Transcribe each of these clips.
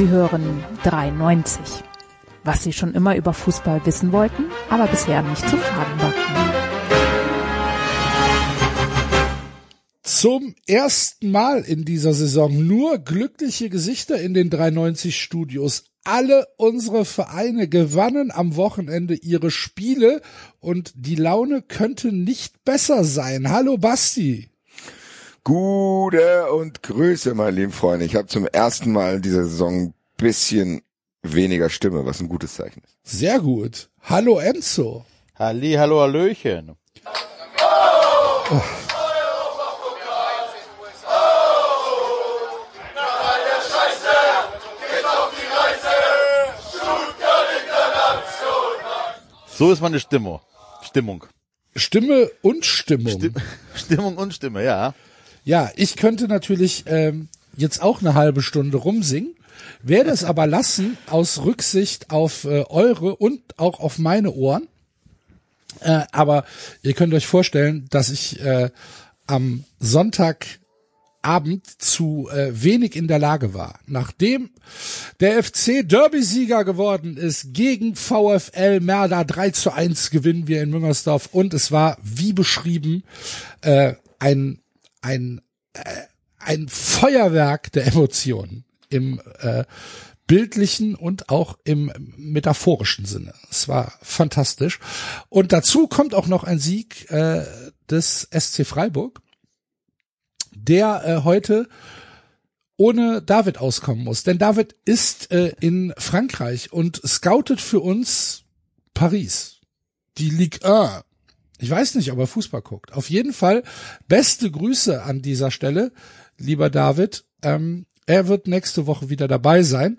Sie hören 93. Was Sie schon immer über Fußball wissen wollten, aber bisher nicht zu fragen war. Zum ersten Mal in dieser Saison nur glückliche Gesichter in den 93 Studios. Alle unsere Vereine gewannen am Wochenende ihre Spiele und die Laune könnte nicht besser sein. Hallo Basti. Gute und Grüße, meine lieben Freunde. Ich habe zum ersten Mal in dieser Saison bisschen weniger Stimme, was ein gutes Zeichen ist. Sehr gut. Hallo Enzo. Halli, hallo, Hallöchen. Oh. So ist meine Stimmung. Stimmung. Stimme und Stimmung. Stimm Stimmung und Stimme, ja. Ja, ich könnte natürlich ähm, jetzt auch eine halbe Stunde rumsingen, werde es aber lassen aus Rücksicht auf äh, eure und auch auf meine Ohren. Äh, aber ihr könnt euch vorstellen, dass ich äh, am Sonntagabend zu äh, wenig in der Lage war. Nachdem der FC Derby-Sieger geworden ist gegen VfL Merda 3 zu 1 gewinnen wir in Müngersdorf und es war wie beschrieben äh, ein ein äh, ein Feuerwerk der Emotionen im äh, bildlichen und auch im metaphorischen Sinne. Es war fantastisch. Und dazu kommt auch noch ein Sieg äh, des SC Freiburg, der äh, heute ohne David auskommen muss. Denn David ist äh, in Frankreich und scoutet für uns Paris, die Ligue 1. Ich weiß nicht, ob er Fußball guckt. Auf jeden Fall beste Grüße an dieser Stelle, lieber David. Ähm, er wird nächste Woche wieder dabei sein.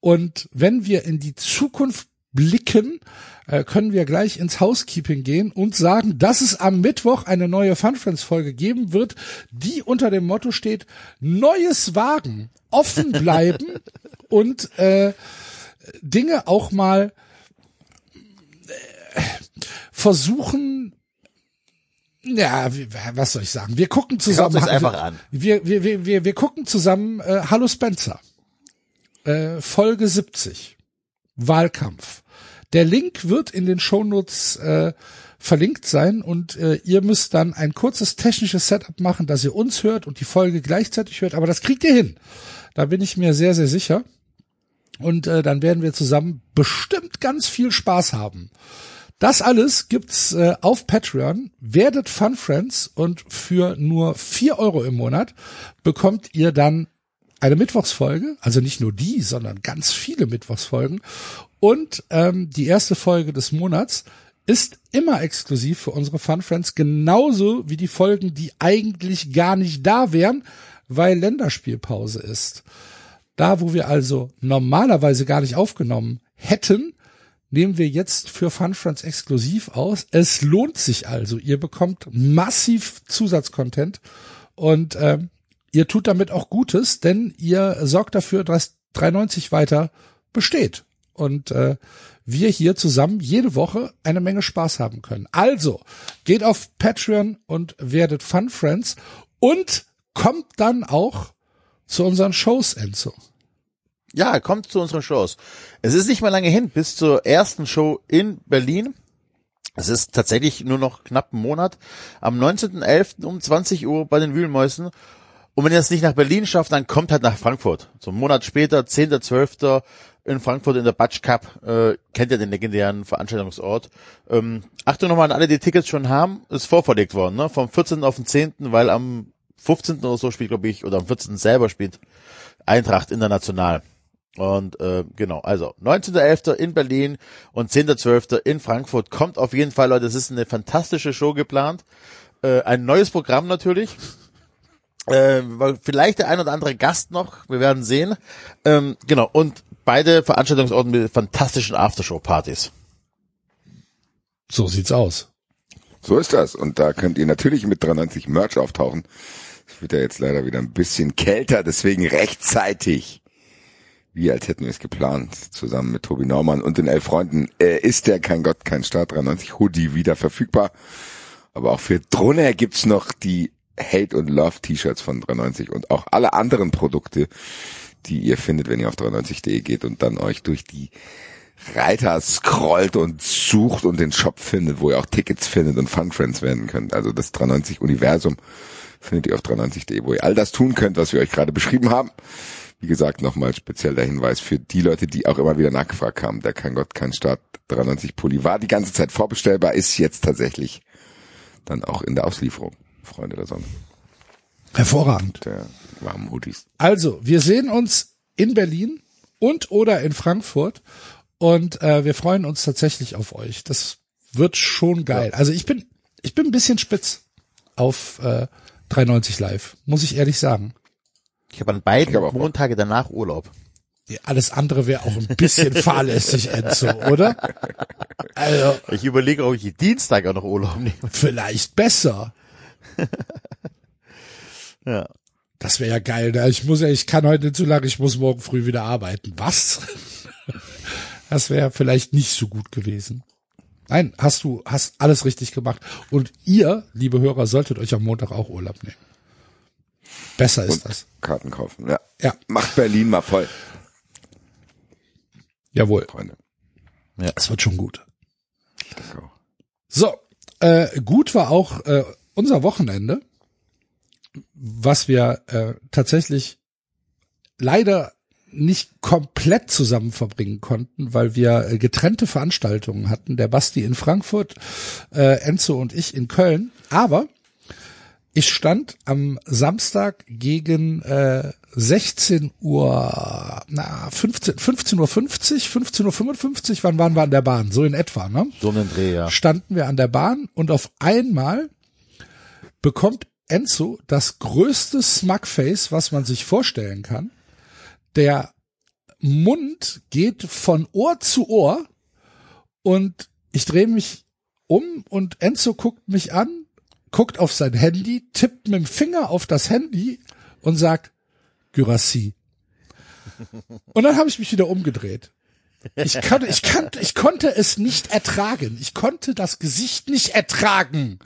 Und wenn wir in die Zukunft blicken, äh, können wir gleich ins Housekeeping gehen und sagen, dass es am Mittwoch eine neue Fun Friends Folge geben wird, die unter dem Motto steht, Neues wagen, offen bleiben und äh, Dinge auch mal äh, versuchen ja, was soll ich sagen? Wir gucken zusammen. Schaut einfach an. Wir, wir, wir, wir, wir gucken zusammen äh, Hallo Spencer. Äh, Folge 70. Wahlkampf. Der Link wird in den Shownotes äh, verlinkt sein und äh, ihr müsst dann ein kurzes technisches Setup machen, dass ihr uns hört und die Folge gleichzeitig hört. Aber das kriegt ihr hin. Da bin ich mir sehr, sehr sicher. Und äh, dann werden wir zusammen bestimmt ganz viel Spaß haben. Das alles gibt's äh, auf Patreon. Werdet Fun Friends und für nur vier Euro im Monat bekommt ihr dann eine Mittwochsfolge, also nicht nur die, sondern ganz viele Mittwochsfolgen. Und ähm, die erste Folge des Monats ist immer exklusiv für unsere Fun Friends, genauso wie die Folgen, die eigentlich gar nicht da wären, weil Länderspielpause ist. Da, wo wir also normalerweise gar nicht aufgenommen hätten, nehmen wir jetzt für Fun Friends exklusiv aus. Es lohnt sich also. Ihr bekommt massiv Zusatzcontent und ähm, ihr tut damit auch Gutes, denn ihr sorgt dafür, dass 390 weiter besteht und äh, wir hier zusammen jede Woche eine Menge Spaß haben können. Also geht auf Patreon und werdet Fun Friends und kommt dann auch zu unseren Shows, Enzo. Ja, kommt zu unseren Shows. Es ist nicht mehr lange hin bis zur ersten Show in Berlin. Es ist tatsächlich nur noch knapp ein Monat. Am 19.11. um 20 Uhr bei den Wühlmäusen. Und wenn ihr es nicht nach Berlin schafft, dann kommt halt nach Frankfurt. So einen Monat später, 10.12. in Frankfurt in der Batsch Cup. Äh, kennt ihr den legendären Veranstaltungsort. Ähm, Achtung nochmal an alle, die Tickets schon haben. Ist vorverlegt worden, ne? Vom 14. auf den 10., weil am 15. oder so spielt, glaube ich, oder am 14. selber spielt Eintracht international. Und äh, genau, also 19.11. in Berlin und 10.12. in Frankfurt. Kommt auf jeden Fall, Leute, es ist eine fantastische Show geplant. Äh, ein neues Programm natürlich. Äh, vielleicht der ein oder andere Gast noch, wir werden sehen. Ähm, genau, und beide Veranstaltungsorte mit fantastischen Aftershow-Partys. So sieht's aus. So ist das. Und da könnt ihr natürlich mit 93 Merch auftauchen. Es wird ja jetzt leider wieder ein bisschen kälter, deswegen rechtzeitig wie als hätten wir es geplant, zusammen mit Tobi Naumann und den elf Freunden, äh, ist der Kein Gott, kein Staat 93 Hoodie wieder verfügbar. Aber auch für Drunner gibt's noch die Hate und Love T-Shirts von 93 und auch alle anderen Produkte, die ihr findet, wenn ihr auf 93.de geht und dann euch durch die Reiter scrollt und sucht und den Shop findet, wo ihr auch Tickets findet und Fun Friends werden könnt. Also das 93 Universum findet ihr auf 93.de, wo ihr all das tun könnt, was wir euch gerade beschrieben haben. Wie gesagt, nochmal speziell der Hinweis für die Leute, die auch immer wieder nachgefragt haben. Der Kein Gott, kein Staat 93 Pulli war die ganze Zeit vorbestellbar, ist jetzt tatsächlich dann auch in der Auslieferung. Freunde der Sonne. Hervorragend. Der warmen Hoodies. Also, wir sehen uns in Berlin und oder in Frankfurt und äh, wir freuen uns tatsächlich auf euch. Das wird schon geil. Also ich bin ich bin ein bisschen spitz auf äh, 93 live, muss ich ehrlich sagen. Ich habe an beiden hab. Montage danach Urlaub. Ja, Alles andere wäre auch ein bisschen fahrlässig, Enzo, oder? Also Ich überlege, ob ich Dienstag auch noch Urlaub nehme. vielleicht besser. Ja. Das wäre ja geil. Ne? Ich muss ja, ich kann heute nicht so lange, ich muss morgen früh wieder arbeiten. Was? Das wäre vielleicht nicht so gut gewesen. Nein, hast du, hast alles richtig gemacht. Und ihr, liebe Hörer, solltet euch am Montag auch Urlaub nehmen. Besser ist Und das. Karten kaufen. Ja. Ja. Macht Berlin mal voll, Jawohl. Freunde. Es wird schon gut. Ich denke auch. So, äh, gut war auch äh, unser Wochenende, was wir äh, tatsächlich leider nicht komplett zusammen verbringen konnten, weil wir äh, getrennte Veranstaltungen hatten. Der Basti in Frankfurt, äh, Enzo und ich in Köln. Aber ich stand am Samstag gegen äh, 16 Uhr, na 15, 15 Uhr 50, 15 Uhr 55, wann waren wir an der Bahn? So in etwa, ne? So einen Dreh, ja. standen wir an der Bahn und auf einmal bekommt Enzo das größte Smugface, was man sich vorstellen kann. Der Mund geht von Ohr zu Ohr und ich drehe mich um und Enzo guckt mich an, guckt auf sein Handy, tippt mit dem Finger auf das Handy und sagt Gyrassi. Und dann habe ich mich wieder umgedreht. Ich konnte, ich kannte, ich konnte es nicht ertragen. Ich konnte das Gesicht nicht ertragen.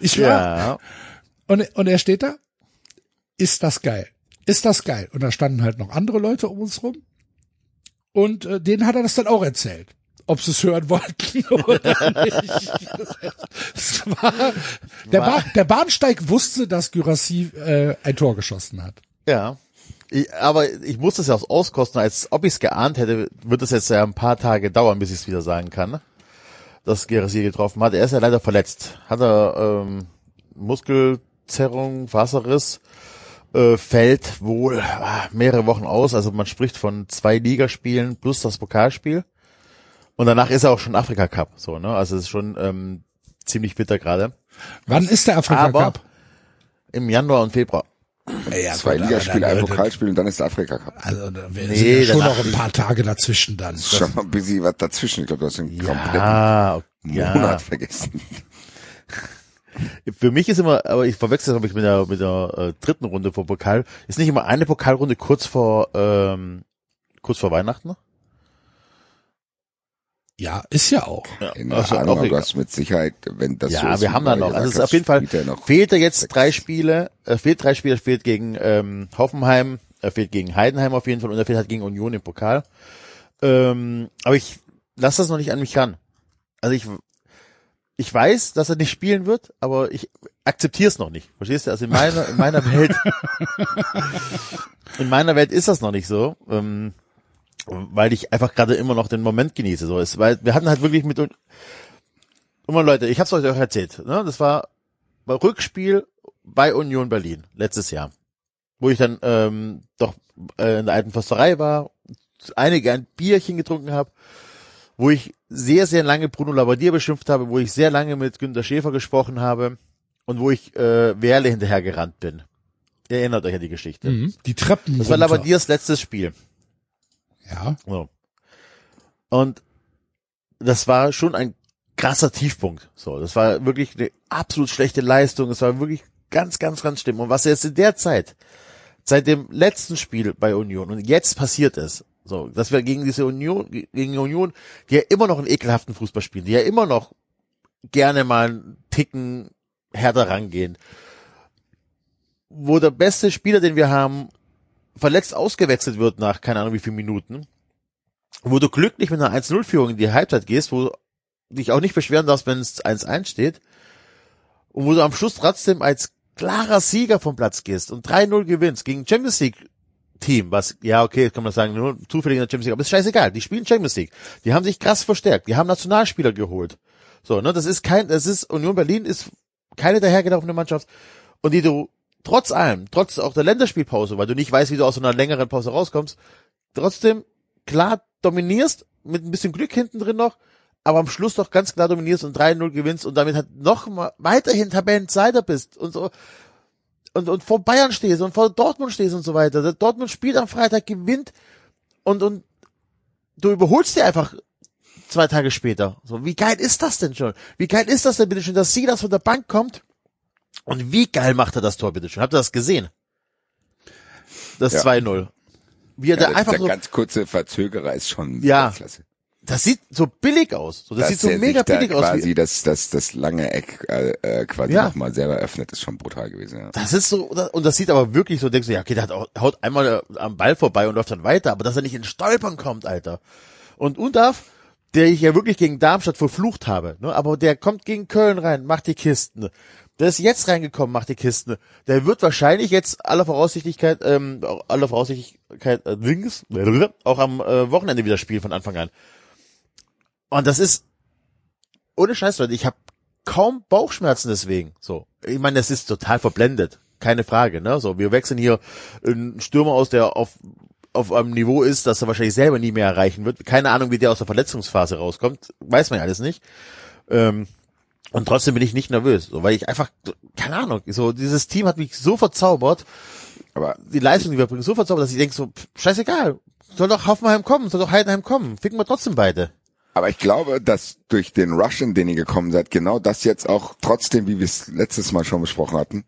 Ich war, Ja. und, und er steht da, ist das geil? Ist das geil? Und da standen halt noch andere Leute um uns rum. Und äh, denen hat er das dann auch erzählt. Ob sie es hören wollten oder nicht. Es war, der, ba der Bahnsteig wusste, dass Gyrassi äh, ein Tor geschossen hat. Ja. Ich, aber ich muss das ja auch auskosten, als ob ich es geahnt hätte, wird es jetzt ja ein paar Tage dauern, bis ich es wieder sagen kann, ne? dass Gerasi getroffen hat. Er ist ja leider verletzt. Hat er ähm, Muskelzerrung, Wasserriss, äh, fällt wohl ah, mehrere Wochen aus. Also man spricht von zwei Ligaspielen plus das Pokalspiel. Und danach ist er auch schon Afrika Cup. So, ne? Also es ist schon ähm, ziemlich bitter gerade. Wann ist der Afrika Aber- Cup? Im Januar und Februar. Ja, Zwei Ligaspiele, ein Pokalspiel und dann ist der Afrika Cup. Also da Nee, ja schon noch ein paar Tage dazwischen dann. Schon mal ein bisschen was dazwischen. Ich glaube, du hast den kompletten Ja, ja. Monat vergessen. Für mich ist immer, aber ich verwechsel das glaube ich mit der, mit der äh, dritten Runde vor Pokal. Ist nicht immer eine Pokalrunde kurz vor ähm, kurz vor Weihnachten? Ja, ist ja auch. Keine Also, Ahnung, auch hast mit Sicherheit, wenn das so ja, ist, wir wie haben da noch. Also es ist auf jeden Fall fehlt er jetzt sechs. drei Spiele, er fehlt drei Spiele, er fehlt gegen ähm, Hoffenheim, er fehlt gegen Heidenheim auf jeden Fall und er fehlt halt gegen Union im Pokal. Ähm, aber ich lasse das noch nicht an mich ran. Also ich ich weiß, dass er nicht spielen wird, aber ich akzeptiere es noch nicht. Verstehst du? Also in meiner in meiner Welt in meiner Welt ist das noch nicht so. Ähm, weil ich einfach gerade immer noch den Moment genieße. So ist, weil wir hatten halt wirklich mit und immer Leute, ich hab's euch auch erzählt, ne? Das war bei Rückspiel bei Union Berlin letztes Jahr, wo ich dann ähm, doch äh, in der alten Försterei war, einige ein Bierchen getrunken habe, wo ich sehr sehr lange Bruno Labbadia beschimpft habe, wo ich sehr lange mit Günter Schäfer gesprochen habe und wo ich äh, Werle hinterher gerannt bin. Ihr erinnert euch an die Geschichte. Mhm. Die Treppen. Das war runter. Labbadias letztes Spiel. Ja. So. Und das war schon ein krasser Tiefpunkt. So, das war wirklich eine absolut schlechte Leistung. Es war wirklich ganz, ganz, ganz schlimm. Und was jetzt in der Zeit, seit dem letzten Spiel bei Union und jetzt passiert ist, so, dass wir gegen diese Union, gegen Union, die ja immer noch einen ekelhaften Fußball spielen, die ja immer noch gerne mal einen Ticken härter rangehen, wo der beste Spieler, den wir haben, verletzt ausgewechselt wird nach keine Ahnung wie vielen Minuten, wo du glücklich mit einer 1-0-Führung in die Halbzeit gehst, wo du dich auch nicht beschweren darfst, wenn es 1-1 steht, und wo du am Schluss trotzdem als klarer Sieger vom Platz gehst und 3-0 gewinnst gegen Champions League Team, was, ja, okay, kann man sagen, nur zufällig in der Champions League, aber ist scheißegal, die spielen Champions League. Die haben sich krass verstärkt, die haben Nationalspieler geholt. So, ne, das ist kein, das ist, Union Berlin ist keine dahergelaufene Mannschaft und die du trotz allem, trotz auch der Länderspielpause, weil du nicht weißt, wie du aus so einer längeren Pause rauskommst, trotzdem klar dominierst, mit ein bisschen Glück hinten drin noch, aber am Schluss doch ganz klar dominierst und 3-0 gewinnst und damit halt noch mal weiterhin Tabellenzeiter bist und so und, und vor Bayern stehst und vor Dortmund stehst und so weiter. Dortmund spielt am Freitag, gewinnt und, und du überholst dir einfach zwei Tage später. So, wie geil ist das denn schon? Wie geil ist das denn bitte schon, dass Silas von der Bank kommt? Und wie geil macht er das Tor bitte schon? Habt ihr das gesehen? Das Ja. 2-0. Wie er Ja, da der, einfach der so, ganz kurze Verzögerer ist schon Ja. klasse. das sieht so billig aus. So, das Dass sieht so mega billig aus. quasi das, das, das lange Eck äh, äh, quasi Ja. nochmal selber öffnet, ist schon brutal gewesen. Ja. das ist so, und das sieht aber wirklich so, denkst du, ja, okay, der hat auch, haut einmal äh, am Ball vorbei und läuft dann weiter, aber dass er nicht in Stolpern kommt, Alter. Und Undaf, der ich ja wirklich gegen Darmstadt verflucht habe, ne, aber der kommt gegen Köln rein, macht die Kisten. Der ist jetzt reingekommen, macht die Kisten. Der wird wahrscheinlich jetzt aller Voraussichtlichkeit, ähm, aller Voraussichtlichkeit äh, links, auch am äh, Wochenende wieder spielen von Anfang an. Und das ist ohne Scheiß, Leute, ich habe kaum Bauchschmerzen deswegen. So, ich meine, das ist total verblendet, keine Frage. Ne, so, wir wechseln hier einen Stürmer aus, der auf auf einem Niveau ist, dass er wahrscheinlich selber nie mehr erreichen wird. Keine Ahnung, wie der aus der Verletzungsphase rauskommt, weiß man ja alles nicht. Ähm, und trotzdem bin ich nicht nervös, so, weil ich einfach, keine Ahnung, so dieses Team hat mich so verzaubert, Aber die Leistung, die wir bringen, so verzaubert, dass ich denke so, pff, scheißegal, soll doch Hoffenheim kommen, soll doch Heidenheim kommen, ficken wir trotzdem beide. Aber ich glaube, dass durch den Rush, in den ihr gekommen seid, genau das jetzt auch trotzdem, wie wir es letztes Mal schon besprochen hatten,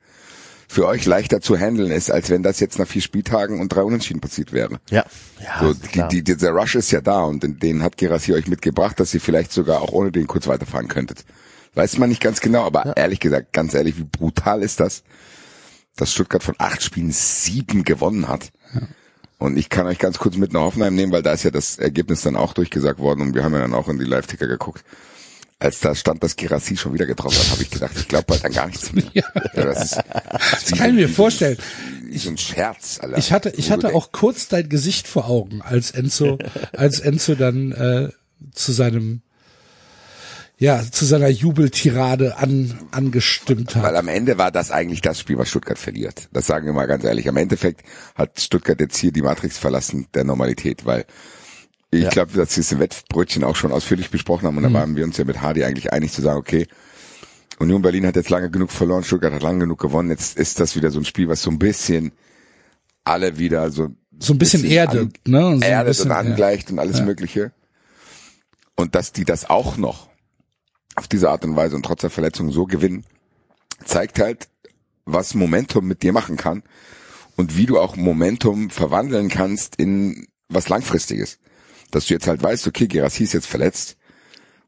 für euch leichter zu handeln ist, als wenn das jetzt nach vier Spieltagen und drei Unentschieden passiert wäre. Ja, ja, So, die, die, dieser Rush ist ja da und den, den hat Gerassi euch mitgebracht, dass ihr vielleicht sogar auch ohne den kurz weiterfahren könntet. Weiß man nicht ganz genau, aber ehrlich gesagt, ganz ehrlich, wie brutal ist das, dass Stuttgart von acht Spielen sieben gewonnen hat. Und ich kann euch ganz kurz mit nach Hoffenheim nehmen, weil da ist ja das Ergebnis dann auch durchgesagt worden und wir haben ja dann auch in die Live-Ticker geguckt. Als da stand, dass Gerassi schon wieder getroffen hat, habe ich gedacht, ich glaube bald an gar nichts mehr. Ja. das ist, Das kann ich mir vorstellen. So ein Scherz, Alter. Ich hatte, ich hatte auch kurz dein Gesicht vor Augen, als Enzo, als Enzo dann äh, zu seinem, ja, zu seiner Jubeltirade an, angestimmt Weil hat. am Ende war das eigentlich das Spiel, was Stuttgart verliert. Das sagen wir mal ganz ehrlich. Am Endeffekt hat Stuttgart jetzt hier die Matrix verlassen der Normalität, weil ich Ja. glaube, dass wir das im Wettbrötchen auch schon ausführlich besprochen haben und da waren wir uns ja mit Hardy eigentlich einig zu sagen, okay, Union Berlin hat jetzt lange genug verloren, Stuttgart hat lange genug gewonnen, jetzt ist das wieder so ein Spiel, was so ein bisschen alle wieder so So ein bisschen erdet, ne? So erdet bisschen, und angleicht und alles Mögliche. Und dass die das auch noch auf diese Art und Weise und trotz der Verletzung so gewinnen, zeigt halt, was Momentum mit dir machen kann und wie du auch Momentum verwandeln kannst in was Langfristiges. Dass du jetzt halt weißt, okay, Gerassi ist jetzt verletzt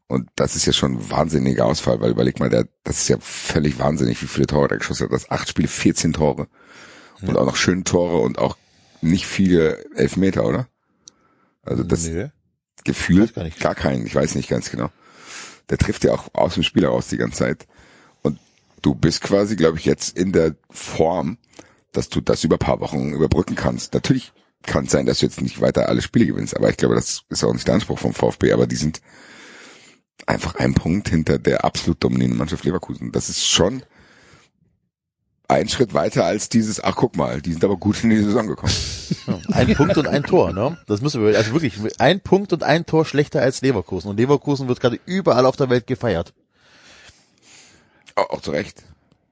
und das ist ja schon ein wahnsinniger Ausfall, weil überleg mal, der, das ist ja völlig wahnsinnig, wie viele Tore der geschossen hat. Das acht Spiele, 14 Tore und auch noch schöne Tore und auch nicht viele Elfmeter, oder? Also das Nö. gefühlt gar gar keinen, ich weiß nicht ganz genau. Der trifft ja auch aus dem Spiel heraus die ganze Zeit. Und du bist quasi, glaube ich, jetzt in der Form, dass du das über ein paar Wochen überbrücken kannst. Natürlich kann es sein, dass du jetzt nicht weiter alle Spiele gewinnst, aber ich glaube, das ist auch nicht der Anspruch vom VfB, aber die sind einfach ein Punkt hinter der absolut dominierenden Mannschaft Leverkusen. Das ist schon ein Schritt weiter als dieses, ach guck mal, die sind aber gut in die Saison gekommen. Ein Punkt und ein Tor, ne? Das müssen wir, also wirklich, ein Punkt und ein Tor schlechter als Leverkusen. Und Leverkusen wird gerade überall auf der Welt gefeiert. Auch, auch zu Recht.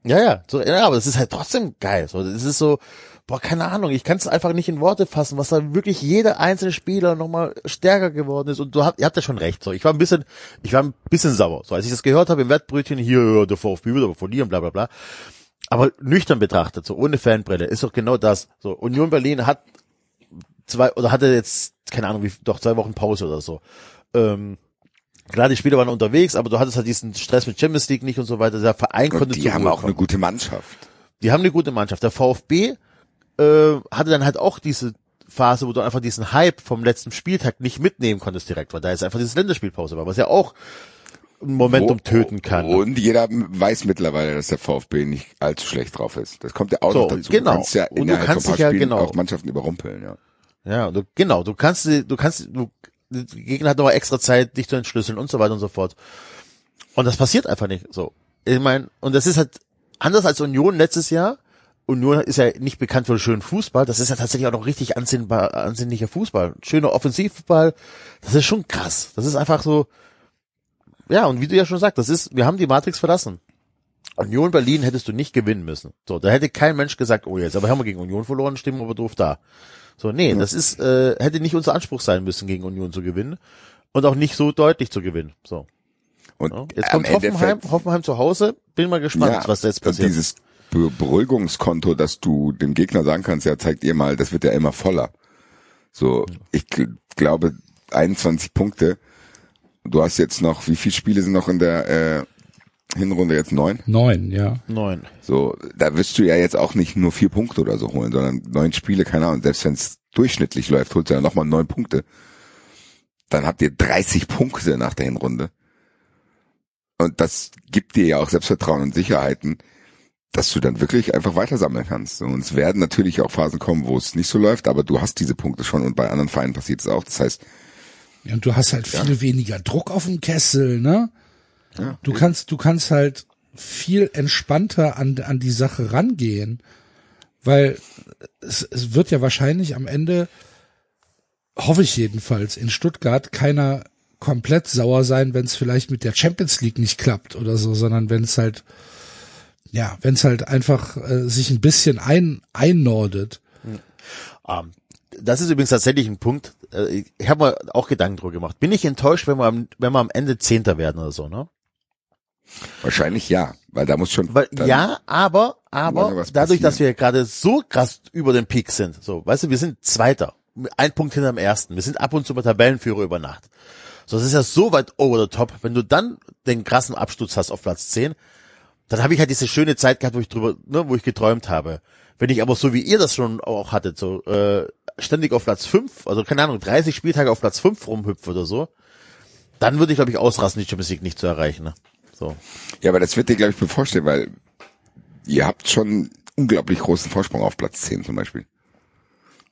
Ja, ja, so, ja, aber das ist halt trotzdem geil. So, das ist so, boah, keine Ahnung, ich kann es einfach nicht in Worte fassen, was da wirklich jeder einzelne Spieler nochmal stärker geworden ist. Und du habt, ihr habt ja schon recht. So, ich war ein bisschen, ich war ein bisschen sauer. So, als ich das gehört habe im Wettbrötchen, hier, der VfB wird aber verlieren, bla bla bla. Aber nüchtern betrachtet, so ohne Fanbrille, ist doch genau das. So, Union Berlin hat zwei, oder hatte jetzt, keine Ahnung, wie, doch zwei Wochen Pause oder so. Ähm, klar, die Spieler waren unterwegs, aber du hattest halt diesen Stress mit Champions League nicht und so weiter. Der Verein Und konnte die zur haben auch kommen. eine gute Mannschaft. Die haben eine gute Mannschaft. Der VfB äh, hatte dann halt auch diese Phase, wo du einfach diesen Hype vom letzten Spieltag nicht mitnehmen konntest direkt, weil da jetzt einfach dieses Länderspielpause war, was ja auch Momentum töten kann. Und jeder weiß mittlerweile, dass der VfB nicht allzu schlecht drauf ist. Das kommt ja auch So, noch dazu. genau. Du kannst ja Und du kannst dich ja- Spielen genau. auch Mannschaften überrumpeln, ja. Ja, du, genau, du kannst, du kannst, du, der Gegner hat noch extra Zeit, dich zu entschlüsseln und so weiter und so fort. Und das passiert einfach nicht so. Ich meine, und das ist halt anders als Union letztes Jahr. Union ist ja nicht bekannt für schönen Fußball. Das ist ja tatsächlich auch noch richtig ansehnbar, ansehnlicher Fußball. Schöner Offensivfußball. Das ist schon krass. Das ist einfach so, ja, und wie du ja schon sagst, das ist, wir haben die Matrix verlassen. Union Berlin hättest du nicht gewinnen müssen. So, da hätte kein Mensch gesagt, oh jetzt, aber haben wir gegen Union verloren, stimmen wir aber doof da. So, nee, das ist, äh, hätte nicht unser Anspruch sein müssen, gegen Union zu gewinnen. Und auch nicht so deutlich zu gewinnen. So. Und Ja. Jetzt kommt Hoffenheim, Hoffenheim zu Hause. Bin mal gespannt, ja, was da jetzt passiert. Dieses Be Beruhigungskonto, dass du dem Gegner sagen kannst, ja, zeigt ihr mal, das wird ja immer voller. So, ich gl- glaube 21 Punkte. Du hast jetzt noch, wie viele Spiele sind noch in der äh, Hinrunde jetzt neun? Neun, ja. Neun. So, da wirst du ja jetzt auch nicht nur vier Punkte oder so holen, sondern neun Spiele, keine Ahnung. Selbst wenn es durchschnittlich läuft, holst du ja nochmal neun Punkte. Dann habt ihr 30 Punkte nach der Hinrunde. Und das gibt dir ja auch Selbstvertrauen und Sicherheiten, dass du dann wirklich einfach weiter sammeln kannst. Und es werden natürlich auch Phasen kommen, wo es nicht so läuft, aber du hast diese Punkte schon und bei anderen Vereinen passiert es auch. Das heißt, Ja, Und du hast halt viel weniger Druck auf dem Kessel, ne? Ja. Du kannst, du kannst halt viel entspannter an, an die Sache rangehen, weil es, es wird ja wahrscheinlich am Ende, hoffe ich jedenfalls, in Stuttgart keiner komplett sauer sein, wenn es vielleicht mit der Champions League nicht klappt oder so, sondern wenn es halt, ja, wenn es halt einfach äh, sich ein bisschen ein, einnordet. Ähm, das ist übrigens tatsächlich ein Punkt. äh, Ich habe mir auch Gedanken drüber gemacht. Bin ich enttäuscht, wenn wir am, wenn wir am Ende Zehnter werden oder so, ne? wahrscheinlich ja, weil da muss schon. Weil, ja, aber, aber dadurch, dass wir gerade so krass über den Peak sind, so, weißt du, wir sind Zweiter, ein Punkt hinter dem Ersten. Wir sind ab und zu mal Tabellenführer über Nacht. So, das ist ja so weit over the top. Wenn du dann den krassen Absturz hast auf Platz 10, dann habe ich halt diese schöne Zeit gehabt, wo ich drüber, ne, wo ich geträumt habe. Wenn ich aber so wie ihr das schon auch hattet, so äh, ständig auf Platz 5, also keine Ahnung, 30 Spieltage auf Platz 5 rumhüpfe oder so, dann würde ich, glaube ich, ausrasten, die Champions League nicht zu erreichen. Ne? So. Ja, aber das wird dir, glaube ich, bevorstehen, weil ihr habt schon unglaublich großen Vorsprung auf Platz 10 zum Beispiel.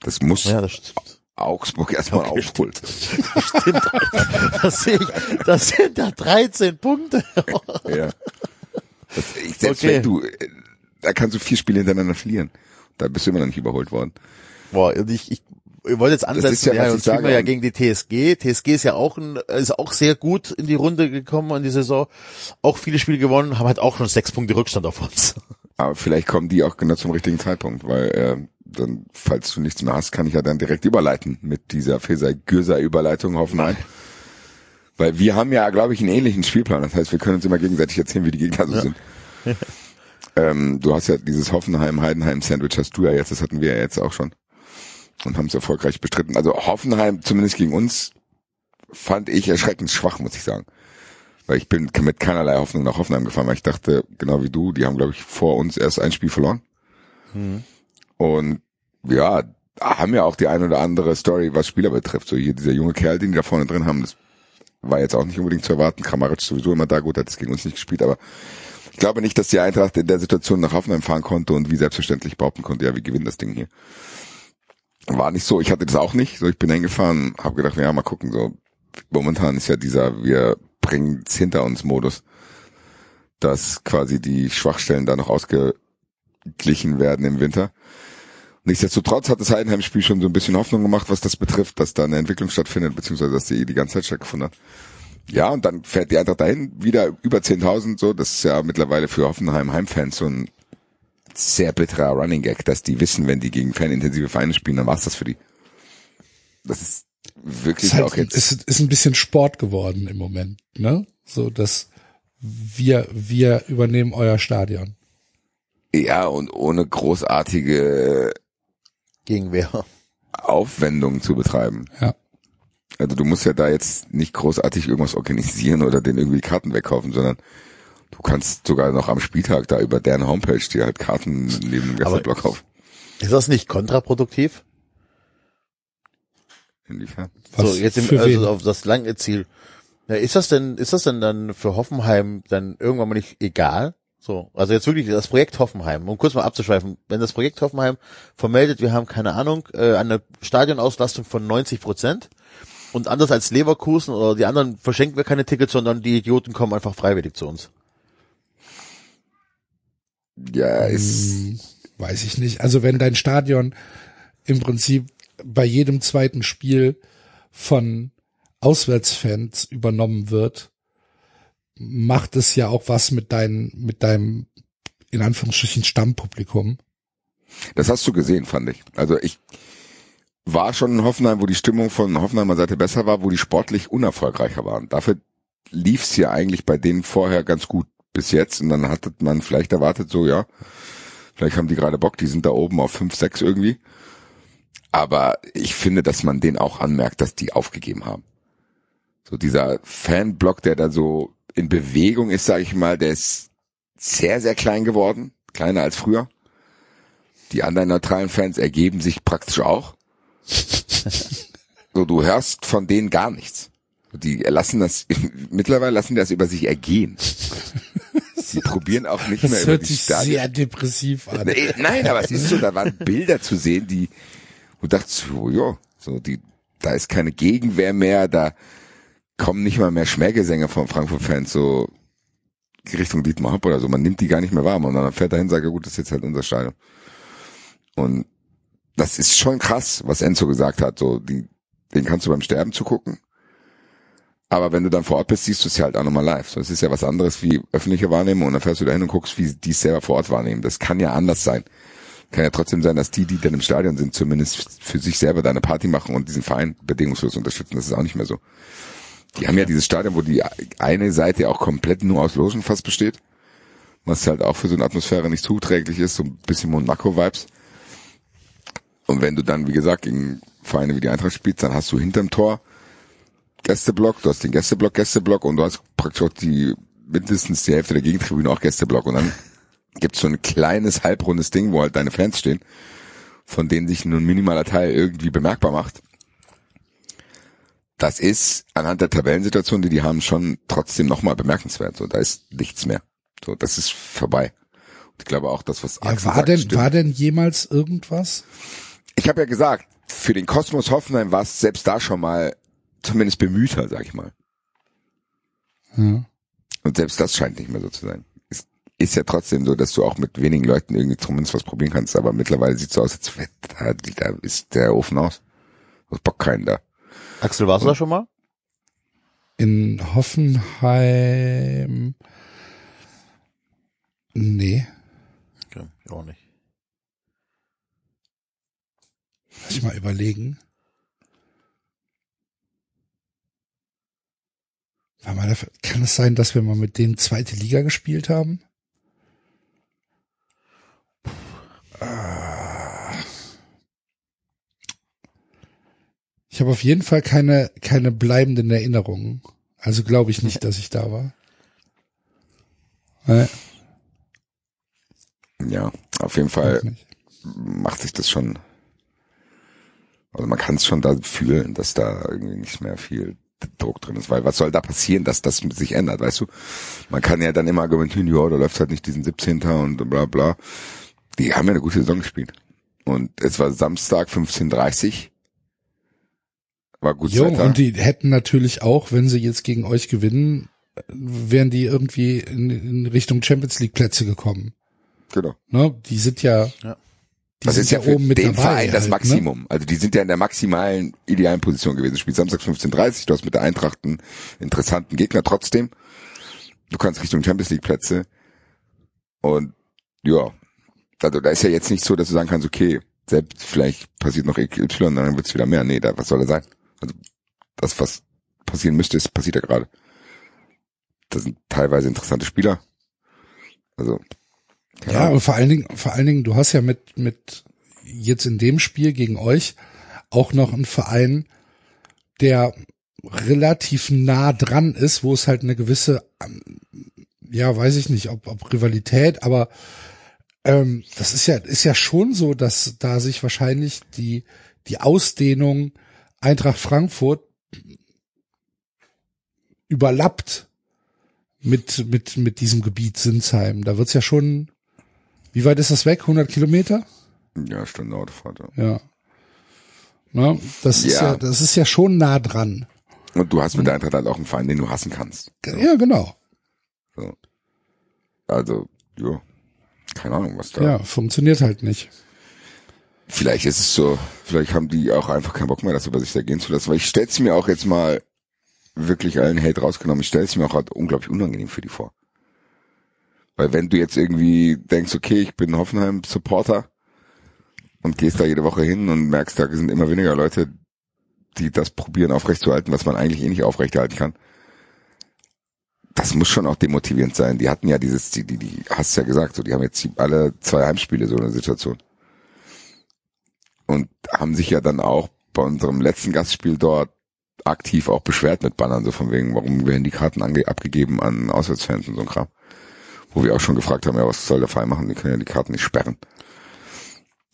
Das muss Ja, das stimmt. Augsburg erstmal Okay, aufholen. Stimmt. Das sehe ich. Das sind da 13 Punkte. Ja. Das, ich, selbst Okay. wenn du, äh, da kannst du vier Spiele hintereinander verlieren. Da bist du immer noch nicht überholt worden. Boah, ich, ich, ich wollte jetzt ansetzen, ja, ja, ja, und spielen wir ja gegen die TSG. TSG ist ja auch ein, ist auch sehr gut in die Runde gekommen in die Saison. Auch viele Spiele gewonnen, haben halt auch schon sechs Punkte Rückstand auf uns. Aber vielleicht kommen die auch genau zum richtigen Zeitpunkt, weil äh, dann, falls du nichts mehr hast, kann ich ja dann direkt überleiten mit dieser Feser-Gürser-Überleitung Hoffenheim. Weil wir haben ja, glaube ich, einen ähnlichen Spielplan. Das heißt, wir können uns immer gegenseitig erzählen, wie die Gegner so sind. ähm, du hast ja dieses Hoffenheim-Heidenheim-Sandwich hast du ja jetzt, das hatten wir ja jetzt auch schon. Und haben es erfolgreich bestritten. Also Hoffenheim, zumindest gegen uns, fand ich erschreckend schwach, muss ich sagen. Weil ich bin mit keinerlei Hoffnung nach Hoffenheim gefahren, weil ich dachte, genau wie du, die haben, glaube ich, vor uns erst ein Spiel verloren. Und ja, haben ja auch die ein oder andere Story, was Spieler betrifft. So hier dieser junge Kerl, den die da vorne drin haben, das war jetzt auch nicht unbedingt zu erwarten. Kramaric sowieso immer da, gut, hat es gegen uns nicht gespielt, aber ich glaube nicht, dass die Eintracht in der Situation nach Hoffenheim fahren konnte und wie selbstverständlich behaupten konnte, ja, wir gewinnen das Ding hier. War nicht so, ich hatte das auch nicht. So, ich bin hingefahren, habe gedacht, ja, mal gucken. So, momentan ist ja dieser, wir bringen es hinter uns Modus, dass quasi die Schwachstellen da noch ausgeglichen werden im Winter. Nichtsdestotrotz hat das Heidenheim-Spiel schon so ein bisschen Hoffnung gemacht, was das betrifft, dass da eine Entwicklung stattfindet, beziehungsweise dass die die ganze Zeit stattgefunden hat. Ja, und dann fährt die Eintracht dahin, wieder über 10.000, so, das ist ja mittlerweile für Hoffenheim Heimfans so ein sehr bitterer Running Gag, dass die wissen, wenn die gegen fanintensive Vereine spielen, dann war's das für die. Das ist wirklich Ist, halt, auch jetzt. ist, ist ein bisschen Sport geworden im Moment, ne? So, dass wir, wir übernehmen euer Stadion. Ja, und ohne großartige Gegen wer? Aufwendungen zu betreiben. Ja. Also du musst ja da jetzt nicht großartig irgendwas organisieren oder den irgendwie Karten wegkaufen, sondern du kannst sogar noch am Spieltag da über deren Homepage dir halt Karten neben dem Gästeblock kaufen. Ist das nicht kontraproduktiv? Inwiefern? Was so, jetzt im, also wen? auf das lange Ziel. Ja, ist das denn, ist das denn dann für Hoffenheim dann irgendwann mal nicht egal? So, also jetzt wirklich das Projekt Hoffenheim, um kurz mal abzuschweifen, wenn das Projekt Hoffenheim vermeldet, wir haben keine Ahnung, äh, eine Stadionauslastung von 90 Prozent und anders als Leverkusen oder die anderen verschenken wir keine Tickets, sondern die Idioten kommen einfach freiwillig zu uns. Ja, ist, Hm, weiß ich nicht. Also wenn dein Stadion im Prinzip bei jedem zweiten Spiel von Auswärtsfans übernommen wird, macht es ja auch was mit deinem, mit deinem, in Anführungsstrichen, Stammpublikum. das hast du gesehen, fand ich. Also ich war schon in Hoffenheim, wo die Stimmung von Hoffenheimer Seite besser war, wo die sportlich unerfolgreicher waren. Dafür lief's ja eigentlich bei denen vorher ganz gut bis jetzt und dann hatte man vielleicht erwartet so, ja, vielleicht haben die gerade Bock, die sind da oben auf 5, 6 irgendwie. Aber ich finde, dass man denen auch anmerkt, dass die aufgegeben haben. So dieser Fanblock, der da so in Bewegung ist, sage ich mal, der ist sehr, sehr klein geworden, kleiner als früher. Die anderen neutralen Fans ergeben sich praktisch auch. So, du hörst von denen gar nichts. Die lassen das, mittlerweile lassen die das über sich ergehen. Sie probieren auch nicht mehr Das über hört die sich Stadien. sehr depressiv an. Nee, Nein, aber es ist so, da waren Bilder zu sehen, die, du dachtest, so, ja, so, die, da ist keine Gegenwehr mehr, da kommen nicht mal mehr Schmähgesänge von Frankfurt-Fans, so, Richtung Dietmar Hopp oder so, man nimmt die gar nicht mehr wahr, und dann fährt er hin und sagt, ja gut, das ist jetzt halt unser Stadion. Und das ist schon krass, was Enzo gesagt hat, so, die, den kannst du beim Sterben zugucken. Aber wenn du dann vor Ort bist, siehst du es ja halt auch nochmal live. So, es ist ja was anderes wie öffentliche Wahrnehmung und dann fährst du da hin und guckst, wie die es selber vor Ort wahrnehmen. Das kann ja anders sein. Kann ja trotzdem sein, dass die, die dann im Stadion sind, zumindest für sich selber da eine Party machen und diesen Verein bedingungslos unterstützen. Das ist auch nicht mehr so. Die haben ja dieses Stadion, wo die eine Seite auch komplett nur aus Logen fast besteht. Was halt auch für so eine Atmosphäre nicht zuträglich ist, so ein bisschen Monaco-Vibes. Und wenn du dann, wie gesagt, gegen Vereine wie die Eintracht spielst, dann hast du hinterm Tor Gästeblock, du hast den Gästeblock, Gästeblock und du hast praktisch auch die mindestens die Hälfte der Gegentribüne auch Gästeblock und dann gibt's so ein kleines halbrundes Ding, wo halt deine Fans stehen, von denen sich nur ein minimaler Teil irgendwie bemerkbar macht. Das ist anhand der Tabellensituation, die die haben, schon trotzdem nochmal bemerkenswert. So, da ist nichts mehr. So, das ist vorbei. Und ich glaube auch, das was Ja, Axel war sagt, denn, stimmt. war denn jemals irgendwas? Ich habe ja gesagt, für den Kosmos Hoffenheim war es selbst da schon mal zumindest bemühter, sag ich mal. Ja. Und selbst das scheint nicht mehr so zu sein. Es ist ja trotzdem so, dass du auch mit wenigen Leuten irgendwie zumindest was probieren kannst, aber mittlerweile sieht es so aus, als wär- da, da ist der Ofen aus. Du hast Bock keinen da. Axel, warst du da schon mal? In Hoffenheim. Nee, Okay, ich auch nicht. lass ich mal überlegen. War mal kann es sein, dass wir mal mit denen zweite Liga gespielt haben? Ich habe auf jeden Fall keine, keine bleibenden Erinnerungen. Also glaube ich nicht, dass ich da war. Äh, Ja, auf jeden Fall macht sich das schon. Also man kann es schon da fühlen, dass da irgendwie nicht mehr viel Druck drin ist, weil was soll da passieren, dass das sich ändert, weißt du? Man kann ja dann immer argumentieren, ja, da läuft halt nicht diesen 17. und bla bla. Die haben ja eine gute Saison gespielt. Und es war Samstag 15.30 War gut Jo, Wetter. und die hätten natürlich auch, wenn sie jetzt gegen euch gewinnen, wären die irgendwie in, in Richtung Champions League Plätze gekommen. genau. Ne? Die sind ja, Ja. Die Das sind ist ja für oben mit den. Verein das halt, Maximum. Also die sind ja in der maximalen, idealen Position gewesen. Du spielst Samstag 15.30 du hast mit der Eintracht einen interessanten Gegner trotzdem. Du kannst Richtung Champions League Plätze. Und ja, also da ist ja jetzt nicht so, dass du sagen kannst, okay, selbst vielleicht passiert noch XY, dann wird's wieder mehr. Nee, da, was soll da sein? Also das, was passieren müsste, ist, passiert ja gerade. Das sind teilweise interessante Spieler. Also, Keine Ja, und vor allen Dingen, vor allen Dingen, du hast ja mit, mit jetzt in dem Spiel gegen euch auch noch einen Verein, der relativ nah dran ist, wo es halt eine gewisse, ähm, ja, weiß ich nicht, ob, ob Rivalität, aber ähm, das ist ja, ist ja schon so, dass da sich wahrscheinlich die, die Ausdehnung Eintracht Frankfurt überlappt mit, mit, mit diesem Gebiet Sinsheim. Da wird's ja schon, wie weit ist das weg? 100 Kilometer? Ja, Stunde Autofahrt. Ja. Ja. Na, das ist Ja. ja, das ist ja schon nah dran. Und du hast mit der Eintracht halt auch einen Verein, den du hassen kannst. Ja, genau. So. Also, jo. Keine Ahnung, was da. Ja, funktioniert halt nicht. Vielleicht ist es so, vielleicht haben die auch einfach keinen Bock mehr, das über sich da gehen zu lassen. Weil ich stell's mir auch jetzt mal wirklich allen Hate rausgenommen, ich stell's mir auch halt unglaublich unangenehm für die vor. Weil wenn du jetzt irgendwie denkst, okay, ich bin Hoffenheim-Supporter und gehst da jede Woche hin und merkst, da sind immer weniger Leute, die das probieren aufrechtzuerhalten, was man eigentlich eh nicht aufrechterhalten kann. Das muss schon auch demotivierend sein. Die hatten ja dieses, die, die, die hast ja gesagt, so, die haben jetzt alle zwei Heimspiele so eine Situation und haben sich ja dann auch bei unserem letzten Gastspiel dort aktiv auch beschwert mit Bannern, so von wegen, warum werden die Karten abgegeben an Auswärtsfans und so ein Kram. Wo wir auch schon gefragt haben, ja, was soll der Verein machen? Die können ja die Karten nicht sperren.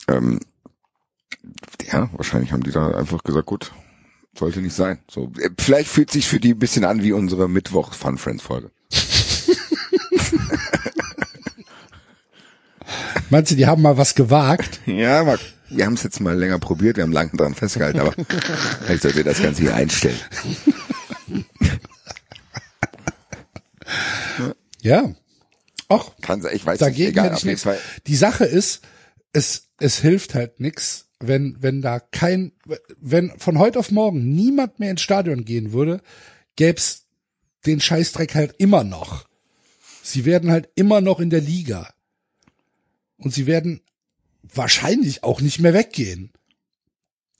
Ähm, ja, wahrscheinlich haben die da einfach gesagt, gut, sollte nicht sein. So, äh, vielleicht fühlt sich für die ein bisschen an wie unsere Mittwoch Fun Friends Folge. Meinst du, die haben mal was gewagt? Ja, aber wir haben es jetzt mal länger probiert, wir haben lange dran festgehalten, aber vielleicht sollten wir das Ganze hier einstellen. Ja. Ach, Kann sein, ich weiß dagegen nicht, egal, hätte ich nichts. Die Sache ist, es, es hilft halt nix, wenn, wenn da kein, wenn von heute auf morgen niemand mehr ins Stadion gehen würde, gäb's den Scheißdreck halt immer noch. Sie werden halt immer noch in der Liga. Und sie werden wahrscheinlich auch nicht mehr weggehen.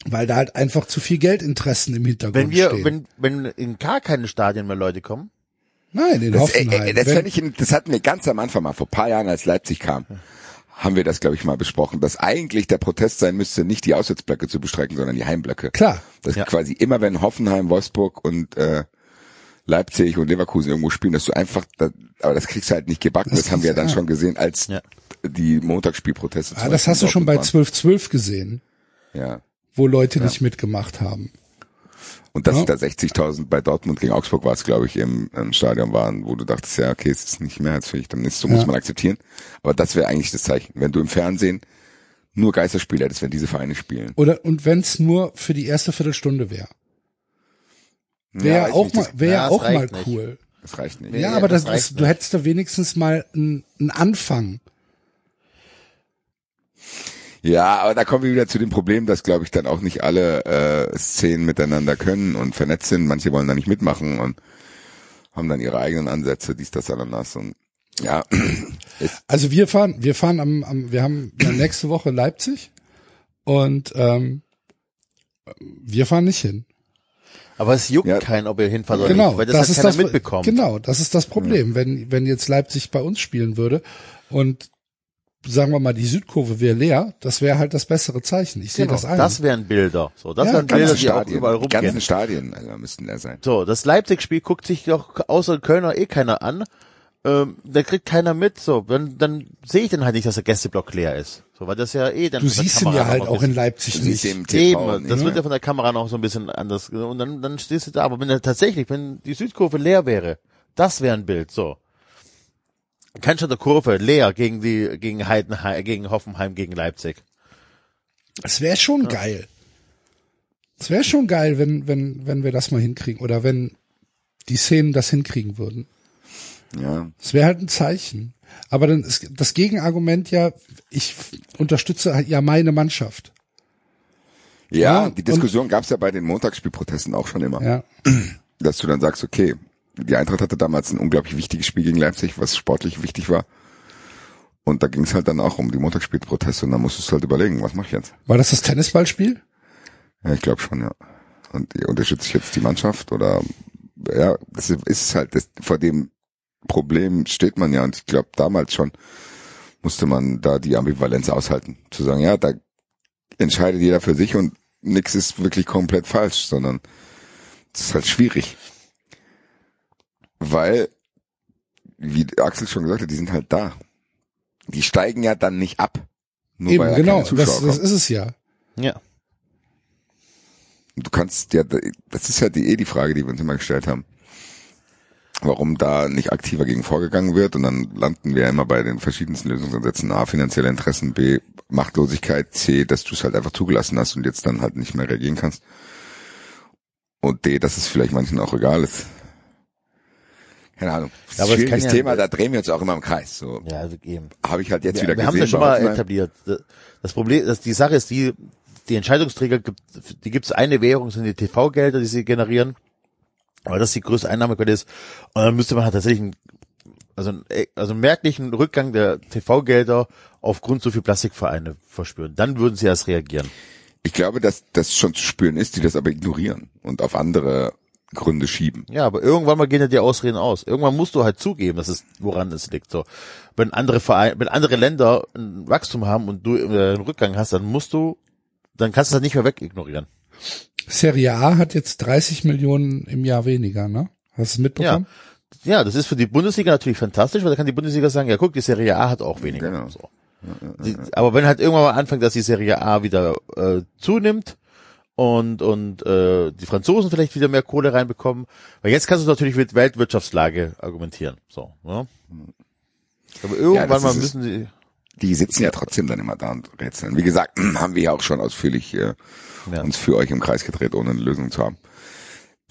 Weil da halt einfach zu viel Geldinteressen im Hintergrund Wenn wir, stehen. wenn, wenn in gar keine Stadien mehr Leute kommen, Nein, in Das, äh, Hoffenheim. äh, das, wenn, ich, das hatten wir ganz am Anfang mal, vor ein paar Jahren, als Leipzig kam, haben wir das, glaube ich, mal besprochen, dass eigentlich der Protest sein müsste, nicht die Auswärtsblöcke zu bestrecken, sondern die Heimblöcke. klar. Dass Ja. quasi immer, wenn Hoffenheim, Wolfsburg und äh, Leipzig und Leverkusen irgendwo spielen, dass du einfach, das, aber das kriegst du halt nicht gebacken. Das, Das haben wir ja dann ja. schon gesehen, als Ja. die Montagsspielproteste. Ah, das hast du schon bei Dortmund 12-12 gesehen, waren. Ja. wo Leute nicht mitgemacht haben. Und dass Ja. da 60.000 bei Dortmund gegen Augsburg war es, glaube ich, im, im Stadion waren, wo du dachtest, ja, okay, es ist nicht mehrheitsfähig, dann ist so, muss Ja. man akzeptieren. Aber das wäre eigentlich das Zeichen. Wenn du im Fernsehen nur Geisterspiele hättest, wenn diese Vereine spielen. Oder und wenn es nur für die erste Viertelstunde wäre. Wäre weiß auch mal, wäre Ja, auch mal nicht. cool. das reicht nicht. Nee, ja, aber das das, reicht ist, du hättest da wenigstens mal einen Anfang. Ja, aber da kommen wir wieder zu dem Problem, dass, glaube ich, dann auch nicht alle äh, Szenen miteinander können und vernetzt sind. Manche wollen da nicht mitmachen und haben dann ihre eigenen Ansätze, dies, das, ananas. Und ja, Also wir fahren, wir fahren am, am wir haben ja nächste Woche Leipzig und ähm, wir fahren nicht hin. aber es juckt Ja. keinen, ob ihr hinfahrt oder Genau, nicht, weil das, das hat ist keiner das mitbekommt. Genau, das ist das Problem, wenn wenn jetzt Leipzig bei uns spielen würde und sagen wir mal die Südkurve wäre leer, das wäre halt das bessere Zeichen. Ich sehe Genau, das ein. das wären Bilder. So, das Ja, wären Bilder, die auch Stadien, überall die ganzen rumgehen. Stadien also, müssten da sein. So, das Leipzig-Spiel guckt sich doch außer Kölner eh keiner an. Ähm, da kriegt keiner mit. So, dann, dann sehe ich dann halt nicht, dass der Gästeblock leer ist. So, weil das ja eh dann du siehst ihn ja halt auch in Leipzig Du nicht. im TV Eben, das nicht. wird ja von der Kamera noch so ein bisschen anders. Und dann, dann stehst du da. Aber wenn er tatsächlich, wenn die Südkurve leer wäre, das wäre ein Bild. So. Kein schon der Kurve leer gegen die, gegen Heidenheim, gegen Hoffenheim, gegen Leipzig. Es wäre schon geil. Es wäre schon geil, wenn wenn wenn wir das mal hinkriegen oder wenn die Szenen das hinkriegen würden. Ja, Es wäre halt ein Zeichen. Aber dann ist das Gegenargument ja, ich unterstütze halt ja meine Mannschaft. ja, Ja, die Diskussion gab's ja bei den Montagsspielprotesten auch schon immer. Ja. dass du dann sagst, okay, die Eintracht hatte damals ein unglaublich wichtiges Spiel gegen Leipzig, was sportlich wichtig war. Und da ging es halt dann auch um die Montagsspielproteste und dann musstest du halt überlegen, was mache ich jetzt? War das das Tennisballspiel? Ja, ich glaube schon, ja. Und unterstütze ich jetzt die Mannschaft oder ja, das ist halt, das, vor dem Problem steht man ja und ich glaube damals schon musste man da die Ambivalenz aushalten. Zu sagen, ja, da entscheidet jeder für sich und nichts ist wirklich komplett falsch, sondern es ist halt schwierig. Weil, wie Axel schon gesagt hat, die sind halt da. die steigen ja dann nicht ab. Nur Eben, weil genau, das, das ist es ja. Ja. Du kannst ja, das ist ja die, eh die Frage, die wir uns immer gestellt haben. Warum da nicht aktiver gegen vorgegangen wird und dann landen wir immer bei den verschiedensten Lösungsansätzen. A, finanzielle Interessen, B, Machtlosigkeit, C, dass du es halt einfach zugelassen hast und jetzt dann halt nicht mehr reagieren kannst. Und D, dass es vielleicht manchen auch egal ist. Keine Ahnung. Ja, aber es Schwieriges ja- Thema, da drehen wir uns auch immer im Kreis. So Ja, also eben. habe ich halt jetzt Ja, wieder wir haben gesehen. es ja schon mal etabliert. Das Problem, dass die Sache ist, die, die Entscheidungsträger gibt, die gibt es eine Währung, sind die TV-Gelder, die sie generieren, weil das die größte Einnahmequelle ist. Und dann müsste man halt tatsächlich einen, also, einen, also einen merklichen Rückgang der TV-Gelder aufgrund so viel Plastikvereine verspüren. Dann würden sie erst reagieren. Ich glaube, dass das schon zu spüren ist, die das aber ignorieren und auf andere Gründe schieben. Ja, aber irgendwann mal gehen ja die Ausreden aus. Irgendwann musst du halt zugeben, dass es, woran es liegt. So, wenn andere Vereine, wenn andere Länder ein Wachstum haben und du äh, einen Rückgang hast, dann musst du, dann kannst du das nicht mehr wegignorieren. Serie A hat jetzt 30 Millionen im Jahr weniger, ne? Hast du es mitbekommen? Ja, das ist für die Bundesliga natürlich fantastisch, weil da kann die Bundesliga sagen, ja guck, die Serie A hat auch weniger. Genau. So. Die, aber wenn halt irgendwann mal anfängt, dass die Serie A wieder äh, zunimmt und und äh, die Franzosen vielleicht wieder mehr Kohle reinbekommen, weil jetzt kannst du natürlich mit Weltwirtschaftslage argumentieren. So, ne? Aber irgendwann das mal müssen sie. Die sitzen ja trotzdem dann immer da und rätseln. Wie gesagt, haben wir ja auch schon ausführlich äh, Ja. uns für euch im Kreis gedreht, ohne eine Lösung zu haben.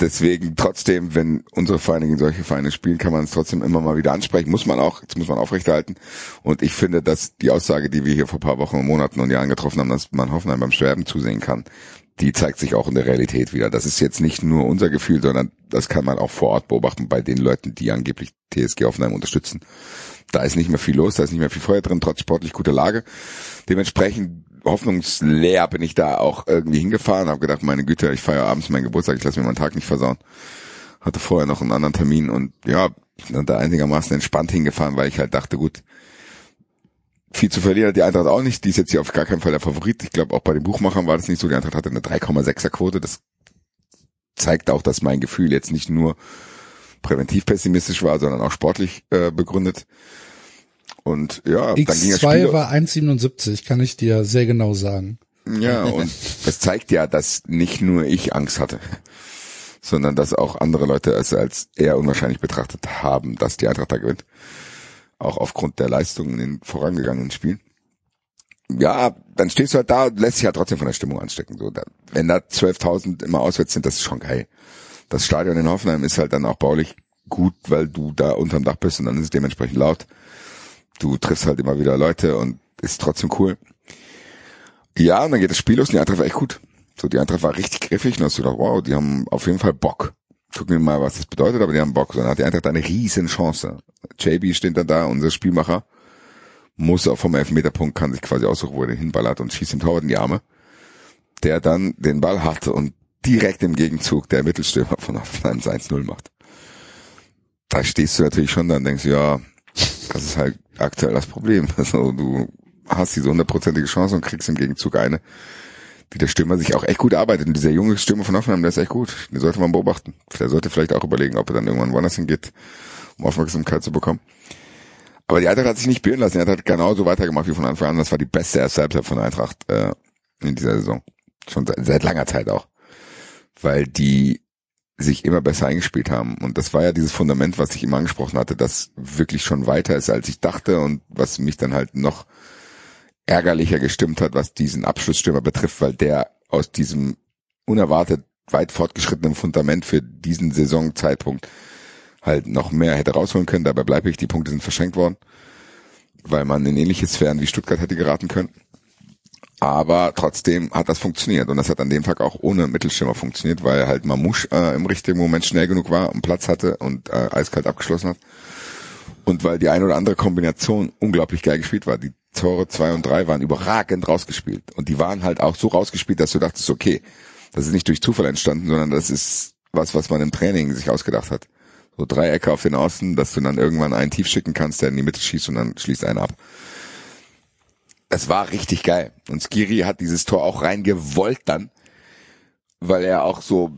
Deswegen trotzdem, wenn unsere Vereine gegen solche Vereine spielen, kann man es trotzdem immer mal wieder ansprechen. Muss man auch, das muss man aufrechterhalten. Und ich finde, dass die Aussage, die wir hier vor ein paar Wochen, Monaten und Jahren getroffen haben, dass man Hoffenheim beim Sterben zusehen kann, die zeigt sich auch in der Realität wieder. Das ist jetzt nicht nur unser Gefühl, sondern das kann man auch vor Ort beobachten bei den Leuten, die angeblich TSG Hoffenheim unterstützen. Da ist nicht mehr viel los, da ist nicht mehr viel Feuer drin, trotz sportlich guter Lage. Dementsprechend hoffnungsleer bin ich da auch irgendwie hingefahren, habe gedacht, meine Güte, ich feiere abends meinen Geburtstag, ich lasse mir meinen Tag nicht versauen. Hatte vorher noch einen anderen Termin und ja, bin da einigermaßen entspannt hingefahren, weil ich halt dachte, gut, viel zu verlieren hat die Eintracht auch nicht. Die ist jetzt hier auf gar keinen Fall der Favorit. Ich glaube, auch bei den Buchmachern war das nicht so. Die Eintracht hatte eine 3,6er Quote. Das zeigt auch, dass mein Gefühl jetzt nicht nur präventiv pessimistisch war, sondern auch sportlich äh, begründet. Und ja, dann ging das Spiel. X2 war 1,77, kann ich dir sehr genau sagen. Ja, und das zeigt ja, dass nicht nur ich Angst hatte, sondern dass auch andere Leute es als eher unwahrscheinlich betrachtet haben, dass die Eintracht da gewinnt. Auch aufgrund der Leistungen in den vorangegangenen Spielen. Ja, dann stehst du halt da und lässt dich halt trotzdem von der Stimmung anstecken. So, da, wenn da 12.000 immer auswärts sind, das ist schon geil. Das Stadion in Hoffenheim ist halt dann auch baulich gut, weil du da unterm Dach bist und dann ist es dementsprechend laut. Du triffst halt immer wieder Leute und ist trotzdem cool. Ja, und dann geht das Spiel los und die Eintracht war echt gut. So, die Eintracht war richtig griffig und hast du gedacht, wow, die haben auf jeden Fall Bock. Gucken wir mal, was das bedeutet, aber die haben Bock. So, dann hat die Eintracht eine riesen Chance. JB steht dann da, unser Spielmacher, muss auch vom Elfmeterpunkt, kann sich quasi aussuchen, wo er den hinballert und schießt ihm Torwart in die Arme. Der dann den Ball hat und direkt im Gegenzug der Mittelstürmer von Hoffenheim 1-0 macht. Da stehst du natürlich schon da und denkst, ja, das ist halt aktuell das Problem. Also du hast diese hundertprozentige Chance und kriegst im Gegenzug eine, wie der Stürmer sich auch echt gut arbeitet. Und dieser junge Stürmer von Hoffenheim, der ist echt gut. Den sollte man beobachten. Der sollte vielleicht auch überlegen, ob er dann irgendwann woanders hingeht, um Aufmerksamkeit zu bekommen. Aber die Eintracht hat sich nicht beirren lassen. Die Eintracht hat genauso weitergemacht wie von Anfang an. Das war die beste erste Halbzeit von Eintracht äh, in dieser Saison. Schon seit, seit langer Zeit auch. Weil die sich immer besser eingespielt haben. Und das war ja dieses Fundament, was ich immer angesprochen hatte, das wirklich schon weiter ist, als ich dachte und was mich dann halt noch ärgerlicher gestimmt hat, was diesen Abschlussstürmer betrifft, weil der aus diesem unerwartet weit fortgeschrittenen Fundament für diesen Saisonzeitpunkt halt noch mehr hätte rausholen können. Dabei bleibe ich, die Punkte sind verschenkt worden, weil man in ähnliche Sphären wie Stuttgart hätte geraten können. Aber trotzdem hat das funktioniert und das hat an dem Tag auch ohne Mittelstürmer funktioniert, weil halt Mamouche äh, im richtigen Moment schnell genug war und Platz hatte und äh, eiskalt abgeschlossen hat. Und weil die eine oder andere Kombination unglaublich geil gespielt war. Die Tore zwei und drei waren überragend rausgespielt. Und die waren halt auch so rausgespielt, dass du dachtest, okay, das ist nicht durch Zufall entstanden, sondern das ist was, was man im Training sich ausgedacht hat. So Dreiecke auf den Außen, dass du dann irgendwann einen tief schicken kannst, der in die Mitte schießt und dann schließt einer ab. Es war richtig geil. Und Skiri hat dieses Tor auch reingewollt dann, weil er auch so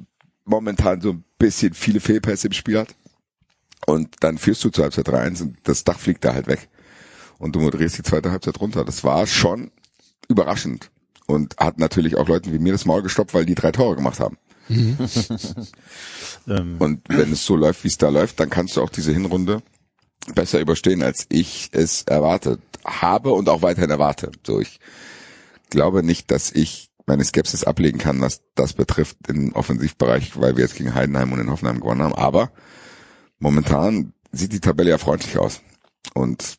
momentan so ein bisschen viele Fehlpässe im Spiel hat. Und dann führst du zur Halbzeit 3-1 und das Dach fliegt da halt weg. Und du moderierst die zweite Halbzeit runter. Das war schon überraschend und hat natürlich auch Leuten wie mir das Maul gestoppt, weil die drei Tore gemacht haben. Ähm, Und wenn es so läuft, wie es da läuft, dann kannst du auch diese Hinrunde besser überstehen, als ich es erwartet habe und auch weiterhin erwarte. So, ich glaube nicht, dass ich meine Skepsis ablegen kann, was das betrifft im Offensivbereich, weil wir jetzt gegen Heidenheim und in Hoffenheim gewonnen haben. Aber momentan sieht die Tabelle ja freundlich aus. Und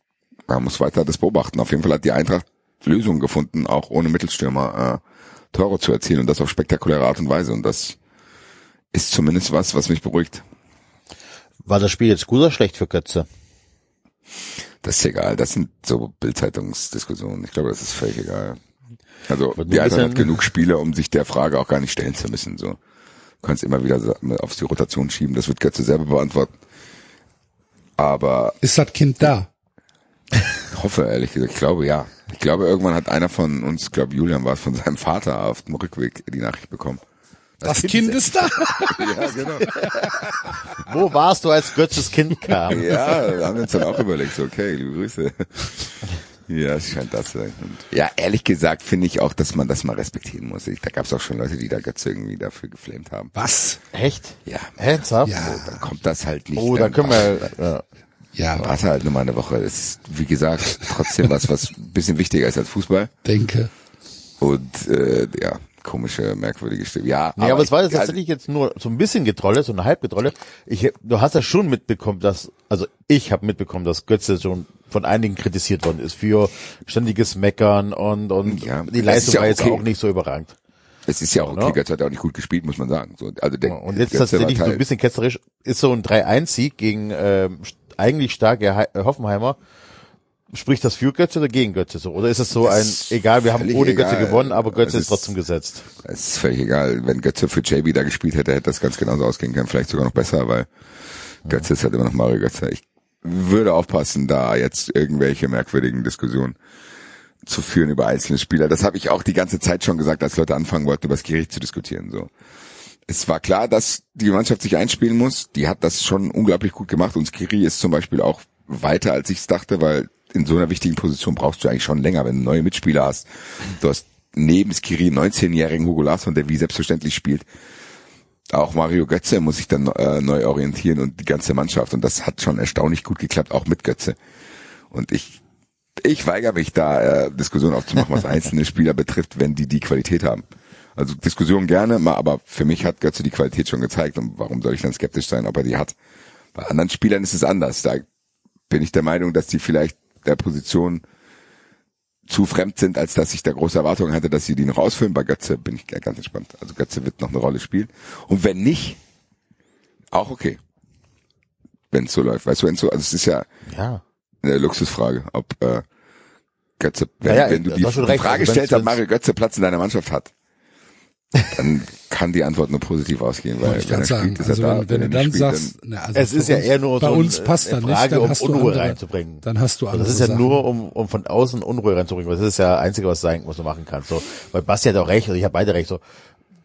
man muss weiter das beobachten. Auf jeden Fall hat die Eintracht Lösungen gefunden, auch ohne Mittelstürmer äh, Tore zu erzielen und das auf spektakuläre Art und Weise. Und das ist zumindest was, was mich beruhigt. war das Spiel jetzt gut oder schlecht für Götze? Das ist egal. Das sind so Bildzeitungsdiskussionen. Ich glaube, das ist völlig egal. Also die ein Eintracht hat genug Spieler, um sich der Frage auch gar nicht stellen zu müssen. So, du kannst immer wieder auf die Rotation schieben. Das wird Götze selber beantworten. Aber Ist das Kind da? Ich hoffe ehrlich gesagt, ich glaube ja. Ich glaube, irgendwann hat einer von uns, ich glaube Julian war es, von seinem Vater auf dem Rückweg die Nachricht bekommen. Das Kind ist da. Ja, genau. Wo warst du, als Götzes Kind kam? Ja, da haben wir uns dann auch überlegt, so, okay, liebe Grüße. Ja, es scheint das zu sein. Und ja, ehrlich gesagt finde ich auch, dass man das mal respektieren muss. Ich, da gab es auch schon Leute, die da Götze irgendwie dafür geflamed haben. Was? Echt? Ja. Ernsthaft? Ja. Dann kommt das halt nicht. Oh, da können wir, ja. Ja, Warte halt nur mal eine Woche. Das ist, wie gesagt, trotzdem was, was ein bisschen wichtiger ist als Fußball. denke. Und äh, ja, komische, merkwürdige Stimme. Ja, Nee, aber, es war jetzt ich- tatsächlich jetzt nur so ein bisschen Getrolle, so eine Halbgetrolle. Ich, du hast ja schon mitbekommen, dass, also ich habe mitbekommen, dass Götze schon von einigen kritisiert worden ist für ständiges Meckern und, und Ja, die Leistung ja war jetzt okay. auch nicht so überragend. Es ist ja auch okay, Ja. Götze hat auch nicht gut gespielt, muss man sagen. So, also der, Und jetzt Götze tatsächlich so ein bisschen ketzerisch, ist so ein 3-1-Sieg gegen ähm, eigentlich starke äh, Hoffenheimer. Spricht das für Götze oder gegen Götze so? Oder ist es so ein, ist egal, wir haben ohne Götze egal. gewonnen, aber Götze Es ist ist- trotzdem gesetzt. Es ist völlig egal. Wenn Götze für JB da gespielt hätte, hätte das ganz genauso ausgehen können. Vielleicht sogar noch besser, weil Götze ist halt immer noch Mario Götze. Ich würde aufpassen, da jetzt irgendwelche merkwürdigen Diskussionen zu führen über einzelne Spieler. Das habe ich auch die ganze Zeit schon gesagt, als Leute anfangen wollten, über das Gericht zu diskutieren. So, Es war klar, dass die Mannschaft sich einspielen muss. Die hat das schon unglaublich gut gemacht. Und Skiri ist zum Beispiel auch weiter, als ich es dachte, weil in so einer wichtigen Position brauchst du eigentlich schon länger, wenn du neue Mitspieler hast. Du hast neben Skiri einen 19-jährigen Hugo Larsson, der wie selbstverständlich spielt. Auch Mario Götze muss sich dann äh, neu orientieren und die ganze Mannschaft. Und das hat schon erstaunlich gut geklappt, auch mit Götze. Und ich, ich weigere mich da, äh, Diskussionen aufzumachen, was einzelne Spieler betrifft, wenn die die Qualität haben. Also Diskussion gerne, mal, aber für mich hat Götze die Qualität schon gezeigt. Und warum soll ich dann skeptisch sein, ob er die hat? Bei anderen Spielern ist es anders. Da bin ich der Meinung, dass die vielleicht der Position zu fremd sind, als dass ich da große Erwartungen hatte, dass sie die noch ausfüllen. Bei Götze bin ich ganz entspannt. Also Götze wird noch eine Rolle spielen. Und wenn nicht, auch okay. Wenn es so läuft. Weißt du, wenn so, also es ist ja Ja. eine Luxusfrage, ob äh, Götze, wenn, Ja, ja, wenn du die, die. Frage Also stellst, ob Mario Götze Platz in deiner Mannschaft hat, dann kann die Antwort nur positiv ausgehen, weil ich wenn er sagen. spielt, ist Also er da. wenn, wenn du dann nicht spielt, sagst, na, also Es ist ja uns, eher nur bei so uns ein- passt eine dann nicht, Frage, dann um Unruhe andere, reinzubringen. Dann hast du Also andere das ist ja Sachen. nur, um, um von außen Unruhe reinzubringen. Das ist ja das Einzige, was sein, was du machen kannst. So, weil Basti hat auch recht, also ich habe beide recht. So,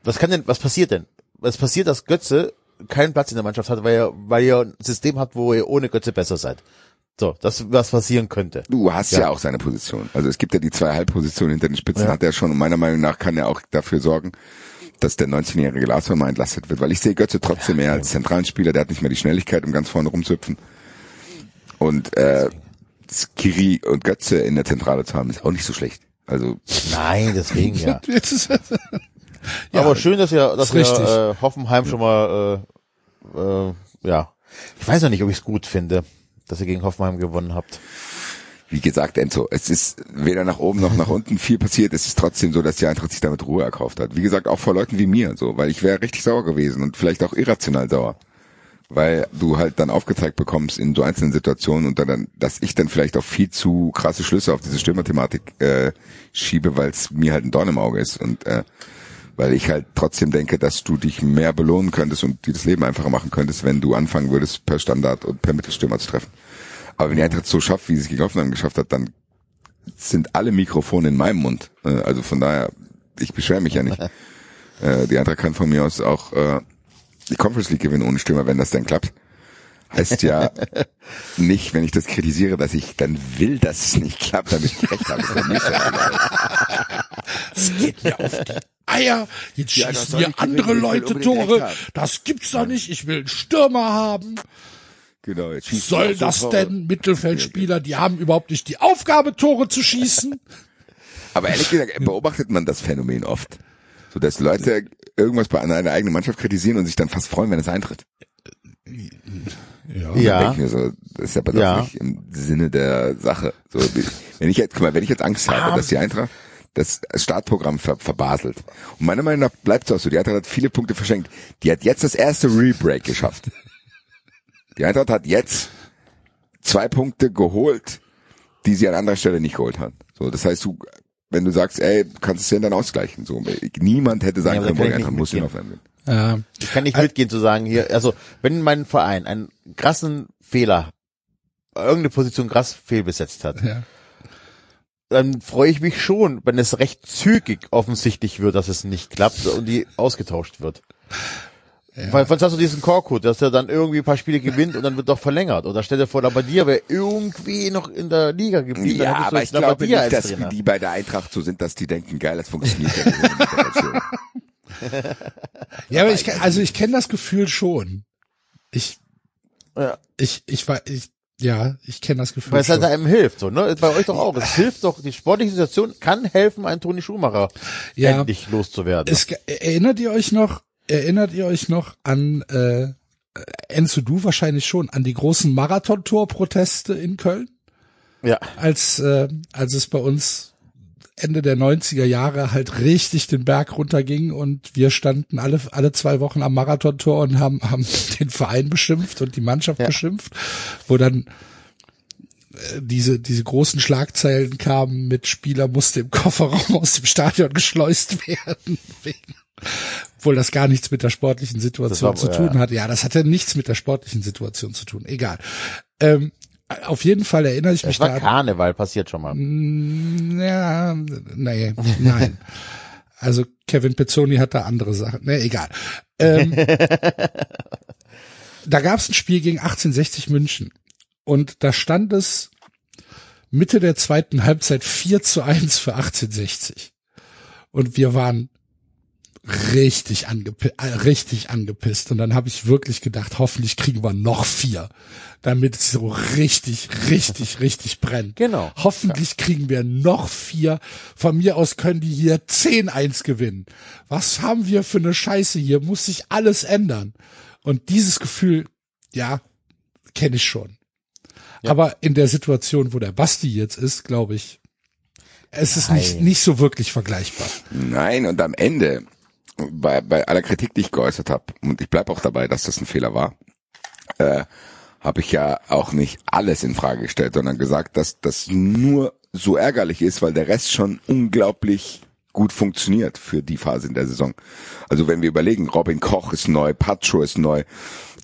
was kann denn, was passiert denn? Was passiert, dass Götze keinen Platz in der Mannschaft hat, weil ihr, weil ihr ein System habt, wo ihr ohne Götze besser seid. So, das was passieren könnte. Du hast ja. Ja. auch seine Position. Also es gibt ja die zwei Halbpositionen hinter den Spitzen, Ja. hat er schon. Und meiner Meinung nach kann er auch dafür sorgen, dass der 19-jährige Glasner mal entlastet wird. Weil ich sehe Götze trotzdem mehr als zentralen Spieler. Der hat nicht mehr die Schnelligkeit, um ganz vorne rumzuhüpfen. Und äh, Skiri und Götze in der Zentrale zu haben, ist auch nicht so schlecht. Also Nein, deswegen ja. Ja, Aber schön, dass ihr, dass richtig. äh, Hoffenheim schon mal, äh, äh, ja. Ich weiß noch nicht, ob ich es gut finde, dass ihr gegen Hoffenheim gewonnen habt. wie gesagt, Enzo, es ist weder nach oben noch nach unten viel passiert. Es ist trotzdem so, dass die Eintracht sich damit Ruhe erkauft hat. Wie gesagt, auch vor Leuten wie mir, so, weil ich wäre richtig sauer gewesen und vielleicht auch irrational sauer. Weil du halt dann aufgezeigt bekommst in so einzelnen Situationen und dann, dass ich dann vielleicht auch viel zu krasse Schlüsse auf diese Stürmerthematik äh, schiebe, weil es mir halt ein Dorn im Auge ist und äh, weil ich halt trotzdem denke, dass du dich mehr belohnen könntest und dir das Leben einfacher machen könntest, wenn du anfangen würdest, per Standard und per Mittelstürmer zu treffen. Aber wenn die Eintracht so schafft, wie sie es gegen Hoffenheim geschafft hat, dann sind alle Mikrofone in meinem Mund. Äh, Also von daher, ich beschwere mich ja nicht. Äh, Die Eintracht kann von mir aus auch äh, die Conference League gewinnen ohne Stürmer, wenn das denn klappt. heißt ja nicht, wenn ich das kritisiere, dass ich dann will, dass es nicht klappt, damit ich recht habe. Das geht mir auf die Eier. Jetzt Ja, schießen nicht andere gewinnen, Leute Tore. Das gibt's doch nicht. Ich will einen Stürmer haben. Genau, jetzt soll das Tore. denn? Mittelfeldspieler, die haben überhaupt nicht die Aufgabe, Tore zu schießen. Aber ehrlich gesagt, beobachtet man das Phänomen oft. So, dass Leute irgendwas bei einer eigenen Mannschaft kritisieren und sich dann fast freuen, wenn es eintritt. Ja. Ja. denke ich mir so, das ist aber doch Ja. nicht im Sinne der Sache. So, wenn ich jetzt, guck mal, wenn ich jetzt Angst habe, dass die Eintracht das Startprogramm ver, verbaselt. Und meiner Meinung nach bleibt es auch so. Die Eintracht hat viele Punkte verschenkt. Die hat jetzt das erste Rebreak geschafft. Die Eintracht hat jetzt zwei Punkte geholt, die sie an anderer Stelle nicht geholt hat. So, das heißt, du, wenn du sagst, ey, du kannst es ja dann ausgleichen. So, niemand hätte sagen Ja, können, Eintracht muss den mitgehen. aufwärmen. Ja. Ich kann nicht mitgehen zu sagen hier, also wenn mein Verein einen krassen Fehler, irgendeine Position krass fehlbesetzt hat, Ja. Dann freue ich mich schon, wenn es recht zügig offensichtlich wird, dass es nicht klappt und die ausgetauscht wird. Weil sonst hast du diesen Korkut, dass er dann irgendwie ein paar Spiele gewinnt und dann wird doch verlängert. Oder stell dir vor, Labadia wäre irgendwie noch in der Liga geblieben. dann Ja, aber ich glaube Labadia nicht, als dass Trainer. die bei der Eintracht so sind, dass die denken, geil, das funktioniert. ja. Ja, aber ich, also ich kenne das Gefühl schon. Ich, Ja. ich, ich war, ich, ja, ich kenne das Gefühl Weil es halt einem hilft, so, ne? Bei euch doch auch. Es hilft doch, die sportliche Situation kann helfen, einen Toni Schumacher Ja. endlich loszuwerden. Es, erinnert ihr euch noch, erinnert ihr euch noch an, äh, Enzo, du wahrscheinlich schon, an die großen Marathon-Tor-Proteste in Köln? ja. als, äh, als es bei uns Ende der 90er Jahre halt richtig den Berg runterging und wir standen alle, alle zwei Wochen am Marathontor und haben, haben den Verein beschimpft und die Mannschaft Ja. beschimpft, wo dann äh, diese, diese großen Schlagzeilen kamen mit Spieler musste im Kofferraum aus dem Stadion geschleust werden. Wegen, obwohl das gar nichts mit der sportlichen Situation war- zu tun ja. hat. Ja, das hatte nichts mit der sportlichen Situation zu tun. Egal. Ähm, auf jeden Fall erinnere ich mich Es war da Karneval, passiert schon mal. ja, nee, nein. Also Kevin Pezzoni hat da andere Sachen. Nee, egal. Ähm, da gab es ein Spiel gegen 1860 München. Und da stand es Mitte der zweiten Halbzeit 4 zu 1 für 1860. Und wir waren richtig, angepi äh, richtig angepisst. Und dann habe ich wirklich gedacht, hoffentlich kriegen wir noch vier, damit es so richtig, richtig, richtig brennt. Genau. Hoffentlich kriegen wir noch vier. Von mir aus können die hier 10-1 gewinnen. Was haben wir für eine Scheiße hier? Muss sich alles ändern. Und dieses Gefühl, ja, kenne ich schon. Aber in der Situation, wo der Basti jetzt ist, glaube ich, es ist nicht, nicht so wirklich vergleichbar. Nein, und am Ende, bei, bei aller Kritik, die ich geäußert habe, und ich bleib auch dabei, dass das ein Fehler war, äh, habe ich ja auch nicht alles in Frage gestellt, sondern gesagt, dass das nur so ärgerlich ist, weil der Rest schon unglaublich gut funktioniert für die Phase in der Saison. Also wenn wir überlegen, Robin Koch ist neu, Pacho ist neu,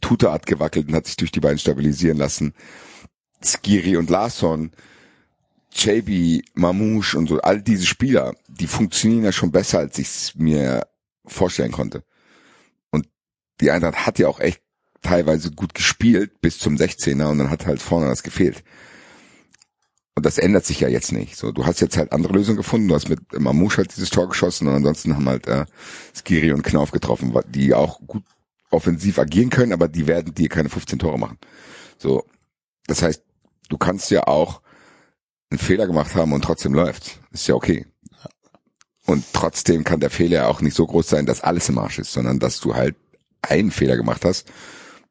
Tuta hat gewackelt und hat sich durch die beiden stabilisieren lassen, Skiri und Larsson, JB, Mamouche und so, all diese Spieler, die funktionieren ja schon besser, als ich es mir vorstellen konnte. Und die Eintracht hat ja auch echt teilweise gut gespielt bis zum 16er und dann hat halt vorne das gefehlt. Und das ändert sich ja jetzt nicht. So, du hast jetzt halt andere Lösungen gefunden. Du hast mit Mamouche halt dieses Tor geschossen und ansonsten haben halt äh, Skiri und Knauf getroffen, die auch gut offensiv agieren können, aber die werden dir keine 15 Tore machen. So, das heißt, du kannst ja auch einen Fehler gemacht haben und trotzdem läuft. Ist ja okay. Und trotzdem kann der Fehler ja auch nicht so groß sein, dass alles im Arsch ist, sondern dass du halt einen Fehler gemacht hast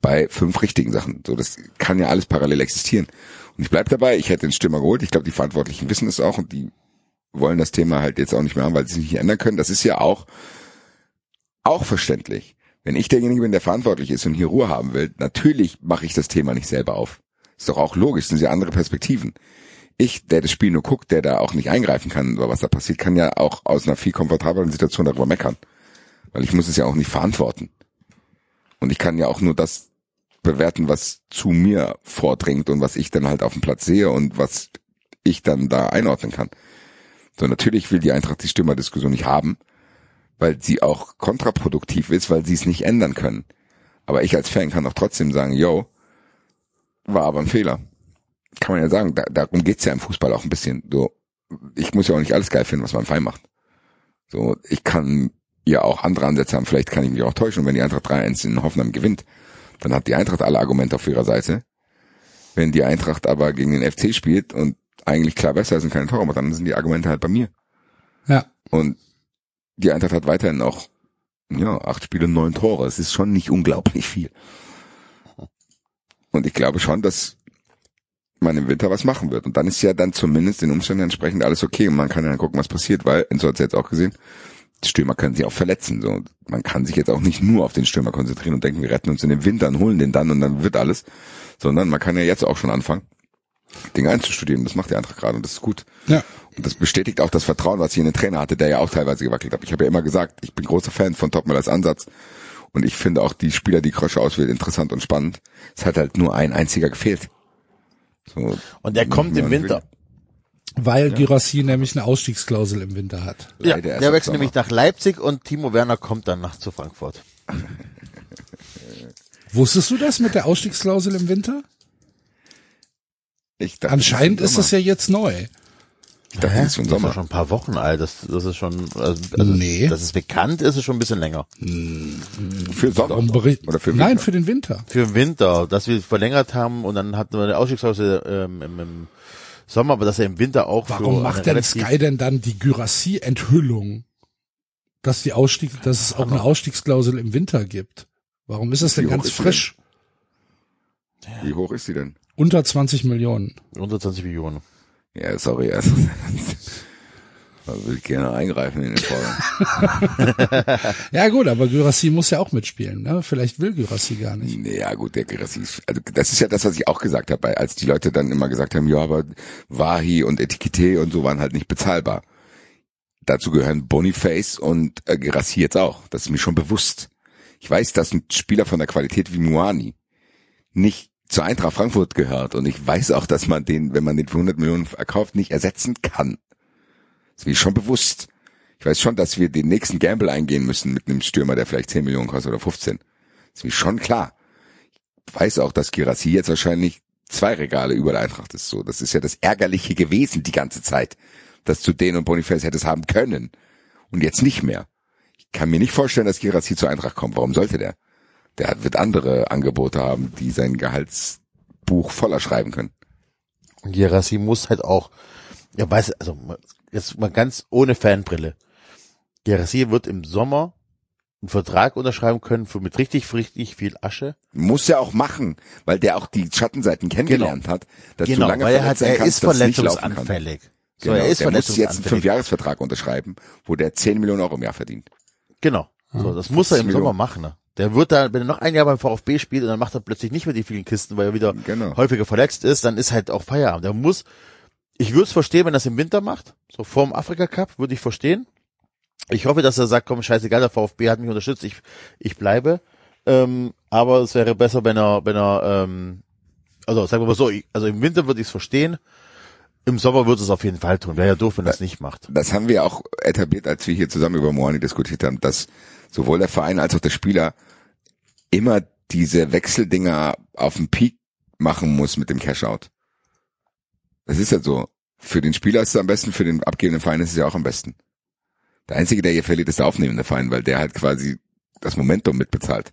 bei fünf richtigen Sachen. So, das kann ja alles parallel existieren. Und ich bleib dabei, ich hätte den Stürmer geholt. Ich glaube, die Verantwortlichen wissen es auch und die wollen das Thema halt jetzt auch nicht mehr haben, weil sie sich nicht ändern können. Das ist ja auch, auch verständlich. Wenn ich derjenige bin, der verantwortlich ist und hier Ruhe haben will, natürlich mache ich das Thema nicht selber auf. Ist doch auch logisch, sind ja andere Perspektiven. Ich, der das Spiel nur guckt, der da auch nicht eingreifen kann, was da passiert, kann ja auch aus einer viel komfortableren Situation darüber meckern. Weil ich muss es ja auch nicht verantworten. Und ich kann ja auch nur das bewerten, was zu mir vordringt und was ich dann halt auf dem Platz sehe und was ich dann da einordnen kann. So, natürlich will die Eintracht die Stimmerdiskussion nicht haben, weil sie auch kontraproduktiv ist, weil sie es nicht ändern können. Aber ich als Fan kann auch trotzdem sagen, yo, war aber ein Fehler. Kann man ja sagen, da, darum geht's ja im Fußball auch ein bisschen. So, ich muss ja auch nicht alles geil finden, was mein Verein macht. So, ich kann ja auch andere Ansätze haben, vielleicht kann ich mich auch täuschen, und wenn die Eintracht 3-1 in Hoffenheim gewinnt, dann hat die Eintracht alle Argumente auf ihrer Seite. Wenn die Eintracht aber gegen den FC spielt und eigentlich klar besser ist und keine Tore macht, dann sind die Argumente halt bei mir. Ja. Und die Eintracht hat weiterhin noch ja, acht Spiele, neun Tore. Es ist schon nicht unglaublich viel. Und ich glaube schon, dass man im Winter was machen wird. Und dann ist ja dann zumindest den Umständen entsprechend alles okay. Und man kann ja dann gucken, was passiert, weil, Enzo hat jetzt auch gesehen, Stürmer können sich auch verletzen. So, man kann sich jetzt auch nicht nur auf den Stürmer konzentrieren und denken, wir retten uns in den Winter und holen den dann und dann wird alles. Sondern man kann ja jetzt auch schon anfangen, Dinge einzustudieren. Das macht der Eintracht gerade und das ist gut. Ja. Und das bestätigt auch das Vertrauen, was ich in den Trainer hatte, der ja auch teilweise gewackelt hat. Ich habe ja immer gesagt, ich bin großer Fan von Topmüllers Ansatz. Und ich finde auch die Spieler, die Krosche auswählt, interessant und spannend. Es hat halt nur ein einziger gefehlt. So, Und der kommt im Winter. Weil Girassi nämlich eine Ausstiegsklausel im Winter hat. Ja, Leider der wechselt nämlich nach Leipzig und Timo Werner kommt dann nach zu Frankfurt. Wusstest du das mit der Ausstiegsklausel im Winter? Ich dachte, Anscheinend das ist das ja jetzt neu. Ich dachte, das ist den Das ist schon ein paar Wochen alt. Das, das ist schon, also, also Nee. das ist bekannt, ist es schon ein bisschen länger. Für Sommer. Bericht Oder für Nein, für den Winter. Für den Winter, dass wir verlängert haben und dann hatten wir eine Ausstiegsklausel ähm, im, im Sommer, aber dass er im Winter auch Warum macht denn Sky denn dann die Gyrassi-Enthüllung, dass die Ausstieg, dass es auch eine Ausstiegsklausel im Winter gibt? Warum ist das denn Wie ganz frisch? Wie hoch ist sie denn? Unter 20 Millionen. unter 20 Millionen. Ja, sorry, also. Da würde ich gerne eingreifen in den Vorgang. Ja gut, aber Gyrassi muss ja auch mitspielen. Ne? Vielleicht will Gyrassi gar nicht. Nee, ja gut, der Gerassi ist, also das ist ja das, was ich auch gesagt habe, als die Leute dann immer gesagt haben, ja, aber Wahi und Etikette und so waren halt nicht bezahlbar. Dazu gehören Boniface und äh, Gerassi jetzt auch. Das ist mir schon bewusst. Ich weiß, dass ein Spieler von der Qualität wie Muani nicht zur Eintracht Frankfurt gehört und ich weiß auch, dass man den, wenn man den für 100 Millionen verkauft, nicht ersetzen kann. Das ist mir schon bewusst. Ich weiß schon, dass wir den nächsten Gamble eingehen müssen mit einem Stürmer, der vielleicht 10 Millionen kostet oder 15. Das ist mir schon klar. Ich weiß auch, dass Girassi jetzt wahrscheinlich zwei Regale über der Eintracht ist. So, das ist ja das Ärgerliche gewesen die ganze Zeit, dass du den und Boniface hättest haben können und jetzt nicht mehr. Ich kann mir nicht vorstellen, dass Girassi zur Eintracht kommt. Warum sollte der? Der hat, wird andere Angebote haben, die sein Gehaltsbuch voller schreiben können. Und Gerassi muss halt auch, ja weiß, also jetzt mal ganz ohne Fanbrille. Gerassi wird im Sommer einen Vertrag unterschreiben können für mit richtig, richtig viel Asche. Muss er auch machen, weil der auch die Schattenseiten kennengelernt hat, dass genau, du lange weil er hat, er kannst, ist kann. verletzungsanfällig. So, Genau, er ist der muss jetzt einen. Fünfjahresvertrag unterschreiben, wo der 10 Millionen Euro im Jahr verdient. Genau. So, das muss er im Millionen. Sommer machen. Ne? Der wird da, wenn er noch ein Jahr beim VfB spielt und dann macht er plötzlich nicht mehr die vielen Kisten, weil er wieder Genau. häufiger verletzt ist, dann ist halt auch Feierabend. Der muss, ich würde es verstehen, wenn er es im Winter macht, so vorm Afrika Cup, würde ich verstehen. Ich hoffe, dass er sagt, komm, scheißegal, der VfB hat mich unterstützt, ich, ich bleibe. Ähm, aber es wäre besser, wenn er, wenn er, ähm, also sagen wir mal so, ich, also im Winter würde ich es verstehen, im Sommer würde es auf jeden Fall tun. Wäre ja doof, wenn er es nicht macht. Das haben wir auch etabliert, als wir hier zusammen über Moani diskutiert haben, dass sowohl der Verein als auch der Spieler immer diese Wechseldinger auf dem Peak machen muss mit dem Cashout. Das ist ja so. Für den Spieler ist es am besten, für den abgebenden Verein ist es ja auch am besten. Der Einzige, der hier verliert, ist der aufnehmende Verein, weil der halt quasi das Momentum mitbezahlt.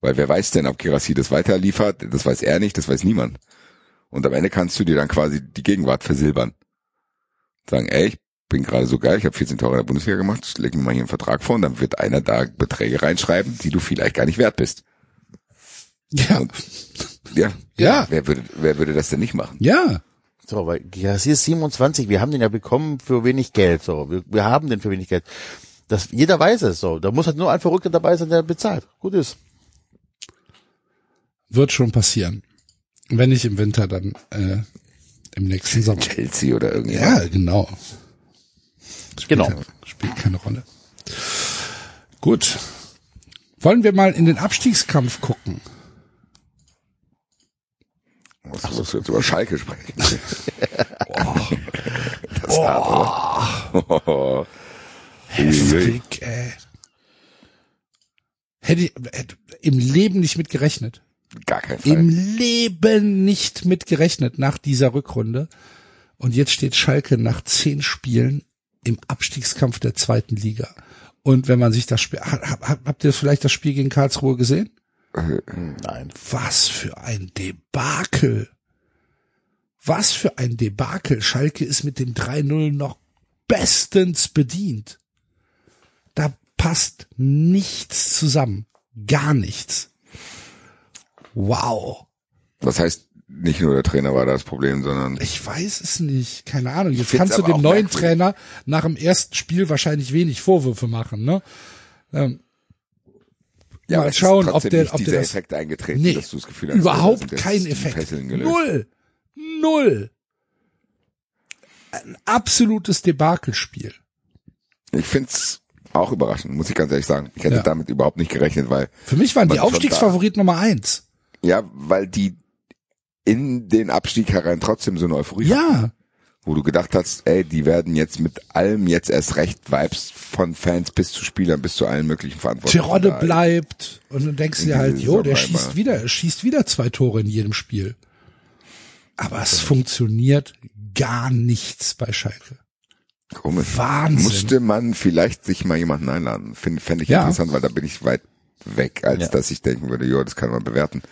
Weil wer weiß denn, ob Kirassi das weiterliefert? Das weiß er nicht, das weiß niemand. Und am Ende kannst du dir dann quasi die Gegenwart versilbern. Sagen, ey, bin gerade so geil, ich habe 14 Tore in der Bundesliga gemacht, leg mir mal hier einen Vertrag vor und dann wird einer da Beträge reinschreiben, die du vielleicht gar nicht wert bist. Ja. Und, ja, Ja. Wer würde, wer würde das denn nicht machen? Ja. So, weil Gerassi ist 27, wir haben den ja bekommen für wenig Geld, so. Wir, wir haben den für wenig Geld. Das, jeder weiß es, so. Da muss halt nur ein Verrückter dabei sein, der bezahlt. Gut ist. Wird schon passieren. Wenn nicht im Winter, dann äh, im nächsten Sommer. Chelsea oder irgendjemand. Ja, genau. Spielt Genau. Keine, spielt keine Rolle. Gut. Wollen wir mal in den Abstiegskampf gucken? Was musst du jetzt über Schalke sprechen? oh, das oh. hart, oder? Heftig, ey. Hätte ich hätte im Leben nicht mit gerechnet. Gar kein Fall. Im Leben nicht mit gerechnet nach dieser Rückrunde. Und jetzt steht Schalke nach zehn Spielen im Abstiegskampf der zweiten Liga. Und wenn man sich das Spiel, ha- ha- habt ihr vielleicht das Spiel gegen Karlsruhe gesehen? Nein. Was für ein Debakel. Was für ein Debakel. Schalke ist mit dem 3-0 noch bestens bedient. Da passt nichts zusammen. Gar nichts. Wow. Das heißt, nicht nur der Trainer war das Problem, sondern Ich weiß es nicht. Keine Ahnung. Jetzt kannst du dem neuen merkwürdig. Trainer nach dem ersten Spiel wahrscheinlich wenig Vorwürfe machen, ne? Ähm, ja, mal schauen, ob der, ob dieser der das, Effekt eingetreten, nee, dass du das Gefühl hast, überhaupt kein Effekt. Null. Null. Ein absolutes Debakelspiel. Ich find's auch überraschend, muss ich ganz ehrlich sagen. Ich hätte Ja. damit überhaupt nicht gerechnet, weil Für mich waren die Man schon Aufstiegsfavorit Nummer eins. ja, weil die in den Abstieg herein trotzdem so eine Euphorie hatten, Ja. wo du gedacht hast, ey, die werden jetzt mit allem jetzt erst recht Vibes von Fans bis zu Spielern bis zu allen möglichen Verantwortlichen. Terodde da. bleibt. Und dann denkst du dir halt, jo, der schießt wieder, er schießt wieder zwei Tore in jedem Spiel. Aber es funktioniert gar nichts bei Schalke. Komisch. Wahnsinn. Musste man vielleicht sich mal jemanden einladen. Finde fänd ich Ja. interessant, weil da bin ich weit weg, als Ja. dass ich denken würde, jo, das kann man bewerten.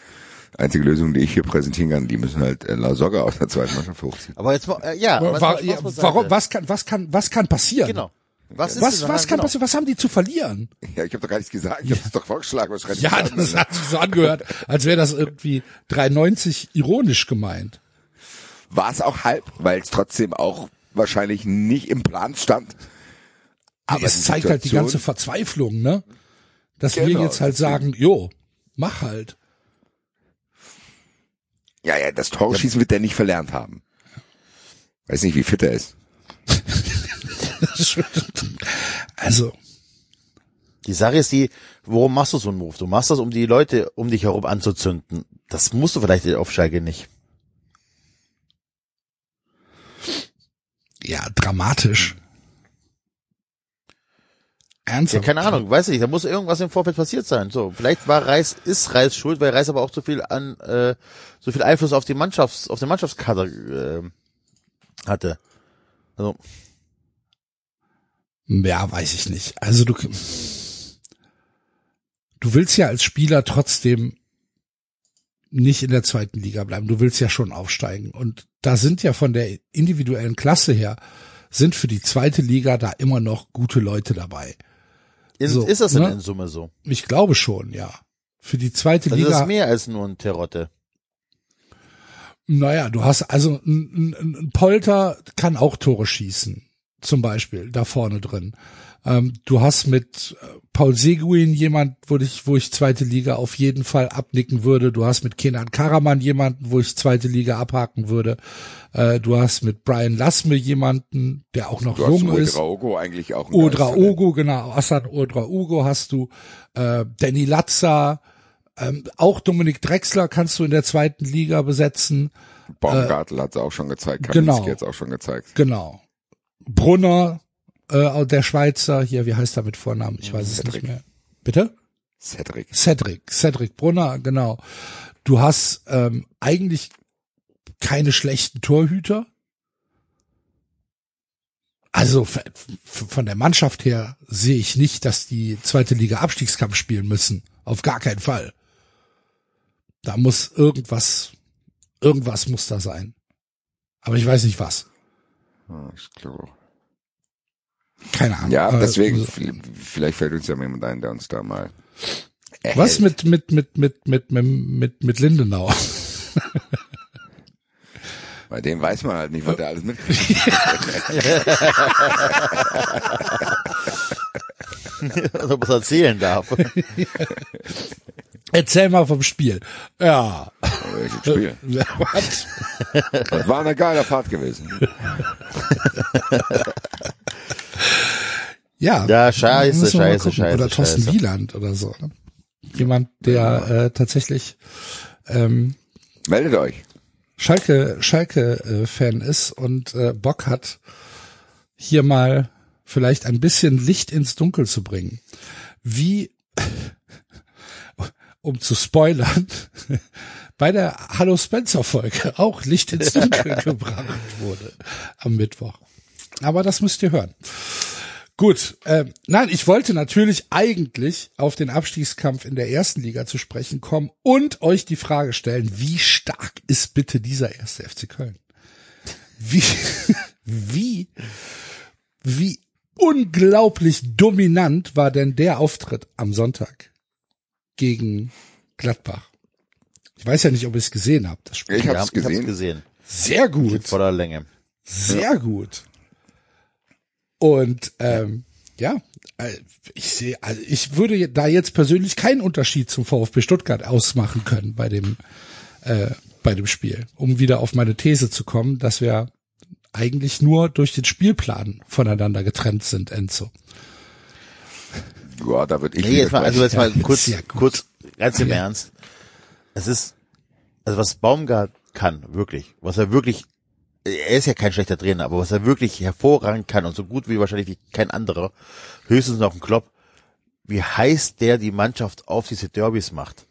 Einzige Lösung, die ich hier präsentieren kann, die müssen halt äh, La Soga aus der zweiten Mannschaft hochziehen. Aber jetzt, äh, ja, aber jetzt Wa- mal ja, warum, was kann, was kann, was kann passieren? Genau. Was ist Was, denn was kann genau. passieren? Was haben die zu verlieren? Ja, ich habe doch gar nichts gesagt. Ich habe es doch vorgeschlagen. Was Ja, das hat sich so angehört, als wäre das irgendwie 3,90 ironisch gemeint. War es auch halb, weil es trotzdem auch wahrscheinlich nicht im Plan stand. Aber es zeigt halt die Situation- ganze Verzweiflung, ne? Dass wir Genau, jetzt halt sagen, jo, mach halt. Ja, ja, das Torschießen wird der nicht verlernt haben. Weiß nicht, wie fit er ist. Also, Die Sache ist die, warum machst du so einen Move? Du machst das, um die Leute um dich herum anzuzünden. Das musst du vielleicht auf Schalke nicht. ja, dramatisch. Ja, Ernsthaft. keine Ahnung, weiß ich nicht. Da muss irgendwas im Vorfeld passiert sein. So, vielleicht war Reis, ist Reis schuld, weil Reis aber auch so viel an, äh, so viel Einfluss auf die Mannschafts, auf den Mannschaftskader äh, hatte. Also, Ja, weiß ich nicht. Also du, du willst ja als Spieler trotzdem nicht in der zweiten Liga bleiben. Du willst ja schon aufsteigen. Und da sind ja von der individuellen Klasse her, sind für die zweite Liga da immer noch gute Leute dabei. Ist, So, ist das denn ne? in Summe so? Ich glaube schon, ja. Für die zweite Also das Liga. ist mehr als nur ein Terotte. Naja, du hast also ein, ein, ein Polter kann auch Tore schießen, zum Beispiel da vorne drin. Ähm, du hast mit äh, Paul Seguin jemand, wo ich, wo ich zweite Liga auf jeden Fall abnicken würde. Du hast mit Kenan Karaman jemanden, wo ich zweite Liga abhaken würde. Äh, du hast mit Brian Lassme jemanden, der auch noch Du hast jung ist. Odraogo eigentlich auch. ein Odra geiles Ugo, genau, Assan Odra Ugo hast du, äh, Danny Latza, ähm, auch Dominik Drexler kannst du in der zweiten Liga besetzen. Baumgartel hat es auch schon gezeigt. genau. Kaminski hat es auch schon gezeigt. Genau. Brunner, äh, der Schweizer, hier, wie heißt er mit Vornamen? Ich weiß es Cedric. nicht mehr. Bitte? Cedric. Cedric, Cedric Brunner, genau. Du hast ähm, eigentlich keine schlechten Torhüter. Also von der Mannschaft her sehe ich nicht, dass die zweite Liga Abstiegskampf spielen müssen. Auf gar keinen Fall. Da muss irgendwas, irgendwas muss da sein. Aber ich weiß nicht was. Ja, ich glaube. Keine Ahnung. Ja, Aber deswegen, v- vielleicht fällt uns ja jemand ein, der uns da mal. Was erhält. mit, mit, mit, mit, mit, mit, mit Lindenau? Bei dem weiß man halt nicht, was der alles mitkriegt. Ob er erzählen darf. Erzähl mal vom Spiel. Ja. Welches Spiel? Was? Das war eine geile Fahrt gewesen. Ja. Ja, scheiße, scheiße, gucken. scheiße, Oder Thorsten scheiße. Wieland oder so. Ne? Jemand, der äh, tatsächlich ähm, Meldet euch. Schalke, Schalke-Fan ist und äh, Bock hat, hier mal vielleicht ein bisschen Licht ins Dunkel zu bringen. Wie um zu spoilern, bei der Hallo Spencer Folge auch Licht ins Dunkel gebracht wurde am Mittwoch. Aber das müsst ihr hören. Gut, äh, nein, ich wollte natürlich eigentlich auf den Abstiegskampf in der ersten Liga zu sprechen kommen und euch die Frage stellen, wie stark ist bitte dieser erste FC Köln? Wie, wie, wie unglaublich dominant war denn der Auftritt am Sonntag gegen Gladbach? Ich weiß ja nicht, ob ihr es gesehen habt. Das Spiel. Ich habe es Ja, gesehen. gesehen. Sehr In gut, voller Länge. sehr gut. Und ähm, ja, äh, ich sehe, also ich würde da jetzt persönlich keinen Unterschied zum VfB Stuttgart ausmachen können bei dem äh, bei dem Spiel, um wieder auf meine These zu kommen, dass wir eigentlich nur durch den Spielplan voneinander getrennt sind, Enzo. Ja, da würde ich Nee, jetzt mal, also jetzt mal Ja, kurz, gut. kurz, ganz im Ja. Ernst. Es ist, also was Baumgart kann, wirklich, was er wirklich, er ist ja kein schlechter Trainer, aber was er wirklich hervorragend kann und so gut wie wahrscheinlich wie kein anderer, höchstens noch ein Klopp, wie heiß der die Mannschaft auf diese Derbys macht.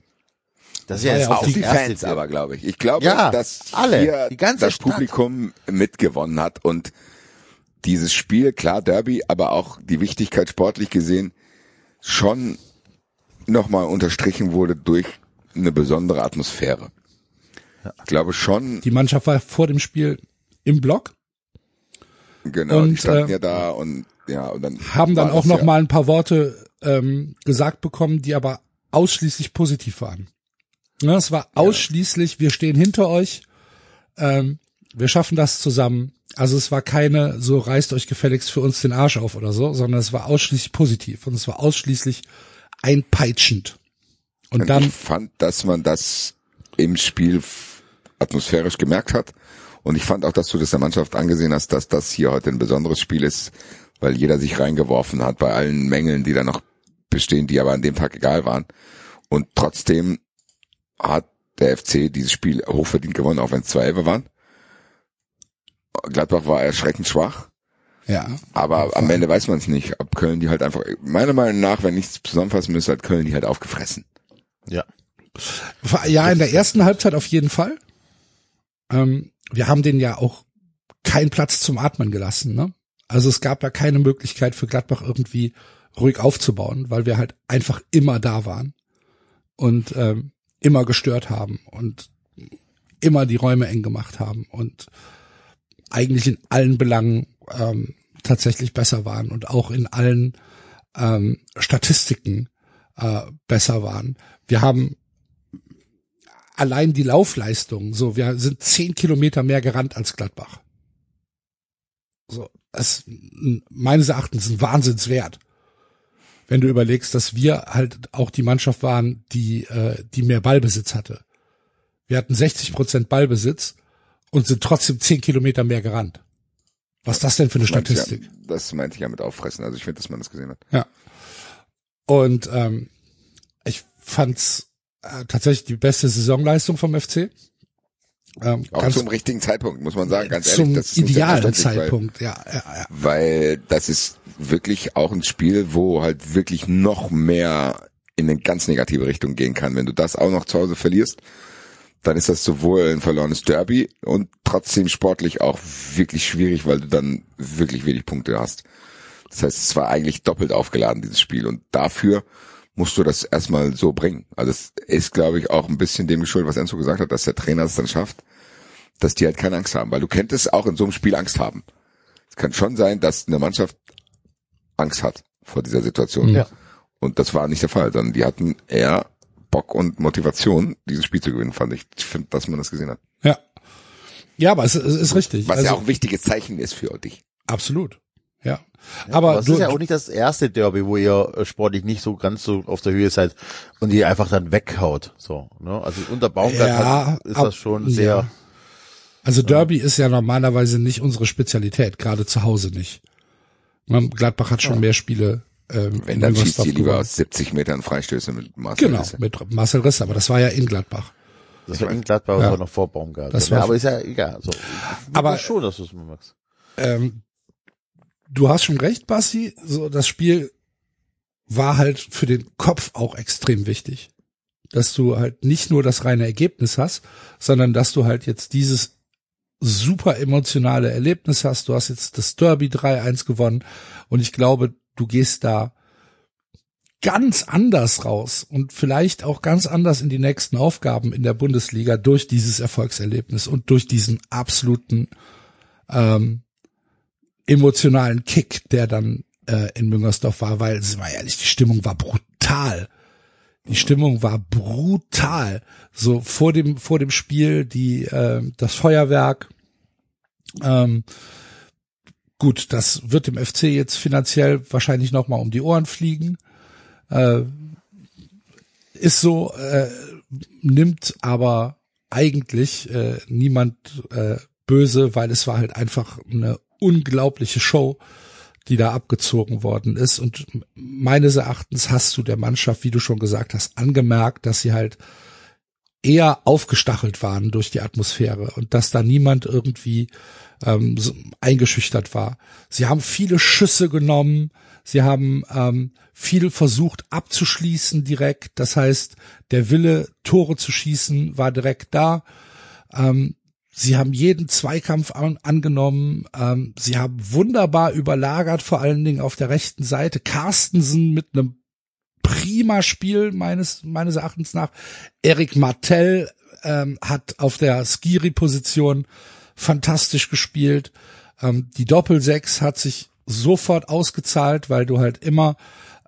Das ist ja, jetzt ja auch die Fans Derby. aber, glaube ich. Ich glaube, Ja, dass alle, hier die ganze das Stadt. Publikum mitgewonnen hat und dieses Spiel, klar Derby, aber auch die Wichtigkeit sportlich gesehen schon nochmal unterstrichen wurde durch eine besondere Atmosphäre. Ich glaube schon, Die Mannschaft war vor dem Spiel im Block, genau, Und, die standen äh, ja da und ja, und dann haben dann auch noch ja, mal ein paar Worte ähm, gesagt bekommen, die aber ausschließlich positiv waren. Ja, es war ausschließlich, wir stehen hinter euch, ähm, wir schaffen das zusammen. Also es war keine, so reißt euch gefälligst für uns den Arsch auf oder so, sondern es war ausschließlich positiv und es war ausschließlich einpeitschend. Und Und dann, ich fand, dass man das im Spiel atmosphärisch gemerkt hat. Und ich fand auch, dass du das der Mannschaft angesehen hast, dass das hier heute ein besonderes Spiel ist, weil jeder sich reingeworfen hat bei allen Mängeln, die da noch bestehen, die aber an dem Tag egal waren. Und trotzdem hat der FC dieses Spiel hochverdient gewonnen, auch wenn es zwei Elfer waren. Gladbach war erschreckend schwach. ja, Aber am Ende weiß man es nicht, ob Köln die halt einfach, meiner Meinung nach, wenn nichts zusammenfassen müsste, hat Köln die halt aufgefressen. Ja. Ja, in der ersten Halbzeit auf jeden Fall. Ähm, wir haben denen ja auch keinen Platz zum Atmen gelassen. Ne? Also es gab da keine Möglichkeit für Gladbach irgendwie ruhig aufzubauen, weil wir halt einfach immer da waren und ähm, immer gestört haben und immer die Räume eng gemacht haben und eigentlich in allen Belangen ähm, tatsächlich besser waren und auch in allen ähm, Statistiken äh, besser waren. Wir haben allein die Laufleistung, so, wir sind zehn Kilometer mehr gerannt als Gladbach. So, das meines Erachtens ein Wahnsinnswert. Wenn du überlegst, dass wir halt auch die Mannschaft waren, die, äh, die mehr Ballbesitz hatte. Wir hatten 60 Prozent Ballbesitz und sind trotzdem zehn Kilometer mehr gerannt. Was ist das denn für eine Das Statistik? Ja, das meinte ich ja mit auffressen. Also ich finde, dass man das gesehen hat. Ja. Und ähm, ich fand's äh, tatsächlich die beste Saisonleistung vom FC. Ähm, Auch zum richtigen Zeitpunkt, muss man sagen, ganz zum ehrlich. Das ist idealen Zeitpunkt, ja, ja, ja. Weil, weil das ist wirklich auch ein Spiel, wo halt wirklich noch mehr in eine ganz negative Richtung gehen kann. Wenn du das auch noch zu Hause verlierst, dann ist das sowohl ein verlorenes Derby und trotzdem sportlich auch wirklich schwierig, weil du dann wirklich wenig Punkte hast. Das heißt, es war eigentlich doppelt aufgeladen, dieses Spiel. Und dafür musst du das erstmal so bringen. Also es ist, glaube ich, auch ein bisschen dem geschuldet, was Enzo gesagt hat, dass der Trainer es dann schafft, dass die halt keine Angst haben. Weil du könntest auch in so einem Spiel Angst haben. Es kann schon sein, dass eine Mannschaft Angst hat vor dieser Situation. Ja. Und das war nicht der Fall, sondern die hatten eher Bock und Motivation, dieses Spiel zu gewinnen, fand ich. Ich finde, dass man das gesehen hat. Ja, ja aber es, es ist richtig. Was also, ja auch ein wichtiges Zeichen ist für dich. absolut. Ja. Aber aber es ist ja auch nicht das erste Derby, wo ihr äh, sportlich nicht so ganz so auf der Höhe seid und ihr einfach dann weghaut. So, ne? Also unter Baumgart Ja, hat, ist ab- das schon ja. sehr. also Derby ist ja normalerweise nicht unsere Spezialität, gerade zu Hause nicht. Man, Gladbach hat schon mehr Spiele. Ähm, Wenn, dann schießt die lieber aus 70 Metern Freistöße mit Marcel Genau, Risse. mit Marcel Risse, aber das war ja in Gladbach. Das war in Gladbach Ja. aber noch vor Baumgart. Das ja, war- aber ist ja egal. So, Aber- schon, dass du es magst. Ähm, du hast schon recht, Basti. So, das Spiel war halt für den Kopf auch extrem wichtig. dass du halt nicht nur das reine Ergebnis hast, sondern dass du halt jetzt dieses super emotionale Erlebnis hast. Du hast jetzt das Derby 3-1 gewonnen und ich glaube, du gehst da ganz anders raus und vielleicht auch ganz anders in die nächsten Aufgaben in der Bundesliga durch dieses Erfolgserlebnis und durch diesen absoluten ähm, emotionalen Kick, der dann äh, in Müngersdorf war, weil, sind wir ehrlich, die Stimmung war brutal. Die Stimmung war brutal. So vor dem vor dem Spiel die äh, das Feuerwerk. Ähm, gut, das wird dem FC jetzt finanziell wahrscheinlich noch mal um die Ohren fliegen. Äh, ist so, äh, nimmt aber eigentlich äh, niemand äh, böse, weil es war halt einfach eine unglaubliche Show die da abgezogen worden ist. Und meines Erachtens hast du der Mannschaft, wie du schon gesagt hast, angemerkt, dass sie halt eher aufgestachelt waren durch die Atmosphäre und dass da niemand irgendwie ähm, eingeschüchtert war. Sie haben viele Schüsse genommen, sie haben ähm, viel versucht abzuschließen direkt. Das heißt, der Wille, Tore zu schießen, war direkt da. Ähm, Sie haben jeden Zweikampf an, angenommen. Ähm, sie haben wunderbar überlagert, vor allen Dingen auf der rechten Seite. Carstensen mit einem prima Spiel meines meines Erachtens nach. Eric Martell ähm, hat auf der Skiri-Position fantastisch gespielt. Ähm, die Doppelsechs hat sich sofort ausgezahlt, weil du halt immer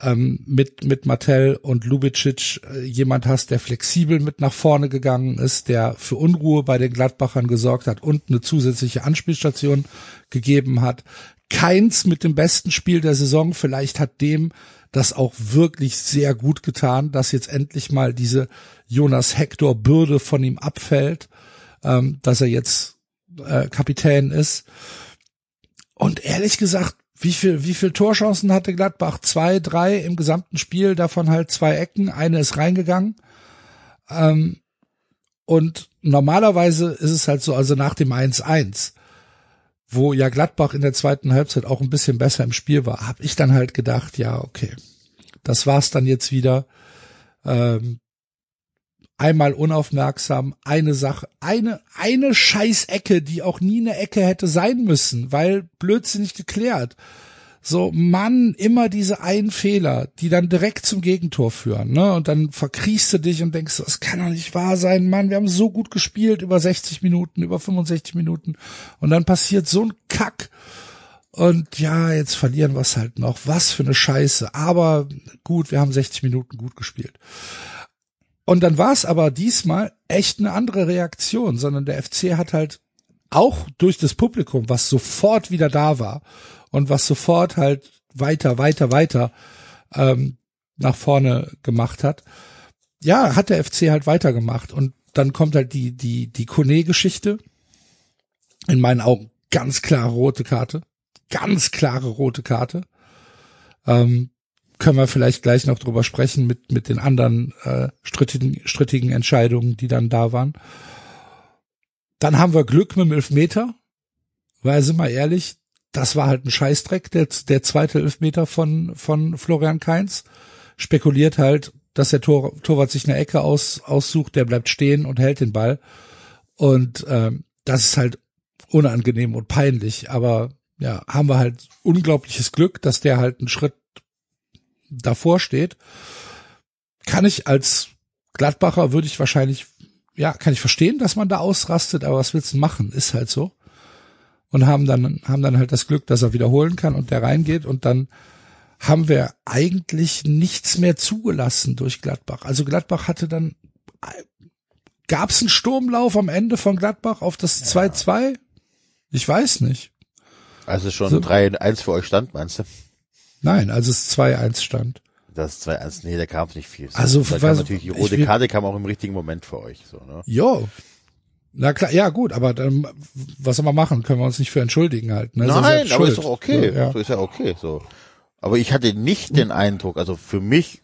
ähm, mit, mit Mattel und Lubicic äh, jemand hast, der flexibel mit nach vorne gegangen ist, der für Unruhe bei den Gladbachern gesorgt hat und eine zusätzliche Anspielstation gegeben hat. Keins mit dem besten Spiel der Saison, vielleicht hat dem das auch wirklich sehr gut getan, dass jetzt endlich mal diese Jonas Hector Bürde von ihm abfällt, ähm, dass er jetzt äh, Kapitän ist. Und ehrlich gesagt, wie viel, wie viel Torchancen hatte Gladbach? Zwei, drei im gesamten Spiel, davon halt zwei Ecken, eine ist reingegangen. Ähm, und normalerweise ist es halt so, also nach dem 1-1, wo ja Gladbach in der zweiten Halbzeit auch ein bisschen besser im Spiel war, habe ich dann halt gedacht, ja, okay, das war's dann jetzt wieder. Ähm, einmal unaufmerksam, eine Sache, eine, eine Scheißecke, die auch nie eine Ecke hätte sein müssen, weil blödsinnig geklärt. So, Mann, immer diese einen Fehler, die dann direkt zum Gegentor führen, ne? Und dann verkriechst du dich und denkst, das kann doch nicht wahr sein, Mann, wir haben so gut gespielt über 60 Minuten, über 65 Minuten. Und dann passiert so ein Kack. Und ja, jetzt verlieren wir es halt noch. Was für eine Scheiße. Aber gut, wir haben 60 Minuten gut gespielt. Und dann war es aber diesmal echt eine andere Reaktion, sondern der FC hat halt auch durch das Publikum, was sofort wieder da war und was sofort halt weiter, weiter, weiter ähm, nach vorne gemacht hat, ja, hat der FC halt weitergemacht. Und dann kommt halt die, die, die Kone-Geschichte. In meinen Augen ganz klare rote Karte. Ganz klare rote Karte. Ähm, können wir vielleicht gleich noch drüber sprechen mit, mit den anderen äh, strittigen, strittigen Entscheidungen, die dann da waren. Dann haben wir Glück mit dem Elfmeter, weil sind wir ehrlich, das war halt ein Scheißdreck, der, der zweite Elfmeter von, von Florian Kainz. Spekuliert halt, dass der Tor, Torwart sich eine Ecke aus, aussucht, der bleibt stehen und hält den Ball. Und ähm, das ist halt unangenehm und peinlich, aber ja, haben wir halt unglaubliches Glück, dass der halt einen Schritt davor steht, kann ich als Gladbacher würde ich wahrscheinlich, ja, kann ich verstehen, dass man da ausrastet, aber was willst du machen? Ist halt so. Und haben dann, haben dann halt das Glück, dass er wiederholen kann und der reingeht und dann haben wir eigentlich nichts mehr zugelassen durch Gladbach. Also Gladbach hatte dann, gab es einen Sturmlauf am Ende von Gladbach auf das 2-2? Ich weiß nicht. Also schon so. 3-1 für euch stand, meinst du? Nein, als es 2-1 stand. Das 2-1, nee, da kam nicht viel. Also, da kam natürlich die rote Karte kam auch im richtigen Moment für euch, so, ne? Jo. Na klar, ja gut, aber dann, was soll man machen? Können wir uns nicht für entschuldigen halt, ne? Nein, aber ist doch okay. So, ja. so ist ja okay, so. Aber ich hatte nicht den Eindruck, also für mich,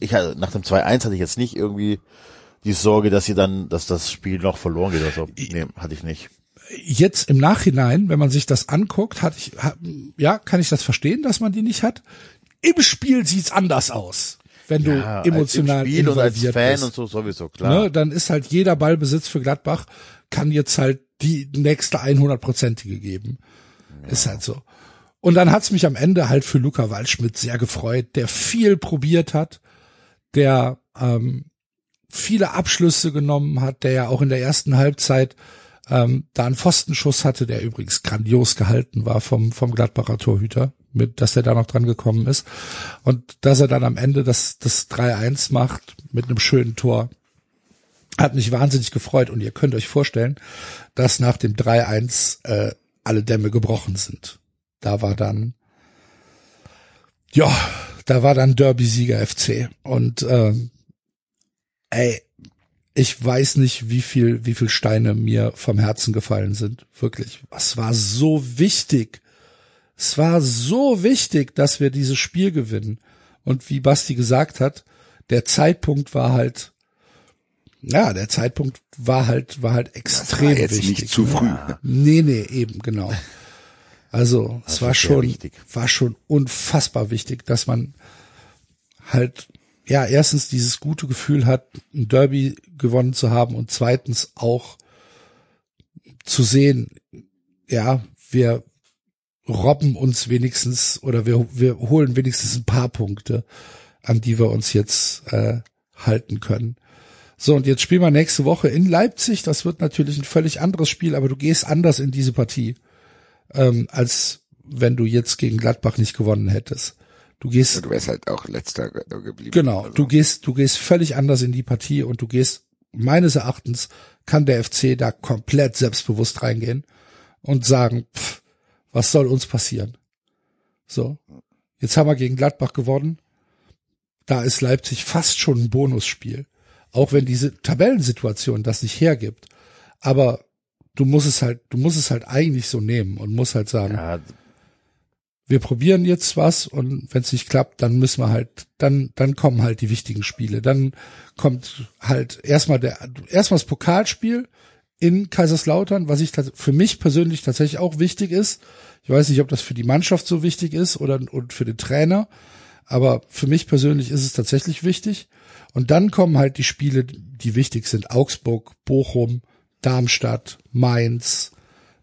ich hatte, nach dem 2-1 hatte ich jetzt nicht irgendwie die Sorge, dass sie dann, dass das Spiel noch verloren geht oder so. Nee, hatte ich nicht jetzt im Nachhinein, wenn man sich das anguckt, hatte ich, ja, kann ich das verstehen, dass man die nicht hat. Im Spiel sieht's anders aus. wenn du Ja, emotional als Spiel und als Fan bist. und so sowieso, klar. Ne, dann ist halt jeder Ballbesitz für Gladbach kann jetzt halt die nächste 100-prozentige geben. Ist halt so. Und dann hat's mich am Ende halt für Luca Waldschmidt sehr gefreut, der viel probiert hat, der ähm, viele Abschlüsse genommen hat, der ja auch in der ersten Halbzeit ähm, da einen Pfostenschuss hatte, der übrigens grandios gehalten war vom, vom Gladbacher Torhüter, mit, dass er da noch dran gekommen ist. Und dass er dann am Ende das, das 3-1 macht mit einem schönen Tor, hat mich wahnsinnig gefreut. Und ihr könnt euch vorstellen, dass nach dem 3-1 äh, alle Dämme gebrochen sind. Da war dann, ja, da war dann Derby-Sieger FC. Und ähm, ey, ich weiß nicht, wie viel, wie viel Steine mir vom Herzen gefallen sind. Wirklich. Es war so wichtig. Es war so wichtig, dass wir dieses Spiel gewinnen. Und wie Basti gesagt hat, der Zeitpunkt war halt, ja, der Zeitpunkt war halt, war halt extrem war jetzt wichtig. nicht zu früh. Nee, nee, eben, genau. Also, es war schon, wichtig. war schon unfassbar wichtig, dass man halt, ja, erstens dieses gute Gefühl hat, ein Derby gewonnen zu haben und zweitens auch zu sehen, ja, wir robben uns wenigstens oder wir, wir holen wenigstens ein paar Punkte, an die wir uns jetzt äh, halten können. So, und jetzt spielen wir nächste Woche in Leipzig. Das wird natürlich ein völlig anderes Spiel, aber du gehst anders in diese Partie, ähm, als wenn du jetzt gegen Gladbach nicht gewonnen hättest. Du gehst Du wärst halt auch letzter geblieben. Genau, Also, du gehst, du gehst völlig anders in die Partie und du gehst, meines Erachtens, kann der FC da komplett selbstbewusst reingehen und sagen, pff, was soll uns passieren? So. Jetzt haben wir gegen Gladbach gewonnen. Da ist Leipzig fast schon ein Bonusspiel. Auch wenn diese Tabellensituation das nicht hergibt. Aber du musst es halt, du musst es halt eigentlich so nehmen und musst halt sagen, Ja, wir probieren jetzt was und wenn es nicht klappt, dann müssen wir halt, dann, dann kommen halt die wichtigen Spiele. Dann kommt halt erstmal der, erstmal das Pokalspiel in Kaiserslautern, was ich für mich persönlich tatsächlich auch wichtig ist. Ich weiß nicht, ob das für die Mannschaft so wichtig ist oder und für den Trainer, aber für mich persönlich ist es tatsächlich wichtig. Und dann kommen halt die Spiele, die wichtig sind. Augsburg, Bochum, Darmstadt, Mainz.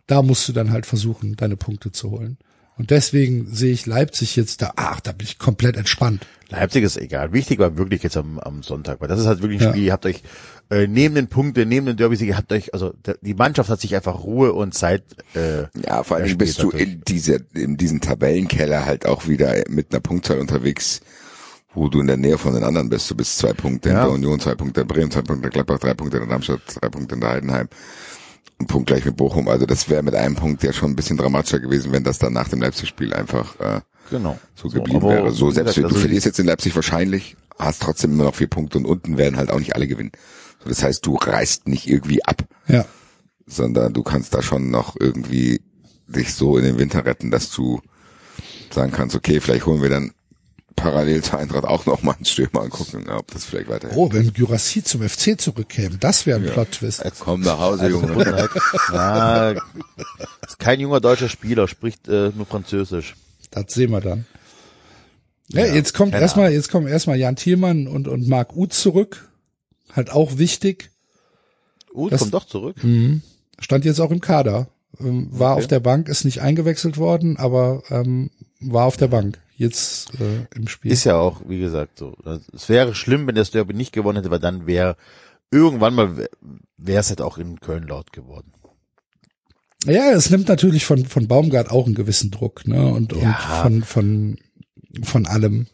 Da musst du dann halt versuchen, deine Punkte zu holen. Und deswegen sehe ich Leipzig jetzt da, ach, da bin ich komplett entspannt. Leipzig ist egal. Wichtig war wirklich jetzt am, am Sonntag, weil das ist halt wirklich ein Ja. Spiel, ihr habt euch äh, neben den Punkten, neben den Derby-Sieg, ihr habt euch, also der, die Mannschaft hat sich einfach Ruhe und Zeit äh, Ja, vor allem bist du in dieser, in diesem Tabellenkeller halt auch wieder mit einer Punktzahl unterwegs, wo du in der Nähe von den anderen bist. Du bist zwei Punkte in Ja. der Union, zwei Punkte in Bremen, zwei Punkte in Gladbach, drei Punkte in Darmstadt, drei Punkte in der Heidenheim. Ein Punkt gleich mit Bochum. Also das wäre mit einem Punkt ja schon ein bisschen dramatischer gewesen, wenn das dann nach dem Leipzig-Spiel einfach äh, Genau. so geblieben aber wäre. So selbst gesagt, wenn du also verlierst jetzt in Leipzig wahrscheinlich, hast trotzdem immer noch vier Punkte und unten werden halt auch nicht alle gewinnen. So, das heißt, du reißt nicht irgendwie ab, Ja. sondern du kannst da schon noch irgendwie dich so in den Winter retten, dass du sagen kannst, okay, vielleicht holen wir dann parallel zur Eintracht auch noch mal einen Stürmer und gucken, ob das vielleicht weiterhin. Oh, wenn Gyrassi zum FC zurückkäme, das wäre ein Plot-Twist. Komm nach Hause, Junge. Verbundenheit. Na, ist kein junger deutscher Spieler, spricht äh, nur Französisch. Das sehen wir dann. Ja, jetzt kommt erstmal, jetzt kommen erstmal Jan Thielmann und, und Marc Uth zurück. Halt auch wichtig. Uth Das- kommt doch zurück. Stand jetzt auch im Kader. Ähm, war auf der Bank, ist nicht eingewechselt worden, aber ähm, war auf der Bank. Jetzt äh, im Spiel. Ist ja auch, wie gesagt, so. Es wäre schlimm, wenn das Derby nicht gewonnen hätte, weil dann wäre irgendwann mal wäre es halt auch in Köln laut geworden. Ja, es nimmt natürlich von, von Baumgart auch einen gewissen Druck, ne? Und, Ja. und von, von, von allem.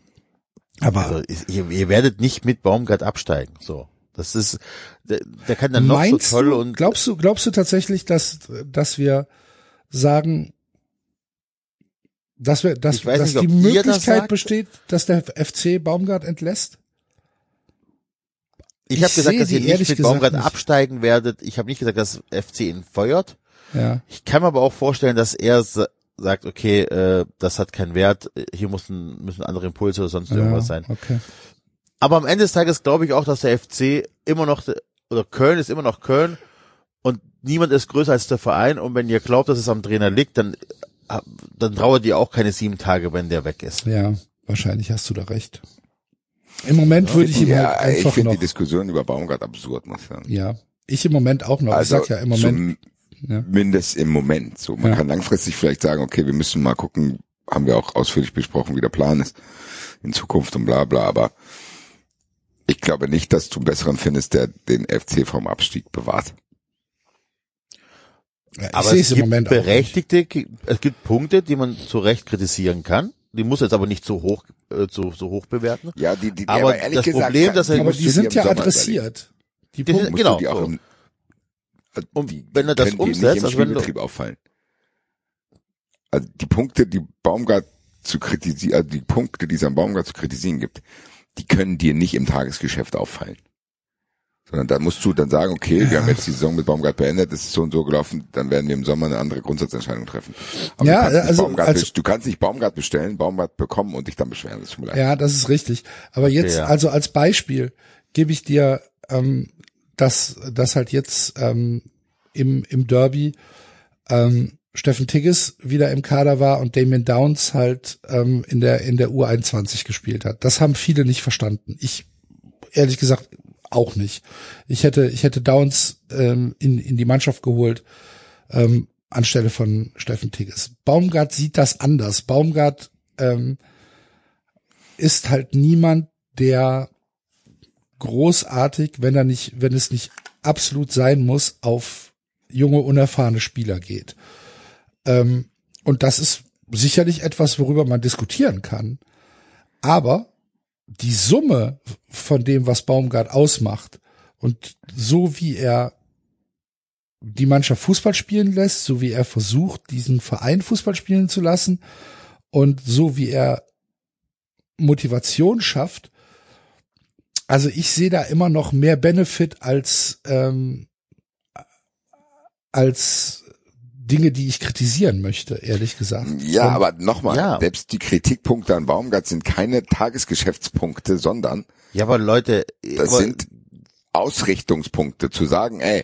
Aber Also ihr, ihr werdet nicht mit Baumgart absteigen. So, das ist, der, der kann dann noch so toll und glaubst du, glaubst du tatsächlich, dass, dass wir sagen, dass wir, dass, dass nicht, die das Möglichkeit sagt. besteht, dass der FC Baumgart entlässt? ich habe ich gesagt, sehe dass ihr nicht mit gesagt Baumgart nicht. absteigen werdet. Ich habe nicht gesagt, dass FC ihn feuert. Ja. Ich kann mir aber auch vorstellen, dass er sa- sagt, okay, äh, das hat keinen Wert, hier müssen, müssen andere Impulse oder sonst ja irgendwas sein. Okay. Aber am Ende des Tages glaube ich auch, dass der FC immer noch, oder Köln ist immer noch Köln und niemand ist größer als der Verein und wenn ihr glaubt, dass es am Trainer liegt, dann, dann trauert ihr auch keine sieben Tage, wenn der weg ist. Ja, wahrscheinlich hast du da recht. Im Moment würde ich ihm ja, halt ich einfach finde noch, die Diskussion über Baumgart absurd, muss ich sagen. ja, ich im Moment auch noch. ich sag ja im Moment, ja. Zumindest im Moment. So, man Ja. kann langfristig vielleicht sagen, okay, wir müssen mal gucken, haben wir auch ausführlich besprochen, wie der Plan ist in Zukunft und bla bla, aber ich glaube nicht, dass du einen besseren findest, der den FC vom Abstieg bewahrt. Ja, Aber es gibt Moment auch nicht. berechtigte, es gibt Punkte, die man zu Recht kritisieren kann. Die muss jetzt aber nicht so hoch, äh, so, so hoch bewerten. Ja, die, die, Aber ehrlich das gesagt, Problem, dass er- Aber die sind ja adressiert. Die Die Punkte, Genau, dir auch so. im, Und die wenn er das können dir umsetzt, also wenn du, auffallen. Also die Punkte, die Baumgart zu kritisieren, also die Punkte, die es am Baumgart zu kritisieren gibt, die können dir nicht im Tagesgeschäft auffallen. Sondern da musst du dann sagen, okay, wir haben jetzt die Saison mit Baumgart beendet, es ist so und so gelaufen, dann werden wir im Sommer eine andere Grundsatzentscheidung treffen. Aber Ja, du, kannst nicht also- Baumgart, also- du kannst nicht Baumgart bestellen, Baumgart bekommen und dich dann beschweren. Das. Ja, das ist richtig. Aber jetzt, ja. also als Beispiel gebe ich dir, ähm, dass, dass halt jetzt ähm, im, im Derby ähm, Steffen Tigges wieder im Kader war und Damien Downs halt ähm, in der in der U21 gespielt hat. Das haben viele nicht verstanden. Ich ehrlich gesagt auch nicht. Ich hätte ich hätte Downs ähm, in in die Mannschaft geholt ähm, anstelle von Steffen Tigges. Baumgart sieht das anders. Baumgart ähm, ist halt niemand, der großartig, wenn er nicht, wenn es nicht absolut sein muss, auf junge, unerfahrene Spieler geht. Ähm, und das ist sicherlich etwas, worüber man diskutieren kann. Aber die Summe von dem, was Baumgart ausmacht und so wie er die Mannschaft Fußball spielen lässt, so wie er versucht, diesen Verein Fußball spielen zu lassen und so wie er Motivation schafft. Also ich sehe da immer noch mehr Benefit als ähm, als Dinge, die ich kritisieren möchte, ehrlich gesagt. Ja, Und- aber nochmal, Ja. selbst die Kritikpunkte an Baumgart sind keine Tagesgeschäftspunkte, sondern ja, aber Leute, das aber, sind Ausrichtungspunkte, zu sagen, ey,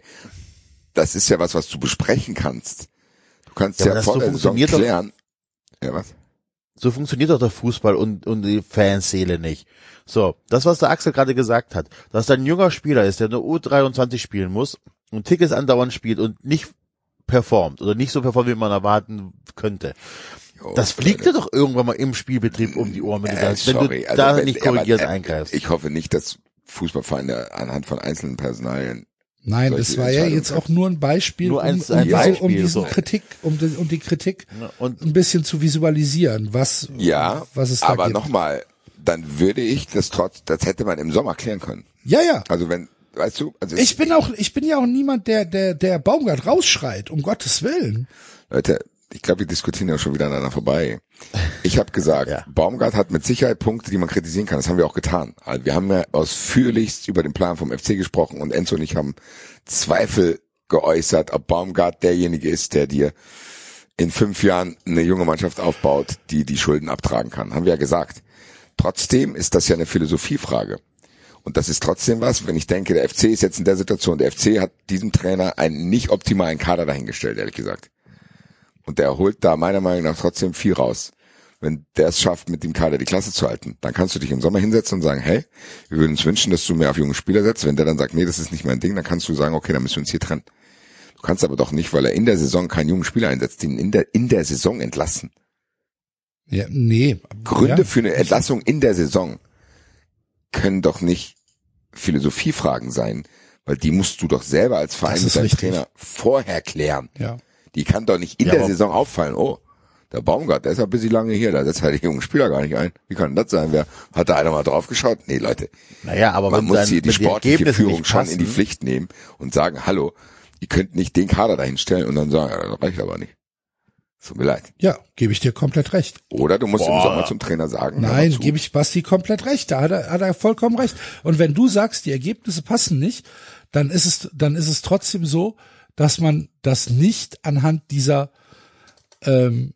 das ist ja was, was du besprechen kannst. Du kannst Ja, ja, vor so der Saison funktioniert doch- klären. Ja, was? so funktioniert doch der Fußball und, und die Fanseele nicht. So, das, was der Axel gerade gesagt hat, dass da ein junger Spieler ist, der eine U23 spielen muss und Tickets andauernd spielt und nicht performt oder nicht so performt, wie man erwarten könnte. Jo, Das fliegt dir doch irgendwann mal im Spielbetrieb um die Ohren, wenn du, Äh, wenn sorry, du also da wenn- nicht aber, korrigierend äh, eingreifst. Ich hoffe nicht, dass Fußballvereine anhand von einzelnen Personalien Nein, das war ja jetzt auch nur ein Beispiel, Nur um, ein- um, ein diese, um Beispiel, diesen so. Kritik, um, die, um die Kritik und ein bisschen zu visualisieren, was, Ja, was es da aber gibt. nochmal, dann würde ich das trotz, das hätte man im Sommer klären können. Ja, ja. Also wenn, weißt du, also Ich bin auch, ich bin ja auch niemand, der, der, der Baumgart rausschreit, um Gottes Willen. Leute, ich glaube, wir diskutieren ja schon wieder aneinander vorbei. Ich habe gesagt, Ja. Baumgart hat mit Sicherheit Punkte, die man kritisieren kann. Das haben wir auch getan. Also wir haben ja ausführlichst über den Plan vom FC gesprochen und Enzo und ich haben Zweifel geäußert, ob Baumgart derjenige ist, der dir in fünf Jahren eine junge Mannschaft aufbaut, die die Schulden abtragen kann. Haben wir ja gesagt. Trotzdem ist das ja eine Philosophiefrage. Und das ist trotzdem was, wenn ich denke, der FC ist jetzt in der Situation, der FC hat diesem Trainer einen nicht optimalen Kader dahingestellt, ehrlich gesagt. Und der holt da meiner Meinung nach trotzdem viel raus. Wenn der es schafft, mit dem Kader die Klasse zu halten, dann kannst du dich im Sommer hinsetzen und sagen, hey, wir würden uns wünschen, dass du mehr auf junge Spieler setzt. Wenn der dann sagt, nee, das ist nicht mein Ding, dann kannst du sagen, okay, dann müssen wir uns hier trennen. Du kannst aber doch nicht, weil er in der Saison keinen jungen Spieler einsetzt, ihn in der, in der Saison entlassen. Ja, nee. Gründe ja. für eine Entlassung in der Saison können doch nicht Philosophiefragen sein, weil die musst du doch selber als Verein mit ist deinem richtig. Trainer vorher klären. Ja. Die kann doch nicht in Ja, der Saison auffallen, oh, der Baumgart, der ist ja ein bisschen lange hier, da setzt halt die jungen Spieler gar nicht ein. Wie kann das sein? Wer, hat da einer mal drauf geschaut? Nee, Leute, naja, aber man muss hier die sportliche Führung schon in die Pflicht nehmen und sagen, hallo, ihr könnt nicht den Kader dahin stellen und dann sagen, ja, das reicht aber nicht. Tut mir leid. Ja, gebe ich dir komplett recht. Oder du musst Boah. im Sommer zum Trainer sagen, Nein, gebe ich Basti komplett recht. Da hat er, hat er vollkommen recht. Und wenn du sagst, die Ergebnisse passen nicht, dann ist es, dann ist es trotzdem so, dass man das nicht anhand dieser, ähm,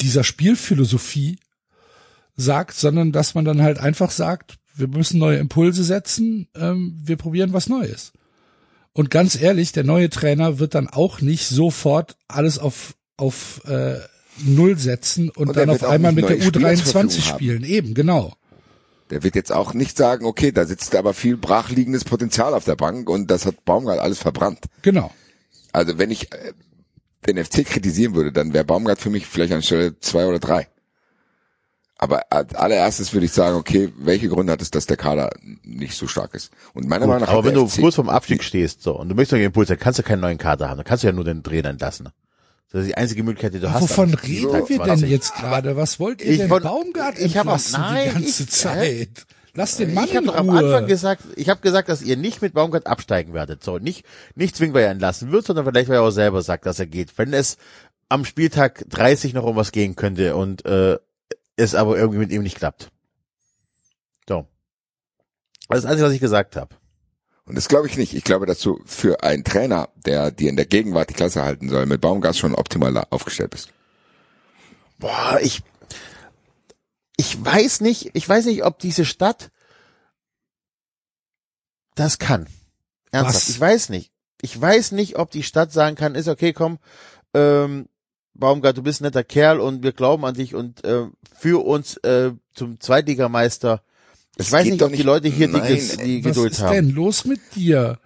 dieser Spielphilosophie sagt, sondern dass man dann halt einfach sagt, wir müssen neue Impulse setzen, ähm, wir probieren was Neues. Und ganz ehrlich, der neue Trainer wird dann auch nicht sofort alles auf, auf, äh, Null setzen und, Und dann auf einmal mit der neue Spieler zur U23 Verfügung spielen. Eben, genau. Der wird jetzt auch nicht sagen, okay, da sitzt aber viel brachliegendes Potenzial auf der Bank und das hat Baumgart alles verbrannt. Genau. Also wenn ich äh, den FC kritisieren würde, dann wäre Baumgart für mich vielleicht an Stelle zwei oder drei. Aber als allererstes würde ich sagen, okay, welche Gründe hat es, dass der Kader nicht so stark ist? Und meiner Meinung nach Aber wenn du FC kurz vorm Abstieg stehst, so, und du möchtest einen Impuls, dann kannst du keinen neuen Kader haben, dann kannst du ja nur den Trainer entlassen. Das ist die einzige Möglichkeit, die du hast. Wovon reden Spieltag wir denn 20. jetzt gerade? Was wollt ihr Ich denn von- Baumgart ich hab auch- entlassen nein, die ganze ich- Zeit? Lass den Mann Ich habe in doch am. Anfang gesagt, ich habe gesagt, dass ihr nicht mit Baumgart absteigen werdet. So, nicht, nicht zwingend, weil er entlassen wird, sondern vielleicht, weil er auch selber sagt, dass er geht. Wenn es am Spieltag 30 noch um was gehen könnte und äh, es aber irgendwie mit ihm nicht klappt. So. Das ist das Einzige, was ich gesagt habe. Und das glaube ich nicht. Ich glaube, dass du für einen Trainer, der dir in der Gegenwart die Klasse halten soll, mit Baumgart schon optimal aufgestellt bist. Boah, ich, ich weiß nicht, ich weiß nicht, ob diese Stadt das kann. Ernsthaft, Was? ich weiß nicht. Ich weiß nicht, ob die Stadt sagen kann, ist okay, komm, ähm, Baumgart, du bist ein netter Kerl und wir glauben an dich und äh, für uns äh, zum Zweitligameister. Ich Es weiß nicht, doch ob die nicht- Leute hier Nein, die, die Was Geduld ist haben. denn los mit dir?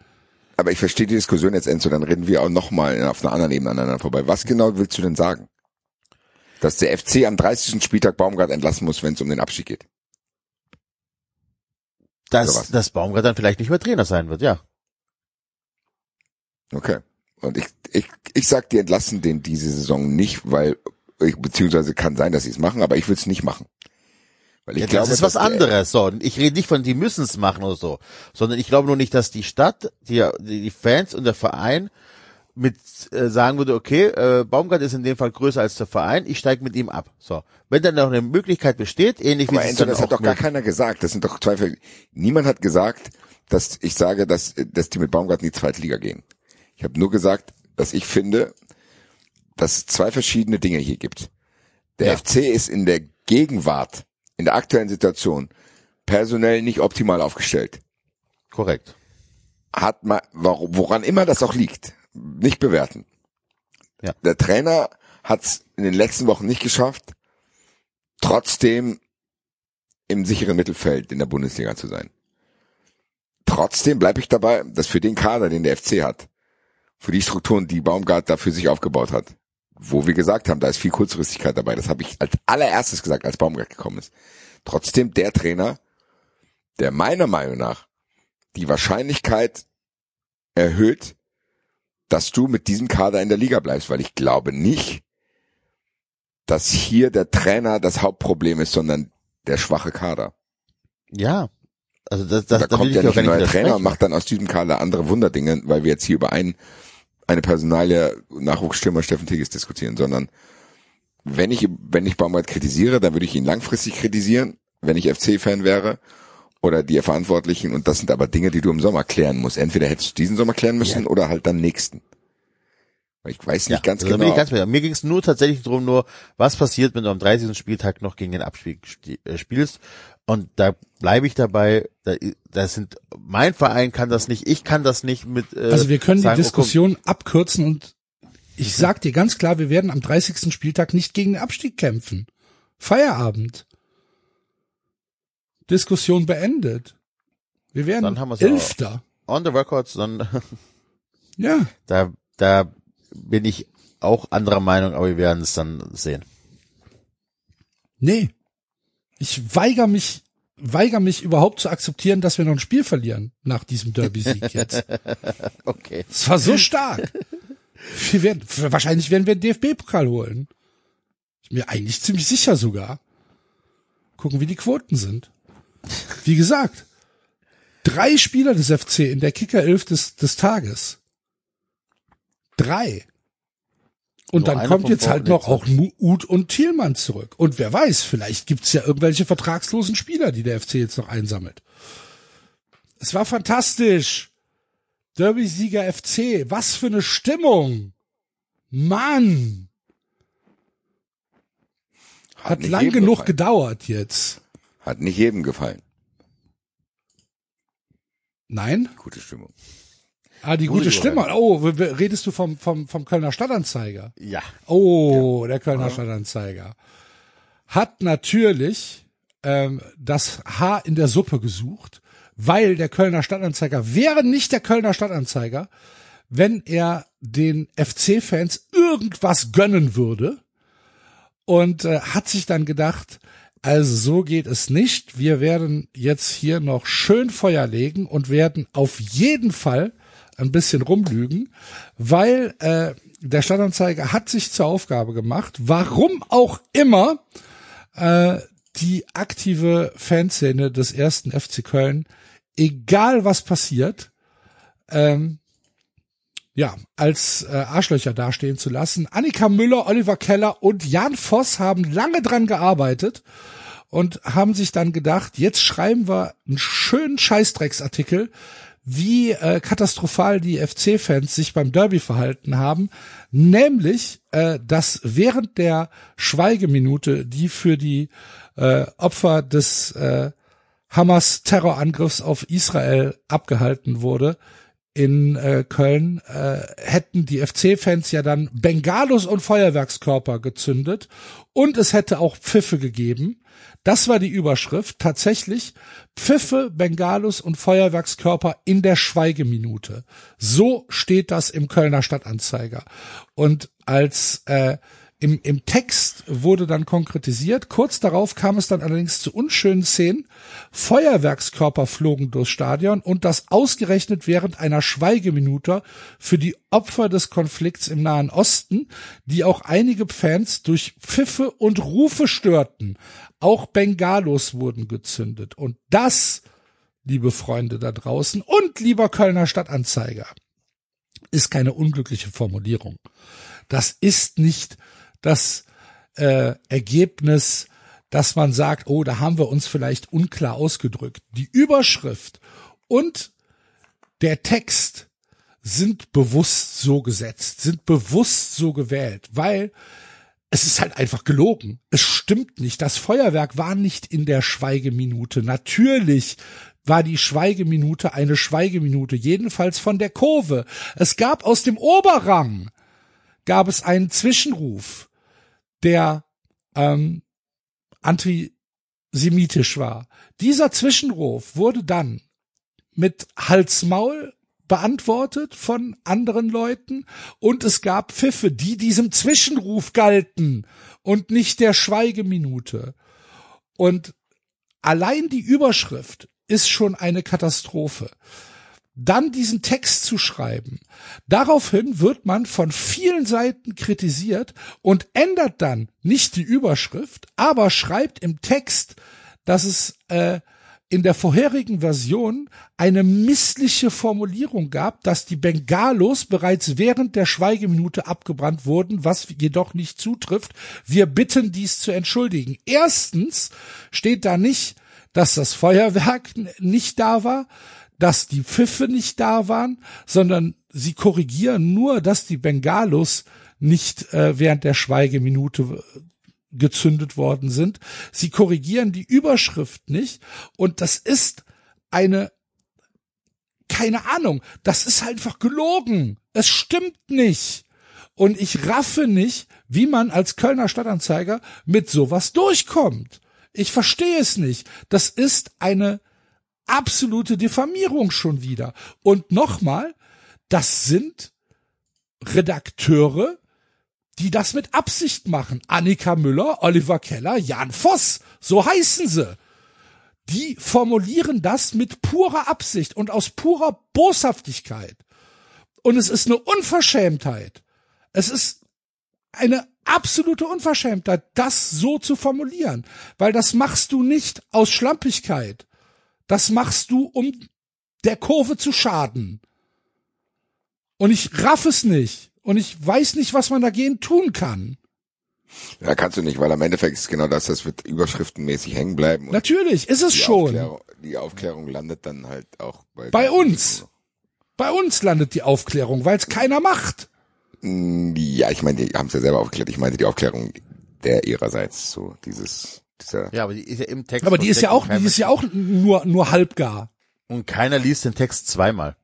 Aber ich verstehe die Diskussion jetzt, Enzo, dann reden wir auch nochmal auf einer anderen Ebene aneinander vorbei. Was genau willst du denn sagen? Dass der FC am 30. Spieltag Baumgart entlassen muss, wenn es um den Abstieg geht. Was? Dass, dass Baumgart dann vielleicht nicht mehr Trainer sein wird, ja. Okay. Und ich, ich, ich sag, die entlassen den diese Saison nicht, weil, ich, beziehungsweise kann sein, dass sie es machen, aber ich will es nicht machen. Weil ich Ja, glaube, das ist was anderes. So, ich rede nicht von, die müssen es machen oder so, sondern ich glaube nur nicht, dass die Stadt, die, die Fans und der Verein mit äh, sagen würde, okay, äh, Baumgart ist in dem Fall größer als der Verein, ich steige mit ihm ab. So, wenn dann noch eine Möglichkeit besteht, ähnlich wie Aber es Enzo, das hat doch gar keiner gesagt. Das sind doch zwei, Ver- niemand hat gesagt, dass ich sage, dass, dass die mit Baumgart in die zweite Liga gehen. Ich habe nur gesagt, dass ich finde, dass es zwei verschiedene Dinge hier gibt. Der Ja. FC ist in der Gegenwart, in der aktuellen Situation, personell nicht optimal aufgestellt. korrekt. Hat man, woran immer das auch liegt, nicht bewerten. Ja. Der Trainer hat es in den letzten Wochen nicht geschafft, trotzdem im sicheren Mittelfeld in der Bundesliga zu sein. Trotzdem bleibe ich dabei, dass für den Kader, den der FC hat, für die Strukturen, die Baumgart da für sich aufgebaut hat, wo wir gesagt haben, da ist viel Kurzfristigkeit dabei, das habe ich als allererstes gesagt, als Baumgart gekommen ist. Trotzdem der Trainer, der meiner Meinung nach die Wahrscheinlichkeit erhöht, dass du mit diesem Kader in der Liga bleibst, weil ich glaube nicht, dass hier der Trainer das Hauptproblem ist, sondern der schwache Kader. Ja. Also das, das, da kommt ja nicht ein neuer Trainer und macht dann aus diesem Kader andere Wunderdinge, weil wir jetzt hier über einen, eine Personalie Nachwuchsstürmer Steffen Tigges diskutieren, sondern wenn ich, wenn ich Baumgart kritisiere, dann würde ich ihn langfristig kritisieren, wenn ich FC-Fan wäre oder die Verantwortlichen und das sind aber Dinge, die du im Sommer klären musst. Entweder hättest du diesen Sommer klären müssen oder halt dann nächsten. Ich weiß nicht ja, ganz also genau. ganz. Mir ging es nur tatsächlich darum, nur was passiert, wenn du am 30. Spieltag noch gegen den Abstieg sti- äh, spielst. Und da bleibe ich dabei. Da, da sind mein Verein kann das nicht, ich kann das nicht mit. Äh, Also wir können die sagen, oh, komm, Diskussion abkürzen und ich sag dir ganz klar, wir werden am 30. Spieltag nicht gegen den Abstieg kämpfen. Feierabend. Diskussion beendet. Wir werden Dann haben Elfter. on the records, dann Ja. da da bin ich auch anderer Meinung, aber wir werden es dann sehen. Nee. Ich weigere mich, weigere mich überhaupt zu akzeptieren, dass wir noch ein Spiel verlieren nach diesem Derby-Sieg jetzt. Okay. Es war so stark. Wir werden, wahrscheinlich werden wir den DFB-Pokal holen. Ich bin mir eigentlich ziemlich sicher sogar. Gucken, wie die Quoten sind. Wie gesagt, drei Spieler des FC in der Kicker 11 des, des Tages. Drei. Und Nur dann kommt jetzt halt noch auch. Uth und Thielmann zurück. Und wer weiß, vielleicht gibt's ja irgendwelche vertragslosen Spieler, die der FC jetzt noch einsammelt. Es war fantastisch. Derby-Sieger FC. Was für eine Stimmung. Mann. Hat nicht lang genug gefallen. gedauert jetzt. Hat nicht jedem gefallen. Nein? Gute Stimmung. Ah, die gute Stimme. Oh, redest du vom, vom, vom Kölner Stadtanzeiger? Ja. Oh, der Kölner Stadtanzeiger. Hat natürlich ähm, das Haar in der Suppe gesucht, weil der Kölner Stadtanzeiger wäre nicht der Kölner Stadtanzeiger, wenn er den FC-Fans irgendwas gönnen würde und äh, hat sich dann gedacht, also so geht es nicht. Wir werden jetzt hier noch schön Feuer legen und werden auf jeden Fall ein bisschen rumlügen, weil äh, der Stadtanzeiger hat sich zur Aufgabe gemacht, warum auch immer äh, die aktive Fanszene des ersten FC Köln, egal was passiert, ähm, ja, als äh, Arschlöcher dastehen zu lassen. Annika Müller, Oliver Keller und Jan Voss haben lange dran gearbeitet und haben sich dann gedacht, jetzt schreiben wir einen schönen Scheißdrecksartikel, wie äh, katastrophal die FC-Fans sich beim Derby verhalten haben, nämlich, äh, dass während der Schweigeminute, die für die äh, Opfer des äh, Hamas Terrorangriffs auf Israel abgehalten wurde, in äh, Köln äh, hätten die FC-Fans ja dann Bengalos und Feuerwerkskörper gezündet und es hätte auch Pfiffe gegeben. Das war die Überschrift. Tatsächlich Pfiffe, Bengalos und Feuerwerkskörper in der Schweigeminute. So steht das im Kölner Stadtanzeiger. Und als äh, im, im Text wurde dann konkretisiert. Kurz darauf kam es dann allerdings zu unschönen Szenen. Feuerwerkskörper flogen durchs Stadion und das ausgerechnet während einer Schweigeminute für die Opfer des Konflikts im Nahen Osten, die auch einige Fans durch Pfiffe und Rufe störten. Auch Bengalos wurden gezündet. Und das, liebe Freunde da draußen und lieber Kölner Stadtanzeiger, ist keine unglückliche Formulierung. Das ist nicht das äh, Ergebnis, dass man sagt, oh, da haben wir uns vielleicht unklar ausgedrückt. Die Überschrift und der Text sind bewusst so gesetzt, sind bewusst so gewählt, weil es ist halt einfach gelogen. Es stimmt nicht. Das Feuerwerk war nicht in der Schweigeminute. Natürlich war die Schweigeminute eine Schweigeminute, jedenfalls von der Kurve. Es gab aus dem Oberrang gab es einen Zwischenruf, der ähm, antisemitisch war. Dieser Zwischenruf wurde dann mit Hals-Maul beantwortet von anderen Leuten und es gab Pfiffe, die diesem Zwischenruf galten und nicht der Schweigeminute. Und allein die Überschrift ist schon eine Katastrophe. Dann diesen Text zu schreiben. Daraufhin wird man von vielen Seiten kritisiert und ändert dann nicht die Überschrift, aber schreibt im Text, dass es äh, in der vorherigen Version eine missliche Formulierung gab, dass die Bengalos bereits während der Schweigeminute abgebrannt wurden, was jedoch nicht zutrifft. Wir bitten dies zu entschuldigen. Erstens steht da nicht, dass das Feuerwerk nicht da war, dass die Pfiffe nicht da waren, sondern sie korrigieren nur, dass die Bengalos nicht äh, während der Schweigeminute gezündet worden sind. Sie korrigieren die Überschrift nicht und das ist eine keine Ahnung, das ist einfach gelogen. Es stimmt nicht. Und ich raffe nicht, wie man als Kölner Stadtanzeiger mit sowas durchkommt. Ich verstehe es nicht. Das ist eine absolute Diffamierung schon wieder. Und nochmal, das sind Redakteure, die das mit Absicht machen. Annika Müller, Oliver Keller, Jan Voss, so heißen sie. Die formulieren das mit purer Absicht und aus purer Boshaftigkeit. Und es ist eine Unverschämtheit. Es ist eine absolute Unverschämtheit, das so zu formulieren, weil das machst du nicht aus Schlampigkeit. Das machst du, um der Kurve zu schaden. Und ich raff es nicht. Und ich weiß nicht, was man dagegen tun kann. Ja, kannst du nicht, weil am Endeffekt ist genau das, das wird überschriftenmäßig hängen bleiben. und Natürlich, ist es die schon. Aufklärung, die Aufklärung landet dann halt auch bei, Bei uns. Bei uns landet die Aufklärung, weil es keiner macht. Ja, ich meine, die haben es ja selber aufgeklärt. Ich meinte die Aufklärung der ihrerseits, so dieses, dieser. Ja, aber die ist ja im Text. Aber die ist ja auch, die ist ja auch nur, nur halbgar. Und keiner liest den Text zweimal.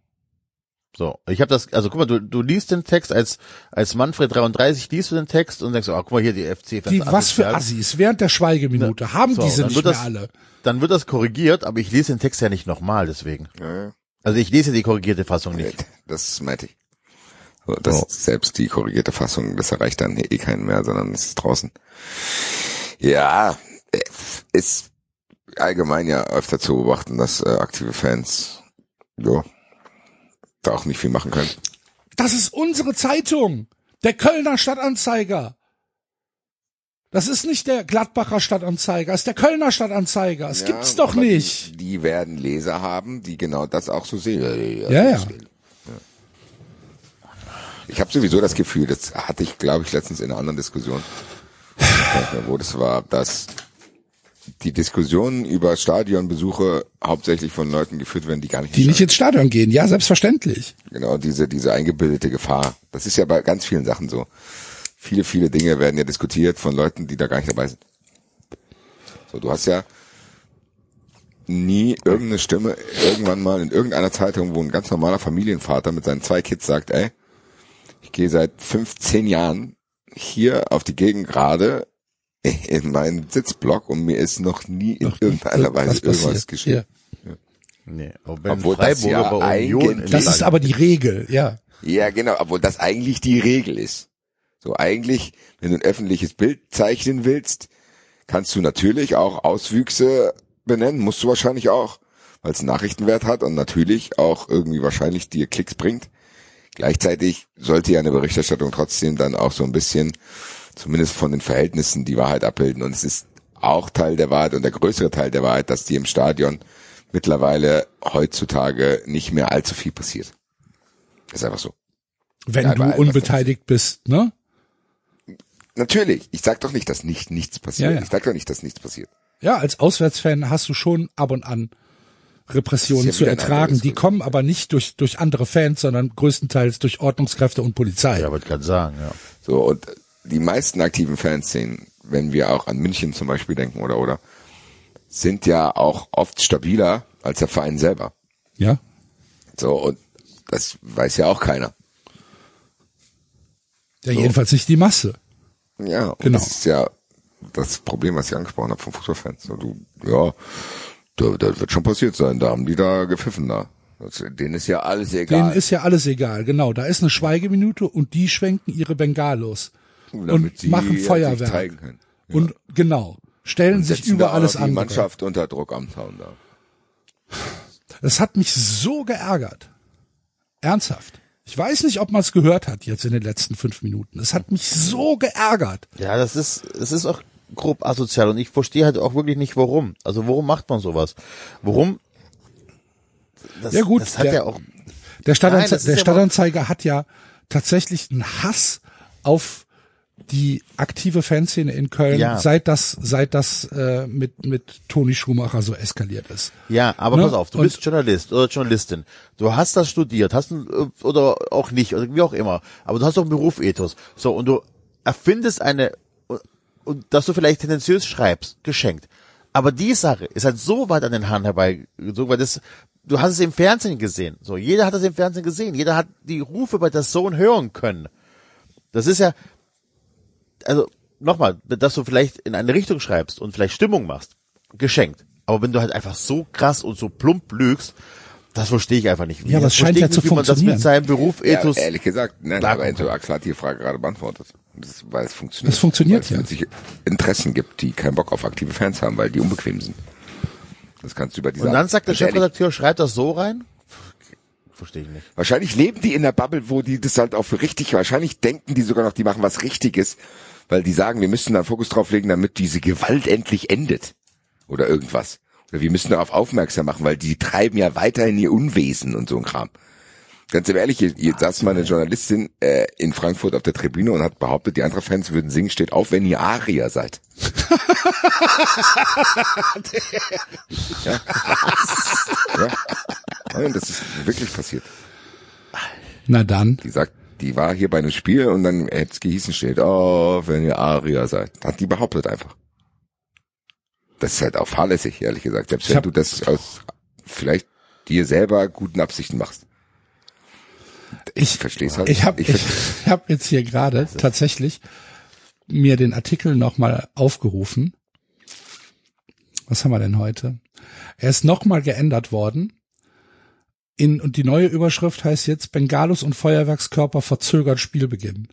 So, ich habe das, also guck mal, du, du liest den Text als als Manfred 33 liest du den Text und denkst, oh, guck mal hier die FC. Die, was für Assis während der Schweigeminute haben So, diese dann nicht wird mehr das- alle. Dann wird das korrigiert, aber ich lese den Text ja nicht nochmal, deswegen. Ja. Also ich lese die korrigierte Fassung nicht. Das meinte ich. So, das So. selbst die korrigierte Fassung, das erreicht dann eh keinen mehr, sondern es ist draußen. Ja, ist allgemein ja öfter zu beobachten, dass äh, aktive Fans ja, da auch nicht viel machen können. Das ist unsere Zeitung. Der Kölner Stadtanzeiger. Das ist nicht der Gladbacher Stadtanzeiger, das ist der Kölner Stadtanzeiger. Das Ja, gibt's doch nicht. Die, die werden Leser haben, die genau das auch so sehen. Ja, ja. Ich habe sowieso das Gefühl, das hatte ich, glaube ich, letztens in einer anderen Diskussion, wo das war, dass die Diskussionen über Stadionbesuche hauptsächlich von Leuten geführt werden, die gar nicht Die ins nicht ins Stadion gehen, ja, selbstverständlich. Genau, diese, diese eingebildete Gefahr. Das ist ja bei ganz vielen Sachen so. Viele, viele Dinge werden ja diskutiert von Leuten, die da gar nicht dabei sind. So, du hast ja nie irgendeine Stimme irgendwann mal in irgendeiner Zeitung, wo ein ganz normaler Familienvater mit seinen zwei Kids sagt, ey, ich gehe seit 15 Jahren hier auf die Gegend gerade in meinen Sitzblock und mir ist noch nie in irgendeiner Was Weise irgendwas passiert? geschehen. Nee, aber wenn Obwohl das ja eigentlich- Das ist aber die Regel, ja. Ja, genau, obwohl das eigentlich die Regel ist. So eigentlich, wenn du ein öffentliches Bild zeichnen willst, kannst du natürlich auch Auswüchse benennen, musst du wahrscheinlich auch, weil es einen Nachrichtenwert hat und natürlich auch irgendwie wahrscheinlich dir Klicks bringt. Gleichzeitig sollte ja eine Berichterstattung trotzdem dann auch so ein bisschen, zumindest von den Verhältnissen, die Wahrheit abbilden. Und es ist auch Teil der Wahrheit und der größere Teil der Wahrheit, dass dir im Stadion mittlerweile heutzutage nicht mehr allzu viel passiert. Ist einfach so. Wenn Ja, du unbeteiligt bist, ne? Natürlich. Ich sag doch nicht, dass nicht nichts passiert. Ja, ja. Ich sag doch nicht, dass nichts passiert. Ja, als Auswärtsfan hast du schon ab und an Repressionen zu ertragen. Die kommen aber nicht durch, durch andere Fans, sondern größtenteils durch Ordnungskräfte und Polizei. Ja, wollte gerade sagen, ja. So, und die meisten aktiven Fanszenen, wenn wir auch an München zum Beispiel denken oder, oder, sind ja auch oft stabiler als der Verein selber. Ja. So, und das weiß ja auch keiner. Ja, jedenfalls nicht die Masse. Ja, Genau. das ist ja das Problem, was ich angesprochen habe von Fußballfans. So, du, ja, da, das wird schon passiert sein, da haben die da gepfiffen da. Das, denen ist ja alles Denen egal. ist ja alles egal, genau. Da ist eine Schweigeminute und die schwenken ihre Bengalos damit und sie machen sich Feuerwerk. zeigen können. Und genau, stellen sich Setzen über alles noch die. Mannschaft unter Druck am Zaun da. Das hat mich so geärgert. Ernsthaft. Ich weiß nicht, ob man es gehört hat jetzt in den letzten fünf Minuten. Es hat mich so geärgert. Ja, das ist, es ist auch grob asozial und ich verstehe halt auch wirklich nicht warum. Also warum macht man sowas? Warum? Das, Ja, gut, das hat der- ja auch, Der, Stadtanze Nein, der ja Stadtanzeiger hat ja tatsächlich einen Hass auf die aktive Fanszene in Köln, Ja. seit das, seit das äh, mit, mit Toni Schumacher so eskaliert ist. ja, aber Ne? pass auf, du Und- bist Journalist oder Journalistin. Du hast das studiert, hast ein, oder auch nicht, oder wie auch immer. Aber du hast doch einen Berufethos. So, und du erfindest eine, und dass du vielleicht tendenziös schreibst, geschenkt. Aber die Sache ist halt so weit an den Haaren herbeigezogen, weil das, du hast es im Fernsehen gesehen. So, jeder hat das im Fernsehen gesehen. Jeder hat die Rufe bei der Sohn hören können. Das ist ja, also, nochmal, dass du vielleicht in eine Richtung schreibst und vielleicht Stimmung machst, geschenkt. Aber wenn du halt einfach so krass und so plump lügst, das verstehe ich einfach nicht. Ja, aber das es scheint ja zu wie man das funktionieren. mit seinem Beruf Ja, Ethos ehrlich gesagt, nein, klar aber Axel hat die Frage gerade beantwortet. Das, weil es funktioniert. Das funktioniert, weil es ja. sich Interessen gibt, die keinen Bock auf aktive Fans haben, weil die unbequem sind. Das kannst du über diese Und dann sagt der Chefredakteur, schreibt das so rein? Verstehe ich nicht. Wahrscheinlich leben die in der Bubble, wo die das halt auch für richtig, wahrscheinlich denken die sogar noch, die machen was Richtiges, weil die sagen, wir müssen da einen Fokus drauf legen, damit diese Gewalt endlich endet. Oder irgendwas. Oder wir müssen darauf aufmerksam machen, weil die treiben ja weiterhin ihr Unwesen und so ein Kram. Ganz ehrlich, hier, hier saß mal eine Journalistin äh, in Frankfurt auf der Tribüne und hat behauptet, die anderen Fans würden singen, steht auf, wenn ihr Arier seid. ja. ja. Nein, das ist wirklich passiert. Na dann. Die sagt, die war hier bei einem Spiel und dann hätte es gehießen, steht auf, wenn ihr Aria seid. Hat die behauptet einfach. Das ist halt auch fahrlässig, ehrlich gesagt. Selbst Ich wenn du das aus vielleicht dir selber guten Absichten machst. Ich verstehe es halt. Ich habe ich, ich, ich hab jetzt hier gerade tatsächlich mir den Artikel nochmal aufgerufen. Was haben wir denn heute? Er ist nochmal geändert worden. In, und die neue Überschrift heißt jetzt Bengalus und Feuerwerkskörper verzögert Spielbeginn.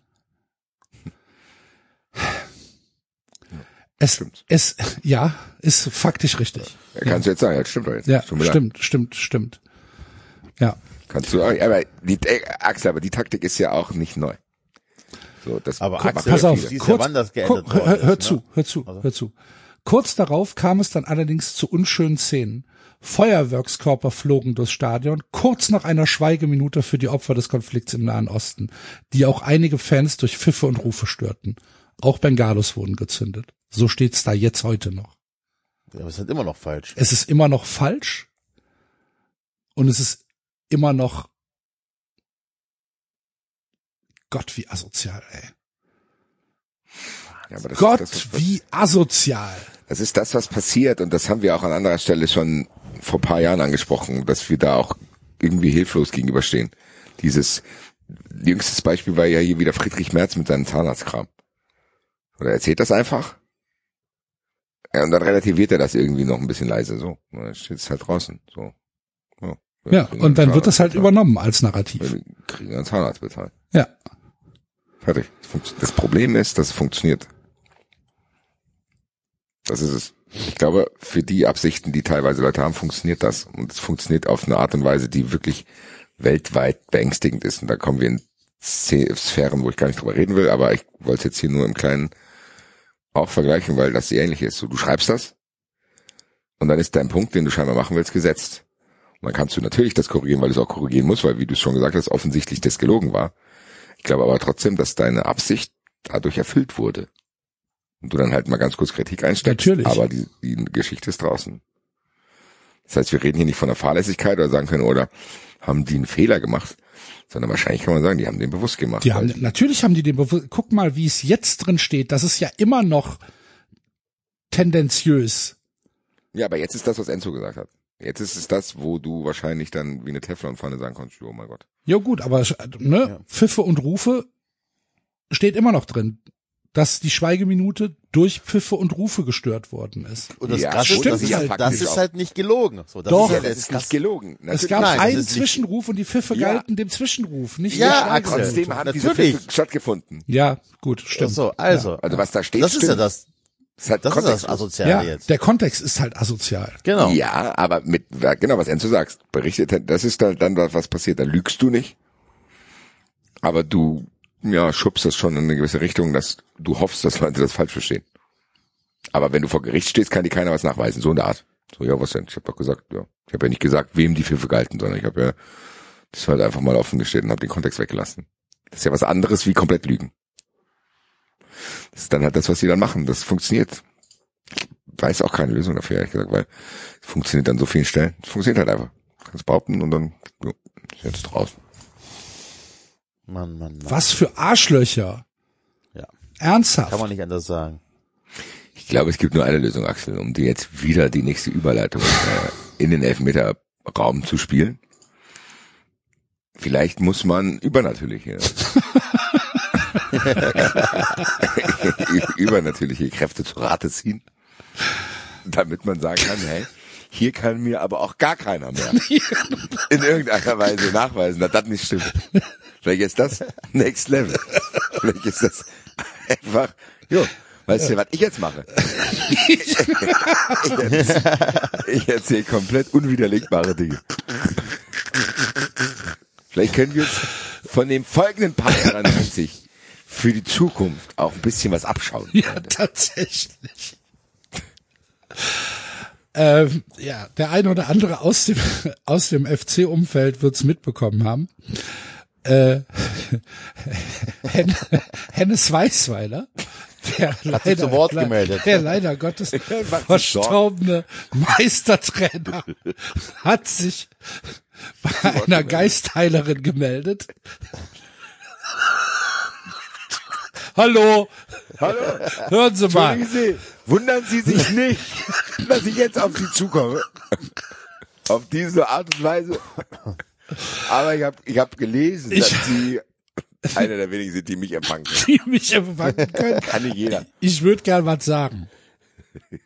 Es, Stimmt. es, ja, ist faktisch richtig. Ja, kannst du jetzt sagen, ja, stimmt doch jetzt. Ja, stimmt, stimmt, stimmt. Ja, Kannst du, aber die, äh, Axel, aber die Taktik ist ja auch nicht neu. So, das Aber Axel, pass auf, siehst ja, kurz, wann das geändert worden hör, ist, hör ne? zu, hör zu, hör zu. Kurz darauf kam es dann allerdings zu unschönen Szenen. Feuerwerkskörper flogen durchs Stadion, kurz nach einer Schweigeminute für die Opfer des Konflikts im Nahen Osten, die auch einige Fans durch Pfiffe und Rufe störten. Auch Bengalos wurden gezündet. So steht's da jetzt heute noch. Ja, aber es ist halt immer noch falsch. Es ist immer noch falsch und es ist immer noch Gott, wie asozial, ey. Ja, Gott, ist wie asozial. Das ist das, was passiert und das haben wir auch an anderer Stelle schon vor ein paar Jahren angesprochen, dass wir da auch irgendwie hilflos gegenüberstehen. Dieses jüngstes Beispiel war ja hier wieder Friedrich Merz mit seinem Zahnarztkram. Oder erzählt das einfach? Ja, und dann relativiert er das irgendwie noch ein bisschen leise, so. Und dann steht es halt draußen, so. Ja, Ja, und dann wird das halt übernommen als. Narrativ. Wir kriegen einen Zahnarzt bezahlt. Ja. Fertig. Das Problem ist, dass es funktioniert. Das ist es. Ich glaube, für die Absichten, die teilweise Leute haben, funktioniert das. Und es funktioniert auf eine Art und Weise, die wirklich weltweit beängstigend ist. Und da kommen wir in Sphären, wo ich gar nicht drüber reden will, aber ich wollte jetzt hier nur im Kleinen auch vergleichen, weil das ähnlich ist. So, du schreibst das und dann ist dein Punkt, den du scheinbar machen willst, gesetzt. Und dann kannst du natürlich das korrigieren, weil du es auch korrigieren musst, weil, wie du es schon gesagt hast, offensichtlich das gelogen war. Ich glaube aber trotzdem, dass deine Absicht dadurch erfüllt wurde. Und du dann halt mal ganz kurz Kritik einsteckst. Natürlich. Aber die, die Geschichte ist draußen. Das heißt, wir reden hier nicht von der Fahrlässigkeit oder sagen können, oder haben die einen Fehler gemacht, sondern wahrscheinlich kann man sagen, die haben den bewusst gemacht. Die haben, natürlich haben die den, bewusst- guck mal, wie es jetzt drin steht. Das ist ja immer noch tendenziös. ja, aber jetzt ist das, was Enzo gesagt hat. Jetzt ist es das, wo du wahrscheinlich dann wie eine Teflonpfanne sagen kannst, oh mein Gott. Ja gut, aber ne, Pfiffe und Rufe steht immer noch drin, dass die Schweigeminute durch Pfiffe und Rufe gestört worden ist. Und das Ja, ist, stimmt, das ist, ja halt, das ist halt nicht gelogen. So, das Doch. ist ja Das das ist nicht gelogen. Es Natürlich gab Nein, das einen ist nicht- Zwischenruf und die Pfiffe Ja. galten dem Zwischenruf, nicht Ja, der. Trotzdem haben diese Natürlich. Pfiffe stattgefunden. Ja, gut, stimmt. so, also. Also was da steht, das ist stimmt. ja das, Das, ist halt das ist das. Asoziale Ja, jetzt. der Kontext ist halt asozial. Genau. Ja, aber mit, ja, genau, was Enzo sagst, berichtet, das ist dann, dann was passiert, da lügst du nicht. Aber du, ja, schubst das schon in eine gewisse Richtung, dass du hoffst, dass Leute das falsch verstehen. Aber wenn du vor Gericht stehst, kann dir keiner was nachweisen, so in der Art. So, ja, was denn? Ich habe doch gesagt, ja. Ich habe ja nicht gesagt, wem die Pfiffe galten, sondern ich habe ja das halt einfach mal offen gestellt und habe den Kontext weggelassen. Das ist ja was anderes wie komplett lügen. Das ist dann halt das, was sie dann machen. Das funktioniert. Ich weiß auch keine Lösung dafür, ehrlich gesagt, weil es funktioniert an so vielen Stellen. Es funktioniert halt einfach. Kannst behaupten und dann, ist jetzt draußen. Mann, Mann, Mann. Was für Arschlöcher. Ja. Ernsthaft. Kann man nicht anders sagen. Ich glaube, es gibt nur eine Lösung, Axel, um dir jetzt wieder die nächste Überleitung äh, in den Elfmeterraum zu spielen. Vielleicht muss man übernatürliche übernatürliche Kräfte zu Rate ziehen, damit man sagen kann, hey, hier kann mir aber auch gar keiner mehr in irgendeiner Weise nachweisen, dass das nicht stimmt. Vielleicht ist das Next Level. Vielleicht ist das einfach, jo, weißt du, was ich jetzt mache? ich erzähle erzähl komplett unwiderlegbare Dinge. Vielleicht können wir uns von dem folgenden Part 93 für die Zukunft auch ein bisschen was abschauen. Ja, tatsächlich. Ähm, ja, der eine oder andere aus dem, aus dem FC-Umfeld wird's mitbekommen haben. Äh, Hen Hennes Weißweiler, der Hat sich zu Wort gemeldet. der leider Gottes verstorbene Meistertrainer hat sich bei einer Geistheilerin gemeldet. Hallo, Hallo, hören Sie mal. Sie, wundern Sie sich nicht, dass ich jetzt auf Sie zukomme. Auf diese Art und Weise. Aber ich habe ich hab gelesen, Ich- dass sie einer der wenigen sind, die mich empfangen können. die mich empfangen können. Kann nicht jeder. Ich würde gern was sagen.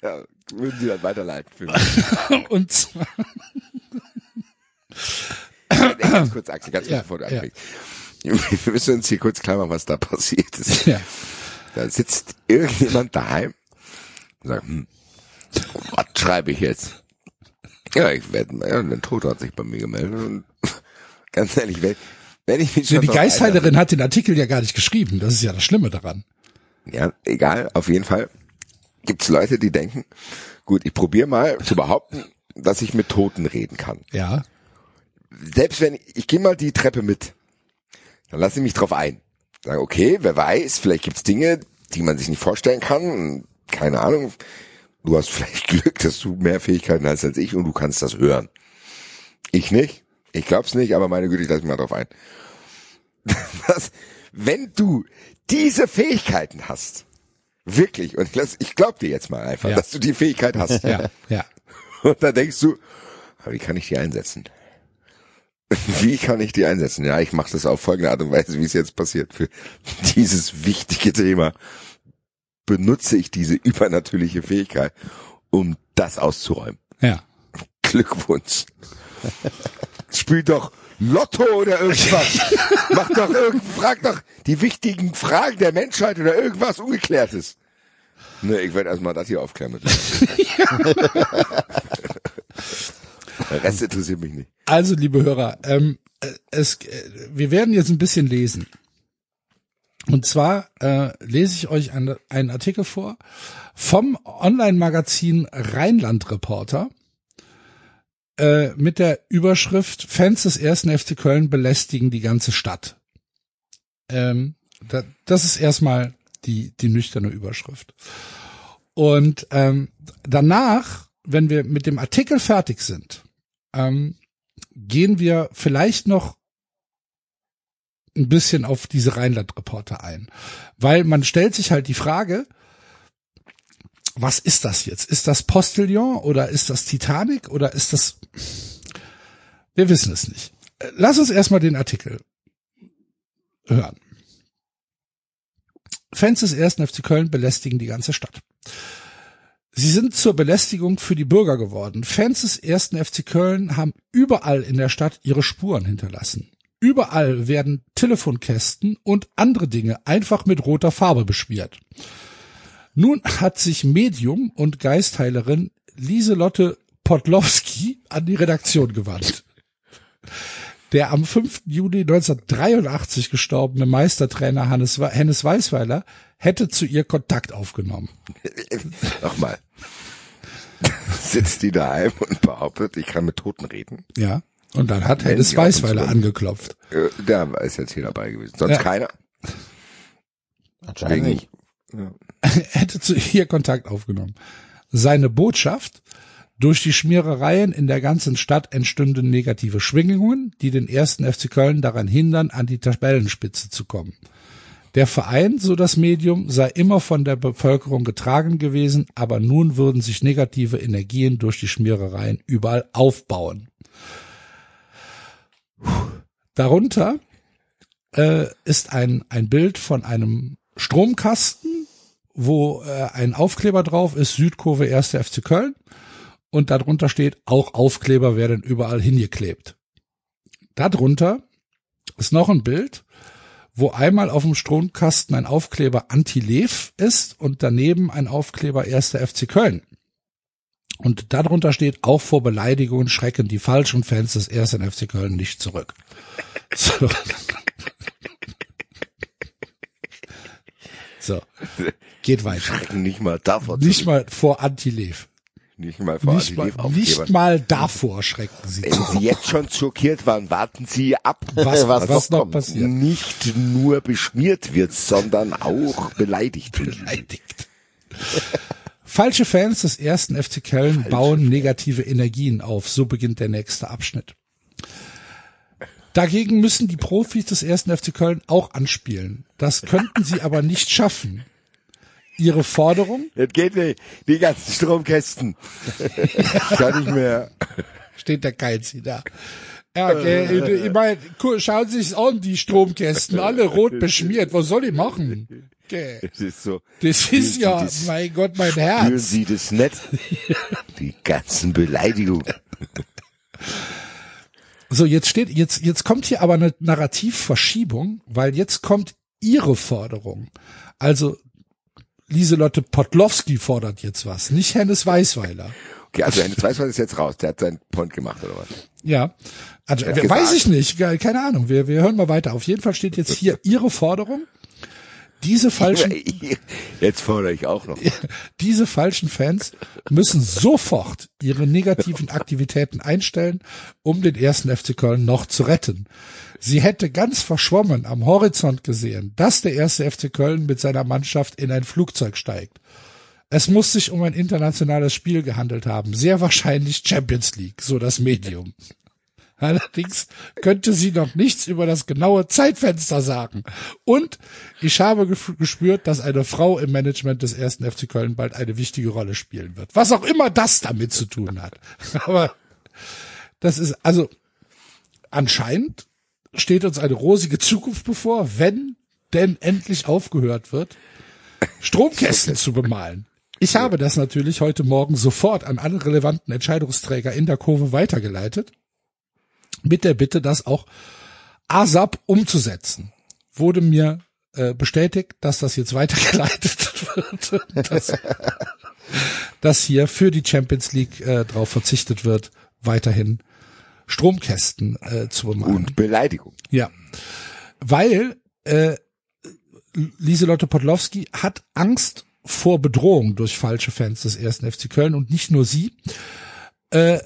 Ja, würden sie dann weiterleiten für mich. Und zwar, ganz kurz, Axel, ganz kurz, Ja, bevor du ja. Wir müssen uns hier kurz klar machen, was da passiert ist. ja, Da sitzt irgendjemand daheim und sagt, hm, was schreibe ich jetzt? Ja, ich werde, ja, ein Toter hat sich bei mir gemeldet und ganz ehrlich, wenn, wenn ich mich ja, schon die drauf Geistheilerin hat den Artikel ja gar nicht geschrieben. Das ist ja das Schlimme daran. Ja, egal, auf jeden Fall gibt's Leute, die denken, gut, ich probiere mal zu behaupten, dass ich mit Toten reden kann. Ja, Selbst wenn ich, ich gehe mal die Treppe mit, dann lasse ich mich drauf ein. Sage, okay, wer weiß, vielleicht gibt's Dinge, die man sich nicht vorstellen kann. Keine Ahnung. Du hast vielleicht Glück, dass du mehr Fähigkeiten hast als ich und du kannst das hören. Ich nicht. Ich glaub's nicht, aber meine Güte, ich lasse mich mal drauf ein. Was, wenn du diese Fähigkeiten hast, wirklich, und ich, lass, ich glaub dir jetzt mal einfach, Ja. dass du die Fähigkeit hast. ja, ja. Und da denkst du, aber wie kann ich die einsetzen? Wie kann ich die einsetzen? Ja, ich mache das auf folgende Art und Weise, wie es jetzt passiert. Für dieses wichtige Thema benutze ich diese übernatürliche Fähigkeit, um das auszuräumen. Ja. Glückwunsch. Spiel doch Lotto oder irgendwas. Mach doch irgend, frag doch die wichtigen Fragen der Menschheit oder irgendwas Ungeklärtes. Ne, ich werde erstmal das hier aufklären mit. Der Rest interessiert mich nicht. Also, liebe Hörer, ähm, äh, es, äh, wir werden jetzt ein bisschen lesen. Und zwar äh, lese ich euch einen, einen Artikel vor vom Online-Magazin Rheinland Reporter äh, mit der Überschrift Fans des ersten FC Köln belästigen die ganze Stadt. Ähm, da, das ist erstmal die, die nüchterne Überschrift. Und ähm, danach, wenn wir mit dem Artikel fertig sind, ähm, gehen wir vielleicht noch ein bisschen auf diese Rheinland-Reporter ein. Weil man stellt sich halt die Frage, was ist das jetzt? Ist das Postillon oder ist das Titanic oder ist das, wir wissen es nicht. Lass uns erstmal den Artikel hören. Fans des ersten FC Köln belästigen die ganze Stadt. Sie sind zur Belästigung für die Bürger geworden. Fans des ersten FC Köln haben überall in der Stadt ihre Spuren hinterlassen. Überall werden Telefonkästen und andere Dinge einfach mit roter Farbe beschmiert. Nun hat sich Medium und Geistheilerin Lieselotte Podlowski an die Redaktion gewandt. Der am 5. Juli 1983 gestorbene Meistertrainer Hannes, Hennes Weisweiler hätte zu ihr Kontakt aufgenommen. Nochmal. Sitzt die daheim und behauptet, ich kann mit Toten reden. Ja. Und dann hat Hennes kommen. angeklopft. Äh, Der ist jetzt hier dabei gewesen. Sonst Ja. keiner. Anscheinend nicht. hätte zu ihr Kontakt aufgenommen. Seine Botschaft, durch die Schmierereien in der ganzen Stadt entstünden negative Schwingungen, die den ersten FC Köln daran hindern, an die Tabellenspitze zu kommen. Der Verein, so das Medium, sei immer von der Bevölkerung getragen gewesen, aber nun würden sich negative Energien durch die Schmierereien überall aufbauen. Darunter äh, ist ein, ein Bild von einem Stromkasten, wo äh, ein Aufkleber drauf ist, Südkurve 1. FC Köln. Und darunter steht, auch Aufkleber werden überall hingeklebt. Darunter ist noch ein Bild, wo einmal auf dem Stromkasten ein Aufkleber Anti-Lev ist und daneben ein Aufkleber 1. FC Köln. Und darunter steht, auch vor Beleidigungen schrecken die falschen Fans des 1. FC Köln nicht zurück. So. So. Geht weiter. Schrecken nicht mal davor Nicht mal vor Anti-Lev. Nicht mal vor Nicht, mal, nicht mal davor schrecken sie Wenn. Sie jetzt schon schockiert waren, warten Sie ab. Was, was, was noch kommt. passiert. Nicht nur beschmiert wird, sondern auch beleidigt wird. Beleidigt. Falsche Fans des ersten FC Köln bauen negative Energien auf. So beginnt der nächste Abschnitt. Dagegen müssen die Profis des ersten FC Köln auch anspielen. Das könnten sie aber nicht schaffen. Ihre Forderung Das geht nicht. Die ganzen Stromkästen. Ich kann nicht mehr. steht der Geizi da. Ja, okay. ich meine, schauen Sie sich an, die Stromkästen, alle rot beschmiert. Was soll ich machen? Okay. Das ist so. Das ist ja, das, mein Gott, mein Spüren Herz. Sie das nicht? Die ganzen Beleidigungen. So, jetzt steht, jetzt, jetzt kommt hier aber eine Narrativverschiebung, weil jetzt kommt Ihre Forderung. Also, Lieselotte Podlowski fordert jetzt was, nicht Hennes Weißweiler. Okay, also Hennes Weißweiß ist jetzt raus. Der hat seinen Point gemacht, oder was? Ja. Also, weiß gesagt. ich nicht, keine Ahnung. Wir, wir hören mal weiter. Auf jeden Fall steht jetzt hier Ihre Forderung. Diese falschen, Jetzt fordere ich auch noch. diese falschen Fans müssen sofort ihre negativen Aktivitäten einstellen, um den ersten FC Köln noch zu retten. Sie hätte ganz verschwommen am Horizont gesehen, dass der erste FC Köln mit seiner Mannschaft in ein Flugzeug steigt. Es muss sich um ein internationales Spiel gehandelt haben, sehr wahrscheinlich Champions League, so das Medium. Allerdings könnte sie noch nichts über das genaue Zeitfenster sagen. Und ich habe gespürt, dass eine Frau im Management des ersten FC Köln bald eine wichtige Rolle spielen wird. Was auch immer das damit zu tun hat. Aber das ist, also anscheinend steht uns eine rosige Zukunft bevor, wenn denn endlich aufgehört wird, Stromkästen zu bemalen. Ich habe das natürlich heute Morgen sofort an alle relevanten Entscheidungsträger in der Kurve weitergeleitet, mit der Bitte, das auch ASAP umzusetzen. Wurde mir äh, bestätigt, dass das jetzt weitergeleitet wird, dass, dass hier für die Champions League äh, darauf verzichtet wird, weiterhin Stromkästen äh, zu bemalen. Und Beleidigung. Ja, weil äh, Lieselotte Podlowski hat Angst vor Bedrohung durch falsche Fans des ersten FC Köln und nicht nur sie. Äh,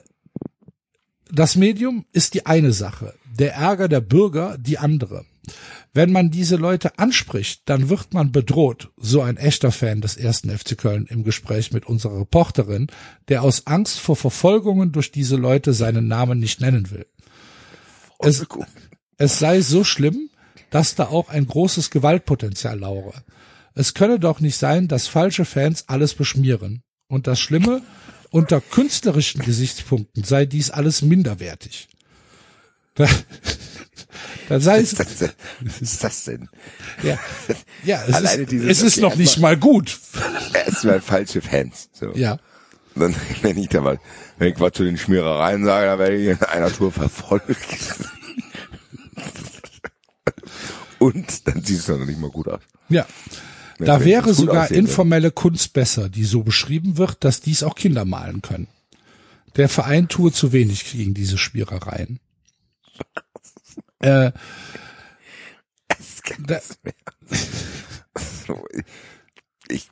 das Medium ist die eine Sache, der Ärger der Bürger die andere. Wenn man diese Leute anspricht, dann wird man bedroht, so ein echter Fan des ersten FC Köln im Gespräch mit unserer Reporterin, der aus Angst vor Verfolgungen durch diese Leute seinen Namen nicht nennen will. Es, es sei so schlimm, dass da auch ein großes Gewaltpotenzial lauere. Es könne doch nicht sein, dass falsche Fans alles beschmieren. Und das Schlimme, unter künstlerischen Gesichtspunkten sei dies alles minderwertig. Das denn? Was ist das denn? ja, ja es Alleine ist, es ist noch nicht mal gut. Erstmal falsche Fans. So. Ja, Und dann, wenn ich da mal, wenn ich was zu den Schmierereien sage, dann werde ich in einer Tour verfolgt. Und dann sieht es doch noch nicht mal gut aus. ja. Ja, Da wenn wäre sogar informelle Kunst besser, die so beschrieben wird, dass dies auch Kinder malen können. Der Verein tue zu wenig gegen diese Spierereien. Äh, Das kann Da-. So, Ich,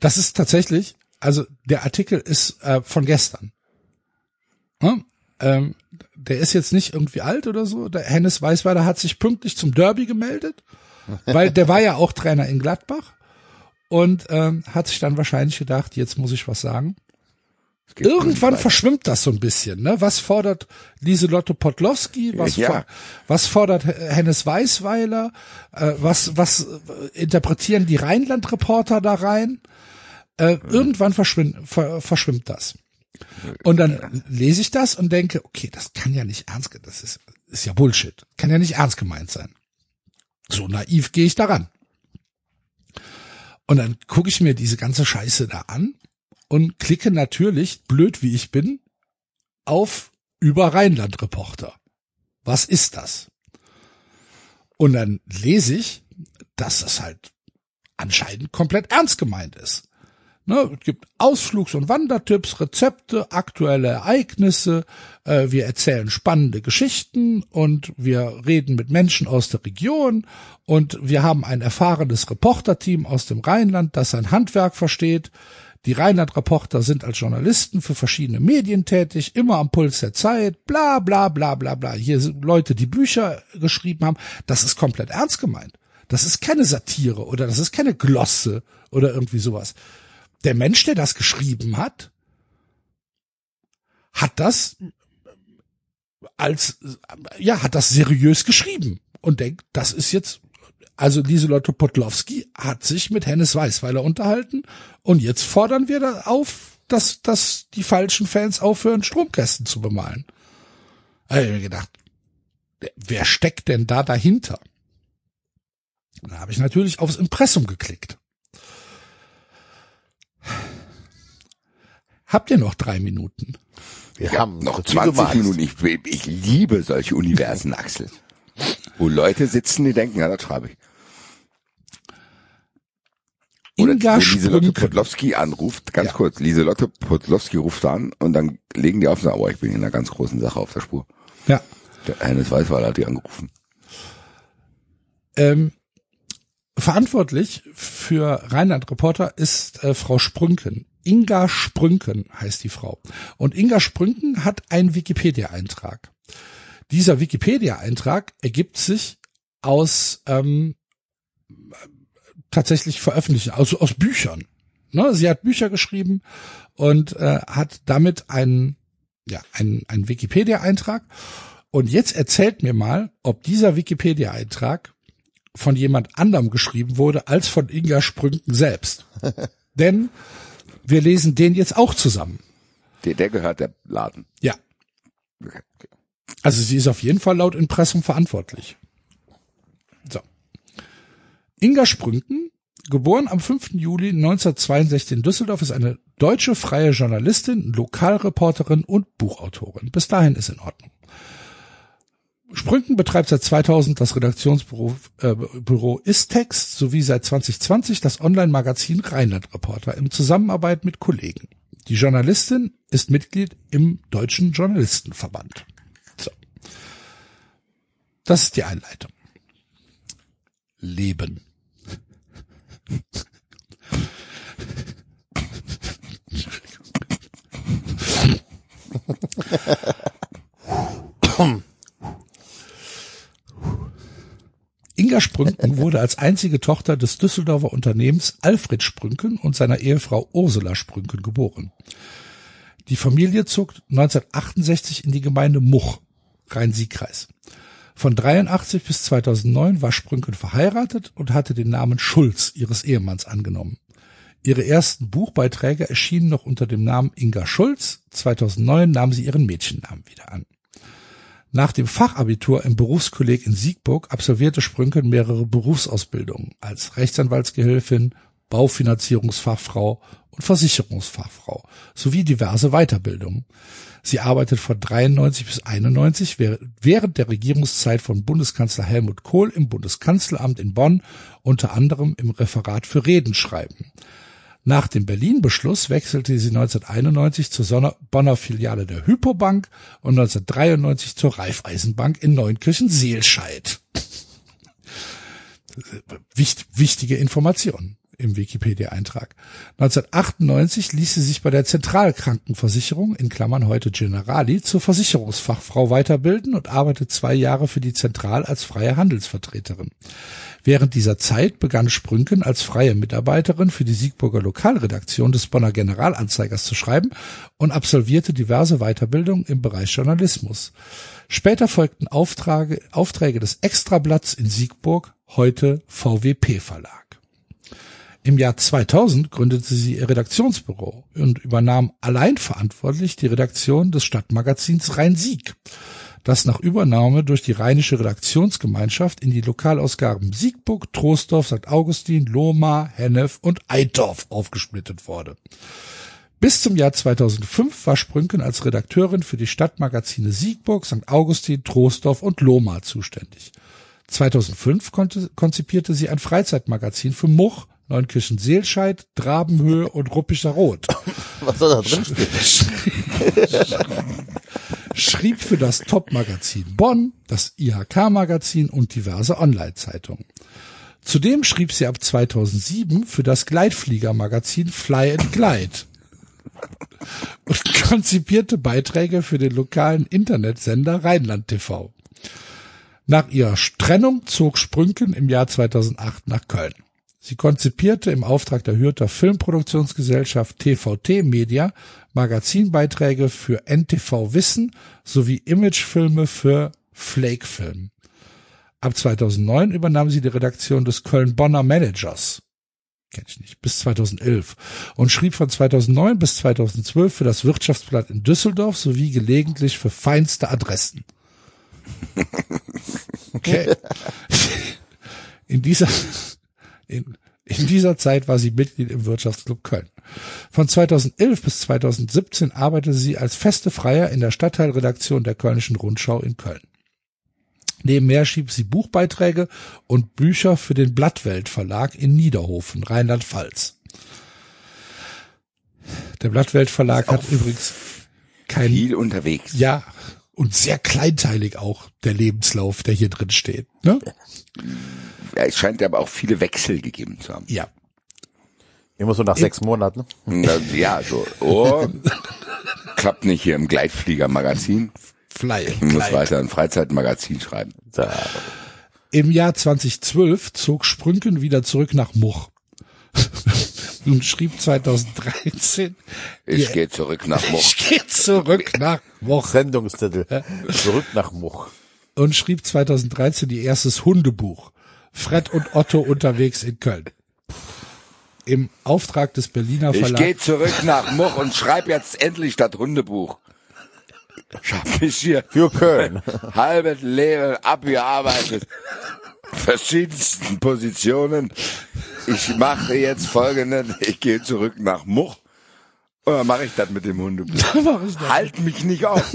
das ist tatsächlich, also der Artikel ist äh, von gestern. Hm? Ähm, der ist jetzt nicht irgendwie alt oder so. Der Hennes Weißweiler hat sich pünktlich zum Derby gemeldet, weil der war ja auch Trainer in Gladbach und ähm, hat sich dann wahrscheinlich gedacht, jetzt muss ich was sagen. Irgendwann verschwimmt das so ein bisschen. Ne? Was fordert Lieselotte Podlowski? Was, Ja. for- was fordert Hennes Weißweiler? Äh, was, was äh, interpretieren die Rheinland-Reporter da rein? Äh, Irgendwann verschwimmt, ver, verschwimmt das. Und dann lese ich das und denke, okay, das kann ja nicht ernst, das ist, ist ja Bullshit. Kann ja nicht ernst gemeint sein. So naiv gehe ich daran. Und dann gucke ich mir diese ganze Scheiße da an und klicke natürlich, blöd wie ich bin, auf über Rheinland-Reporter. Was ist das? Und dann lese ich, dass das halt anscheinend komplett ernst gemeint ist. Ne, es gibt Ausflugs- und Wandertipps, Rezepte, aktuelle Ereignisse, äh, wir erzählen spannende Geschichten und wir reden mit Menschen aus der Region und wir haben ein erfahrenes Reporterteam aus dem Rheinland, das sein Handwerk versteht. Die Rheinland-Reporter sind als Journalisten für verschiedene Medien tätig, immer am Puls der Zeit, bla bla bla bla bla. Hier sind Leute, die Bücher geschrieben haben. Das ist komplett ernst gemeint. Das ist keine Satire oder das ist keine Glosse oder irgendwie sowas. Der Mensch, der das geschrieben hat, hat das als, ja, hat das seriös geschrieben und denkt, das ist jetzt, also Lieselotte Podlowski hat sich mit Hennes Weißweiler unterhalten und jetzt fordern wir da auf, dass, dass die falschen Fans aufhören, Stromkästen zu bemalen. Da hab ich mir gedacht, wer steckt denn da dahinter? Da habe ich natürlich aufs Impressum geklickt. Habt ihr noch drei Minuten? Wir Ja, haben noch so viel du 20 magst. Minuten. Ich, ich liebe solche Universen, Axel. Wo Leute sitzen, die denken, ja, das schreibe ich. Oder Inga wo Lieselotte. Podlowski anruft, ganz Ja. kurz, Lieselotte Podlowski ruft an und dann legen die auf und sagen, oh, ich bin in einer ganz großen Sache auf der Spur. Ja. Der Hennes Weißweiler hat die angerufen. Ähm, verantwortlich für Rheinland Reporter ist äh, Frau Sprünken. Inga Sprünken heißt die Frau. Und Inga Sprünken hat einen Wikipedia-Eintrag. Dieser Wikipedia-Eintrag ergibt sich aus ähm, tatsächlich veröffentlichen, also aus Büchern. Ne? Sie hat Bücher geschrieben und äh, hat damit einen, ja, einen, einen Wikipedia-Eintrag. Und jetzt erzählt mir mal, ob dieser Wikipedia-Eintrag von jemand anderem geschrieben wurde als von Inga Sprünken selbst. Denn wir lesen den jetzt auch zusammen. Der, der gehört der Laden. Ja. Okay. Also sie ist auf jeden Fall laut Impressum verantwortlich. So. Inga Sprünken, geboren am 5. Juli 1962 in Düsseldorf, ist eine deutsche freie Journalistin, Lokalreporterin und Buchautorin. Bis dahin ist in Ordnung. Sprünken betreibt seit 2000 das Redaktionsbüro äh, Büro Istext sowie seit 2020 das Online-Magazin Rheinland Reporter in Zusammenarbeit mit Kollegen. Die Journalistin ist Mitglied im Deutschen Journalistenverband. So. Das ist die Einleitung. Leben. Inga Sprünken wurde als einzige Tochter des Düsseldorfer Unternehmens Alfred Sprünken und seiner Ehefrau Ursula Sprünken geboren. Die Familie zog 1968 in die Gemeinde Much, Rhein-Sieg-Kreis. Von 83 bis 2009 war Sprünken verheiratet und hatte den Namen Schulz ihres Ehemanns angenommen. Ihre ersten Buchbeiträge erschienen noch unter dem Namen Inga Schulz. 2009 nahm sie ihren Mädchennamen wieder an. Nach dem Fachabitur im Berufskolleg in Siegburg absolvierte Sprünken mehrere Berufsausbildungen als Rechtsanwaltsgehilfin, Baufinanzierungsfachfrau und Versicherungsfachfrau sowie diverse Weiterbildungen. Sie arbeitet von 93 bis 91 während der Regierungszeit von Bundeskanzler Helmut Kohl im Bundeskanzleramt in Bonn, unter anderem im Referat für Redenschreiben. Nach dem Berlin-Beschluss wechselte sie 1991 zur Bonner Filiale der Hypobank und 1993 zur Raiffeisenbank in Neunkirchen-Seelscheid. Wicht, wichtige Informationen im Wikipedia-Eintrag. 1998 ließ sie sich bei der Zentralkrankenversicherung, in Klammern heute Generali, zur Versicherungsfachfrau weiterbilden und arbeitet zwei Jahre für die Zentral als freie Handelsvertreterin. Während dieser Zeit begann Sprünken als freie Mitarbeiterin für die Siegburger Lokalredaktion des Bonner Generalanzeigers zu schreiben und absolvierte diverse Weiterbildungen im Bereich Journalismus. Später folgten Aufträge, Aufträge des Extrablatts in Siegburg, heute VWP Verlag. Im Jahr 2000 gründete sie ihr Redaktionsbüro und übernahm allein verantwortlich die Redaktion des Stadtmagazins Rhein-Sieg, das nach Übernahme durch die Rheinische Redaktionsgemeinschaft in die Lokalausgaben Siegburg, Troisdorf, St. Augustin, Lohmar, Hennef und Eitorf aufgesplittet wurde. Bis zum Jahr 2005 war Sprünken als Redakteurin für die Stadtmagazine Siegburg, St. Augustin, Troisdorf und Lohmar zuständig. 2005 konnte, konzipierte sie ein Freizeitmagazin für Much, Neunkirchen-Seelscheid, Drabenhöhe und Ruppischer Rot. Was soll da drin? Schrieb für das Top-Magazin Bonn, das IHK-Magazin und diverse Online-Zeitungen. Zudem schrieb sie ab 2007 für das Gleitflieger-Magazin Fly and Glide und konzipierte Beiträge für den lokalen Internetsender Rheinland TV. Nach ihrer Trennung zog Sprünken im Jahr 2008 nach Köln. Sie konzipierte im Auftrag der Hürter Filmproduktionsgesellschaft TVT Media Magazinbeiträge für NTV Wissen sowie Imagefilme für Flake Film. Ab 2009 übernahm sie die Redaktion des Köln-Bonner Managers. Kenn ich nicht. Bis 2011. Und schrieb von 2009 bis 2012 für das Wirtschaftsblatt in Düsseldorf sowie gelegentlich für feinste Adressen. Okay. In dieser, in, in dieser Zeit war sie Mitglied im Wirtschaftsclub Köln. Von 2011 bis 2017 arbeitete sie als feste Freier in der Stadtteilredaktion der Kölnischen Rundschau in Köln. Nebenher schrieb sie Buchbeiträge und Bücher für den Blattwelt Verlag in Niederhofen, Rheinland-Pfalz. Der Blattwelt Verlag hat übrigens kein, Viel unterwegs. ja, und sehr kleinteilig auch der Lebenslauf, der hier drin steht. Ne? Ja, es scheint aber auch viele Wechsel gegeben zu haben. Ja. Immer so nach sechs Monaten. Na, ja, so, oh, klappt nicht hier im Gleitflieger-Magazin. Fly. Ich muss weiter ein Freizeitmagazin schreiben. Da, Im Jahr 2012 zog Sprünken wieder zurück nach Much und schrieb 2013, Ich Ja. gehe zurück nach Moch. ich gehe zurück nach Much Sendungstitel. Zurück nach Much. und schrieb 2013 ihr erstes Hundebuch. Fred und Otto unterwegs in Köln. Im Auftrag des Berliner Ich gehe Verlags. zurück nach Moch und schreib jetzt endlich das Hundebuch. Ich hab mich hier Für Köln. halbes Leben abgearbeitet. Verschiedensten Positionen. Ich mache jetzt folgendes. Ich gehe zurück nach Much. Oder mache ich das mit dem das. Halt mich nicht auf.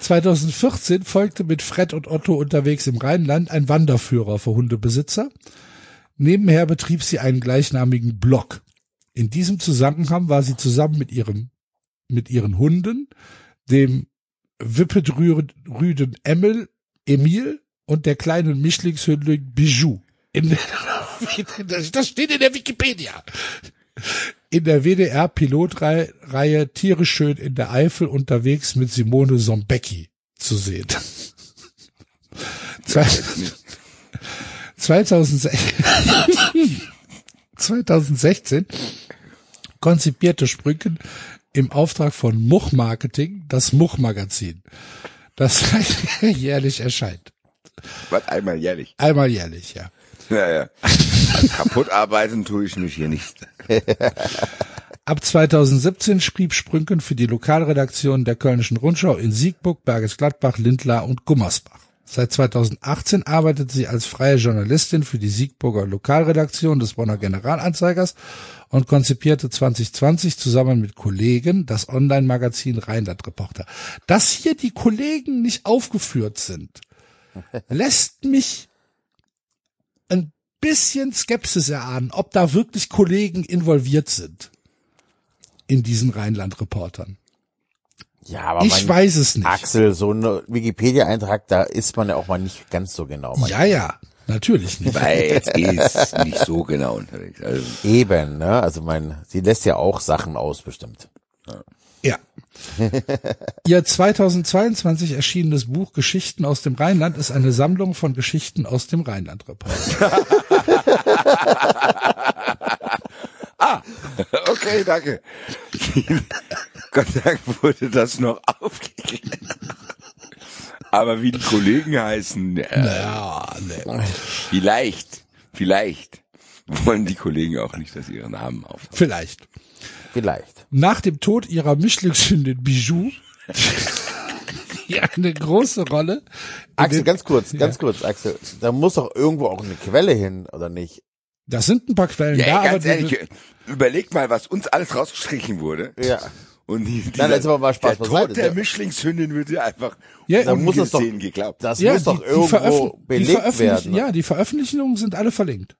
2014 folgte mit Fred und Otto unterwegs im Rheinland ein Wanderführer für Hundebesitzer. Nebenher betrieb sie einen gleichnamigen Blog. In diesem Zusammenhang war sie zusammen mit ihrem, mit ihren Hunden, dem Wippedrüden Emil, Emil und der kleinen Mischlingshündin Bijou. In der, das steht in der Wikipedia. In der WDR-Pilotreihe Tiere schön in der Eifel unterwegs mit Simone Sombecki zu sehen. Zwei- 2016 2016 konzipierte Sprünken im Auftrag von Much Marketing das Much Magazin, das jährlich erscheint. Was einmal jährlich. Einmal jährlich, ja. Ja, ja. Kaputt arbeiten tue ich mich hier nicht. Ab 2017 schrieb Sprünken für die Lokalredaktion der Kölnischen Rundschau in Siegburg, Bergisch Gladbach, Lindlar und Gummersbach. Seit 2018 arbeitet sie als freie Journalistin für die Siegburger Lokalredaktion des Bonner Generalanzeigers und konzipierte 2020 zusammen mit Kollegen das Online-Magazin Rheinland Reporter. Dass hier die Kollegen nicht aufgeführt sind, lässt mich ein bisschen Skepsis erahnen, ob da wirklich Kollegen involviert sind in diesen Rheinland-Reportern. Ja, aber Ich mein weiß es nicht. Axel, so ein Wikipedia-Eintrag, da ist man ja auch mal nicht ganz so genau. Ja, ja, natürlich nicht. Weil jetzt ist nicht so genau unterwegs. Also, Eben, ne? Also mein, sie lässt ja auch Sachen aus, bestimmt. Ja. Ihr 2022 erschienenes Buch Geschichten aus dem Rheinland ist eine Sammlung von Geschichten aus dem Rheinland-Report. okay, danke. Gott sei Dank wurde das noch aufgeklärt. Aber wie die Kollegen heißen, äh, Ja, ne. vielleicht, vielleicht wollen die Kollegen auch nicht, dass ihre Namen auftauchen. Vielleicht. Vielleicht. Nach dem Tod ihrer Mischlingshündin Bijou, die eine große Rolle. Axel, ganz kurz, ganz kurz, Axel. Da muss doch irgendwo auch eine Quelle hin, oder nicht? Das sind ein paar Quellen Ja, da, ey, aber ganz die, ehrlich, überleg mal, was uns alles rausgestrichen wurde. Ja. Und die, Nein, jetzt aber mal Spaß der. Tod der Mischlingshündin wird ja einfach Ja, Da muss es doch, geglaubt. das ja, muss doch die, die, irgendwo belegt werden. ne? ja, die Veröffentlichungen sind alle verlinkt.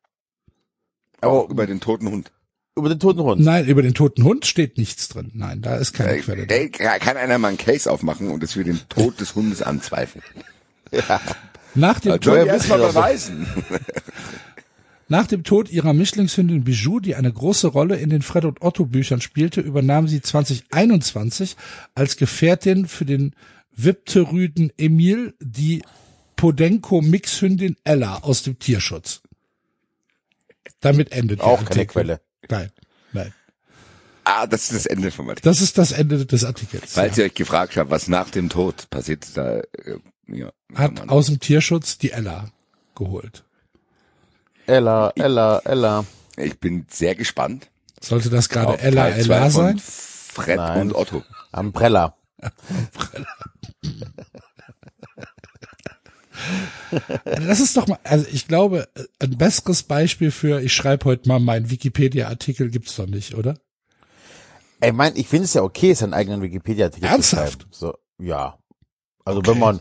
Auch Aber über den toten Hund. Über den toten Hund. Nein, über den toten Hund steht nichts drin. Nein, da ist keine Ey, Quelle drin. kann einer mal einen Case aufmachen und dass wir den Tod des Hundes anzweifeln? Nach dem, Tod, Woher erst mal wissen wir beweisen. nach dem Tod ihrer Mischlingshündin Bijou, die eine große Rolle in den Fred und Otto Büchern spielte, übernahm sie 2021 als Gefährtin für den Wipterüden Emil die Podenko Mixhündin Ella aus dem Tierschutz. Damit endet Auch keine Artikel. Quelle. Nein, nein. Ah, das ist das Ende vom Artikel. Das ist das Ende des Artikels. Falls ja. ihr euch gefragt habt, was nach dem Tod passiert, da, äh, ja, Hat aus dem Tierschutz die Ella geholt. Ella, Ella, Ella. ich bin sehr gespannt. Sollte das gerade auf Ella Teil Ella sein? Fred Nein. und Otto. Umbrella. Das ist doch mal, also ich glaube, ein besseres Beispiel für, ich schreibe heute mal meinen Wikipedia-Artikel gibt's doch nicht, oder? Ey, mein, ich finde es ja okay, seinen eigenen Wikipedia-Artikel zu Ernsthaft? schreiben. So, ja. Also wenn man,